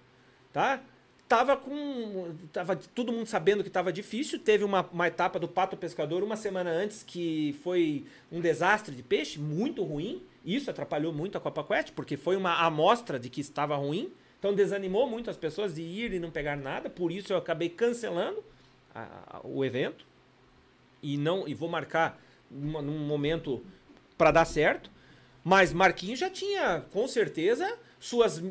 tá? Tava com. Tava todo mundo sabendo que tava difícil. Teve uma, uma etapa do Pato Pescador uma semana antes que foi um desastre de peixe, muito ruim. Isso atrapalhou muito a Copa Quest, porque foi uma amostra de que estava ruim. Então desanimou muito as pessoas de ir e não pegar nada. Por isso eu acabei cancelando a- a- o evento. E não e vou marcar numa- num momento para dar certo. Mas Marquinhos já tinha, com certeza, suas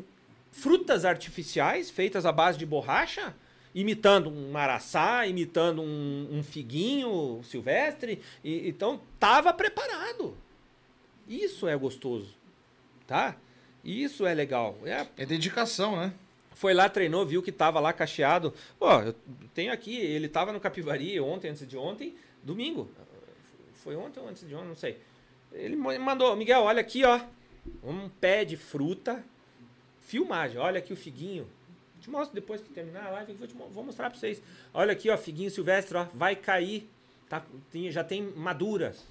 frutas artificiais feitas à base de borracha, imitando um araçá, imitando um, um figuinho silvestre. E, então, tava preparado. Isso é gostoso, tá? Isso é legal. É, É dedicação, né? foi lá, treinou, viu que tava lá cacheado. Ó, eu tenho aqui, ele tava no Capivari ontem, antes de ontem, domingo. Foi ontem ou antes de ontem, não sei. Ele mandou, Miguel, olha aqui, ó. Um pé de fruta. Filmagem, olha aqui o figuinho. Te mostro depois que terminar a live, vou, te vou mostrar pra vocês. Olha aqui, ó, figuinho silvestre, ó. Vai cair. Tá, tem- já tem maduras.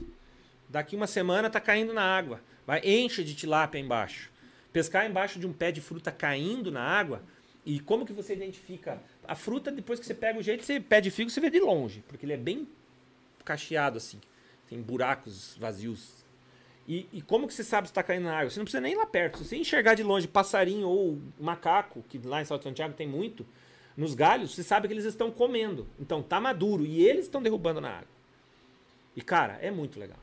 Daqui uma semana tá caindo na água. Vai, enche de tilápia embaixo. Pescar embaixo de um pé de fruta caindo na água. E como que você identifica? A fruta, depois que você pega o jeito, você pé de figo, você vê de longe. Porque ele é bem cacheado assim. Tem buracos vazios. E, e como que você sabe se está caindo na água? Você não precisa nem ir lá perto. Se você enxergar de longe passarinho ou macaco, que lá em Salto Santiago tem muito, nos galhos, você sabe que eles estão comendo. Então tá maduro e eles estão derrubando na água. E cara, é muito legal.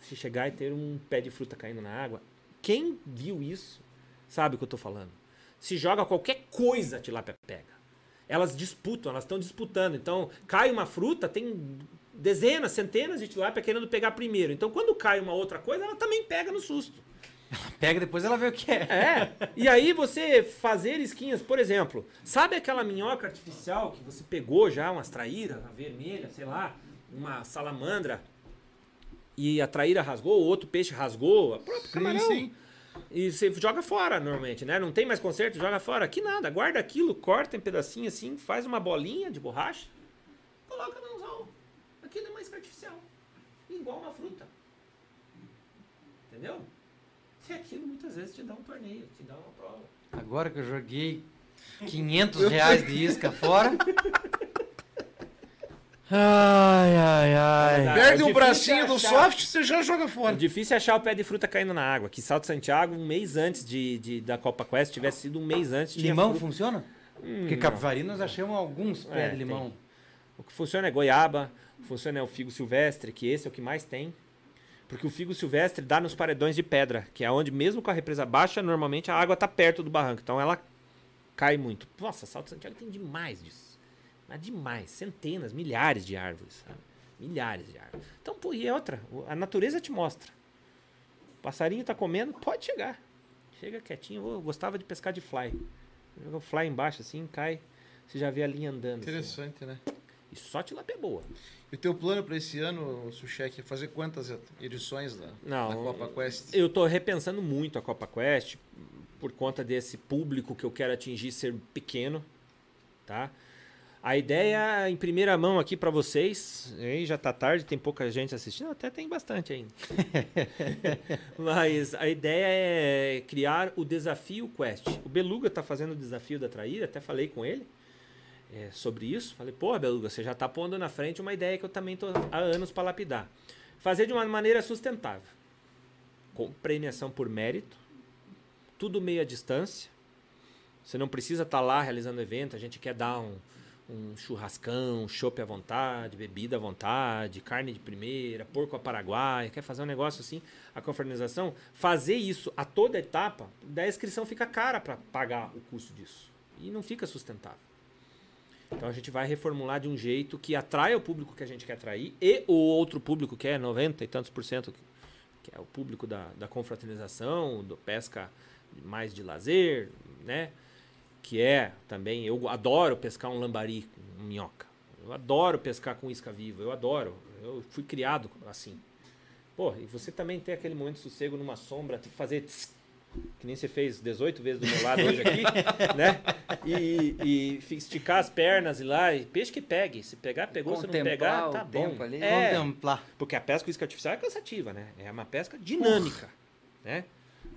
Se chegar e ter um pé de fruta caindo na água, quem viu isso sabe o que eu tô falando. Se joga qualquer coisa, a tilápia pega. Elas disputam, elas estão disputando. Então, cai uma fruta, tem dezenas, centenas de tilápia querendo pegar primeiro. Então, quando cai uma outra coisa, ela também pega no susto. Pega depois ela vê o que é. É. E aí você fazer esquinhas, por exemplo, sabe aquela minhoca artificial que você pegou já, umas traíras, uma vermelha, sei lá, uma salamandra, e a traíra rasgou, o outro peixe rasgou, a própria camarão. sim. E você joga fora normalmente, né? Não tem mais conserto, joga fora. Aqui nada, guarda aquilo, corta em pedacinho assim, faz uma bolinha de borracha, coloca no anzol. Aquilo é mais artificial. Igual uma fruta. Entendeu? E aquilo muitas vezes te dá um torneio, te dá uma prova. Agora que eu joguei 500 reais de isca fora. Ai, ai, ai. Mas, ah, Perde é um bracinho do achar. soft, você já joga É fora. difícil achar o pé de fruta caindo na água. Que Salto Santiago, um mês antes de, de- da Copa Quest, tivesse sido um mês antes. Limão fruta. funciona? Porque não. Capivari nós achamos alguns pés É, de limão. O que funciona é goiaba, o que funciona é o figo silvestre, que esse é o que mais tem. Porque o figo silvestre dá nos paredões de pedra, que é onde, mesmo com a represa baixa, normalmente a água está perto do barranco. Então ela cai muito. Nossa, Salto Santiago tem demais disso. Mas demais. Centenas, milhares de árvores. Sabe? Milhares de árvores. Então, pô, e é outra. A natureza te mostra. O passarinho tá comendo, pode chegar. Chega quietinho. Eu gostava de pescar de fly. Joga o fly embaixo assim, cai. Você já vê a linha andando. assim. Interessante, né? E só tilápia é boa. E o teu plano para esse ano, Sushek, é fazer quantas edições da, Não, da Copa Quest? Eu tô repensando muito a Copa Quest por conta desse público que eu quero atingir ser pequeno, tá? A ideia em primeira mão aqui para vocês, aí já tá tarde, tem pouca gente assistindo, até tem bastante ainda. Mas a ideia é criar o desafio Quest. O Beluga tá fazendo o desafio da traíra, até falei com ele é, sobre isso. Falei, pô, Beluga, você já tá pondo na frente uma ideia que eu também tô há anos para lapidar. Fazer de uma maneira sustentável. Com premiação por mérito, tudo meio à distância. Você não precisa estar lá realizando evento, a gente quer dar um, um churrascão, chopp à vontade, bebida à vontade, carne de primeira, porco a paraguaia, quer fazer um negócio assim, a confraternização, fazer isso a toda etapa, da inscrição fica cara para pagar o custo disso. E não fica sustentável. Então a gente vai reformular de um jeito que atraia o público que a gente quer atrair e o outro público que é 90 e tantos por cento, que é o público da, da confraternização, do pesca mais de lazer, né? Que é também, eu adoro pescar um lambari com minhoca. Eu adoro pescar com isca viva, eu adoro. Eu fui criado assim. Pô, e você também tem aquele momento de sossego numa sombra, tem que fazer tss, que nem você fez 18 vezes do meu lado hoje aqui, né? E, e esticar as pernas e lá, e peixe que pegue. Se pegar, pegou, se não pegar, tá bom. tempo ali. É, Contemplar. porque a pesca com isca artificial é cansativa, né? É uma pesca dinâmica, né?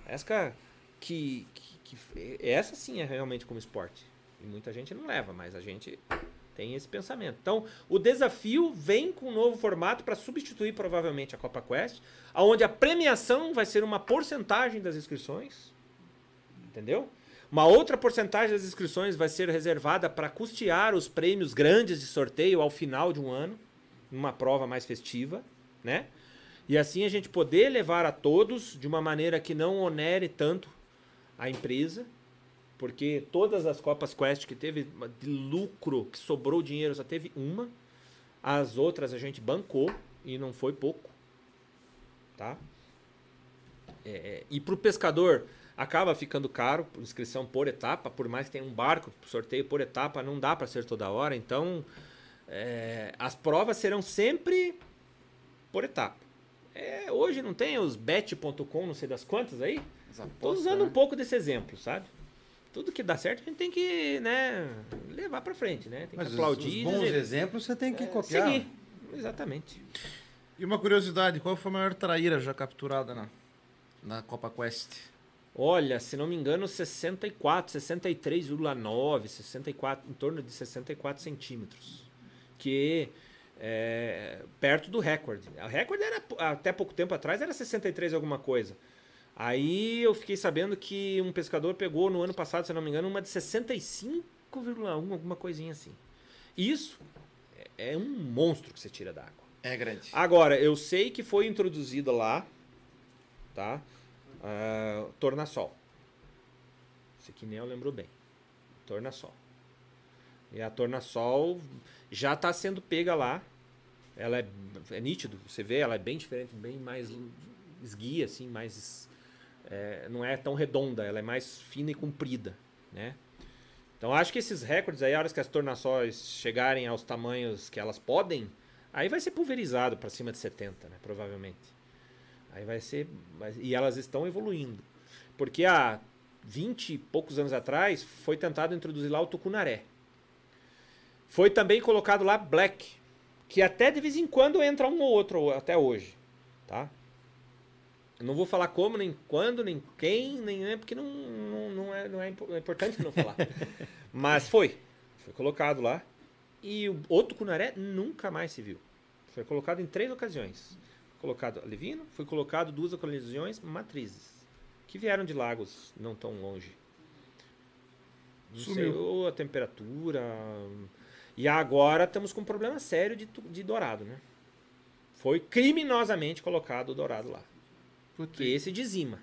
Pesca que, que, que- Essa sim é realmente como esporte. E muita gente não leva, mas a gente tem esse pensamento. Então, o desafio vem com um novo formato para substituir provavelmente a Copa Quest, onde a premiação vai ser uma porcentagem das inscrições. Entendeu? Uma outra porcentagem das inscrições vai ser reservada para custear os prêmios grandes de sorteio ao final de um ano, numa prova mais festiva, né? E assim a gente poder levar a todos de uma maneira que não onere tanto a empresa, porque todas as Copas Quest que teve de lucro, que sobrou dinheiro, só teve uma. As outras a gente bancou e não foi pouco, tá? É, e para o pescador acaba ficando caro, por inscrição por etapa, por mais que tenha um barco, sorteio por etapa, não dá para ser toda hora. Então, é, as provas serão sempre por etapa. É, hoje não tem os bet.com, não sei das quantas aí? Estou usando né? um pouco desse exemplo, sabe? Tudo que dá certo a gente tem que né, levar para frente, né? Tem Mas que os, aplaudir. os bons dizer- exemplos você tem que é, copiar. Seguir. Exatamente. E uma curiosidade, qual foi a maior traíra já capturada na, na Copa Quest? Olha, se não me engano, 64, 63,9, 64, em torno de 64 centímetros. Que é perto do recorde. O recorde era, até pouco tempo atrás, era 63 alguma coisa. Aí eu fiquei sabendo que um pescador pegou no ano passado, se não me engano, uma de 65 5,1, alguma coisinha assim. Isso é, é um monstro que você tira da água. É grande. Agora, eu sei que foi introduzida lá, tá? Uh, tornassol. Esse aqui nem eu lembro bem. Tornassol. E a tornassol já está sendo pega lá. Ela é, é nítido, você vê, ela é bem diferente, bem mais esguia, assim, mais. É, não é tão redonda, ela é mais fina e comprida, né? Então acho que esses recordes aí, a hora que as tornassóis chegarem aos tamanhos que elas podem, aí vai ser pulverizado para cima de 70, né? Provavelmente. Aí vai ser. E elas estão evoluindo. Porque há 20 e poucos anos atrás foi tentado introduzir lá o tucunaré. Foi também colocado lá black, que até de vez em quando entra um ou outro até hoje, tá? Não vou falar como, nem quando, nem quem, nem é porque não, não, não, é, não é, é importante não falar. Mas foi. Foi colocado lá. E o outro cunaré nunca mais se viu. Foi colocado em três ocasiões. Foi colocado levino, foi colocado duas ocasiões matrizes. Que vieram de lagos não tão longe. Não Sumiu. sei, ou a temperatura, e agora estamos com um problema sério de, de dourado, né? Foi criminosamente colocado o dourado lá. Porque esse dizima.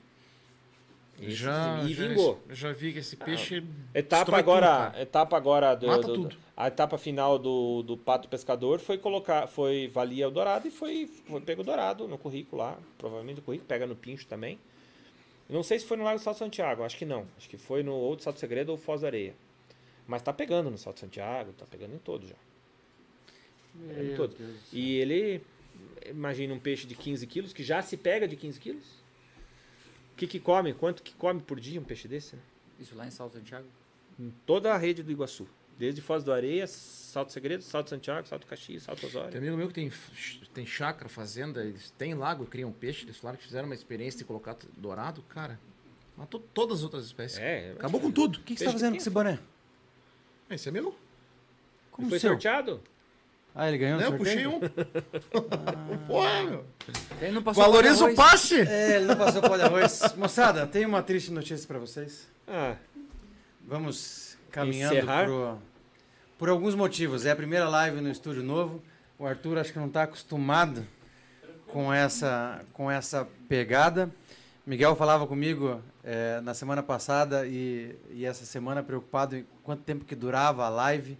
Esse já, dizima. E já, vingou. Já vi que esse peixe. Ah, etapa agora, tudo, etapa agora do, Mata do, tudo. a etapa final do, do pato pescador foi colocar, foi valia o dourado e foi, foi pego o dourado no currículo lá, provavelmente o currículo pega no pincho também. não sei se foi no Lago Salto Santiago, acho que não. Acho que foi no outro Salto Segredo ou Foz da Areia. Mas tá pegando no Salto Santiago, tá pegando em todo já. É em todo. E ele, imagina um peixe de 15 quilos, que já se pega de 15 quilos. O que que come? Quanto que come por dia um peixe desse? Né? Isso lá em Salto Santiago? Em toda a rede do Iguaçu. Desde Foz do Areia, Salto Segredo, Salto Santiago, Salto Caxias, Salto Osório. Tem amigo meu que tem, tem chácara, fazenda, eles têm lago, criam peixe, eles falaram que fizeram uma experiência de colocar dourado, cara, matou todas as outras espécies. É, Acabou com tudo. O que, que você está fazendo com esse boné? Esse é meu. Como foi seu? sorteado? Ah, ele ganhou Não, eu puxei um. ah. Porra, meu. Ele não passou Valoriza o passe. É, ele não passou o pó de arroz. Moçada, tem uma triste notícia para vocês. Ah. Vamos caminhando pro, por alguns motivos. É a primeira live no estúdio novo. O Arthur acho que não está acostumado com essa, com essa pegada. Miguel falava comigo é, na semana passada e, e, essa semana preocupado em quanto tempo que durava a live.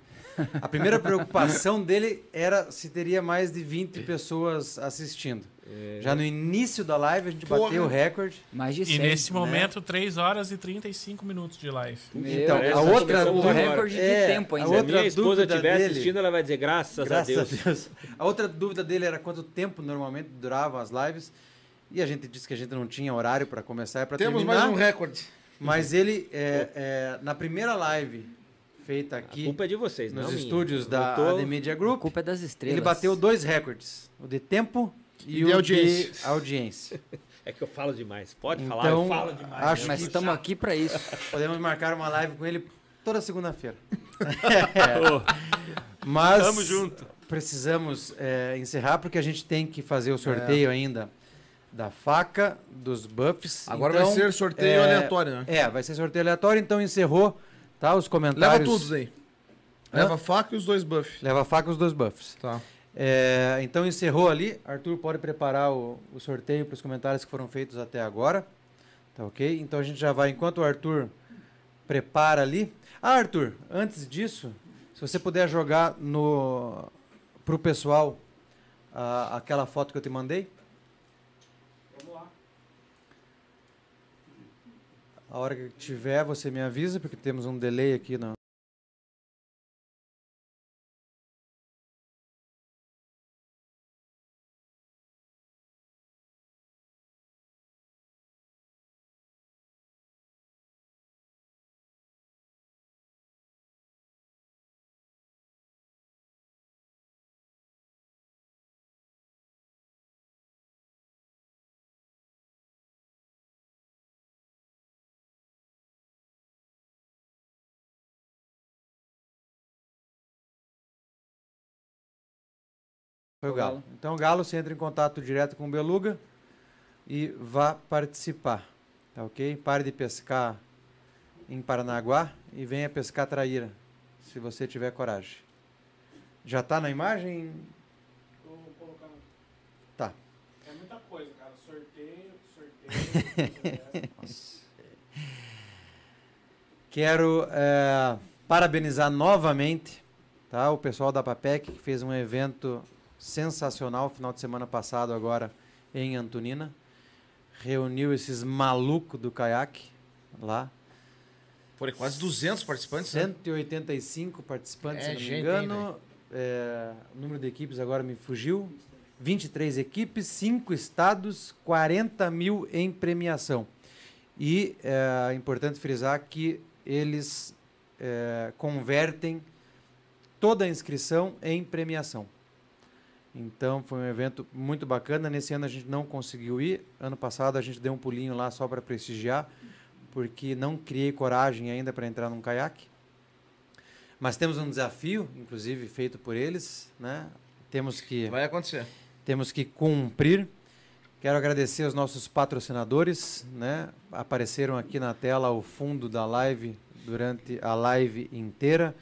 A primeira preocupação dele era se teria mais de 20 pessoas assistindo. É. Já no início da live a gente Porra. bateu o recorde. Mais de 100, E nesse né? momento, 3 horas e Treinta minutos de live. Meu, então, a outra o recorde de é, tempo ainda. A outra Se a minha esposa estiver dele, assistindo, ela vai dizer graças, graças a, Deus. a Deus. A outra dúvida dele era quanto tempo normalmente duravam as lives. E a gente disse que a gente não tinha horário para começar e para terminar. Temos mais um recorde. Mas ele, é, é, na primeira live feita aqui... A culpa é de vocês, Nos não estúdios minha. da. AD Media Group. A culpa é das estrelas. Ele bateu dois recordes. O de tempo e, e o audiência. de audiência. É que eu falo demais. Pode então, falar, eu falo demais. Acho Mas estamos aqui para isso. Podemos marcar uma live com ele toda segunda-feira. é. Mas Tamo junto. precisamos é, encerrar porque a gente tem que fazer o sorteio é. ainda da faca, dos buffs. Agora então, vai ser sorteio é, aleatório, né? É, vai ser sorteio aleatório, então encerrou, tá? Os comentários. Leva tudo aí. Leva a faca e os dois buffs. Leva a faca e os dois buffs. Tá. É, então encerrou ali. Arthur pode preparar o, o sorteio para os comentários que foram feitos até agora. Tá ok? Então a gente já vai, enquanto o Arthur prepara ali. Ah, Arthur, antes disso, se você puder jogar no pro pessoal uh, aquela foto que eu te mandei. A hora que tiver, você me avisa, porque temos um delay aqui no, Foi o Galo. Então, o Galo, você entra em contato direto com o Beluga e vá participar. Tá ok? Pare de pescar em Paranaguá e venha pescar traíra. se você tiver coragem. Já tá na imagem? Tô colocando. Tá. É muita coisa, cara. Sorteio, sorteio. Quero é, parabenizar novamente tá, o pessoal da PAPEC, que fez um evento sensacional final de semana passado agora em Antonina. Reuniu esses malucos do caiaque lá. Foram quase 200 participantes, né? 185 participantes, É, se não me engano. É, o número de equipes agora me fugiu. 23 equipes, 5 estados, 40 mil em premiação. E é importante frisar que eles é, convertem toda a inscrição em premiação. Então foi um evento muito bacana. Nesse ano a gente não conseguiu ir. Ano passado a gente deu um pulinho lá só para prestigiar, porque não criei coragem ainda para entrar num caiaque. Mas temos um desafio, inclusive feito por eles, né? Temos que Vai acontecer. temos que cumprir. Quero agradecer aos nossos patrocinadores, né? Apareceram aqui na tela o fundo da live durante a live inteira.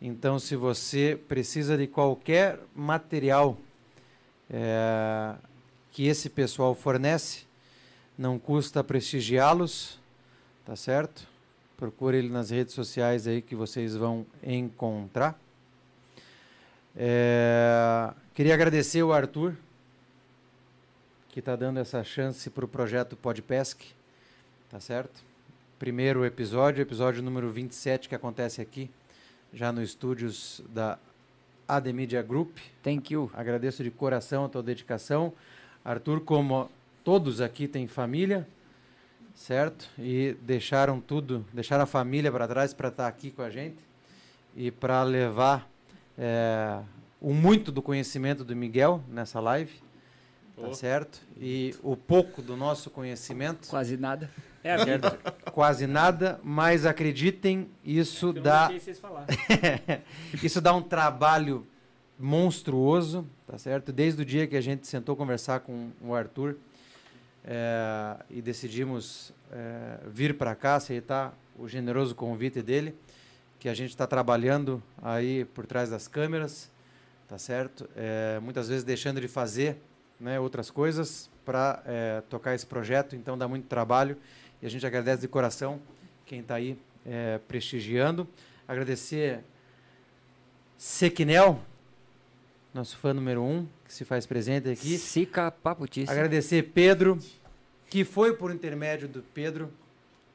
Então, se você precisa de qualquer material eh, que esse pessoal fornece, não custa prestigiá-los, tá certo? Procure ele nas redes sociais aí que vocês vão encontrar. É, queria agradecer o Arthur, que está dando essa chance para o projeto Podpesc, tá certo? Primeiro episódio, episódio número 27 que acontece aqui, já no estúdios da AD Media Group. Thank you. Agradeço de coração a tua dedicação. Arthur, como todos aqui têm família, certo? E deixaram tudo, deixaram a família para trás para estar aqui com a gente e para levar é, o muito do conhecimento do Miguel nessa live, tá Oh. certo? E o pouco do nosso conhecimento, Quase nada. É a vida. quase nada, mas acreditem, isso não dá isso dá um trabalho monstruoso, tá certo? Desde o dia que a gente sentou conversar com o Arthur eh, e decidimos eh, vir para cá, aceitar o generoso convite dele, que a gente está trabalhando aí por trás das câmeras, tá certo? Eh, muitas vezes deixando de fazer né, outras coisas para tocar esse projeto, então dá muito trabalho e a gente agradece de coração quem está aí eh, prestigiando. Agradecer Sequinel, nosso fã número um, que se faz presente aqui. Sica Paputice. Agradecer Pedro, que foi por intermédio do Pedro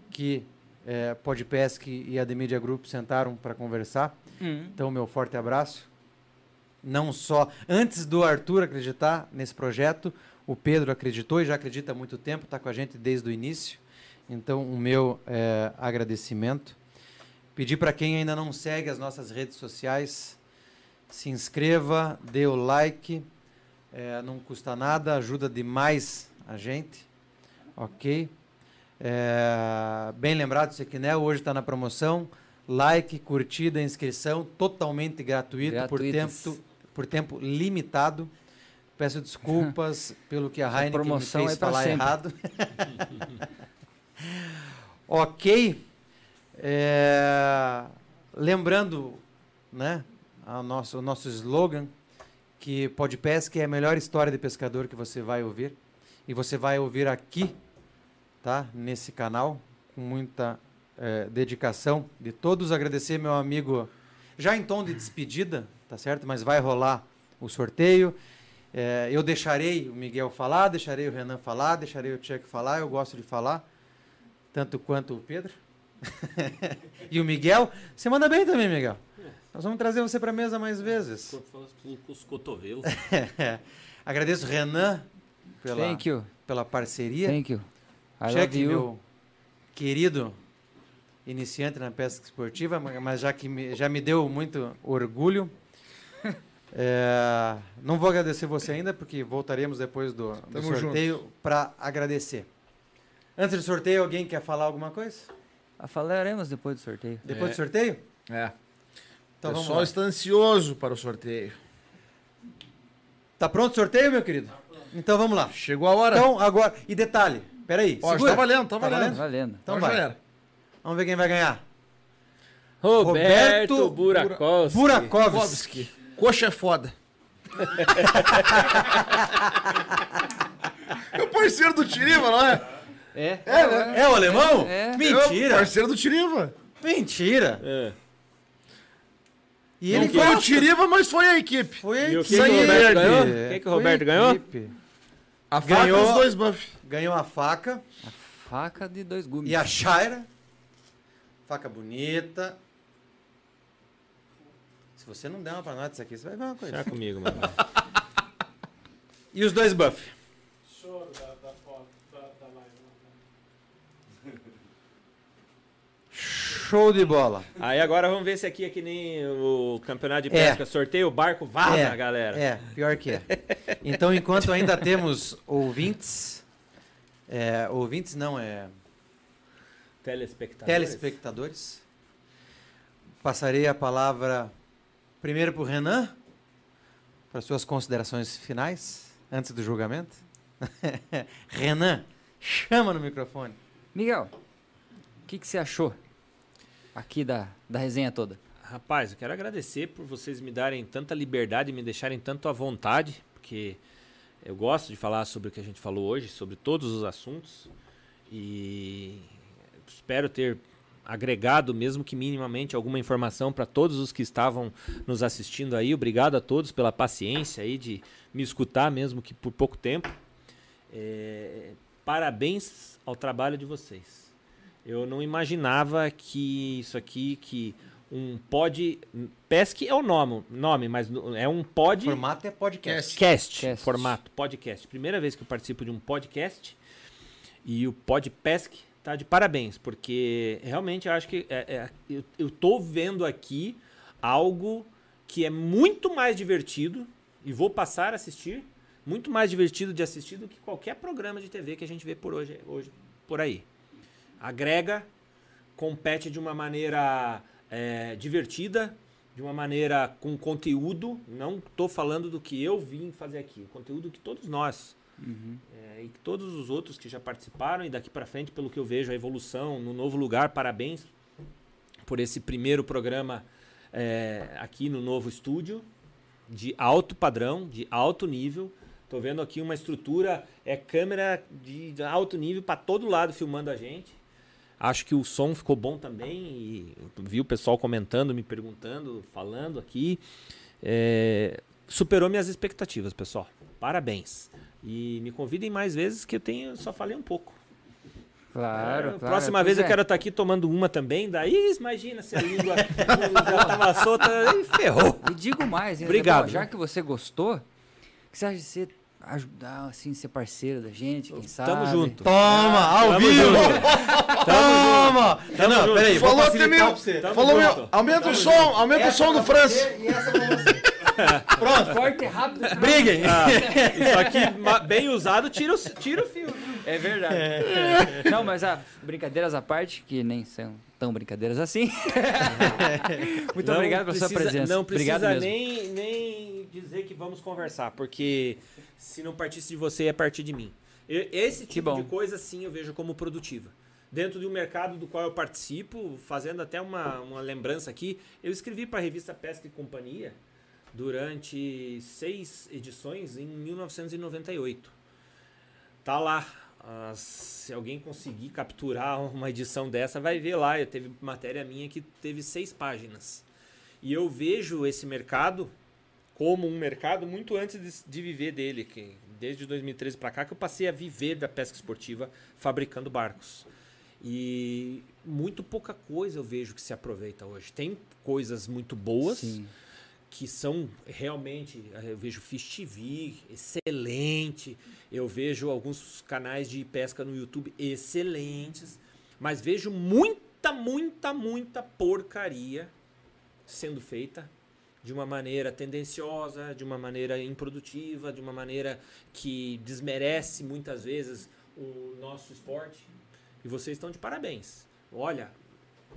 que é, Podpesc e a The Media Group sentaram para conversar. Hum. Então, meu forte abraço. Não só antes do Arthur acreditar nesse projeto, o Pedro acreditou e já acredita há muito tempo, está com a gente desde o início. Então, o meu é, agradecimento. Pedir para quem ainda não segue as nossas redes sociais, se inscreva, dê o like, é, não custa nada, ajuda demais a gente, ok? É, bem lembrado, Sequinel, hoje está na promoção, like, curtida, inscrição, totalmente gratuito, por tempo, por tempo limitado. Peço desculpas pelo que a Heineken fez é falar sempre. errado. ok. É, lembrando, né, a nosso, o nosso slogan, que Podpesc é a melhor história de pescador que você vai ouvir. E você vai ouvir aqui, tá? Nesse canal, com muita eh, dedicação de todos. Agradecer meu amigo, já em tom de despedida, tá certo? Mas vai rolar o sorteio. Eh, eu deixarei o Miguel falar, deixarei o Renan falar, deixarei o Tcheco falar. Eu gosto de falar, tanto quanto o Pedro. e o Miguel. Você manda bem também, Miguel. Nós vamos trazer você para mesa mais vezes. Com os cotovelos. Agradeço Renan pela, Thank you. pela parceria. Thank you. I love Cheque, you. meu querido iniciante na pesca esportiva, ma- mas já que me, já me deu muito orgulho. É, não vou agradecer você ainda, porque voltaremos depois do, do sorteio para agradecer. Antes do sorteio, alguém quer falar alguma coisa? Ah, Falaremos depois do sorteio. Depois É. do sorteio? É. Então o pessoal está ansioso para o sorteio. Tá pronto o sorteio, meu querido? Então vamos lá. Chegou a hora. Então, agora. E detalhe, peraí. Ó, segura. tá valendo, tá Tá valendo. Valendo. Então vai. era. Vamos ver quem vai ganhar. Roberto, Roberto Burakovski. Burakovski. Coxa é foda. é o parceiro do Tiriva, não é? É. É, né? É o alemão? É. É o Mentira. parceiro do Tiriva. Mentira. É. E Não ele foi o. Tiriva, mas foi a equipe. Foi a E o equipe. que que o Roberto ganhou? O É, que que o Roberto a ganhou? equipe. A Ganhou. faca e os dois buff. Ganhou a faca Faca de dois gumes. e a Shaira. Faca bonita. Se você não der uma pra nós disso aqui, você vai ver uma coisa. Deixa comigo, mano. E os dois buff. Choro da, da foto, da, da live. Show de bola. Aí agora vamos ver se aqui é que nem o campeonato de É. pesca. Sorteio o barco, vaza, é, galera. É, pior que é. Então, enquanto ainda temos ouvintes, é, ouvintes não, é Telespectadores. telespectadores, passarei a palavra primeiro para o Renan, para suas considerações finais, antes do julgamento. Renan, chama no microfone. Miguel, o que, que você achou aqui da, da resenha toda? Rapaz, eu quero agradecer por vocês me darem tanta liberdade me deixarem tanto à vontade, porque eu gosto de falar sobre o que a gente falou hoje, sobre todos os assuntos. E espero ter agregado, mesmo que minimamente, alguma informação para todos os que estavam nos assistindo aí. Obrigado a todos pela paciência aí de me escutar, mesmo que por pouco tempo. É, parabéns ao trabalho de vocês. Eu não imaginava que isso aqui, que um pod. Pesque é o nome, nome mas é um O pod. formato é podcast. Cast, Cast. formato podcast. Primeira vez que eu participo de um podcast e o Podpesc tá de parabéns, porque realmente eu acho que é- é- eu, eu tô vendo aqui algo que é muito mais divertido e vou passar a assistir, muito mais divertido de assistir do que qualquer programa de TV que a gente vê por hoje, hoje por aí. Agrega, compete de uma maneira é, divertida, de uma maneira com conteúdo. Não estou falando do que eu vim fazer aqui, o conteúdo que todos nós é, e que todos os outros que já participaram e daqui para frente, pelo que eu vejo, a evolução no novo lugar. Parabéns por esse primeiro programa é, aqui no novo estúdio de alto padrão, de alto nível. Tô vendo aqui uma estrutura, é câmera de alto nível para todo lado filmando a gente. Acho que o som ficou bom também e vi o pessoal comentando, me perguntando, falando aqui. É, superou minhas expectativas, pessoal. Parabéns. E me convidem mais vezes que eu tenho, só falei um pouco. Claro, É, claro. Próxima pois vez eu é. quero estar aqui tomando uma também. Daí, imagina se a língua já tava solta e ferrou. E digo mais, hein, Obrigado, já que você gostou, que você acha de você ajudar, assim, ser parceiro da gente, quem sabe? Tamo junto. Toma, ao Tamo vivo! junto. Toma! Tamo não, junto. peraí, vou Falou, pra você. Tamo Falou, junto. meu. Aumenta o som, aumenta o som do França. E essa pra você. Pronto, Forte, rápido. briguem! Ah, isso aqui, bem usado, tira o, tira o fio. É verdade. Não, mas ah, brincadeiras à parte, que nem são tão brincadeiras assim. Muito Não obrigado pela sua precisa- presença. Não obrigado precisa mesmo. nem, nem dizer que vamos conversar, porque se não partisse de você, é partir de mim. Esse tipo de coisa, sim, eu vejo como produtiva. Dentro de um mercado do qual eu participo, fazendo até uma, uma lembrança aqui, eu escrevi para a revista Pesca e Companhia durante seis edições em 1998. Tá lá. Ah, se alguém conseguir capturar uma edição dessa, vai ver lá. Eu teve matéria minha que teve seis páginas. E eu vejo esse mercado como um mercado muito antes de, de viver dele, que desde 2013 para cá que eu passei a viver da pesca esportiva fabricando barcos. E muito pouca coisa eu vejo que se aproveita hoje. Tem coisas muito boas Sim. que são realmente, eh, eu vejo Fish TV, excelente. Eu vejo alguns canais de pesca no YouTube excelentes, mas vejo muita, muita, muita porcaria sendo feita de uma maneira tendenciosa, de uma maneira improdutiva, de uma maneira que desmerece muitas vezes o nosso esporte. E vocês estão de parabéns. Olha,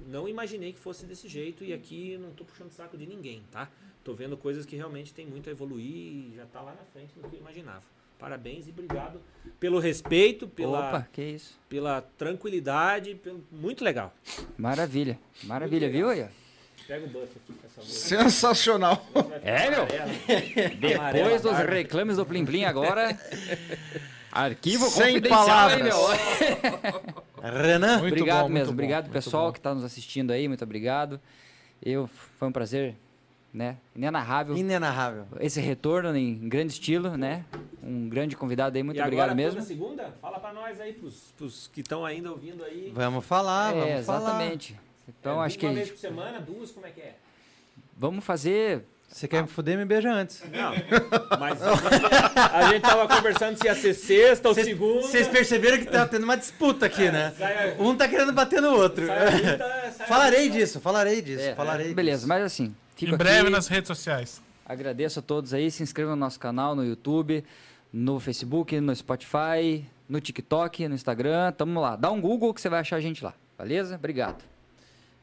não imaginei que fosse desse jeito e aqui não tô puxando saco de ninguém, tá? Tô vendo coisas que realmente tem muito a evoluir e já tá lá na frente do que eu imaginava. Parabéns e obrigado pelo respeito, pela, Opa, que isso. pela tranquilidade, pelo, muito legal. Maravilha. Maravilha, viu aí? Pega o buff aqui, por favor. Sensacional. É, meu. Depois dos reclames do Plim Plim agora. Arquivo Sem palavras. meu? Renan, Muito obrigado bom, mesmo. bom, obrigado, pessoal, bom. que está nos assistindo aí. Muito obrigado. Eu, foi um prazer, né? Inenarrável. inenarrável. Esse retorno em grande estilo, né? Um grande convidado aí. Muito e obrigado agora, mesmo. segunda, fala pra nós aí, pros, pros que estão ainda ouvindo aí. Vamos falar, vamos é, falar. exatamente. Então, É, acho que Uma vez por semana, duas, como é que é? vamos fazer. Você quer me fuder, me beija antes. Não, mas a gente, a gente tava conversando se ia ser sexta ou segunda. Vocês perceberam que tá tendo uma disputa aqui, né? sai- Um tá querendo bater no outro. sai a lista, sai a Falarei disso, falarei disso, é, falarei beleza, disso. mas assim. Fico Em breve aqui, nas redes sociais. Agradeço a todos aí. Se inscrevam no nosso canal no YouTube, no Facebook, no Spotify, no TikTok, no Instagram. Tamo lá. Dá um Google que você vai achar a gente lá. Beleza? Obrigado.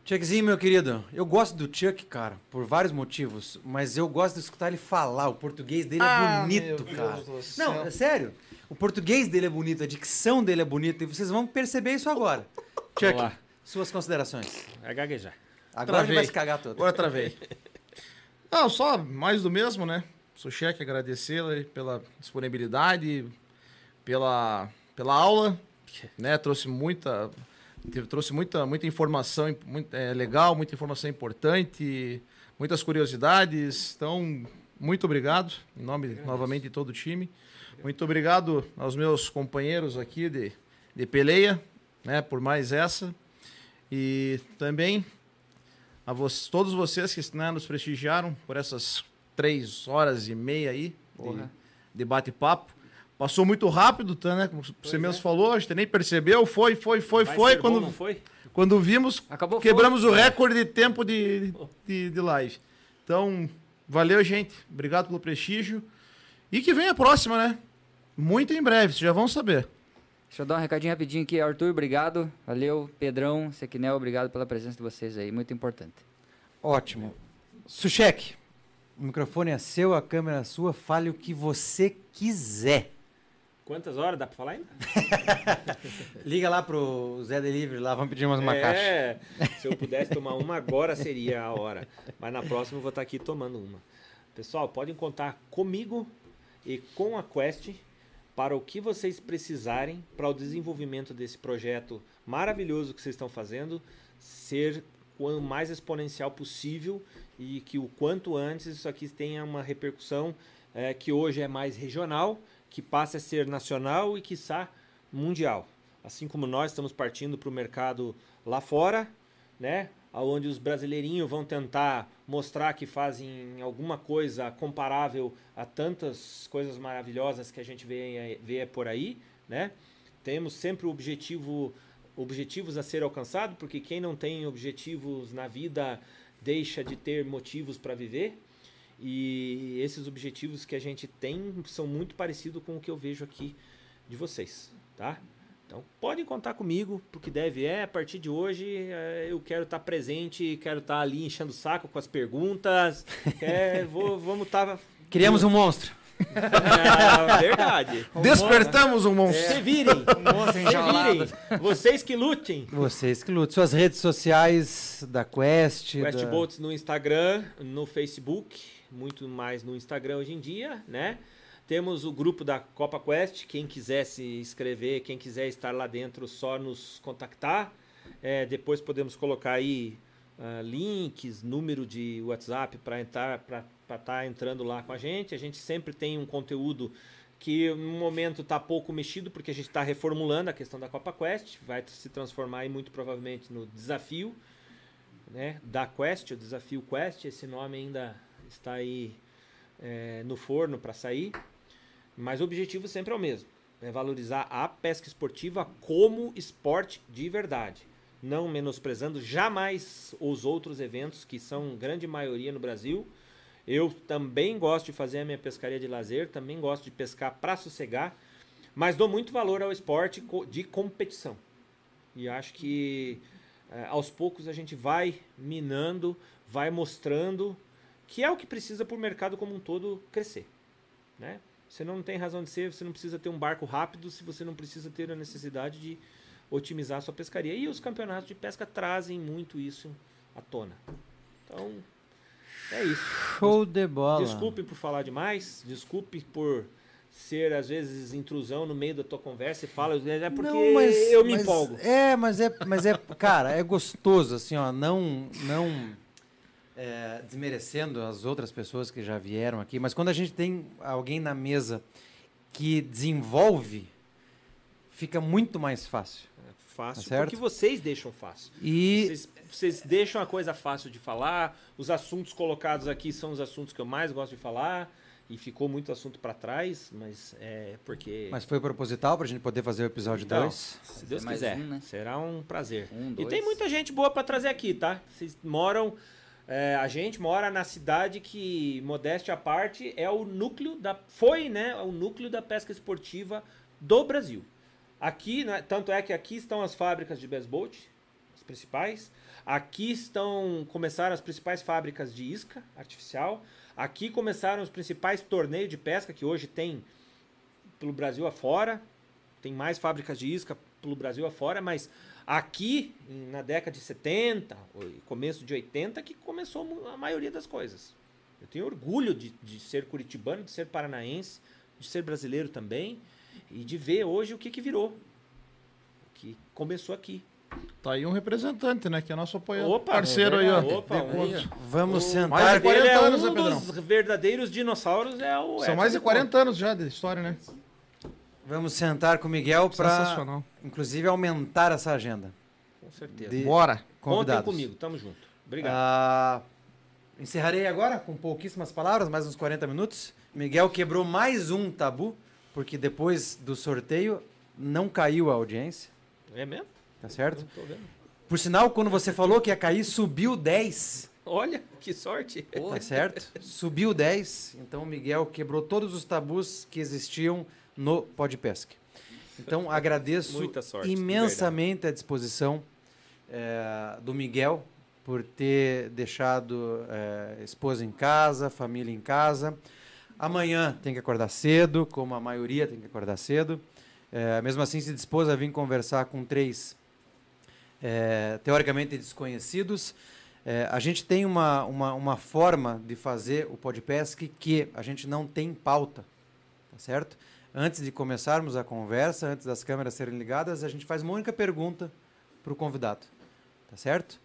Chuckzinho, meu querido, eu gosto do Chuck, cara, por vários motivos, mas eu gosto de escutar ele falar. O português dele é Ah, bonito, meu Deus cara. do céu. Não, é sério. O português dele é bonito, a dicção dele é bonita e vocês vão perceber isso agora. Chuck, lá. suas considerações. É gaguejar. Agora ele Travei. vai se cagar todo. Agora travei. Não, só mais do mesmo, né? Sou cheque agradecê-la aí pela disponibilidade, pela, pela aula, né? Trouxe muita, trouxe muita, muita informação muito, é, legal, muita informação importante, muitas curiosidades. Então, muito obrigado, em nome novamente de todo o time. Muito obrigado aos meus companheiros aqui de, de peleia, né? Por mais essa. E também a vo- todos vocês que né, nos prestigiaram por essas três horas e meia aí de, de bate-papo. Passou muito rápido, tá, né? Como você mesmo falou, a gente nem percebeu. Foi, foi, foi, Vai foi. bom, Quando, não foi? quando vimos, Acabou quebramos o recorde de tempo de, de, de live. Então, valeu, gente. Obrigado pelo prestígio. E que vem a próxima, né? Muito em breve, vocês já vão saber. Deixa eu dar um recadinho rapidinho aqui. Arthur, obrigado. Valeu. Pedrão, Sequinel, obrigado pela presença de vocês aí. Muito importante. Ótimo. Sushek, o microfone é seu, a câmera é sua, fale o que você quiser. Quantas horas dá pra falar ainda? Liga lá pro Zé Delivery, lá vamos pedir mais uma caixa. é, se eu pudesse tomar uma agora seria a hora. Mas na próxima eu vou estar aqui tomando uma. Pessoal, podem contar comigo e com a Quest para o que vocês precisarem para o desenvolvimento desse projeto maravilhoso que vocês estão fazendo ser o mais exponencial possível e que o quanto antes isso aqui tenha uma repercussão eh, que hoje é mais regional, que passe a ser nacional e quiçá mundial. Assim como nós estamos partindo para o mercado lá fora, né? Onde os brasileirinhos vão tentar mostrar que fazem alguma coisa comparável a tantas coisas maravilhosas que a gente vê, vê por aí, né? Temos sempre o objetivo, objetivos a ser alcançado, porque quem não tem objetivos na vida deixa de ter motivos para viver. E esses objetivos que a gente tem são muito parecidos com o que eu vejo aqui de vocês, tá? Então, podem contar comigo, porque deve é. A partir de hoje, eh, eu quero estar presente, quero estar ali enchendo o saco com as perguntas. É, vou, vamos estar. Criamos um monstro. Ah, verdade. Despertamos um monstro. Se virem, se virem. Vocês que lutem. Vocês que lutam. Suas redes sociais da Quest. Quest da... Boats no Instagram, no Facebook, muito mais no Instagram hoje em dia, né? Temos o grupo da Copa Quest, quem quiser se inscrever, quem quiser estar lá dentro, só nos contactar. É, depois podemos colocar aí ah, links, número de WhatsApp para entrar, para estar entrando lá com a gente. A gente sempre tem um conteúdo que no momento está pouco mexido, porque a gente está reformulando a questão da Copa Quest, vai se transformar aí muito provavelmente no desafio né, da Quest, o desafio Quest, esse nome ainda está aí é, no forno para sair, mas o objetivo sempre é o mesmo, é valorizar a pesca esportiva como esporte de verdade, não menosprezando jamais os outros eventos que são grande maioria no Brasil. Eu também gosto de fazer a minha pescaria de lazer, também gosto de pescar para sossegar, mas dou muito valor ao esporte de competição. E acho que eh, aos poucos a gente vai minando, vai mostrando que é o que precisa para o mercado como um todo crescer. Né? Você não tem razão de ser, você não precisa ter um barco rápido se você não precisa ter a necessidade de otimizar a sua pescaria. E os campeonatos de pesca trazem muito isso à tona. Então, é isso. Show de bola. Desculpe por falar demais, desculpe por ser, às vezes, intrusão no meio da tua conversa e fala, é porque Não, mas- eu me mas- empolgo. É, mas é, mas é, cara, é gostoso, assim, ó, não, não é, desmerecendo as outras pessoas que já vieram aqui, mas quando a gente tem alguém na mesa que desenvolve, fica muito mais fácil. Fácil, Tá certo? porque vocês deixam fácil. E Vocês, vocês deixam a coisa fácil de falar, os assuntos colocados aqui são os assuntos que eu mais gosto de falar, e ficou muito assunto pra trás, mas é porque... mas foi proposital pra gente poder fazer o episódio Então, 2. Se Deus quiser, um, né? será um prazer. Um, E tem muita gente boa pra trazer aqui, tá? Vocês moram. é, a gente mora na cidade que, modéstia à parte, é o núcleo da. Foi, né? É o núcleo da pesca esportiva do Brasil. Aqui, né, tanto é que aqui estão as fábricas de baseboat, as principais. Aqui estão. Começaram as principais fábricas de isca artificial. Aqui começaram os principais torneios de pesca que hoje tem pelo Brasil afora. Tem mais fábricas de isca pelo Brasil afora, mas aqui, na década de 70, ou começo de 80, que começou a maioria das coisas. Eu tenho orgulho de, de ser curitibano, de ser paranaense, de ser brasileiro também, e de ver hoje o que, que virou. O que começou aqui. Tá aí um representante, né? Que é nosso apoiador. Opa, parceiro é aí, ó. Opa, aí, Vamos O- sentar. Mais de 40 Ele é anos, um né, Pedrão? dos verdadeiros dinossauros, é o São Edson mais de Decoto. 40 anos já de história, né? Vamos sentar com o Miguel para, Sensacional. inclusive, aumentar essa agenda. Com certeza. De Bora. Contem convidados. comigo, tamo junto. Obrigado. Ah, encerrarei agora com pouquíssimas palavras, mais uns 40 minutos. Miguel quebrou mais um tabu, porque depois do sorteio não caiu a audiência, É mesmo? tá certo? Por sinal, quando você falou que ia cair, subiu 10, Olha, que sorte. tá certo? Subiu 10, então o Miguel quebrou todos os tabus que existiam no Podpesc. Então agradeço sorte, imensamente a disposição eh, do Miguel por ter deixado eh, esposa em casa, família em casa. Amanhã tem que acordar cedo, como a maioria tem que acordar cedo. Eh, mesmo assim, se dispôs a vir conversar com três eh, teoricamente desconhecidos. Eh, a gente tem uma, uma, uma forma de fazer o Podpesc que a gente não tem pauta, tá certo? Antes de começarmos a conversa, antes das câmeras serem ligadas, a gente faz uma única pergunta para o convidado, tá certo?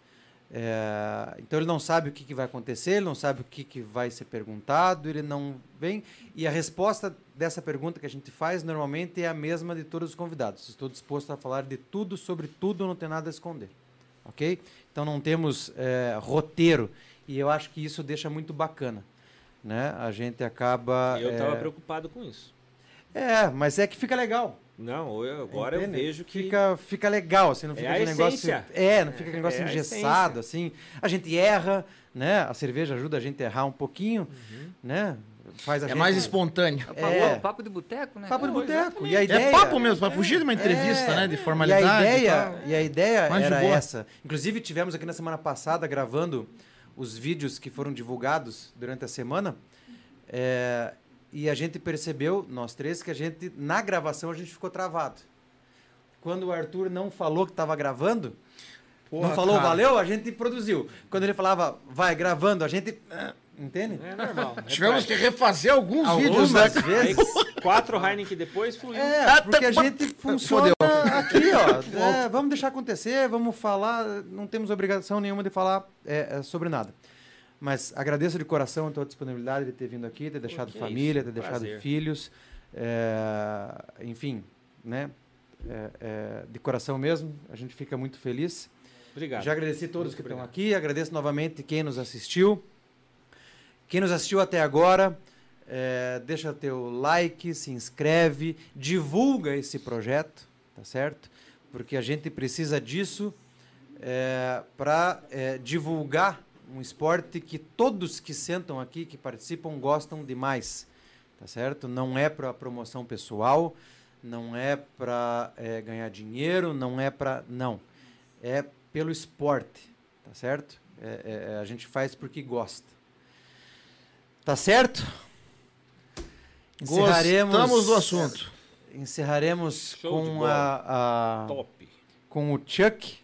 É, então ele não sabe o que, que vai acontecer, ele não sabe o que, que vai ser perguntado, ele não vem. E a resposta dessa pergunta que a gente faz normalmente é a mesma de todos os convidados. Estou disposto a falar de tudo, sobre tudo, não tem nada a esconder. Ok? Então não temos é, roteiro. E eu acho que isso deixa muito bacana. Né? A gente acaba. Eu tava é, preocupado com isso. é, mas é que fica legal. Não, eu, agora Entende? eu vejo que. Fica, fica legal, assim, não É fica a aquele negócio. essência. É, não fica aquele negócio É a engessado, assim. A gente erra, né? A cerveja ajuda a gente a errar um pouquinho, Uhum. né? Faz a É gente. mais espontâneo. Papo, É. papo de boteco, né? Papo de boteco. E a ideia. É papo mesmo, pra fugir de uma entrevista, É. né? De E formalidade. a e ideia, tal. e a ideia Mais era boa. essa. Inclusive, tivemos aqui na semana passada gravando os vídeos que foram divulgados durante a semana. é, e a gente percebeu, nós três, que a gente, na gravação, a gente ficou travado. Quando o Arthur não falou que estava gravando, Porra, não falou cara. valeu, a gente produziu. Quando ele falava vai gravando, a gente. ah, Entende? É normal. Tivemos que refazer alguns Algumas vídeos, né? vezes. Quatro Heineken depois fluiu. É, porque a gente funciona aqui, ó. É, vamos deixar acontecer, vamos falar, não temos obrigação nenhuma de falar é, é, sobre nada. Mas agradeço de coração a tua disponibilidade de ter vindo aqui, ter deixado que é família, ter deixado prazer. filhos, é, enfim, né? É, de coração mesmo, a gente fica muito feliz. Obrigado. Já agradeci todos Muito que estão aqui, agradeço novamente quem nos assistiu. Quem nos assistiu até agora, deixa teu like, se inscreve, divulga esse projeto, tá certo? Porque a gente precisa disso para divulgar um esporte que todos que sentam aqui, que participam, gostam demais, tá certo? Não é para promoção pessoal, não é para ganhar dinheiro, não é para não, é pelo esporte, tá certo? É- é- a gente faz porque gosta. Tá certo? Gostamos do assunto. Encerraremos Show com a, a Top. com o Chuck,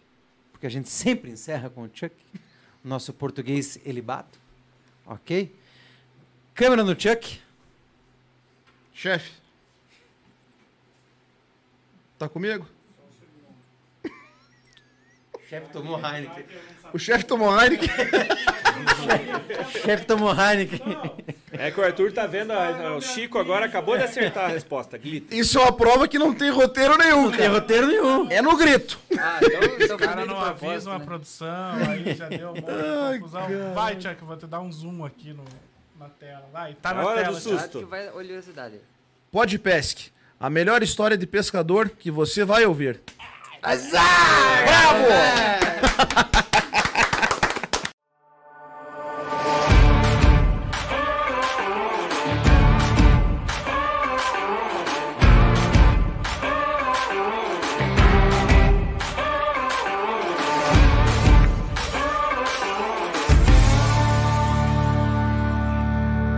porque a gente sempre encerra com o Chuck. Nosso português elibato. Ok? Câmera no Chuck. Chefe. Tá comigo? Chefe tomou Heineken. O chefe tomou Heineken. Chefe tomou Heineken. É que o Arthur tá vendo, a- o Chico agora acabou de acertar a resposta. Glitter. Isso é uma prova que não tem roteiro nenhum, Não tem cara. roteiro nenhum. É no grito. Ah, então, então O cara não avisa uma né? produção, aí já deu um monte de confusão. Vai, Chuck, eu vou te dar um zoom aqui no, na tela. Vai, tá na hora do tela. susto. Chuck. Acho que vai oleosidade. Pode pesque. A melhor história de pescador que você vai ouvir. Bravo!